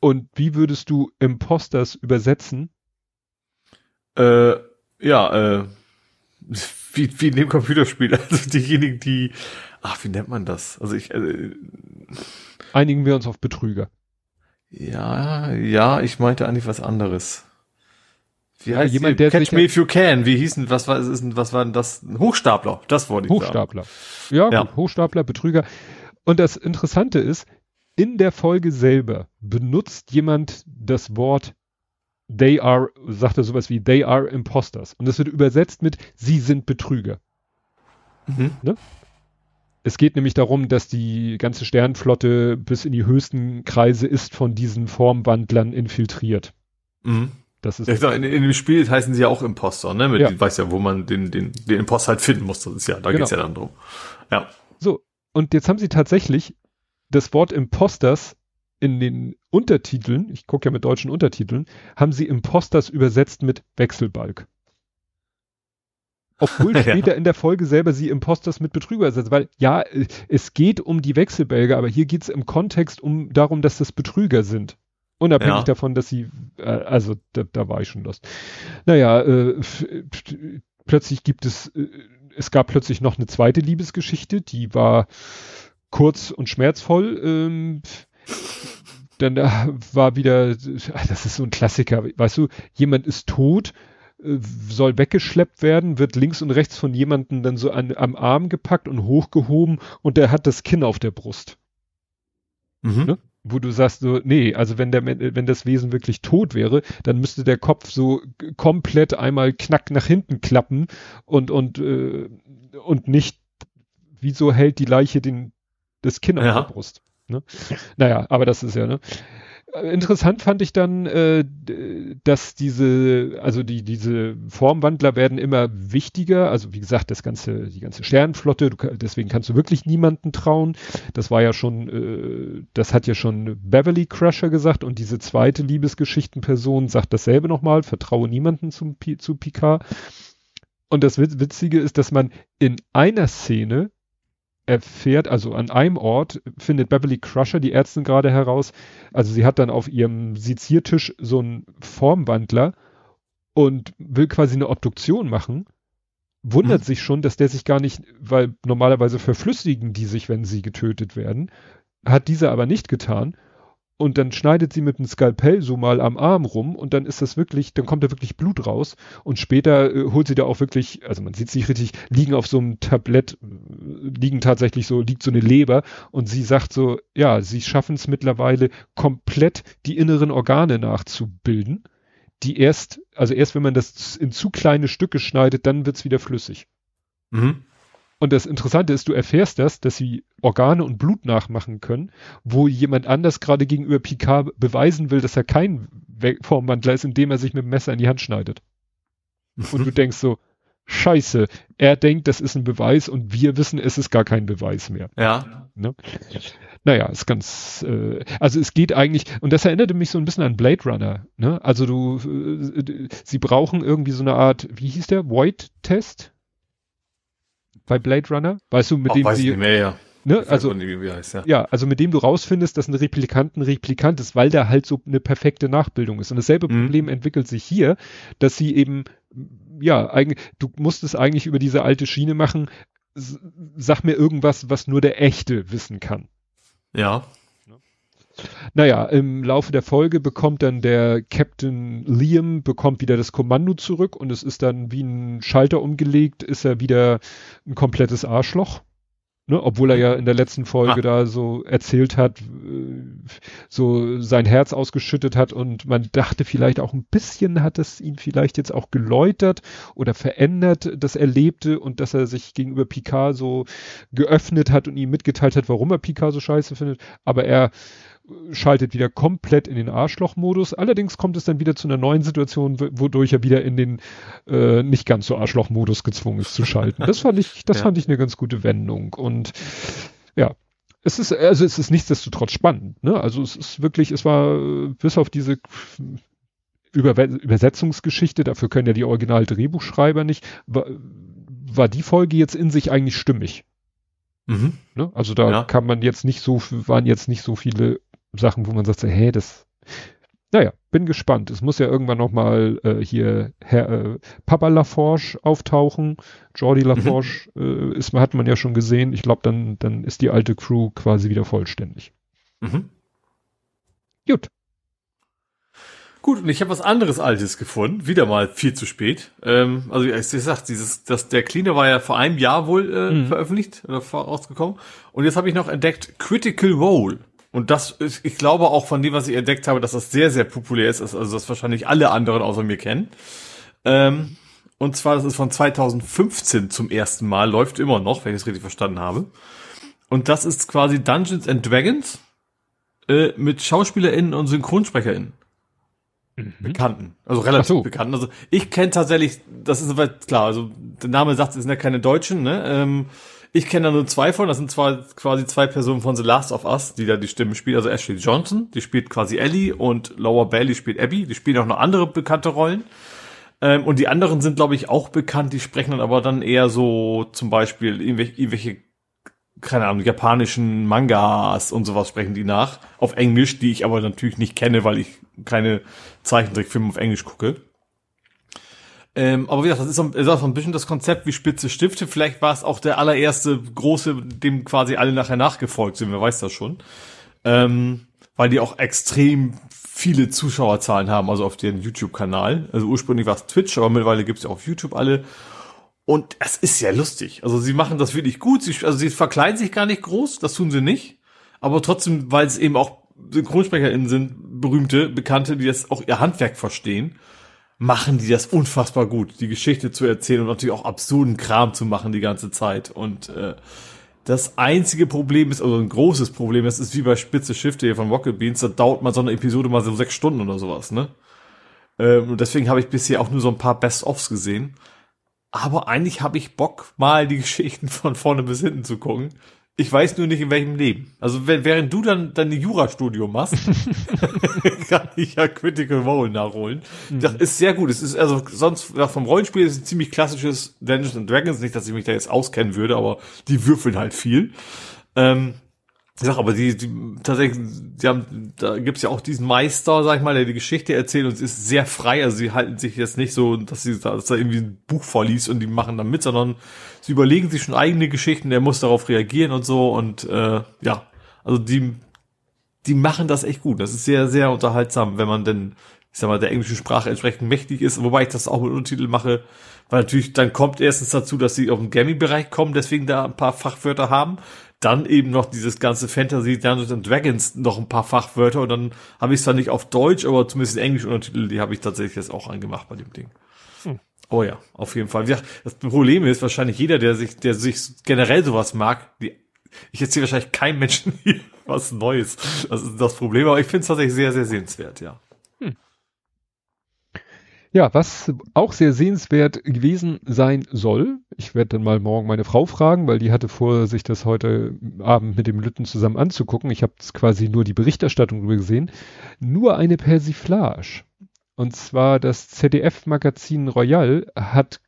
Und wie würdest du Imposters übersetzen?
Äh, ja, äh, wie, wie in dem Computerspiel. Also diejenigen, die, ach, wie nennt man das? Also ich, äh,
einigen wir uns auf Betrüger.
Ja, ja, ich meinte eigentlich was anderes.
Wie heißt jemand, der
Catch me if you can. Wie hießen, was war, ist, was war denn das? Hochstapler. Das wollte ich
Hochstapler. sagen. Ja, ja. Gut, Hochstapler, Betrüger. Und das Interessante ist, in der Folge selber benutzt jemand das Wort they are, sagt er sowas wie, they are imposters. Und das wird übersetzt mit, sie sind Betrüger. Mhm. Ne? Es geht nämlich darum, dass die ganze Sternflotte bis in die höchsten Kreise ist von diesen Formwandlern infiltriert.
Mhm. Das ist ja, in, in, dem Spiel heißen sie ja auch Imposter, ne? Mit, ja. weiß ja, wo man den, den, den Imposter halt finden muss. Das ist ja, da genau. geht's ja dann drum. Ja.
So, und jetzt haben sie tatsächlich das Wort Imposters in den Untertiteln, ich gucke ja mit deutschen Untertiteln, haben sie Imposters übersetzt mit Wechselbalg. Obwohl später ja. in der Folge selber sie Imposters mit Betrüger ersetzt, weil ja, es geht um die Wechselbälge, aber hier geht es im Kontext um darum, dass das Betrüger sind. Unabhängig ja. davon, dass sie, äh, also da, da war ich schon los. Naja, äh, plötzlich gibt es äh, es gab plötzlich noch eine zweite Liebesgeschichte, die war kurz und schmerzvoll. Ähm, dann war wieder, das ist so ein Klassiker, weißt du, jemand ist tot, äh, soll weggeschleppt werden, wird links und rechts von jemandem dann so an, am Arm gepackt und hochgehoben und der hat das Kinn auf der Brust. Mhm. Ne? Wo du sagst so, nee, also wenn der, wenn das Wesen wirklich tot wäre, dann müsste der Kopf so komplett einmal knack nach hinten klappen und, und, äh, und nicht, wieso hält die Leiche den, das Kinn auf der Brust? Ne? Naja, aber das ist ja, ne? Interessant fand ich dann, äh, dass diese, also die, diese Formwandler werden immer wichtiger. Also wie gesagt, das ganze, die ganze Sternenflotte, du, deswegen kannst du wirklich niemanden trauen. Das war ja schon, äh, das hat ja schon Beverly Crusher gesagt und diese zweite Liebesgeschichtenperson sagt dasselbe nochmal, vertraue niemanden zum, zu Picard. Und das Witzige ist, dass man in einer Szene erfährt, also an einem Ort findet Beverly Crusher die Ärztin gerade heraus, also sie hat dann auf ihrem Seziertisch so einen Formwandler und will quasi eine Obduktion machen, wundert mhm. sich schon, dass der sich gar nicht, weil normalerweise verflüssigen die sich, wenn sie getötet werden, hat dieser aber nicht getan und dann schneidet sie mit dem Skalpell so mal am Arm rum und dann ist das wirklich, dann kommt da wirklich Blut raus und später äh, holt sie da auch wirklich, also man sieht es nicht richtig, liegen auf so einem Tablett, äh, liegen tatsächlich so, liegt so eine Leber und sie sagt so, ja, sie schaffen es mittlerweile komplett die inneren Organe nachzubilden, die erst, also erst wenn man das in zu kleine Stücke schneidet, dann wird's wieder flüssig. Mhm. Und das Interessante ist, du erfährst das, dass sie Organe und Blut nachmachen können, wo jemand anders gerade gegenüber Picard beweisen will, dass er kein Formwandler ist, indem er sich mit dem Messer in die Hand schneidet. Und du denkst so, scheiße, er denkt, das ist ein Beweis und wir wissen, es ist gar kein Beweis mehr.
Ja.
Ne? Naja, ist ganz, äh, also es geht eigentlich, und das erinnerte mich so ein bisschen an Blade Runner, ne? Also du, äh, sie brauchen irgendwie so eine Art, wie hieß der, Void-Test? Bei Blade Runner? Weißt du, mit
Ach,
dem
weiß sie, nicht mehr, ja.
Ne? Also, heißt, ja. ja. also mit dem du rausfindest, dass ein Replikant ein Replikant ist, weil der halt so eine perfekte Nachbildung ist. Und dasselbe mhm. Problem entwickelt sich hier, dass sie eben, ja, eigentlich, du musst es eigentlich über diese alte Schiene machen, sag mir irgendwas, was nur der Echte wissen kann.
Ja.
Naja, im Laufe der Folge bekommt dann der Captain Liam bekommt wieder das Kommando zurück und es ist dann wie ein Schalter umgelegt, ist er wieder ein komplettes Arschloch. Ne, obwohl er ja in der letzten Folge ah. da so erzählt hat, äh, so sein Herz ausgeschüttet hat und man dachte vielleicht auch ein bisschen hat es ihn vielleicht jetzt auch geläutert oder verändert, das Erlebte und dass er sich gegenüber Picard so geöffnet hat und ihm mitgeteilt hat, warum er Picard so scheiße findet. Aber er schaltet wieder komplett in den Arschloch-Modus. Allerdings kommt es dann wieder zu einer neuen Situation, wodurch er wieder in den äh, nicht ganz so Arschloch-Modus gezwungen ist zu schalten. Das fand ich, das ja. fand ich eine ganz gute Wendung. Und ja, es ist, also es ist nichtsdestotrotz spannend. Ne? Also es ist wirklich, es war bis auf diese Über Übersetzungsgeschichte, dafür können ja die Original-Drehbuchschreiber nicht, war, war die Folge jetzt in sich eigentlich stimmig. Mhm. Ne? Also da ja. kann man jetzt nicht so, waren jetzt nicht so viele Sachen, wo man sagt, hä, das, naja, bin gespannt. Es muss ja irgendwann nochmal äh, hier Herr, äh, Papa Laforge auftauchen. Jordi Laforge mhm. äh, ist, hat man ja schon gesehen. Ich glaube, dann, dann ist die alte Crew quasi wieder vollständig. Mhm.
Gut. Gut, und ich habe was anderes Altes gefunden, wieder mal viel zu spät. Ähm, also ich sag, dieses, das, der Cleaner war ja vor einem Jahr wohl äh, mhm. veröffentlicht oder rausgekommen. Und jetzt habe ich noch entdeckt Critical Role. Und das ist, ich glaube auch von dem, was ich entdeckt habe, dass das sehr, sehr populär ist, also das wahrscheinlich alle anderen außer mir kennen. Ähm, und zwar, das ist von 2015 zum ersten Mal, läuft immer noch, wenn ich es richtig verstanden habe. Und das ist quasi Dungeons and Dragons äh, mit SchauspielerInnen und SynchronsprecherInnen. Mhm. Bekannten, also relativ so. bekannten. Also ich kenne tatsächlich, das ist soweit klar, also der Name sagt, es sind ja keine Deutschen, ne? Ähm, ich kenne da nur zwei von, das sind zwar quasi zwei Personen von The Last of Us, die da die Stimmen spielen. Also Ashley Johnson, die spielt quasi Ellie und Laura Bailey spielt Abby. Die spielen auch noch andere bekannte Rollen. Ähm, und die anderen sind, glaube ich, auch bekannt, die sprechen dann aber dann eher so zum Beispiel irgendwelche, irgendwelche keine Ahnung, japanischen Mangas und sowas sprechen die nach. Auf Englisch, die ich aber natürlich nicht kenne, weil ich keine Zeichentrickfilme auf Englisch gucke. Ähm, aber wie gesagt, das ist so, ist auch so ein bisschen das Konzept wie Spitze Stifte. Vielleicht war es auch der allererste große, dem quasi alle nachher nachgefolgt sind, wer weiß das schon. Ähm, weil die auch extrem viele Zuschauerzahlen haben, also auf deren YouTube-Kanal. Also ursprünglich war es Twitch, aber mittlerweile gibt's ja auf YouTube alle. Und es ist ja lustig. Also sie machen das wirklich gut. Sie, also sie verkleiden sich gar nicht groß, das tun sie nicht. Aber trotzdem, weil es eben auch SynchronsprecherInnen sind, berühmte, bekannte, die das auch ihr Handwerk verstehen, machen die das unfassbar gut, die Geschichte zu erzählen und natürlich auch absurden Kram zu machen die ganze Zeit. Und äh, das einzige Problem ist, also ein großes Problem, das ist wie bei Spitze Schifte hier von Rocket Beans, da dauert man so eine Episode mal so sechs Stunden oder sowas, ne? Ähm, und deswegen habe ich bisher auch nur so ein paar Best-ofs gesehen. Aber eigentlich habe ich Bock, mal die Geschichten von vorne bis hinten zu gucken. Ich weiß nur nicht, in welchem Leben. Also während du dann dein Jurastudium machst, kann ich ja Critical Role nachholen. Mhm. Das ist sehr gut. Es ist also sonst vom Rollenspiel ist es ein ziemlich klassisches Dungeons and Dragons. Nicht, dass ich mich da jetzt auskennen würde, aber die würfeln halt viel. Ähm, ich sag aber, die, die tatsächlich, die haben, da gibt's ja auch diesen Meister, sag ich mal, der die Geschichte erzählt und ist sehr frei. Also sie halten sich jetzt nicht so, dass sie dass da irgendwie ein Buch vorliest und die machen dann mit, sondern sie überlegen sich schon eigene Geschichten, der muss darauf reagieren und so und äh, ja, also die, die machen das echt gut. Das ist sehr, sehr unterhaltsam, wenn man denn, ich sag mal, der englischen Sprache entsprechend mächtig ist, wobei ich das auch mit Untertitel mache, weil natürlich dann kommt erstens dazu, dass sie auf den Gaming-Bereich kommen, deswegen da ein paar Fachwörter haben dann eben noch dieses ganze Fantasy Dungeons and Dragons noch ein paar Fachwörter und dann habe ich es zwar nicht auf Deutsch, aber zumindest in Englisch Untertitel, die habe ich tatsächlich jetzt auch angemacht bei dem Ding. Hm. Oh ja, auf jeden Fall. Das Problem ist wahrscheinlich jeder, der sich, der sich generell sowas mag, die, ich erzähle wahrscheinlich keinem Menschen hier was Neues. Das ist das Problem, aber ich finde es tatsächlich sehr, sehr sehenswert, ja.
Ja, was auch sehr sehenswert gewesen sein soll, ich werde dann mal morgen meine Frau fragen, weil die hatte vor, sich das heute Abend mit dem Lütten zusammen anzugucken. Ich habe quasi nur die Berichterstattung darüber gesehen. Nur eine Persiflage. Und zwar das ZDF-Magazin Royal hat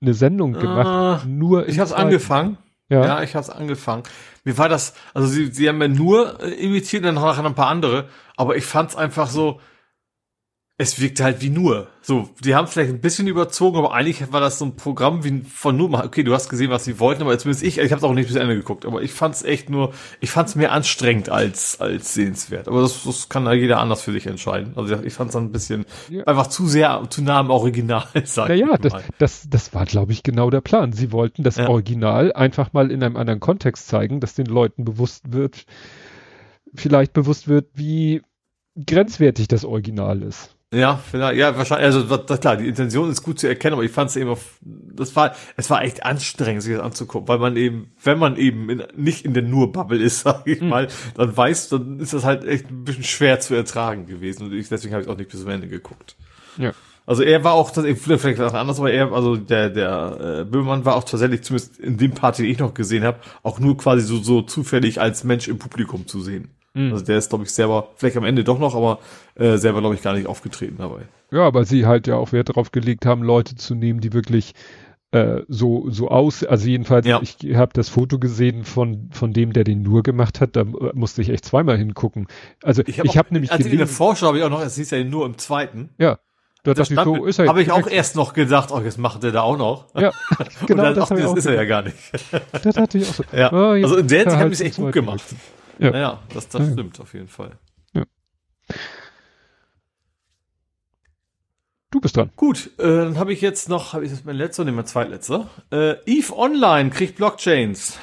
eine Sendung gemacht.
Uh, nur ich habe angefangen. Ja, ja ich habe angefangen. Wie war das? Also sie, sie haben ja nur äh, imitiert, dann nachher ein paar andere. Aber ich fand es einfach so es wirkte halt wie nur. So, die haben vielleicht ein bisschen überzogen, aber eigentlich war das so ein Programm wie von nur. Okay, du hast gesehen, was sie wollten, aber zumindest ich, ich habe es auch nicht bis Ende geguckt, aber ich fand es echt nur, ich fand es mehr anstrengend als als sehenswert. Aber das, das kann ja jeder anders für sich entscheiden. Also ich fand es dann ein bisschen ja. einfach zu sehr zu nah am Original.
Sag ja, ja, das, das das war, glaube ich, genau der Plan. Sie wollten das ja. Original einfach mal in einem anderen Kontext zeigen, dass den Leuten bewusst wird, vielleicht bewusst wird, wie grenzwertig das Original ist.
Ja, vielleicht, ja, wahrscheinlich, also das, klar, die Intention ist gut zu erkennen, aber ich fand es eben, auf, das war, es war echt anstrengend, sich das anzugucken, weil man eben, wenn man eben in, nicht in der Nur-Bubble ist, sag ich mhm. mal, dann weiß, dann ist das halt echt ein bisschen schwer zu ertragen gewesen und ich, deswegen habe ich auch nicht bis zum Ende geguckt. Ja. Also er war auch, das, vielleicht auch anders, aber er, also der, der äh, Böhmermann war auch tatsächlich, zumindest in dem Part, den ich noch gesehen habe, auch nur quasi so, so zufällig als Mensch im Publikum zu sehen. Mhm. Also der ist, glaube ich, selber, vielleicht am Ende doch noch, aber äh, selber, glaube ich, gar nicht aufgetreten dabei.
Ja, aber sie halt ja auch Wert darauf gelegt haben, Leute zu nehmen, die wirklich äh, so so aus, also jedenfalls, ja. ich habe das Foto gesehen von von dem, der den nur gemacht hat, da musste ich echt zweimal hingucken. Also ich habe hab nämlich
also in der Vorschau habe ich auch noch, es hieß ja nur im zweiten.
Ja.
Da das stand, so, ist er Habe ich auch erst noch gedacht, oh, jetzt macht er da auch noch. Ja, genau. dann, das, ach, das ist er ja gar nicht. Das hatte ich auch so. Ja. Oh, also in der Zeit habe ich es echt gut gemacht. Ja, naja, das, das ja. stimmt auf jeden Fall. Ja.
Du bist dran.
Gut, äh, dann habe ich jetzt noch, habe ich das mein letzter oder mein zweitletzter? Äh, Eve Online kriegt Blockchains.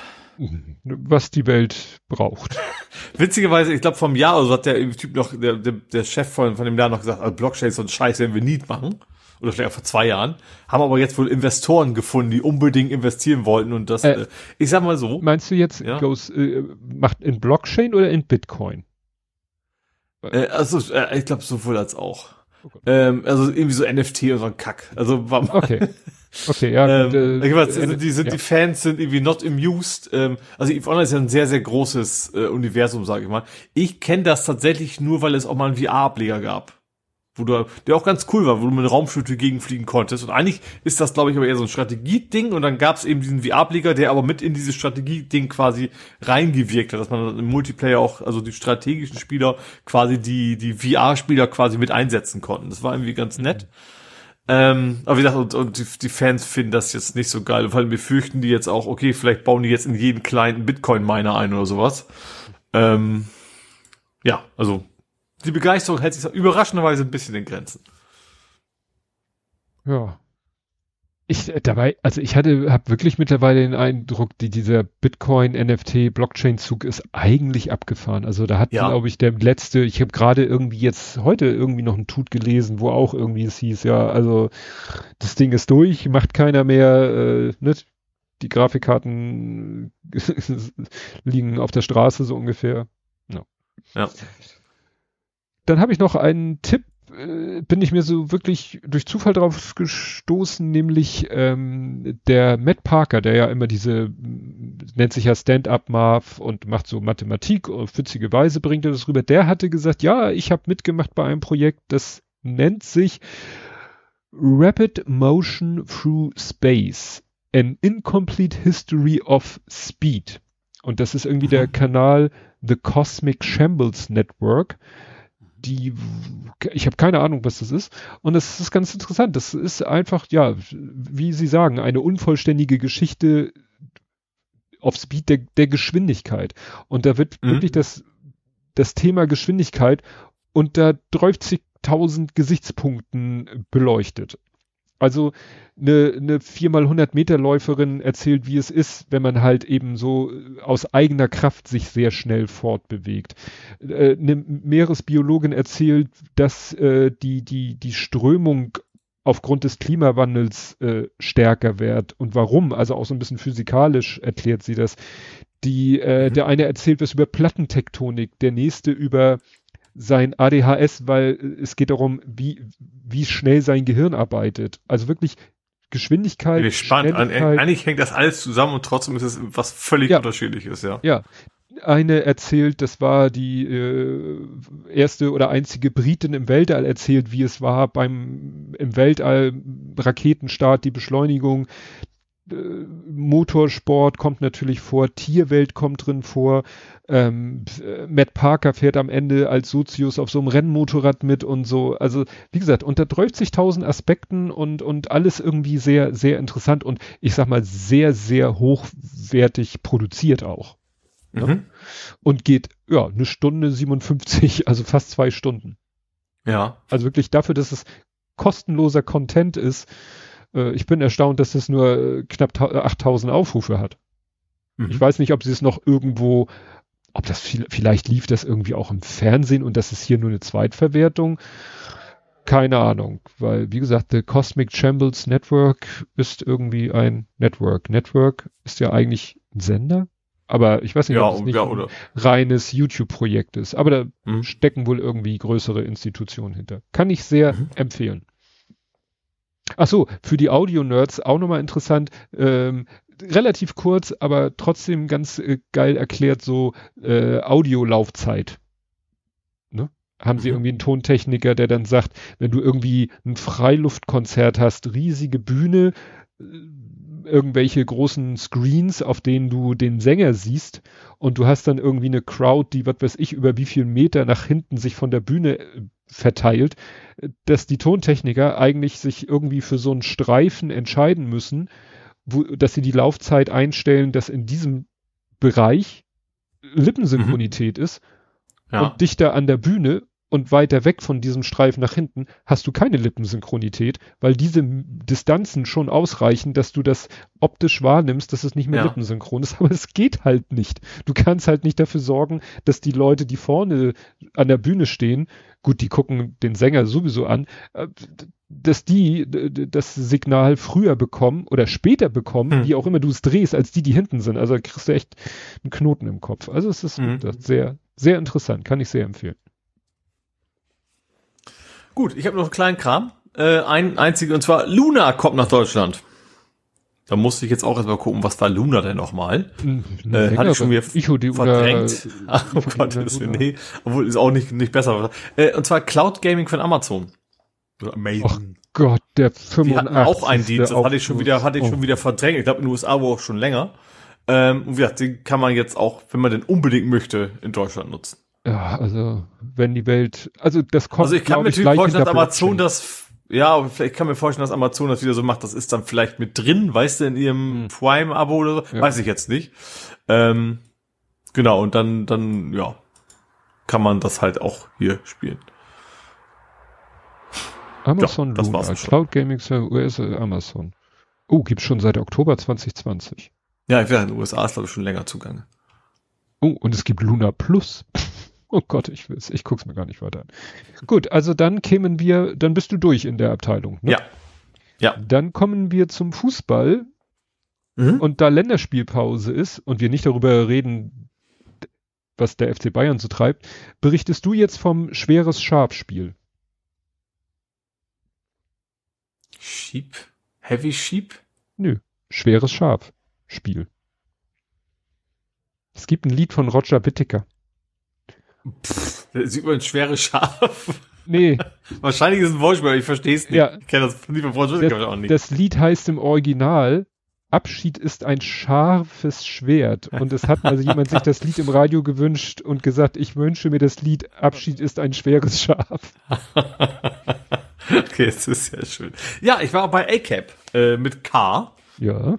Was die Welt braucht.
Witzigerweise, ich glaube vom Jahr, also hat der Typ noch, der, der, der Chef von, von dem Jahr noch gesagt, also Blockchains und Scheiß werden wir nie machen oder vielleicht auch vor zwei Jahren, haben aber jetzt wohl Investoren gefunden, die unbedingt investieren wollten und das, äh, äh, ich sag mal so.
Meinst du jetzt, ja? goes, äh, macht in Blockchain oder in Bitcoin?
Äh, also, äh, ich glaube sowohl als auch. Okay. Ähm, also irgendwie so NFT und so ein Kack. Also war mal
Okay. Okay, ja.
Ähm, äh, weiß, also die, sind, ja. die Fans sind irgendwie not amused. Ähm, also EVE Online ist ja ein sehr, sehr großes äh, Universum, sage ich mal. Ich kenne das tatsächlich nur, weil es auch mal einen VR-Ableger gab wo du, der auch ganz cool war, wo du mit Raumschiffe gegenfliegen konntest. Und eigentlich ist das, glaube ich, aber eher so ein Strategieding. Und dann gab es eben diesen VR-Blicker, der aber mit in dieses Strategieding quasi reingewirkt hat, dass man im Multiplayer auch, also die strategischen Spieler quasi die, die VR-Spieler quasi mit einsetzen konnten. Das war irgendwie ganz nett. Ähm, aber wie gesagt, und, und die, die, Fans finden das jetzt nicht so geil, weil wir fürchten die jetzt auch, okay, vielleicht bauen die jetzt in jeden kleinen Bitcoin-Miner ein oder sowas. Ähm, ja, also die Begeisterung hält sich überraschenderweise ein bisschen in Grenzen.
Ja. Ich äh, dabei, also ich hatte, habe wirklich mittlerweile den Eindruck, die, dieser Bitcoin, NFT, Blockchain-Zug ist eigentlich abgefahren. Also da hat, ja. glaube ich, der letzte, ich habe gerade irgendwie jetzt heute irgendwie noch einen Tut gelesen, wo auch irgendwie es hieß, ja, also das Ding ist durch, macht keiner mehr, äh, ne? Die Grafikkarten liegen auf der Straße so ungefähr.
Ja. ja.
Dann habe ich noch einen Tipp äh, bin ich mir so wirklich durch Zufall drauf gestoßen, nämlich ähm, der Matt Parker, der ja immer diese, nennt sich ja Stand-up Marv und macht so Mathematik auf witzige Weise, bringt er das rüber. Der hatte gesagt, ja, ich habe mitgemacht bei einem Projekt, das nennt sich Rapid Motion Through Space, an Incomplete History of Speed. Und das ist irgendwie der mhm. Kanal The Cosmic Shambles Network die, ich habe keine Ahnung, was das ist. Und das ist ganz interessant. Das ist einfach, ja, wie Sie sagen, eine unvollständige Geschichte auf Speed der, der Geschwindigkeit. Und da wird mhm. wirklich das, das Thema Geschwindigkeit unter 30.000 Gesichtspunkten beleuchtet. Also eine, eine 4x100 Meter Läuferin erzählt, wie es ist, wenn man halt eben so äh, aus eigener Kraft sich sehr schnell fortbewegt. Äh, eine Meeresbiologin erzählt, dass äh, die, die, die Strömung aufgrund des Klimawandels äh, stärker wird und warum. Also auch so ein bisschen physikalisch erklärt sie das. Die, äh, mhm. Der eine erzählt was über Plattentektonik, der nächste über sein ADHS, weil es geht darum, wie, wie schnell sein Gehirn arbeitet. Also wirklich Geschwindigkeit.
Bin spannend. Eigentlich hängt das alles zusammen und trotzdem ist es was völlig ja. unterschiedliches, ja.
Ja. Eine erzählt, das war die äh, erste oder einzige Britin im Weltall erzählt, wie es war beim im Weltall Raketenstart, die Beschleunigung. Äh, Motorsport kommt natürlich vor, Tierwelt kommt drin vor. Ähm, Matt Parker fährt am Ende als Sozius auf so einem Rennmotorrad mit und so. Also wie gesagt, unter 30.000 Aspekten und und alles irgendwie sehr sehr interessant und ich sag mal sehr sehr hochwertig produziert auch. Ne? Mhm. Und geht ja eine Stunde 57, also fast zwei Stunden.
Ja.
Also wirklich dafür, dass es kostenloser Content ist äh, ich bin erstaunt, dass es nur äh, knapp 8000 Aufrufe hat. Mhm. Ich weiß nicht, ob sie es noch irgendwo, ob das viel, vielleicht lief das irgendwie auch im Fernsehen und das ist hier nur eine Zweitverwertung. Keine Ahnung, weil wie gesagt, The Cosmic Shambles Network ist irgendwie ein Network. Network ist ja eigentlich ein Sender, aber ich weiß nicht,
ja,
ob es nicht
ja,
ein reines YouTube-Projekt ist. Aber da mhm. stecken wohl irgendwie größere Institutionen hinter. Kann ich sehr mhm. empfehlen. Ach so, für die Audio-Nerds auch nochmal interessant. Ähm, relativ kurz, aber trotzdem ganz äh, geil erklärt so äh, Audiolaufzeit. Ne? Haben sie mhm. irgendwie einen Tontechniker, der dann sagt, wenn du irgendwie ein Freiluftkonzert hast, riesige Bühne, äh, irgendwelche großen Screens, auf denen du den Sänger siehst und du hast dann irgendwie eine Crowd, die, was weiß ich, über wie viel Meter nach hinten sich von der Bühne äh, verteilt, dass die Tontechniker eigentlich sich irgendwie für so einen Streifen entscheiden müssen, wo, dass sie die Laufzeit einstellen, dass in diesem Bereich Lippensynchronität mhm. ist ja. und dichter an der Bühne und weiter weg von diesem Streifen nach hinten hast du keine Lippensynchronität, weil diese Distanzen schon ausreichen, dass du das optisch wahrnimmst, dass es nicht mehr ja. lippensynchron ist. Aber es geht halt nicht. Du kannst halt nicht dafür sorgen, dass die Leute, die vorne an der Bühne stehen, gut, die gucken den Sänger sowieso an, äh, dass die das Signal früher bekommen oder später bekommen, hm. wie auch immer du es drehst, als die, die hinten sind. Also kriegst du echt einen Knoten im Kopf. Also es ist hm. sehr, sehr interessant, kann ich sehr empfehlen.
Gut, ich habe noch einen kleinen Kram. Äh, ein einziger, und zwar Luna kommt nach Deutschland. Da musste ich jetzt auch erstmal gucken, was war Luna denn nochmal? Hm, äh, hatte ich schon wieder
die verdrängt.
Ach, oh Gott, das nee. Obwohl, ist auch nicht, nicht besser. Äh, und zwar Cloud Gaming von Amazon.
Amazing. Oh Gott, der 85. Die hatten
auch einen Dienst, das hatte ich schon wieder, hatte ich oh. schon wieder verdrängt. Ich glaube in den USA aber auch schon länger. Ähm, und wie gesagt, den kann man jetzt auch, wenn man den unbedingt möchte, in Deutschland nutzen.
Ja, also wenn die Welt, also das
kommt. Also ich kann mir natürlich vorstellen, dass Amazon das ja, vielleicht kann mir vorstellen, dass Amazon das wieder so macht, das ist dann vielleicht mit drin, weißt du, in ihrem
Hm.
Prime-Abo oder so,
Ja.
weiß ich jetzt nicht. Ähm, genau, und dann, dann, ja, kann man das halt auch hier spielen.
Amazon
das
Luna. Cloud Gaming Server, US Amazon. Oh, gibt's schon seit Oktober 2020.
Ja, ich wäre in den USA ist glaube ich schon länger zugange.
Oh, und es gibt Luna Plus. Oh Gott, ich will's, ich guck's mir gar nicht weiter an. Gut, also dann kämen wir, dann bist du durch in der Abteilung. Ne?
Ja. Ja.
Dann kommen wir zum Fußball
Mhm.
und da Länderspielpause ist und wir nicht darüber reden, was der FC Bayern so treibt, berichtest du jetzt vom schweres Schafspiel.
Sheep? Heavy Sheep?
Nö, schweres Schafspiel. Es gibt ein Lied von Roger Whittaker.
Das sieht man ein schweres Schaf.
Nee,
Wahrscheinlich ist es ein Wortspiel, aber ich verstehe es nicht.
Ja.
Ich kenne das Lied von Wortspiel
das,
auch nicht.
das Lied heißt im Original Abschied ist ein scharfes Schwert. Und es hat also jemand sich das Lied im Radio gewünscht und gesagt, ich wünsche mir das Lied Abschied ist ein schweres Schaf.
okay, das ist ja schön. Ja, ich war bei ACAP äh, mit K.
Ja.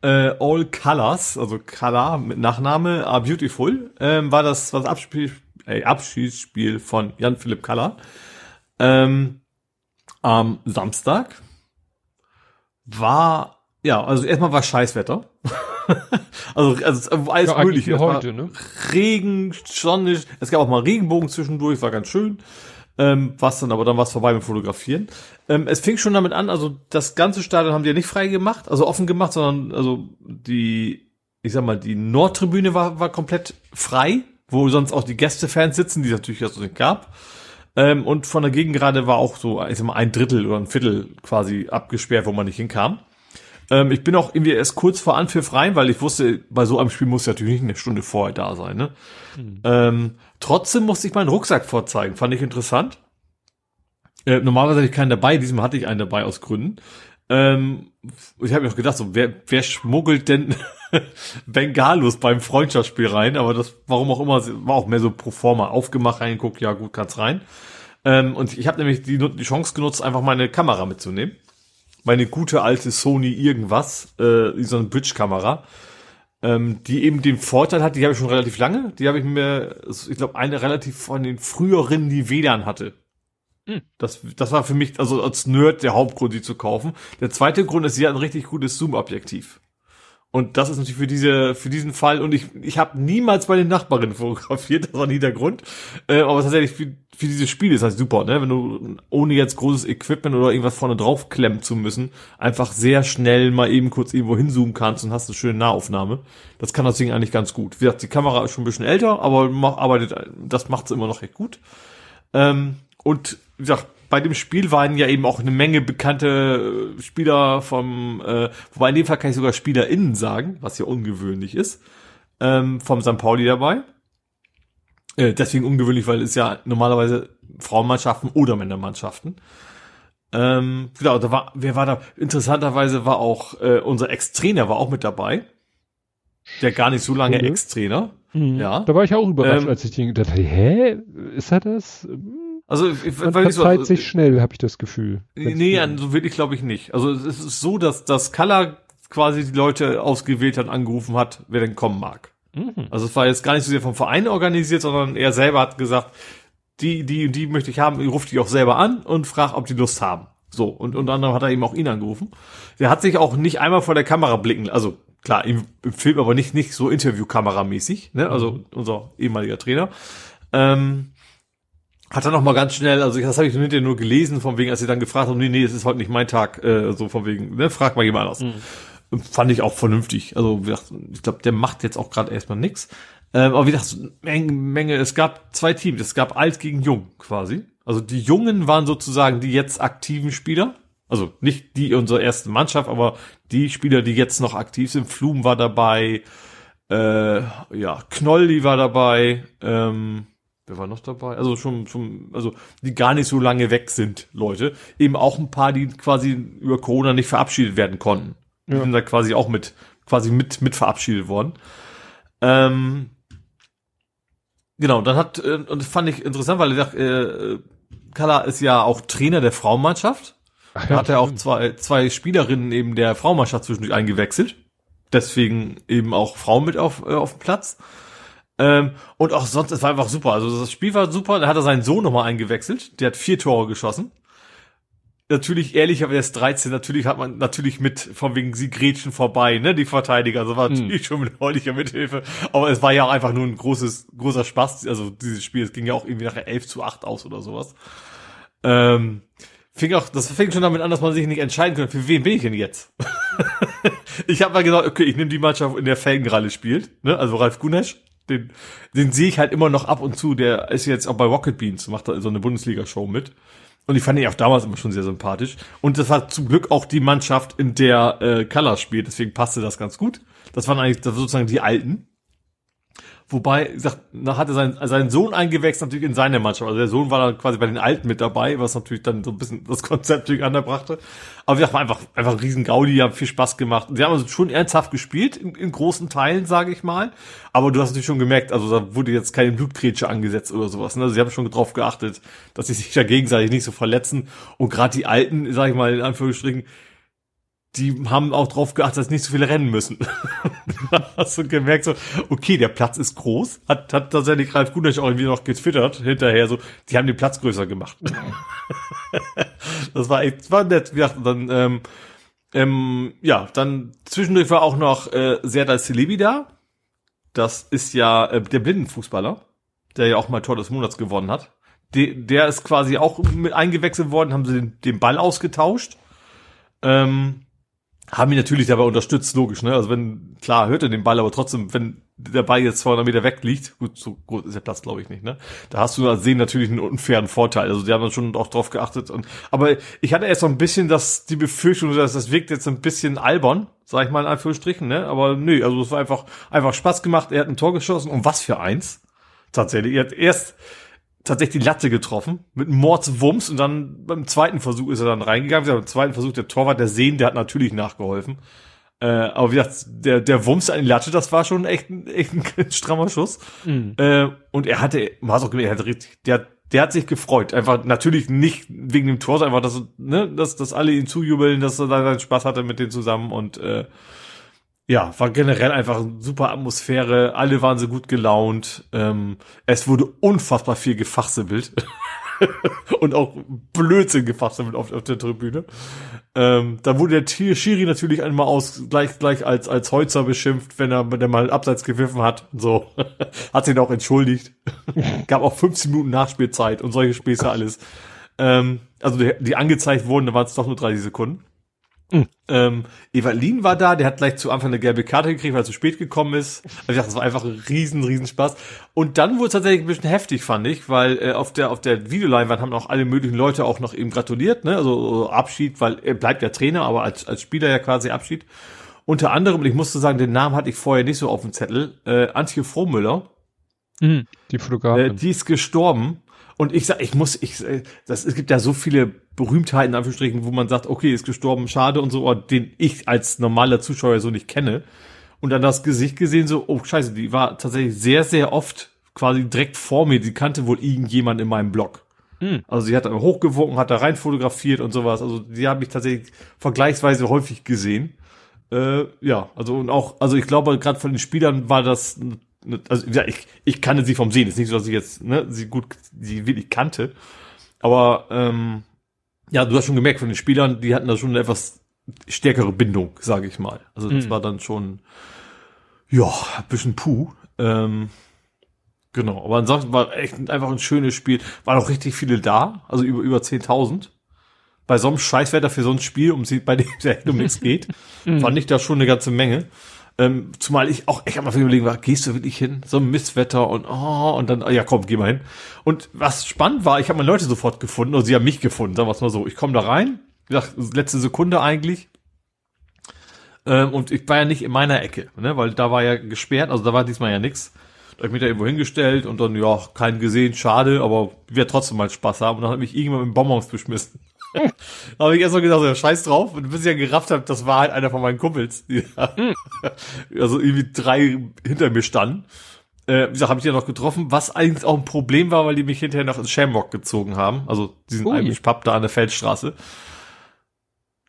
Äh, All Colors, also Color mit Nachname, Are Beautiful, ähm, war das was Abspiel, äh, Abschiedsspiel von Jan Philipp Kaller. Ähm, am Samstag war, ja, also erstmal war Scheißwetter. also, also alles
ja
mögliche.
wie
Es war
heute, ne?
Regen, sonnig, es gab auch mal Regenbogen zwischendurch, war ganz schön. Ähm, was dann aber dann war es vorbei mit Fotografieren. Ähm, es fing schon damit an, also das ganze Stadion haben die ja nicht frei gemacht, also offen gemacht, sondern also die, ich sag mal, die Nordtribüne war, war komplett frei, wo sonst auch die Gästefans sitzen, die es natürlich ja so nicht gab. Ähm, und von der Gegengerade war auch so, ich sag mal, ein Drittel oder ein Viertel quasi abgesperrt, wo man nicht hinkam. Ähm, ich bin auch irgendwie erst kurz vor Anpfiff rein, weil ich wusste, bei so einem Spiel muss ich natürlich nicht eine Stunde vorher da sein. Ne? Ähm, trotzdem musste ich meinen Rucksack vorzeigen. Fand ich interessant. Äh, normalerweise hatte ich keinen dabei, diesmal hatte ich einen dabei aus Gründen. Ähm, ich habe mir auch gedacht, so, wer, wer schmuggelt denn Bengalus beim Freundschaftsspiel rein? Aber das, warum auch immer, war auch mehr so pro forma aufgemacht, reingeguckt, ja gut, kann's rein. Ähm, und ich habe nämlich die, die Chance genutzt, einfach meine Kamera mitzunehmen. Meine gute alte Sony irgendwas, äh, so eine Bridge-Kamera ähm, die eben den Vorteil hat, die habe ich schon relativ lange, die habe ich mir, ich glaube, eine relativ von den früheren, die hatte.
Hm.
Das, das war für mich, also als Nerd, der Hauptgrund, die zu kaufen. Der zweite Grund ist, sie hat ein richtig gutes Zoom-Objektiv. Und das ist natürlich für diese, für diesen Fall, und ich, ich habe niemals bei den Nachbarinnen fotografiert, das war nie der Grund. Äh, aber tatsächlich für, für dieses Spiel ist das super, ne? Wenn du ohne jetzt großes Equipment oder irgendwas vorne drauf klemmen zu müssen, einfach sehr schnell mal eben kurz irgendwo hinzoomen kannst und hast eine schöne Nahaufnahme. Das kann das Ding eigentlich ganz gut. Wie gesagt, die Kamera ist schon ein bisschen älter, aber mach, arbeitet, das macht es immer noch recht gut. Ähm, und wie gesagt, bei dem Spiel waren ja eben auch eine Menge bekannte äh, Spieler vom, äh, wobei in dem Fall kann ich sogar SpielerInnen sagen, was ja ungewöhnlich ist, ähm, vom St. Pauli dabei. Äh, deswegen ungewöhnlich, weil es ja normalerweise Frauenmannschaften oder Männermannschaften. Ähm, genau, da war, wer war da? Interessanterweise war auch äh, unser Ex-Trainer war auch mit dabei. Der gar nicht so lange
Schule?
Ex-Trainer.
Mhm.
Ja.
Da war ich auch überrascht,
Ähm,
als ich den gedacht habe, hä, ist er das?
Also, ich,
Man
weil ich so-
verzeiht sich schnell, habe ich das Gefühl.
Nee, so wirklich glaube ich nicht. Also es ist so, dass das Color quasi die Leute ausgewählt hat, angerufen hat, wer denn kommen mag.
Mhm.
Also es war jetzt gar nicht so sehr vom Verein organisiert, sondern er selber hat gesagt, die, die, die möchte ich haben, ruft die auch selber an und fragt, ob die Lust haben. So, und unter anderem hat er eben auch ihn angerufen. Der hat sich auch nicht einmal vor der Kamera blicken, also klar, im, im Film aber nicht, nicht so Interviewkameramäßig, ne? Also unser ehemaliger Trainer. Ähm, hat er noch mal ganz schnell, also das habe ich hinterher nur gelesen, von wegen, als sie dann gefragt haben, nee, nee, es ist heute nicht mein Tag, äh, so von wegen, ne, frag mal jemand anders. Fand ich auch vernünftig. Also ich glaube, der macht jetzt auch gerade erstmal nix. Ähm, aber wie gesagt, Menge, Menge, es gab zwei Teams, es gab alt gegen jung quasi. Also die Jungen waren sozusagen die jetzt aktiven Spieler. Also nicht die unserer ersten Mannschaft, aber die Spieler, die jetzt noch aktiv sind. Flum war dabei, äh, ja, Knolli war dabei, ähm, wer war noch dabei? Also schon, schon, also die gar nicht so lange weg sind, Leute. Eben auch ein paar, die quasi über Corona nicht verabschiedet werden konnten. Die
Ja.
sind da quasi auch mit, quasi mit, mit verabschiedet worden. Ähm, genau, dann hat, äh, und das fand ich interessant, weil ich dachte, äh, Kala ist ja auch Trainer der Frauenmannschaft. Ach, da ja, hat er auch zwei, zwei Spielerinnen eben der Frauenmannschaft zwischendurch eingewechselt. Deswegen eben auch Frauen mit auf, äh, auf dem Platz. Ähm, und auch sonst, es war einfach super. Also das Spiel war super. Da hat er seinen Sohn nochmal eingewechselt. Der hat vier Tore geschossen. Natürlich, ehrlich, aber er ist 13. Natürlich hat man natürlich mit, von wegen sie grätschen vorbei, ne, die Verteidiger. Also war hm. natürlich schon mit freundlicher Mithilfe. Aber es war ja auch einfach nur ein großes, großer Spaß. Also dieses Spiel, es ging ja auch irgendwie nachher 11 zu 8 aus oder sowas. Ähm, fing auch, das fing schon damit an, dass man sich nicht entscheiden konnte, für wen bin ich denn jetzt? ich habe mal gesagt, okay, ich nehme die Mannschaft, in der Felgenralle spielt, ne? also Ralf Gunesch, den, den sehe ich halt immer noch ab und zu, der ist jetzt auch bei Rocket Beans, macht da so eine Bundesliga-Show mit. Und ich fand ihn auch damals immer schon sehr sympathisch. Und das war zum Glück auch die Mannschaft, in der äh, Colors spielt, deswegen passte das ganz gut. Das waren eigentlich das war sozusagen die Alten. Wobei, wie gesagt, da hatte sein, seinen Sohn eingewechselt natürlich in seine Mannschaft. Also der Sohn war dann quasi bei den Alten mit dabei, was natürlich dann so ein bisschen das Konzept durcheinander brachte. Aber gesagt, war einfach, einfach ein riesen Gaudi, haben viel Spaß gemacht. Sie haben also schon ernsthaft gespielt, in, in großen Teilen, sage ich mal. Aber du hast natürlich schon gemerkt, also da wurde jetzt keine Blutgrätsche angesetzt oder sowas. Ne? Also sie haben schon darauf geachtet, dass sie sich da gegenseitig nicht so verletzen. Und gerade die Alten, sage ich mal, in Anführungsstrichen, die haben auch drauf geachtet, dass nicht so viele rennen müssen. hast du gemerkt, so, okay, der Platz ist groß. Hat, hat tatsächlich Ralf Gunesch auch irgendwie noch getwittert hinterher, so, die haben den Platz größer gemacht. das war echt, war nett. Ja, dann, ähm, ähm, ja, dann zwischendurch war auch noch äh, Serdar Celebi da. Das ist ja äh, der Blindenfußballer, der ja auch mal Tor des Monats gewonnen hat. De, der ist quasi auch mit eingewechselt worden, haben sie den, den Ball ausgetauscht. Ähm, haben ihn natürlich dabei unterstützt, logisch, ne? Also wenn, klar, hört er den Ball, aber trotzdem, wenn der Ball jetzt 200 Meter weg liegt, gut, so groß ist der Platz, glaube ich nicht, ne? Da hast du als Sehen natürlich einen unfairen Vorteil. Also die haben dann schon auch drauf geachtet. Und, aber ich hatte erst so ein bisschen das, die Befürchtung, dass das wirkt jetzt ein bisschen albern, sag ich mal in Anführungsstrichen, ne? Aber nö, also es war einfach, einfach Spaß gemacht. Er hat ein Tor geschossen und was für eins. Tatsächlich. Er hat erst, tatsächlich die Latte getroffen mit Mordswumms und dann beim zweiten Versuch ist er dann reingegangen. Beim zweiten Versuch der Torwart, der Sehen, der hat natürlich nachgeholfen. Äh, aber wie gesagt, der, der Wumms an die Latte, das war schon echt ein, echt ein strammer Schuss. Mhm. Äh, und er hatte, man hat auch gemerkt, er hat richtig, der, der hat sich gefreut. Einfach natürlich nicht wegen dem Tor, einfach, dass, ne, dass, dass alle ihn zujubeln, dass er da Spaß hatte mit denen zusammen und äh, ja, war generell einfach super Atmosphäre. Alle waren so gut gelaunt. Ähm, es wurde unfassbar viel gefachsimmelt. und auch Blödsinn gefachsimmelt auf, auf der Tribüne. Ähm, da wurde der Schiri natürlich einmal aus, gleich, gleich als, als Holzer beschimpft, wenn er, wenn er mal abseits gewiffen hat. So. hat sich auch entschuldigt. Gab auch 15 Minuten Nachspielzeit und solche Späße alles. Ähm, also die, die angezeigt wurden, da waren es doch nur 30 Sekunden. Mhm. Ähm, Evalin war da, der hat gleich zu Anfang eine gelbe Karte gekriegt, weil er zu spät gekommen ist. Also ich dachte, das war einfach ein riesen, riesen Spaß. Und dann wurde es tatsächlich ein bisschen heftig, fand ich, weil äh, auf der auf der Videoleinwand haben auch alle möglichen Leute auch noch eben gratuliert, ne? Also Abschied, weil er bleibt ja Trainer, aber als, als Spieler ja quasi Abschied. Unter anderem, und ich musste sagen, den Namen hatte ich vorher nicht so auf dem Zettel, äh, Antje Frohmüller.
Mhm, die Fotografin.
Äh, die ist gestorben. Und ich sag, ich muss, ich, äh, das, es gibt ja so viele Berühmtheiten, in Anführungsstrichen, wo man sagt, okay, ist gestorben, schade und so, den ich als normaler Zuschauer so nicht kenne. Und dann das Gesicht gesehen, so, oh scheiße, die war tatsächlich sehr, sehr oft quasi direkt vor mir. Die kannte wohl irgendjemand in meinem Blog. Hm. Also sie hat da hochgewogen, hat da rein fotografiert und sowas. Also die habe ich tatsächlich vergleichsweise häufig gesehen. Äh, ja, also und auch, also ich glaube, gerade von den Spielern war das, also ja, ich, ich kannte sie vom Sehen. ist nicht so, dass ich jetzt ne, sie gut, sie wirklich kannte. Aber ähm, ja, du hast schon gemerkt von den Spielern, die hatten da schon eine etwas stärkere Bindung, sage ich mal. Also das mhm. war dann schon, ja, ein bisschen puh. Ähm, genau, aber ansonsten war echt einfach ein schönes Spiel. Waren auch richtig viele da, also über, über 10.000. Bei so einem Scheißwetter für so ein Spiel, um sie, bei dem es ja um nichts geht, mhm. fand ich da schon eine ganze Menge. Ähm, zumal ich auch, habe mal überlegen, war, gehst du wirklich hin? So ein Misswetter und oh, und dann, ja komm, geh mal hin. Und was spannend war, ich habe meine Leute sofort gefunden und sie haben mich gefunden, sagen wir es mal so. Ich komme da rein, wie gesagt, letzte Sekunde eigentlich. Ähm, und ich war ja nicht in meiner Ecke, ne, weil da war ja gesperrt, also da war diesmal ja nix. Da hab ich mich da irgendwo hingestellt und dann, ja, keinen gesehen, schade, aber wir trotzdem mal Spaß haben. Und dann hat mich irgendjemand mit Bonbons beschmissen habe ich erst mal gedacht, ja, scheiß drauf. Und bis ich ja gerafft habe, das war halt einer von meinen Kumpels, hm. also irgendwie drei hinter mir standen. Äh, wie gesagt, habe ich ja noch getroffen, was eigentlich auch ein Problem war, weil die mich hinterher noch ins Shamrock gezogen haben. Also diesen Amish Pub da an der Feldstraße.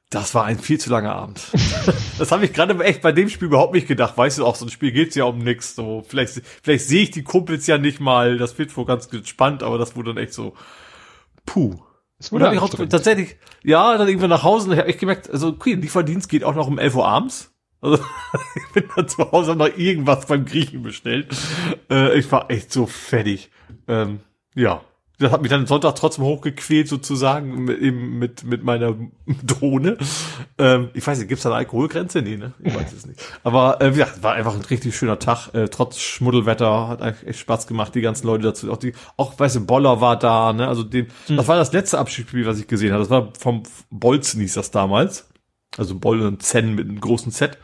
Das war ein viel zu langer Abend. das habe ich gerade echt bei dem Spiel überhaupt nicht gedacht. Weißt du, auch so ein Spiel geht's ja um nichts. So, vielleicht, vielleicht sehe ich die Kumpels ja nicht mal. Das wird wohl ganz spannend, aber das wurde dann echt so, puh. Es wurde auch tatsächlich, ja, dann irgendwann nach Hause und ich habe echt gemerkt, also okay, Lieferdienst geht auch noch um 11 Uhr abends. Also ich bin dann zu Hause noch irgendwas beim Griechen bestellt. Äh, ich war echt so fertig. Ähm, ja, das hat mich dann Sonntag trotzdem hochgequält sozusagen mit, eben mit, mit meiner Drohne. Ähm, ich weiß nicht, gibt's da eine Alkoholgrenze? Nee, ne? Ich weiß es nicht. Aber äh, ja, war einfach ein richtig schöner Tag. Äh, trotz Schmuddelwetter hat eigentlich echt Spaß gemacht, die ganzen Leute dazu. Auch die, auch weißt du, Boller war da, ne? Also den, mhm. das war das letzte Abschiedsspiel, was ich gesehen habe. Das war vom Bolzen hieß das damals. Also Boll und Zen mit einem großen Set.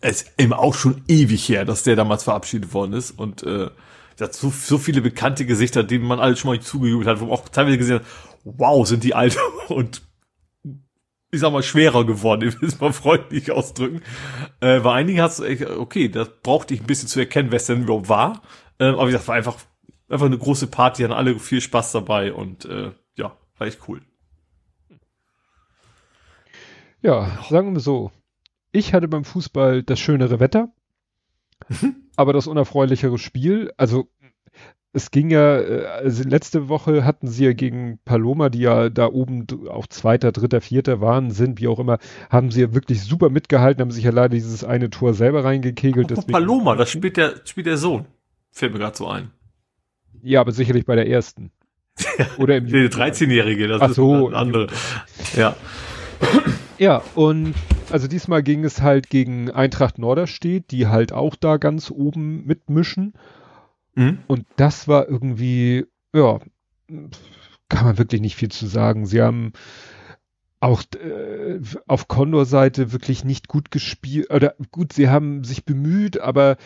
Es ist eben auch schon ewig her, dass der damals verabschiedet worden ist. Und äh, hat so, so viele bekannte Gesichter, denen man alle schon mal zugejubelt hat, wo man auch teilweise gesehen hat, wow, sind die alt und ich sag mal, schwerer geworden, ich will es mal freundlich ausdrücken. Äh, bei einigen hat es, okay, das brauchte ich ein bisschen zu erkennen, wer es denn überhaupt war. Äh, aber wie gesagt, war einfach, einfach eine große Party, hatten alle viel Spaß dabei und äh, ja, war echt cool.
Ja, sagen wir so. Ich hatte beim Fußball das schönere Wetter. Aber das unerfreulichere Spiel, also es ging ja, äh, also letzte Woche hatten sie ja gegen Paloma, die ja da oben auch Zweiter, Dritter, Vierter waren, sind, wie auch immer, haben sie ja wirklich super mitgehalten, haben sich ja leider dieses eine Tor selber reingekegelt.
Oh, Paloma, das spielt der, spielt der Sohn. Fällt mir gerade so ein.
Ja, aber sicherlich bei der ersten.
Oder im Der 13-Jährige,
das Ach so,
ist ein andere. Ja.
Ja, und also diesmal ging es halt gegen Eintracht Norderstedt, die halt auch da ganz oben mitmischen. Mhm. Und das war irgendwie, ja, kann man wirklich nicht viel zu sagen. Sie haben auch äh, auf Condor-Seite wirklich nicht gut gespielt, oder gut, sie haben sich bemüht, aber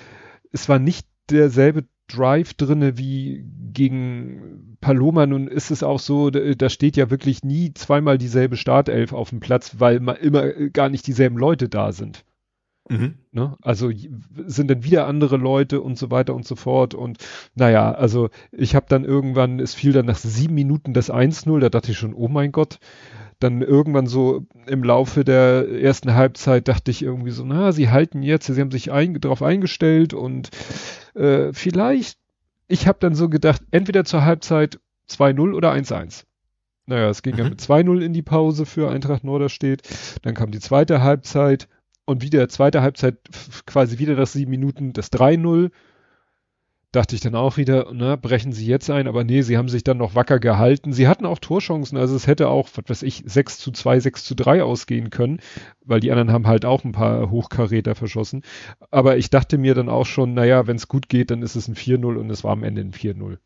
es war nicht derselbe Drive drinne wie gegen Paloma. Nun ist es auch so, da steht ja wirklich nie zweimal dieselbe Startelf auf dem Platz, weil immer gar nicht dieselben Leute da sind. Mhm. Ne? Also sind dann wieder andere Leute und so weiter und so fort. Und naja, also ich habe dann irgendwann, es fiel dann nach sieben Minuten das 1-0, da dachte ich schon, oh mein Gott, dann irgendwann so im Laufe der ersten Halbzeit dachte ich irgendwie so, na, sie halten jetzt, sie haben sich ein, darauf eingestellt und äh, vielleicht, ich habe dann so gedacht, entweder zur Halbzeit 2-0 oder 1-1. Naja, es ging mhm. ja mit 2-0 in die Pause für Eintracht Norderstedt. Dann kam die zweite Halbzeit und wieder zweite Halbzeit quasi wieder nach sieben Minuten das 3-0 dachte ich dann auch wieder, ne, brechen sie jetzt ein, aber nee, sie haben sich dann noch wacker gehalten. Sie hatten auch Torchancen, also es hätte auch, was weiß ich, 6 zu 2, 6 zu 3 ausgehen können, weil die anderen haben halt auch ein paar Hochkaräter verschossen. Aber ich dachte mir dann auch schon, naja, wenn es gut geht, dann ist es ein 4-0 und es war am Ende ein 4-0.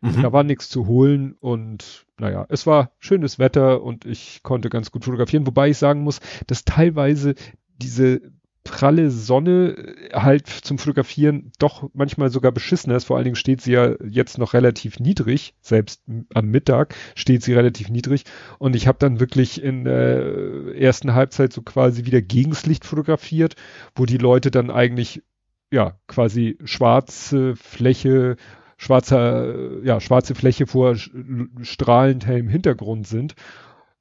Mhm. Da war nichts zu holen und naja, es war schönes Wetter und ich konnte ganz gut fotografieren, wobei ich sagen muss, dass teilweise diese pralle Sonne äh, halt zum Fotografieren doch manchmal sogar beschissener ist. Vor allen Dingen steht sie ja jetzt noch relativ niedrig, selbst am Mittag steht sie relativ niedrig. Und ich habe dann wirklich in der ersten Halbzeit so quasi wieder gegens Licht fotografiert, wo die Leute dann eigentlich ja quasi schwarze Fläche schwarzer, ja, schwarze Fläche vor strahlend hellem Hintergrund sind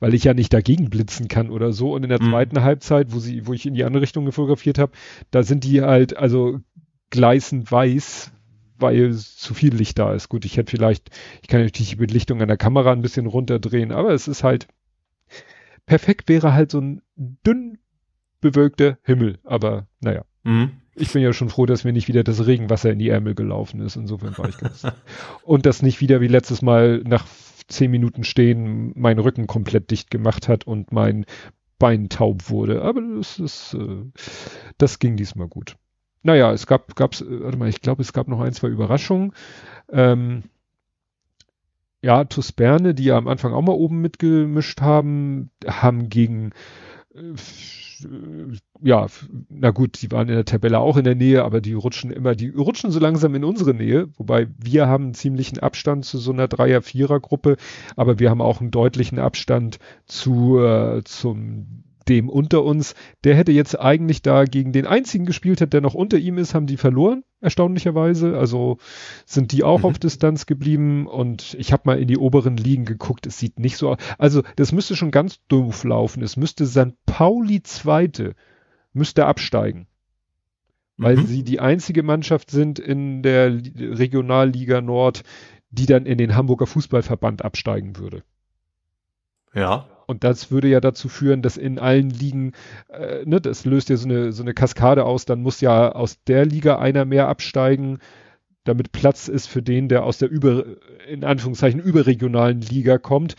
weil ich ja nicht dagegen blitzen kann oder so. Und in der mhm. zweiten Halbzeit, wo sie, wo ich in die andere Richtung fotografiert habe, da sind die halt also gleißend weiß, weil zu viel Licht da ist. Gut, ich hätte vielleicht, ich kann natürlich die Belichtung an der Kamera ein bisschen runterdrehen, aber es ist halt perfekt wäre halt so ein dünn bewölkter Himmel. Aber naja. Mhm. Ich bin ja schon froh, dass mir nicht wieder das Regenwasser in die Ärmel gelaufen ist. Insofern war ich ganz. Und das nicht wieder wie letztes Mal nach zehn Minuten stehen mein Rücken komplett dicht gemacht hat und mein Bein taub wurde. Aber das ist, äh, das ging diesmal gut. Naja, es gab, gab's, äh, warte mal, ich glaube, es gab noch ein, zwei Überraschungen. Ähm, ja, TuS Berne, die ja am Anfang auch mal oben mitgemischt haben, haben gegen ja, na gut, die waren in der Tabelle auch in der Nähe, aber die rutschen immer, die rutschen so langsam in unsere Nähe, wobei wir haben einen ziemlichen Abstand zu so einer Dreier-Vierer-Gruppe, aber wir haben auch einen deutlichen Abstand zu, äh, zum dem unter uns, der hätte jetzt eigentlich da gegen den einzigen gespielt hat, der noch unter ihm ist, haben die verloren, erstaunlicherweise. Also sind die auch mhm. auf Distanz geblieben und ich habe mal in die oberen Ligen geguckt, es sieht nicht so aus. Also das müsste schon ganz doof laufen. Es müsste St. Pauli Zweite, müsste absteigen. Weil mhm. sie die einzige Mannschaft sind in der Regionalliga Nord, die dann in den Hamburger Fußballverband absteigen würde.
Ja.
Und das würde ja dazu führen, dass in allen Ligen, äh, ne, das löst ja so eine, so eine Kaskade aus, dann muss ja aus der Liga einer mehr absteigen, damit Platz ist für den, der aus der über, in Anführungszeichen überregionalen Liga kommt.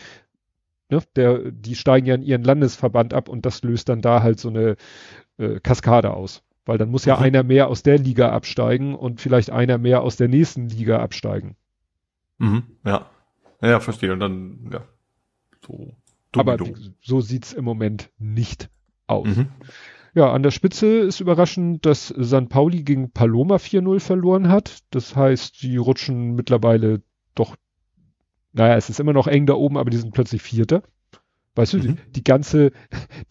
Ne, der, die steigen ja in ihren Landesverband ab und das löst dann da halt so eine äh, Kaskade aus. Weil dann muss ja mhm. einer mehr aus der Liga absteigen und vielleicht einer mehr aus der nächsten Liga absteigen.
Mhm, ja. Ja, verstehe. Und dann, ja. So.
Aber so sieht's im Moment nicht aus. Mhm. Ja, an der Spitze ist überraschend, dass San Pauli gegen Paloma 4-0 verloren hat. Das heißt, die rutschen mittlerweile doch, naja, es ist immer noch eng da oben, aber die sind plötzlich Vierter. Weißt mhm. du, die, die, ganze,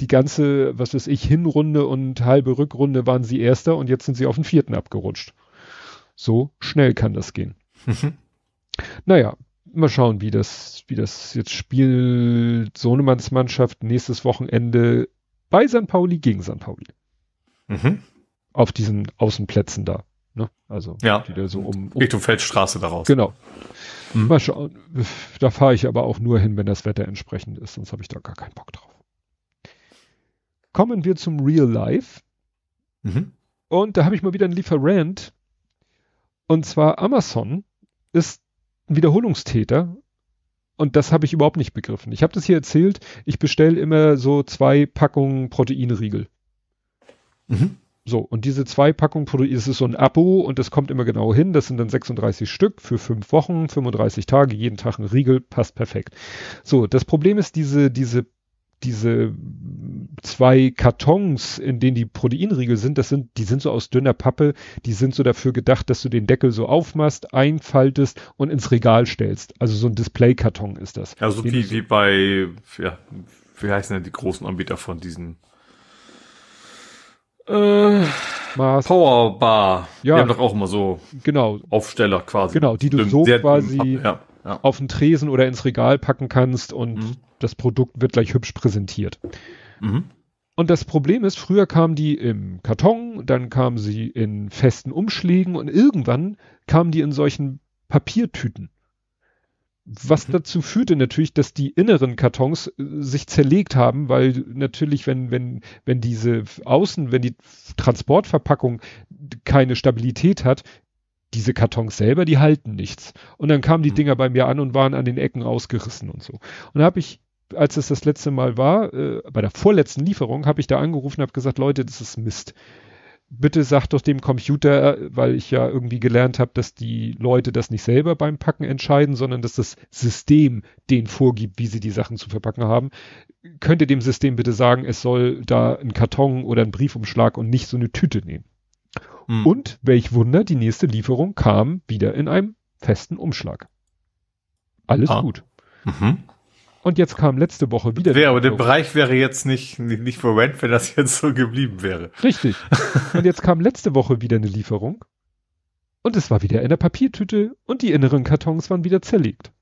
die ganze, was weiß ich, Hinrunde und halbe Rückrunde waren sie Erster und jetzt sind sie auf den Vierten abgerutscht. So schnell kann das gehen. Mhm. Naja, mal schauen, wie das, wie das jetzt spielt. Sohnemanns Mannschaft nächstes Wochenende bei St. Pauli gegen St. Pauli. Mhm. Auf diesen Außenplätzen da. Ne? Also
ja.
wieder so um, um
Richtung Feldstraße daraus.
Genau. Mhm. Mal schauen. Da fahre ich aber auch nur hin, wenn das Wetter entsprechend ist, sonst habe ich da gar keinen Bock drauf. Kommen wir zum Real Life. Mhm. Und da habe ich mal wieder einen Lieferant. Und zwar Amazon ist Wiederholungstäter. Und das habe ich überhaupt nicht begriffen. Ich habe das hier erzählt, ich bestelle immer so zwei Packungen Proteinriegel. Mhm. So, und diese zwei Packungen Protein, das ist so ein Abo und das kommt immer genau hin. Das sind dann 36 Stück für fünf Wochen, 35 Tage, jeden Tag ein Riegel, passt perfekt. So, das Problem ist, diese, diese diese zwei Kartons, in denen die Proteinriegel sind, das sind, die sind so aus dünner Pappe, die sind so dafür gedacht, dass du den Deckel so aufmachst, einfaltest und ins Regal stellst. Also so ein Display-Karton ist das.
Also wie, wie bei, ja, wie heißen denn die großen Anbieter von diesen äh, Mars. Powerbar. Ja. Die haben doch auch immer so
genau.
Aufsteller quasi.
Genau, die du so quasi ja, ja. auf den Tresen oder ins Regal packen kannst und mhm das Produkt wird gleich hübsch präsentiert. Mhm. Und das Problem ist, früher kamen die im Karton, dann kamen sie in festen Umschlägen und irgendwann kamen die in solchen Papiertüten. Was mhm. dazu führte natürlich, dass die inneren Kartons äh, sich zerlegt haben, weil natürlich, wenn, wenn, wenn diese Außen, wenn die Transportverpackung keine Stabilität hat, diese Kartons selber, die halten nichts. Und dann kamen die mhm. Dinger bei mir an und waren an den Ecken ausgerissen und so. Und da habe ich als es das letzte Mal war, äh, bei der vorletzten Lieferung, habe ich da angerufen und habe gesagt, Leute, das ist Mist. Bitte sagt doch dem Computer, weil ich ja irgendwie gelernt habe, dass die Leute das nicht selber beim Packen entscheiden, sondern dass das System denen vorgibt, wie sie die Sachen zu verpacken haben. Könnt ihr dem System bitte sagen, es soll da einen Karton oder einen Briefumschlag und nicht so eine Tüte nehmen. Hm. Und welch Wunder, die nächste Lieferung kam wieder in einem festen Umschlag. Alles ah. gut. Mhm. Und jetzt kam letzte Woche wieder.
Wäre, aber der Bereich wäre jetzt nicht, nicht, nicht rent, wenn das jetzt so geblieben wäre.
Richtig. Und jetzt kam letzte Woche wieder eine Lieferung. Und es war wieder in der Papiertüte und die inneren Kartons waren wieder zerlegt.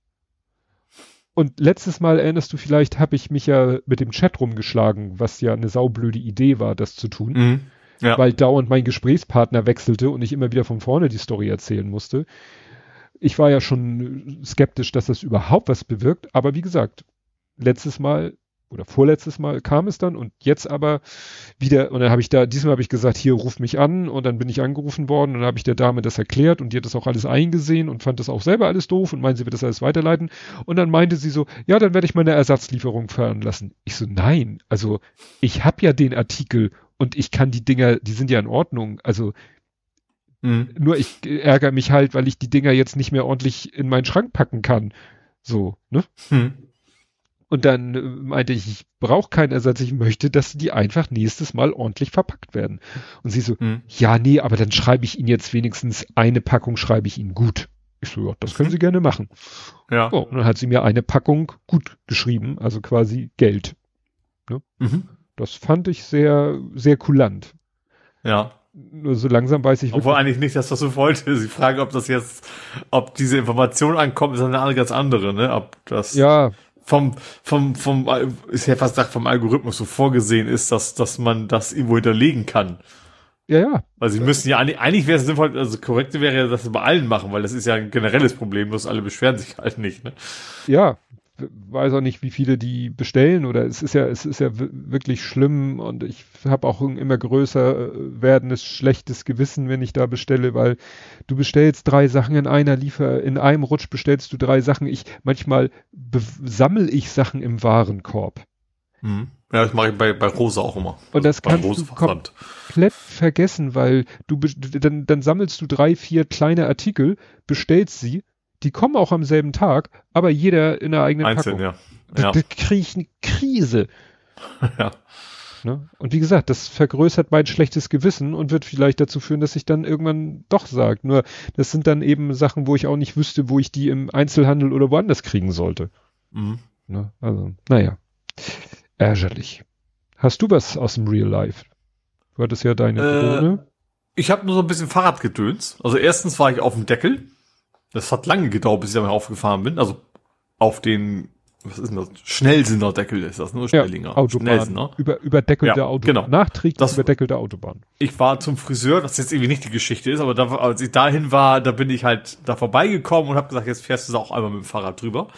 Und letztes Mal erinnerst du vielleicht, habe ich mich ja mit dem Chat rumgeschlagen, was ja eine saublöde Idee war, das zu tun. Mhm. Ja. Weil dauernd mein Gesprächspartner wechselte und ich immer wieder von vorne die Story erzählen musste ich war ja schon skeptisch, dass das überhaupt was bewirkt. Aber wie gesagt, letztes Mal oder vorletztes Mal kam es dann und jetzt aber wieder, und dann habe ich da, diesmal habe ich gesagt, hier ruf mich an und dann bin ich angerufen worden und dann habe ich der Dame das erklärt und die hat das auch alles eingesehen und fand das auch selber alles doof und meinte, sie wird das alles weiterleiten und dann meinte sie so, ja, dann werde ich meine Ersatzlieferung fahren lassen. Ich so, nein, also ich habe ja den Artikel und ich kann die Dinger, die sind ja in Ordnung, also Mhm. Nur ich ärgere mich halt, weil ich die Dinger jetzt nicht mehr ordentlich in meinen Schrank packen kann. So, ne? Mhm. Und dann äh, meinte ich, ich brauche keinen Ersatz, ich möchte, dass die einfach nächstes Mal ordentlich verpackt werden. Und sie so, mhm. ja, nee, aber dann schreibe ich Ihnen jetzt wenigstens eine Packung, schreibe ich Ihnen gut. Ich so, ja, das können mhm. Sie gerne machen. Ja. So, und dann hat sie mir eine Packung gut geschrieben, also quasi Geld. Ne? Mhm. Das fand ich sehr, sehr kulant.
Ja.
Nur so langsam weiß ich
Obwohl eigentlich nicht, dass das so wollte. Sie fragen, ob das jetzt, ob diese Information ankommt, ist eine ganz andere, ne? Ob das
Ja,
vom, vom, vom, ist ja fast gesagt, vom Algorithmus so vorgesehen ist, dass, dass man das irgendwo hinterlegen kann.
ja, ja.
Weil sie müssen ja, eigentlich, eigentlich wäre es sinnvoll, also korrekte wäre ja, dass sie bei allen machen, weil das ist ja ein generelles Problem, bloß alle beschweren sich halt nicht, ne?
Ja. Weiß auch nicht, wie viele die bestellen oder es ist ja, es ist ja wirklich schlimm und ich habe auch ein immer größer äh, werdendes schlechtes Gewissen, wenn ich da bestelle, weil du bestellst drei Sachen in einer Liefer, in einem Rutsch bestellst du drei Sachen. Ich manchmal sammel ich Sachen im Warenkorb.
Mhm. Ja, das mache ich bei, bei Rosa auch immer.
Und das
Beim
kannst du komplett vergessen, weil du dann, dann sammelst du drei, vier kleine Artikel, bestellst sie, die kommen auch am selben Tag, aber jeder in der eigenen
Einzeln,
Packung.
ja.
Da,
Ja,
da kriege ich eine Krise.
ja.
Ne? Und wie gesagt, das vergrößert mein schlechtes Gewissen und wird vielleicht dazu führen, dass ich dann irgendwann doch sage. Nur das sind dann eben Sachen, wo ich auch nicht wüsste, wo ich die im Einzelhandel oder woanders kriegen sollte.
Mhm.
Ne? Also, naja. Ärgerlich. Hast du was aus dem Real Life? Du hattest ja deine
Äh,
Drohne.
Ich habe nur so ein bisschen Fahrradgedöns. Also erstens war ich auf dem Deckel. Das hat lange gedauert, bis ich damit aufgefahren bin. Also auf den, was ist denn das? Schnellsinderdeckel ist das, ne?
Ja,
Schnellsinger.
Autobahn.
Schnellsinner.
Über, überdeckelte
Ja,
Autobahn.
genau.
Nachträglich
Das-
überdeckelte Autobahn.
Ich war zum Friseur, was jetzt irgendwie nicht die Geschichte ist, aber da, als ich dahin war, da bin ich halt da vorbeigekommen und habe gesagt, jetzt fährst du auch einmal mit dem Fahrrad drüber.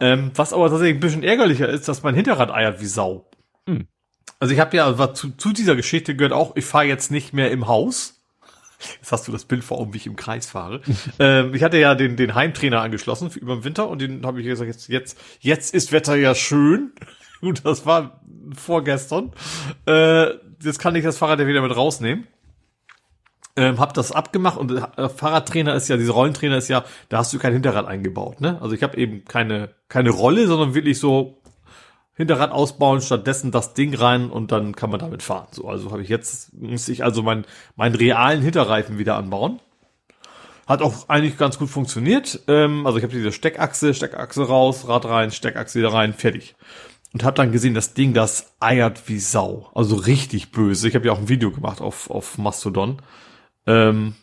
Ähm, was aber tatsächlich ein bisschen ärgerlicher ist, dass mein Hinterrad eiert wie Sau.
Hm.
Also ich habe ja, zu, zu dieser Geschichte gehört auch, ich fahre jetzt nicht mehr im Haus. Jetzt hast du das Bild vor Augen, wie ich im Kreis fahre. ähm, ich hatte ja den, den Heimtrainer angeschlossen für über den Winter und den habe ich gesagt, jetzt, jetzt, jetzt ist Wetter ja schön. Gut, das war vorgestern. Äh, jetzt kann ich das Fahrrad ja wieder mit rausnehmen. Ähm, hab das abgemacht und äh, Fahrradtrainer ist ja, dieser Rollentrainer ist ja, da hast du kein Hinterrad eingebaut, ne? Also ich habe eben keine, keine Rolle, sondern wirklich so Hinterrad ausbauen, stattdessen das Ding rein und dann kann man damit fahren. So, also habe ich jetzt, muss ich also meinen meinen realen Hinterreifen wieder anbauen. Hat auch eigentlich ganz gut funktioniert. Ähm, also ich habe diese Steckachse, Steckachse raus, Rad rein, Steckachse wieder rein, fertig. Und habe dann gesehen, das Ding, das eiert wie Sau. Also richtig böse. Ich habe ja auch ein Video gemacht auf, auf Mastodon. Ähm,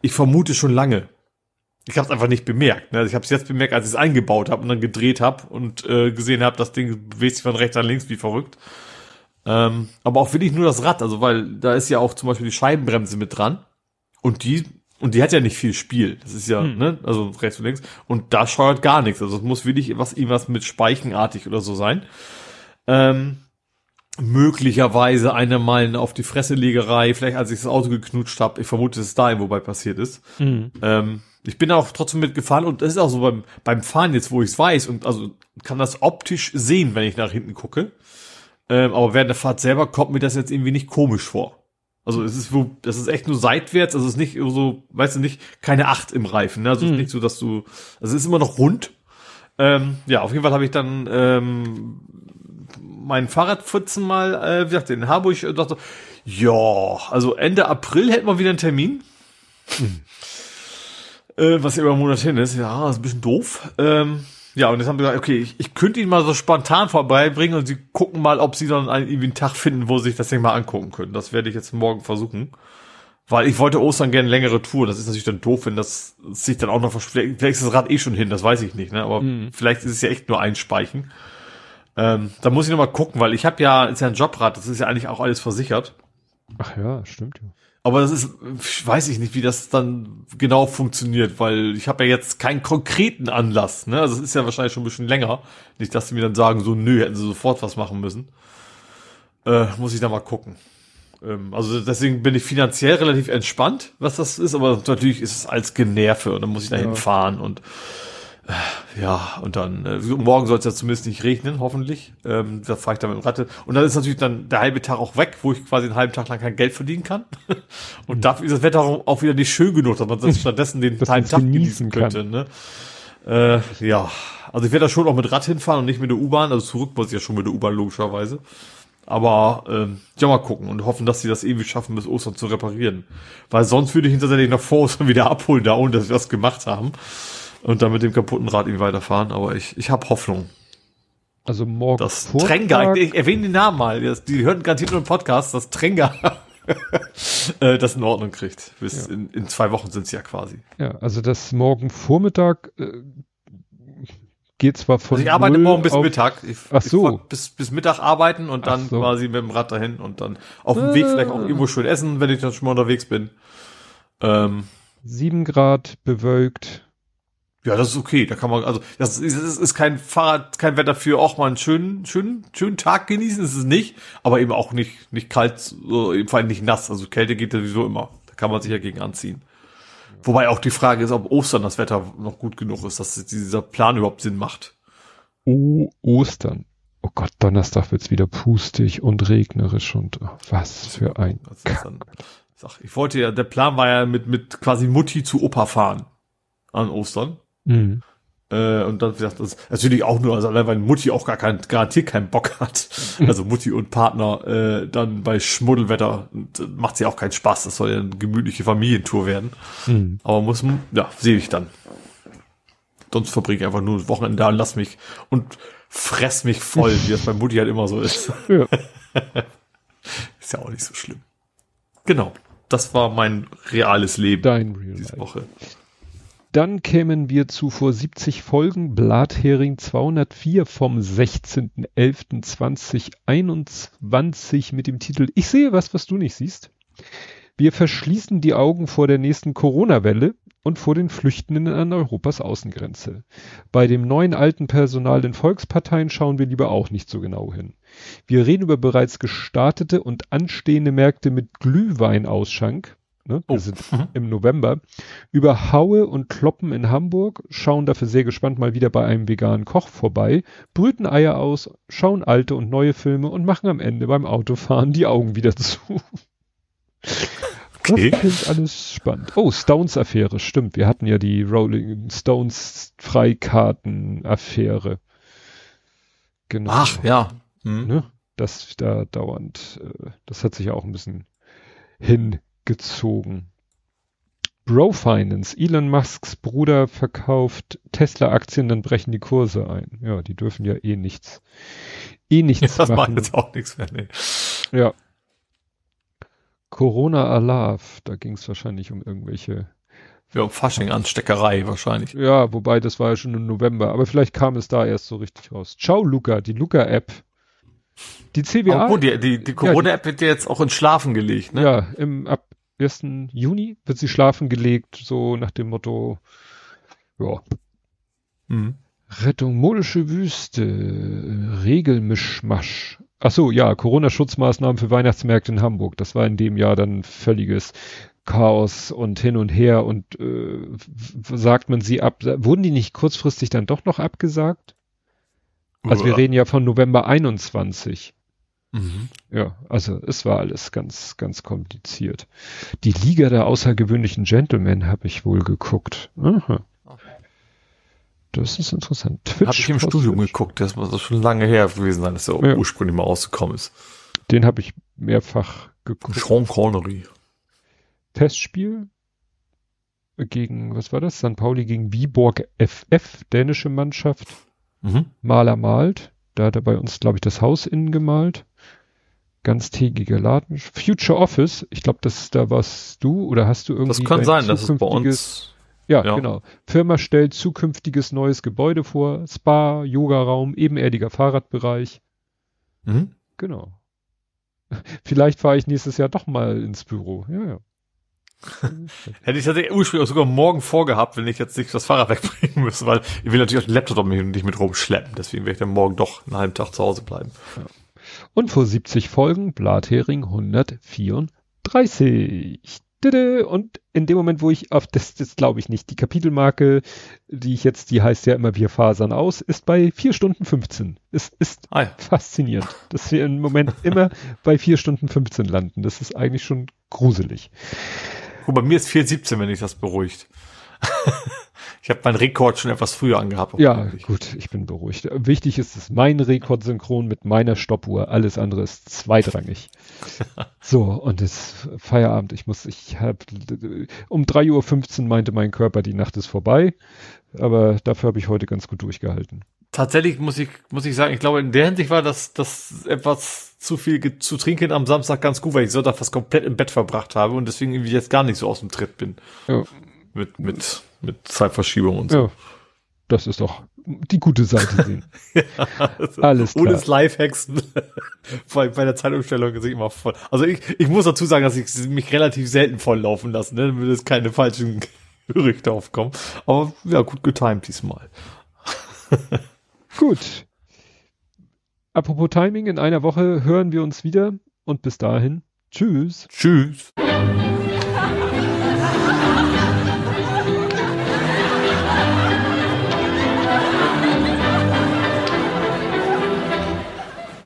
ich vermute schon lange. Ich habe es einfach nicht bemerkt. Ne? Also ich habe es jetzt bemerkt, als ich es eingebaut habe und dann gedreht habe und äh, gesehen habe, das Ding bewegt sich von rechts nach links wie verrückt. Ähm, aber auch wirklich nur das Rad, also weil da ist ja auch zum Beispiel die Scheibenbremse mit dran und die und die hat ja nicht viel Spiel. Das ist ja,
Hm.
ne, also rechts und links und da scheuert gar nichts. Also es muss wirklich was irgendwas mit Speichenartig oder so sein. Ähm, möglicherweise eine mal auf die Fresselegerei, vielleicht als ich das Auto geknutscht habe. Ich vermute, dass es da irgendwo bei passiert ist. Ähm, ich bin auch trotzdem mitgefahren und das ist auch so beim, beim Fahren jetzt, wo ich es weiß und also kann das optisch sehen, wenn ich nach hinten gucke. Ähm, aber während der Fahrt selber kommt mir das jetzt irgendwie nicht komisch vor. Also es ist wo, das ist echt nur seitwärts, also es ist nicht so, weißt du nicht, keine Acht im Reifen, ne? Also es ist nicht so, dass du, also es ist immer noch rund. Ähm, ja, auf jeden Fall habe ich dann ähm, meinen Fahrradpfützen mal, äh, wie gesagt, in Harburg und dachte, ja, also Ende April hätten wir wieder einen Termin. Äh, was über einen Monat hin ist. Ja, ist ein bisschen doof. Ähm, ja, und jetzt haben wir gesagt, okay, ich, ich könnte ihn mal so spontan vorbeibringen und sie gucken mal, ob sie dann einen, irgendwie einen Tag finden, wo sie sich das Ding mal angucken können. Das werde ich jetzt morgen versuchen. Weil ich wollte Ostern gerne längere Tour. Das ist natürlich dann doof, wenn das sich dann auch noch verspricht. Vielleicht ist das Rad eh schon hin, das weiß ich nicht, ne? Aber vielleicht ist es ja echt nur ein Speichen. Ähm, da muss ich noch mal gucken, weil ich habe ja, ist ja ein Jobrad, das ist ja eigentlich auch alles versichert.
Ach ja, stimmt ja.
Aber das ist, weiß ich nicht, wie das dann genau funktioniert, weil ich habe ja jetzt keinen konkreten Anlass. Ne? Also es ist ja wahrscheinlich schon ein bisschen länger. Nicht, dass sie mir dann sagen, so nö, hätten sie sofort was machen müssen. Äh, muss ich da mal gucken. Ähm, also deswegen bin ich finanziell relativ entspannt, was das ist, aber natürlich ist es als Generve und dann muss ich dahin
Ja.
fahren und ja, und dann, äh, morgen soll es ja zumindest nicht regnen, hoffentlich. Ähm, da fahre ich dann mit dem Rad. Und dann ist natürlich dann der halbe Tag auch weg, wo ich quasi einen halben Tag lang kein Geld verdienen kann. Und dafür ist das Wetter auch wieder nicht schön genug, dass man das stattdessen den halben Tag
genießen
genießen könnte. Ne? Äh, ja, also ich werde da schon auch mit Rad hinfahren und nicht mit der U-Bahn. Also zurück muss ich ja schon mit der U-Bahn logischerweise. Aber ähm, ja, mal gucken und hoffen, dass sie das irgendwie schaffen, bis Ostern zu reparieren. Weil sonst würde ich ihn tatsächlich noch vor Ostern wieder abholen, da ohne dass wir das gemacht haben. Und dann mit dem kaputten Rad irgendwie weiterfahren. Aber ich, ich habe Hoffnung.
Also morgen
Das Trenga, ich erwähne den Namen mal. Das, die hören garantiert nur einen Podcast, das Trenga äh, das in Ordnung kriegt. Bis
Ja.
in, in zwei Wochen sind es ja quasi.
Ja, also das morgen Vormittag äh, geht zwar von
Also ich arbeite morgen bis
auf,
Mittag. Ich,
Ach so.
Ich bis, bis Mittag arbeiten und dann
so.
quasi mit dem Rad dahin und dann auf dem Weg vielleicht auch
Ah.
irgendwo schön essen, wenn ich dann schon mal unterwegs bin. Ähm,
7 Grad bewölkt.
Ja, das ist okay. Da kann man, also das ist, das ist kein Fahrrad, kein Wetter für auch mal einen schönen, schönen, schönen Tag genießen, ist es nicht, aber eben auch nicht, nicht kalt, so, vor allem nicht nass. Also Kälte geht sowieso immer. Da kann man sich ja gegen anziehen. Wobei auch die Frage ist, ob Ostern das Wetter noch gut genug ist, dass dieser Plan überhaupt Sinn macht.
Oh, Ostern. Oh Gott, Donnerstag wird's wieder pustig und regnerisch und oh, was für ein
sag, ich wollte ja, der Plan war ja mit, mit quasi Mutti zu Opa fahren an Ostern.
Mhm.
Äh, und dann gesagt, das natürlich auch nur, also allein weil Mutti auch gar kein, garantiert keinen Bock hat. Also Mutti und Partner äh, dann bei Schmuddelwetter macht sie auch keinen Spaß. Das soll ja eine gemütliche Familientour werden.
Mhm.
Aber muss, ja, sehe ich dann. Sonst verbringe ich einfach nur das Wochenende da und lass mich und fress mich voll, wie das bei Mutti halt immer so ist.
Ja.
Ist ja auch nicht so schlimm. Genau. Das war mein reales Leben
Dein Real
diese
Life.
Woche.
Dann kämen wir zu vor 70 Folgen Blathering 204 vom 16.11.2021 mit dem Titel Ich sehe was, was du nicht siehst. Wir verschließen die Augen vor der nächsten Corona-Welle und vor den Flüchtenden an Europas Außengrenze. Bei dem neuen alten Personal in Volksparteien schauen wir lieber auch nicht so genau hin. Wir reden über bereits gestartete und anstehende Märkte mit Glühweinausschank. Ne? Wir
Oh.
sind
Mhm.
im November. Über Haue und Kloppen in Hamburg, schauen dafür sehr gespannt mal wieder bei einem veganen Koch vorbei, brüten Eier aus, schauen alte und neue Filme und machen am Ende beim Autofahren die Augen wieder zu.
Okay.
Das klingt alles spannend. Oh, Stones Affäre, stimmt. Wir hatten ja die Rolling Stones Freikarten Affäre. Genau.
Ach, ja. Hm.
Ne? Das da dauernd, äh, das hat sich ja auch ein bisschen hingezogen. Bro Finance, Elon Musks Bruder verkauft Tesla-Aktien, dann brechen die Kurse ein. Ja, die dürfen ja eh nichts, eh nichts
Das macht
machen.
jetzt auch nichts mehr. Nee.
Ja. Corona Alarv, da ging es wahrscheinlich um irgendwelche.
Ja, um Fasching Ansteckerei wahrscheinlich.
Ja, wobei das war ja schon im November, aber vielleicht kam es da erst so richtig raus. Ciao Luca, die Luca-App. Die CWA.
Obwohl, die, die, die Corona-App wird ja jetzt auch ins Schlafen gelegt, ne?
Ja, im ab 1. Juni wird sie schlafen gelegt, so nach dem Motto, ja,
Hm.
Rettung modische Wüste, Regelmischmasch. Ach so, ja, Corona-Schutzmaßnahmen für Weihnachtsmärkte in Hamburg. Das war in dem Jahr dann völliges Chaos und hin und her und äh, sagt man sie ab? Wurden die nicht kurzfristig dann doch noch abgesagt? Also wir reden ja von November 21.
Mhm.
Ja, also es war alles ganz, ganz kompliziert. Die Liga der außergewöhnlichen Gentlemen habe ich wohl geguckt. Aha. Das ist interessant. Twitch
Hab ich im Studium
Switch.
geguckt, das muss schon lange her gewesen sein, dass er
Ja.
ursprünglich mal rausgekommen ist.
Den habe ich mehrfach geguckt.
Sean Connery.
Testspiel gegen, was war das? St. Pauli gegen Viborg FF, dänische Mannschaft.
Mhm.
Maler malt. Da hat er bei uns, glaube ich, das Haus innen gemalt. Ganztägiger Laden. Future Office. Ich glaube, das da warst du oder hast du irgendwie.
Das kann sein, dass es bei uns.
Ja,
Ja.
genau. Firma stellt zukünftiges neues Gebäude vor. Spa, Yogaraum, ebenerdiger Fahrradbereich.
Mhm.
Genau. Vielleicht fahre ich nächstes Jahr doch mal ins Büro. Ja, ja.
Hätte ich tatsächlich ursprünglich auch sogar morgen vorgehabt, wenn ich jetzt nicht das Fahrrad wegbringen müsste, weil ich will natürlich auch den Laptop nicht mit rumschleppen. Deswegen werde ich dann morgen doch einen halben Tag zu Hause bleiben.
Und vor 70 Folgen Blathering 134. Dede. Und in dem Moment, wo ich auf das, das glaube ich nicht, die Kapitelmarke, die ich jetzt, die heißt ja immer wir fasern aus, ist bei 4 Stunden 15. Es ist
Ah ja.
faszinierend, dass wir im Moment immer bei 4 Stunden 15 landen. Das ist eigentlich schon gruselig.
Guck, bei mir ist 4,17, wenn ich das beruhigt. ich habe meinen Rekord schon etwas früher angehabt.
Ja, gut, ich bin beruhigt. Wichtig ist es mein Rekordsynchron mit meiner Stoppuhr. Alles andere ist zweitrangig. so, und es Feierabend. Ich muss, ich habe um 3.15 Uhr meinte mein Körper, die Nacht ist vorbei. Aber dafür habe ich heute ganz gut durchgehalten.
Tatsächlich muss ich, muss ich sagen, ich glaube, in der Hinsicht war das, das etwas zu viel zu trinken am Samstag ganz gut, weil ich Sonntag fast komplett im Bett verbracht habe und deswegen irgendwie jetzt gar nicht so aus dem Tritt bin.
Ja.
Mit, mit, mit Zeitverschiebung und so.
Ja. Das ist doch die gute Seite sehen.
ja,
Alles klar.
Ohne Lifehacks bei, bei der Zeitumstellung ist ich immer voll. Also ich, ich muss dazu sagen, dass ich mich relativ selten volllaufen lasse, ne, damit es keine falschen Gerüchte aufkommen. Aber ja, gut getimed diesmal.
Gut. Apropos Timing, in einer Woche hören wir uns wieder und bis dahin, tschüss.
Tschüss.